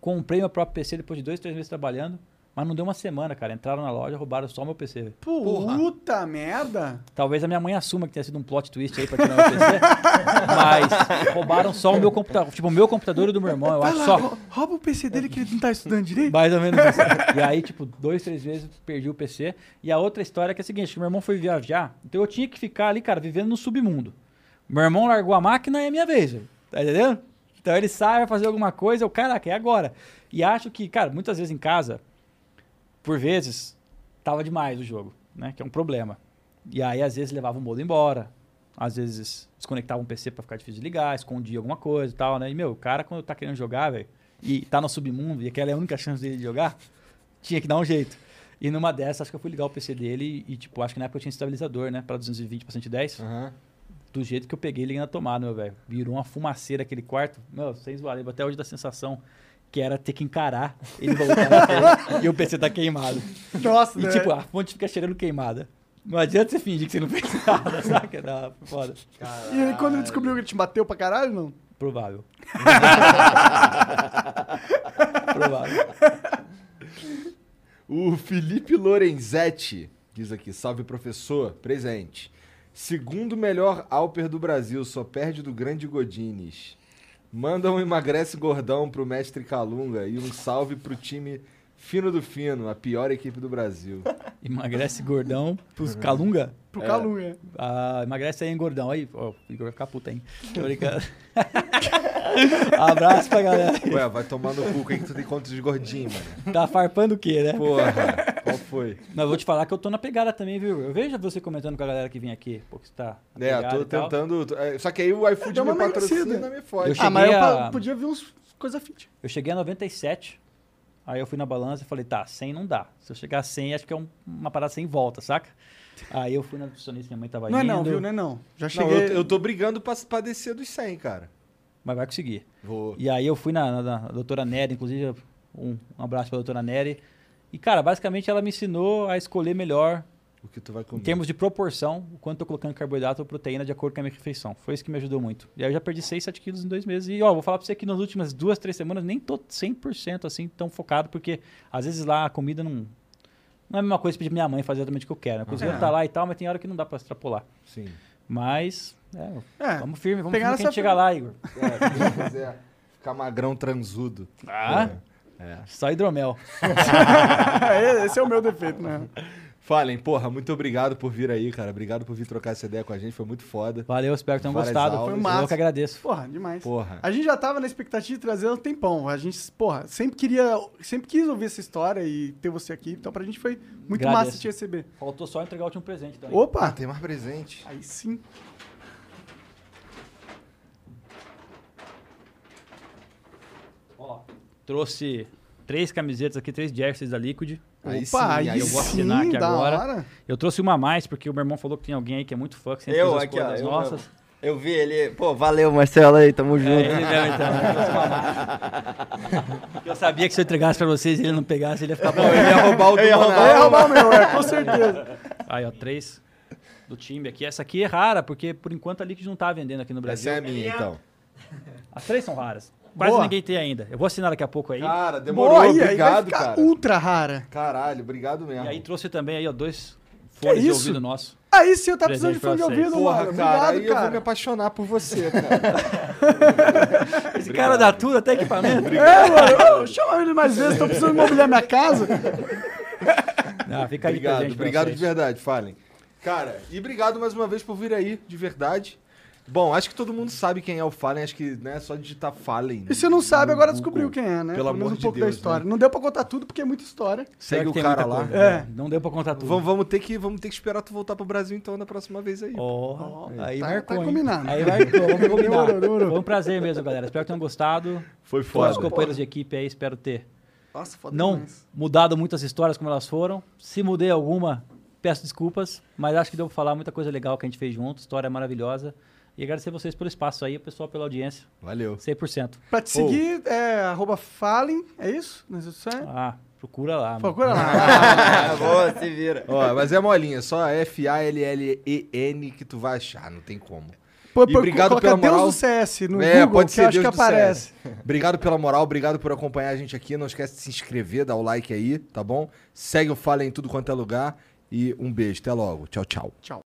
comprei meu próprio PC depois de dois, três meses trabalhando. Mas não deu uma semana, cara. Entraram na loja, roubaram só meu PC. velho. Puta merda. Talvez a minha mãe assuma que tenha sido um plot twist aí pra tirar meu PC. [LAUGHS] mas roubaram só o meu computador. Tipo, o meu computador e o do meu irmão, eu Vai acho lá, só. rou- rouba o PC dele que ele não tá estudando direito. Mais ou menos isso. E aí, tipo, dois, três vezes perdi o PC. E a outra história é que é a seguinte: que meu irmão foi viajar, então eu tinha que ficar ali, cara, vivendo no submundo. Meu irmão largou a máquina e é minha vez, velho. Tá entendendo? Então ele sai, vai fazer alguma coisa, eu, caraca, é agora. E acho que, cara, muitas vezes em casa, por vezes, tava demais o jogo, né? Que é um problema. E aí, às vezes, levava o modo embora. Às vezes, desconectava um PC pra ficar difícil de ligar, escondia alguma coisa e tal, né? E, meu, o cara, quando tá querendo jogar, velho, e tá no submundo, e aquela é a única chance dele de jogar, tinha que dar um jeito. E numa dessas, acho que eu fui ligar o PC dele e, tipo, acho que na época eu tinha estabilizador, né? Pra 220, pra 110. Aham. Do jeito que eu peguei, liguei na tomada, meu velho. Virou uma fumaceira aquele quarto. Meu, sem zoar, até hoje da sensação que era ter que encarar ele voltar na frente [LAUGHS] e o PC tá queimado. Nossa, E né? tipo, a fonte fica cheirando queimada. Não adianta você fingir que você não fez [LAUGHS] nada, saca? Não, foda. E ele, quando ele descobriu que ele te bateu pra caralho, não? Provável. [LAUGHS] Provável. O Felipe Lorenzetti diz aqui: salve professor, presente. Segundo melhor Alper do Brasil, só perde do grande Godines. Manda um emagrece gordão pro mestre Calunga e um salve pro time Fino do Fino, a pior equipe do Brasil. [LAUGHS] Emagrece gordão pros calunga. Pro É. Calunga. Ah, emagrece aí, hein, gordão. Aí, ó, o Igor vai ficar puta, hein? Tô [LAUGHS] brincando. [LAUGHS] Abraço pra galera. Ué, vai tomar no cu, quem que tu tem conta de gordinho, mano? Tá farpando o quê, né? Porra, qual foi? Mas eu vou te falar que eu tô na pegada também, viu? Eu vejo você comentando com a galera que vem aqui. Pô, que você tá na É, eu pegada tô e tal. tentando. é, Só que aí o iFood me uma patrocina me fode. Eu Ah, mas eu a- podia ver uns coisa fit. Eu cheguei a 97. Aí eu fui na balança e falei, tá, 100 não dá. Se eu chegar a 100, acho que é um- uma parada sem volta, saca? Aí eu fui na nutricionista, minha mãe tava Não é indo. não, viu? Não é não. Já Não, cheguei... eu, eu tô brigando pra, pra descer dos 100, cara. Mas vai conseguir. Vou. E aí eu fui na, na, na doutora Nery, inclusive, um, um abraço pra doutora Nery. E, cara, basicamente ela me ensinou a escolher melhor, O que tu vai em comer. termos de proporção, o quanto eu tô colocando carboidrato ou proteína de acordo com a minha refeição. Foi isso que me ajudou muito. E aí eu já perdi 6, 7 quilos em dois meses. E, ó, vou falar pra você que nas últimas duas, três semanas nem tô 100% assim tão focado, porque às vezes lá a comida não... Não é a mesma coisa pedir minha mãe fazer exatamente o que eu quero. A cozinha É. tá lá e tal, mas tem hora que não dá pra extrapolar. Sim. Mas, é, É, vamos firme, vamos pegar firme que a gente chega lá, Igor. É, se quiser ficar magrão transudo. Ah, É. só hidromel. [LAUGHS] Esse é o meu defeito, né? Falem, porra, muito obrigado por vir aí, cara. Obrigado por vir trocar essa ideia com a gente, foi muito foda. Valeu, espero que tenham Várias gostado. aulas. Foi Eu massa. que agradeço. Porra, demais. Porra. A gente já tava na expectativa de trazer há um tempão. A gente, porra, sempre queria, sempre quis ouvir essa história e ter você aqui. Então pra gente foi muito Agradeço. massa te receber. Faltou só entregar o último presente também. Ah, Opa! tem mais presente. Aí sim. Ó, trouxe três camisetas aqui, três jerseys da Liquid. Aí Opa, sim, aí, aí eu vou sim, assinar aqui da agora. hora. Eu trouxe uma a mais, porque o meu irmão falou que tem alguém aí que é muito fã, que sempre Eu, aqui, ó, das eu nossas. mesmo. Eu vi ele. Pô, valeu, Marcelo aí, tamo junto. É, ele mesmo, então. Eu. [LAUGHS] Eu sabia que se eu entregasse pra vocês e ele não pegasse, ele ia ficar bom. Eu ia roubar o do Eu ia Monark. Vai roubar o meu, é, com certeza. [LAUGHS] Aí, ó, três do time aqui. Essa aqui é rara, porque por enquanto a Liquid não tá vendendo aqui no Essa Brasil. é a minha, então. As três são raras. Quase Boa. ninguém tem ainda. Eu vou assinar daqui a pouco aí. Cara, demorou, Boa, aí, aí vai obrigado, ficar cara. ultra rara. Caralho, obrigado mesmo. E aí trouxe também aí, ó, dois fones de isso? ouvido nosso. Aí sim eu tava precisando de fone de ouvido, Porra, mano. cara, Obrigado, aí eu vou me cara. apaixonar por você, [LAUGHS] cara. Esse cara dá tudo, até equipamento. É, mano, eu- chama ele mais vezes, tô precisando mobiliar minha casa. [LAUGHS] Ah, fica aí obrigado, obrigado de verdade, falem. Cara, e obrigado mais uma vez por vir aí, de verdade. Bom, acho que todo mundo sabe quem é o Fallen, acho que né, só digitar Fallen. E se não sabe, agora Google. descobriu quem é, né? Pelo menos amor um de pouco Deus, da história. né? Não deu pra contar tudo, porque é muita história. Segue o cara lá. coisa. É. Não deu pra contar tudo. Vamos, vamos, ter que, vamos ter que esperar tu voltar pro Brasil então na próxima vez aí. Ó, aí tá- marcou, tá combinado. Aí marcou, vamos combinar. Foi um prazer mesmo, galera. Espero que tenham gostado. Foi Todos os foda. companheiros de equipe aí, espero ter Nossa, foda não demais. mudado muitas histórias como elas foram. Se mudei alguma, peço desculpas, mas acho que deu pra falar muita coisa legal que a gente fez junto, história maravilhosa. E agradecer vocês pelo espaço aí, o pessoal pela audiência. Valeu. 100%. Pra te seguir, é arroba Fallen, é isso? Nas redes sociais? Ah, procura lá. mano. Procura lá. Ah, [LAUGHS] boa, se vira. Ó, mas é molinha, só F-A-L-L-E-N que tu vai achar, não tem como. Pô, E pô, obrigado coloca pela Deus moral. do CS no é, Google, pode que ser eu acho Deus que aparece. CS. Obrigado pela moral, obrigado por acompanhar a gente aqui. Não esquece de se inscrever, dar o like aí, tá bom? Segue o Fallen em tudo quanto é lugar. E um beijo, até logo. Tchau, tchau. Tchau.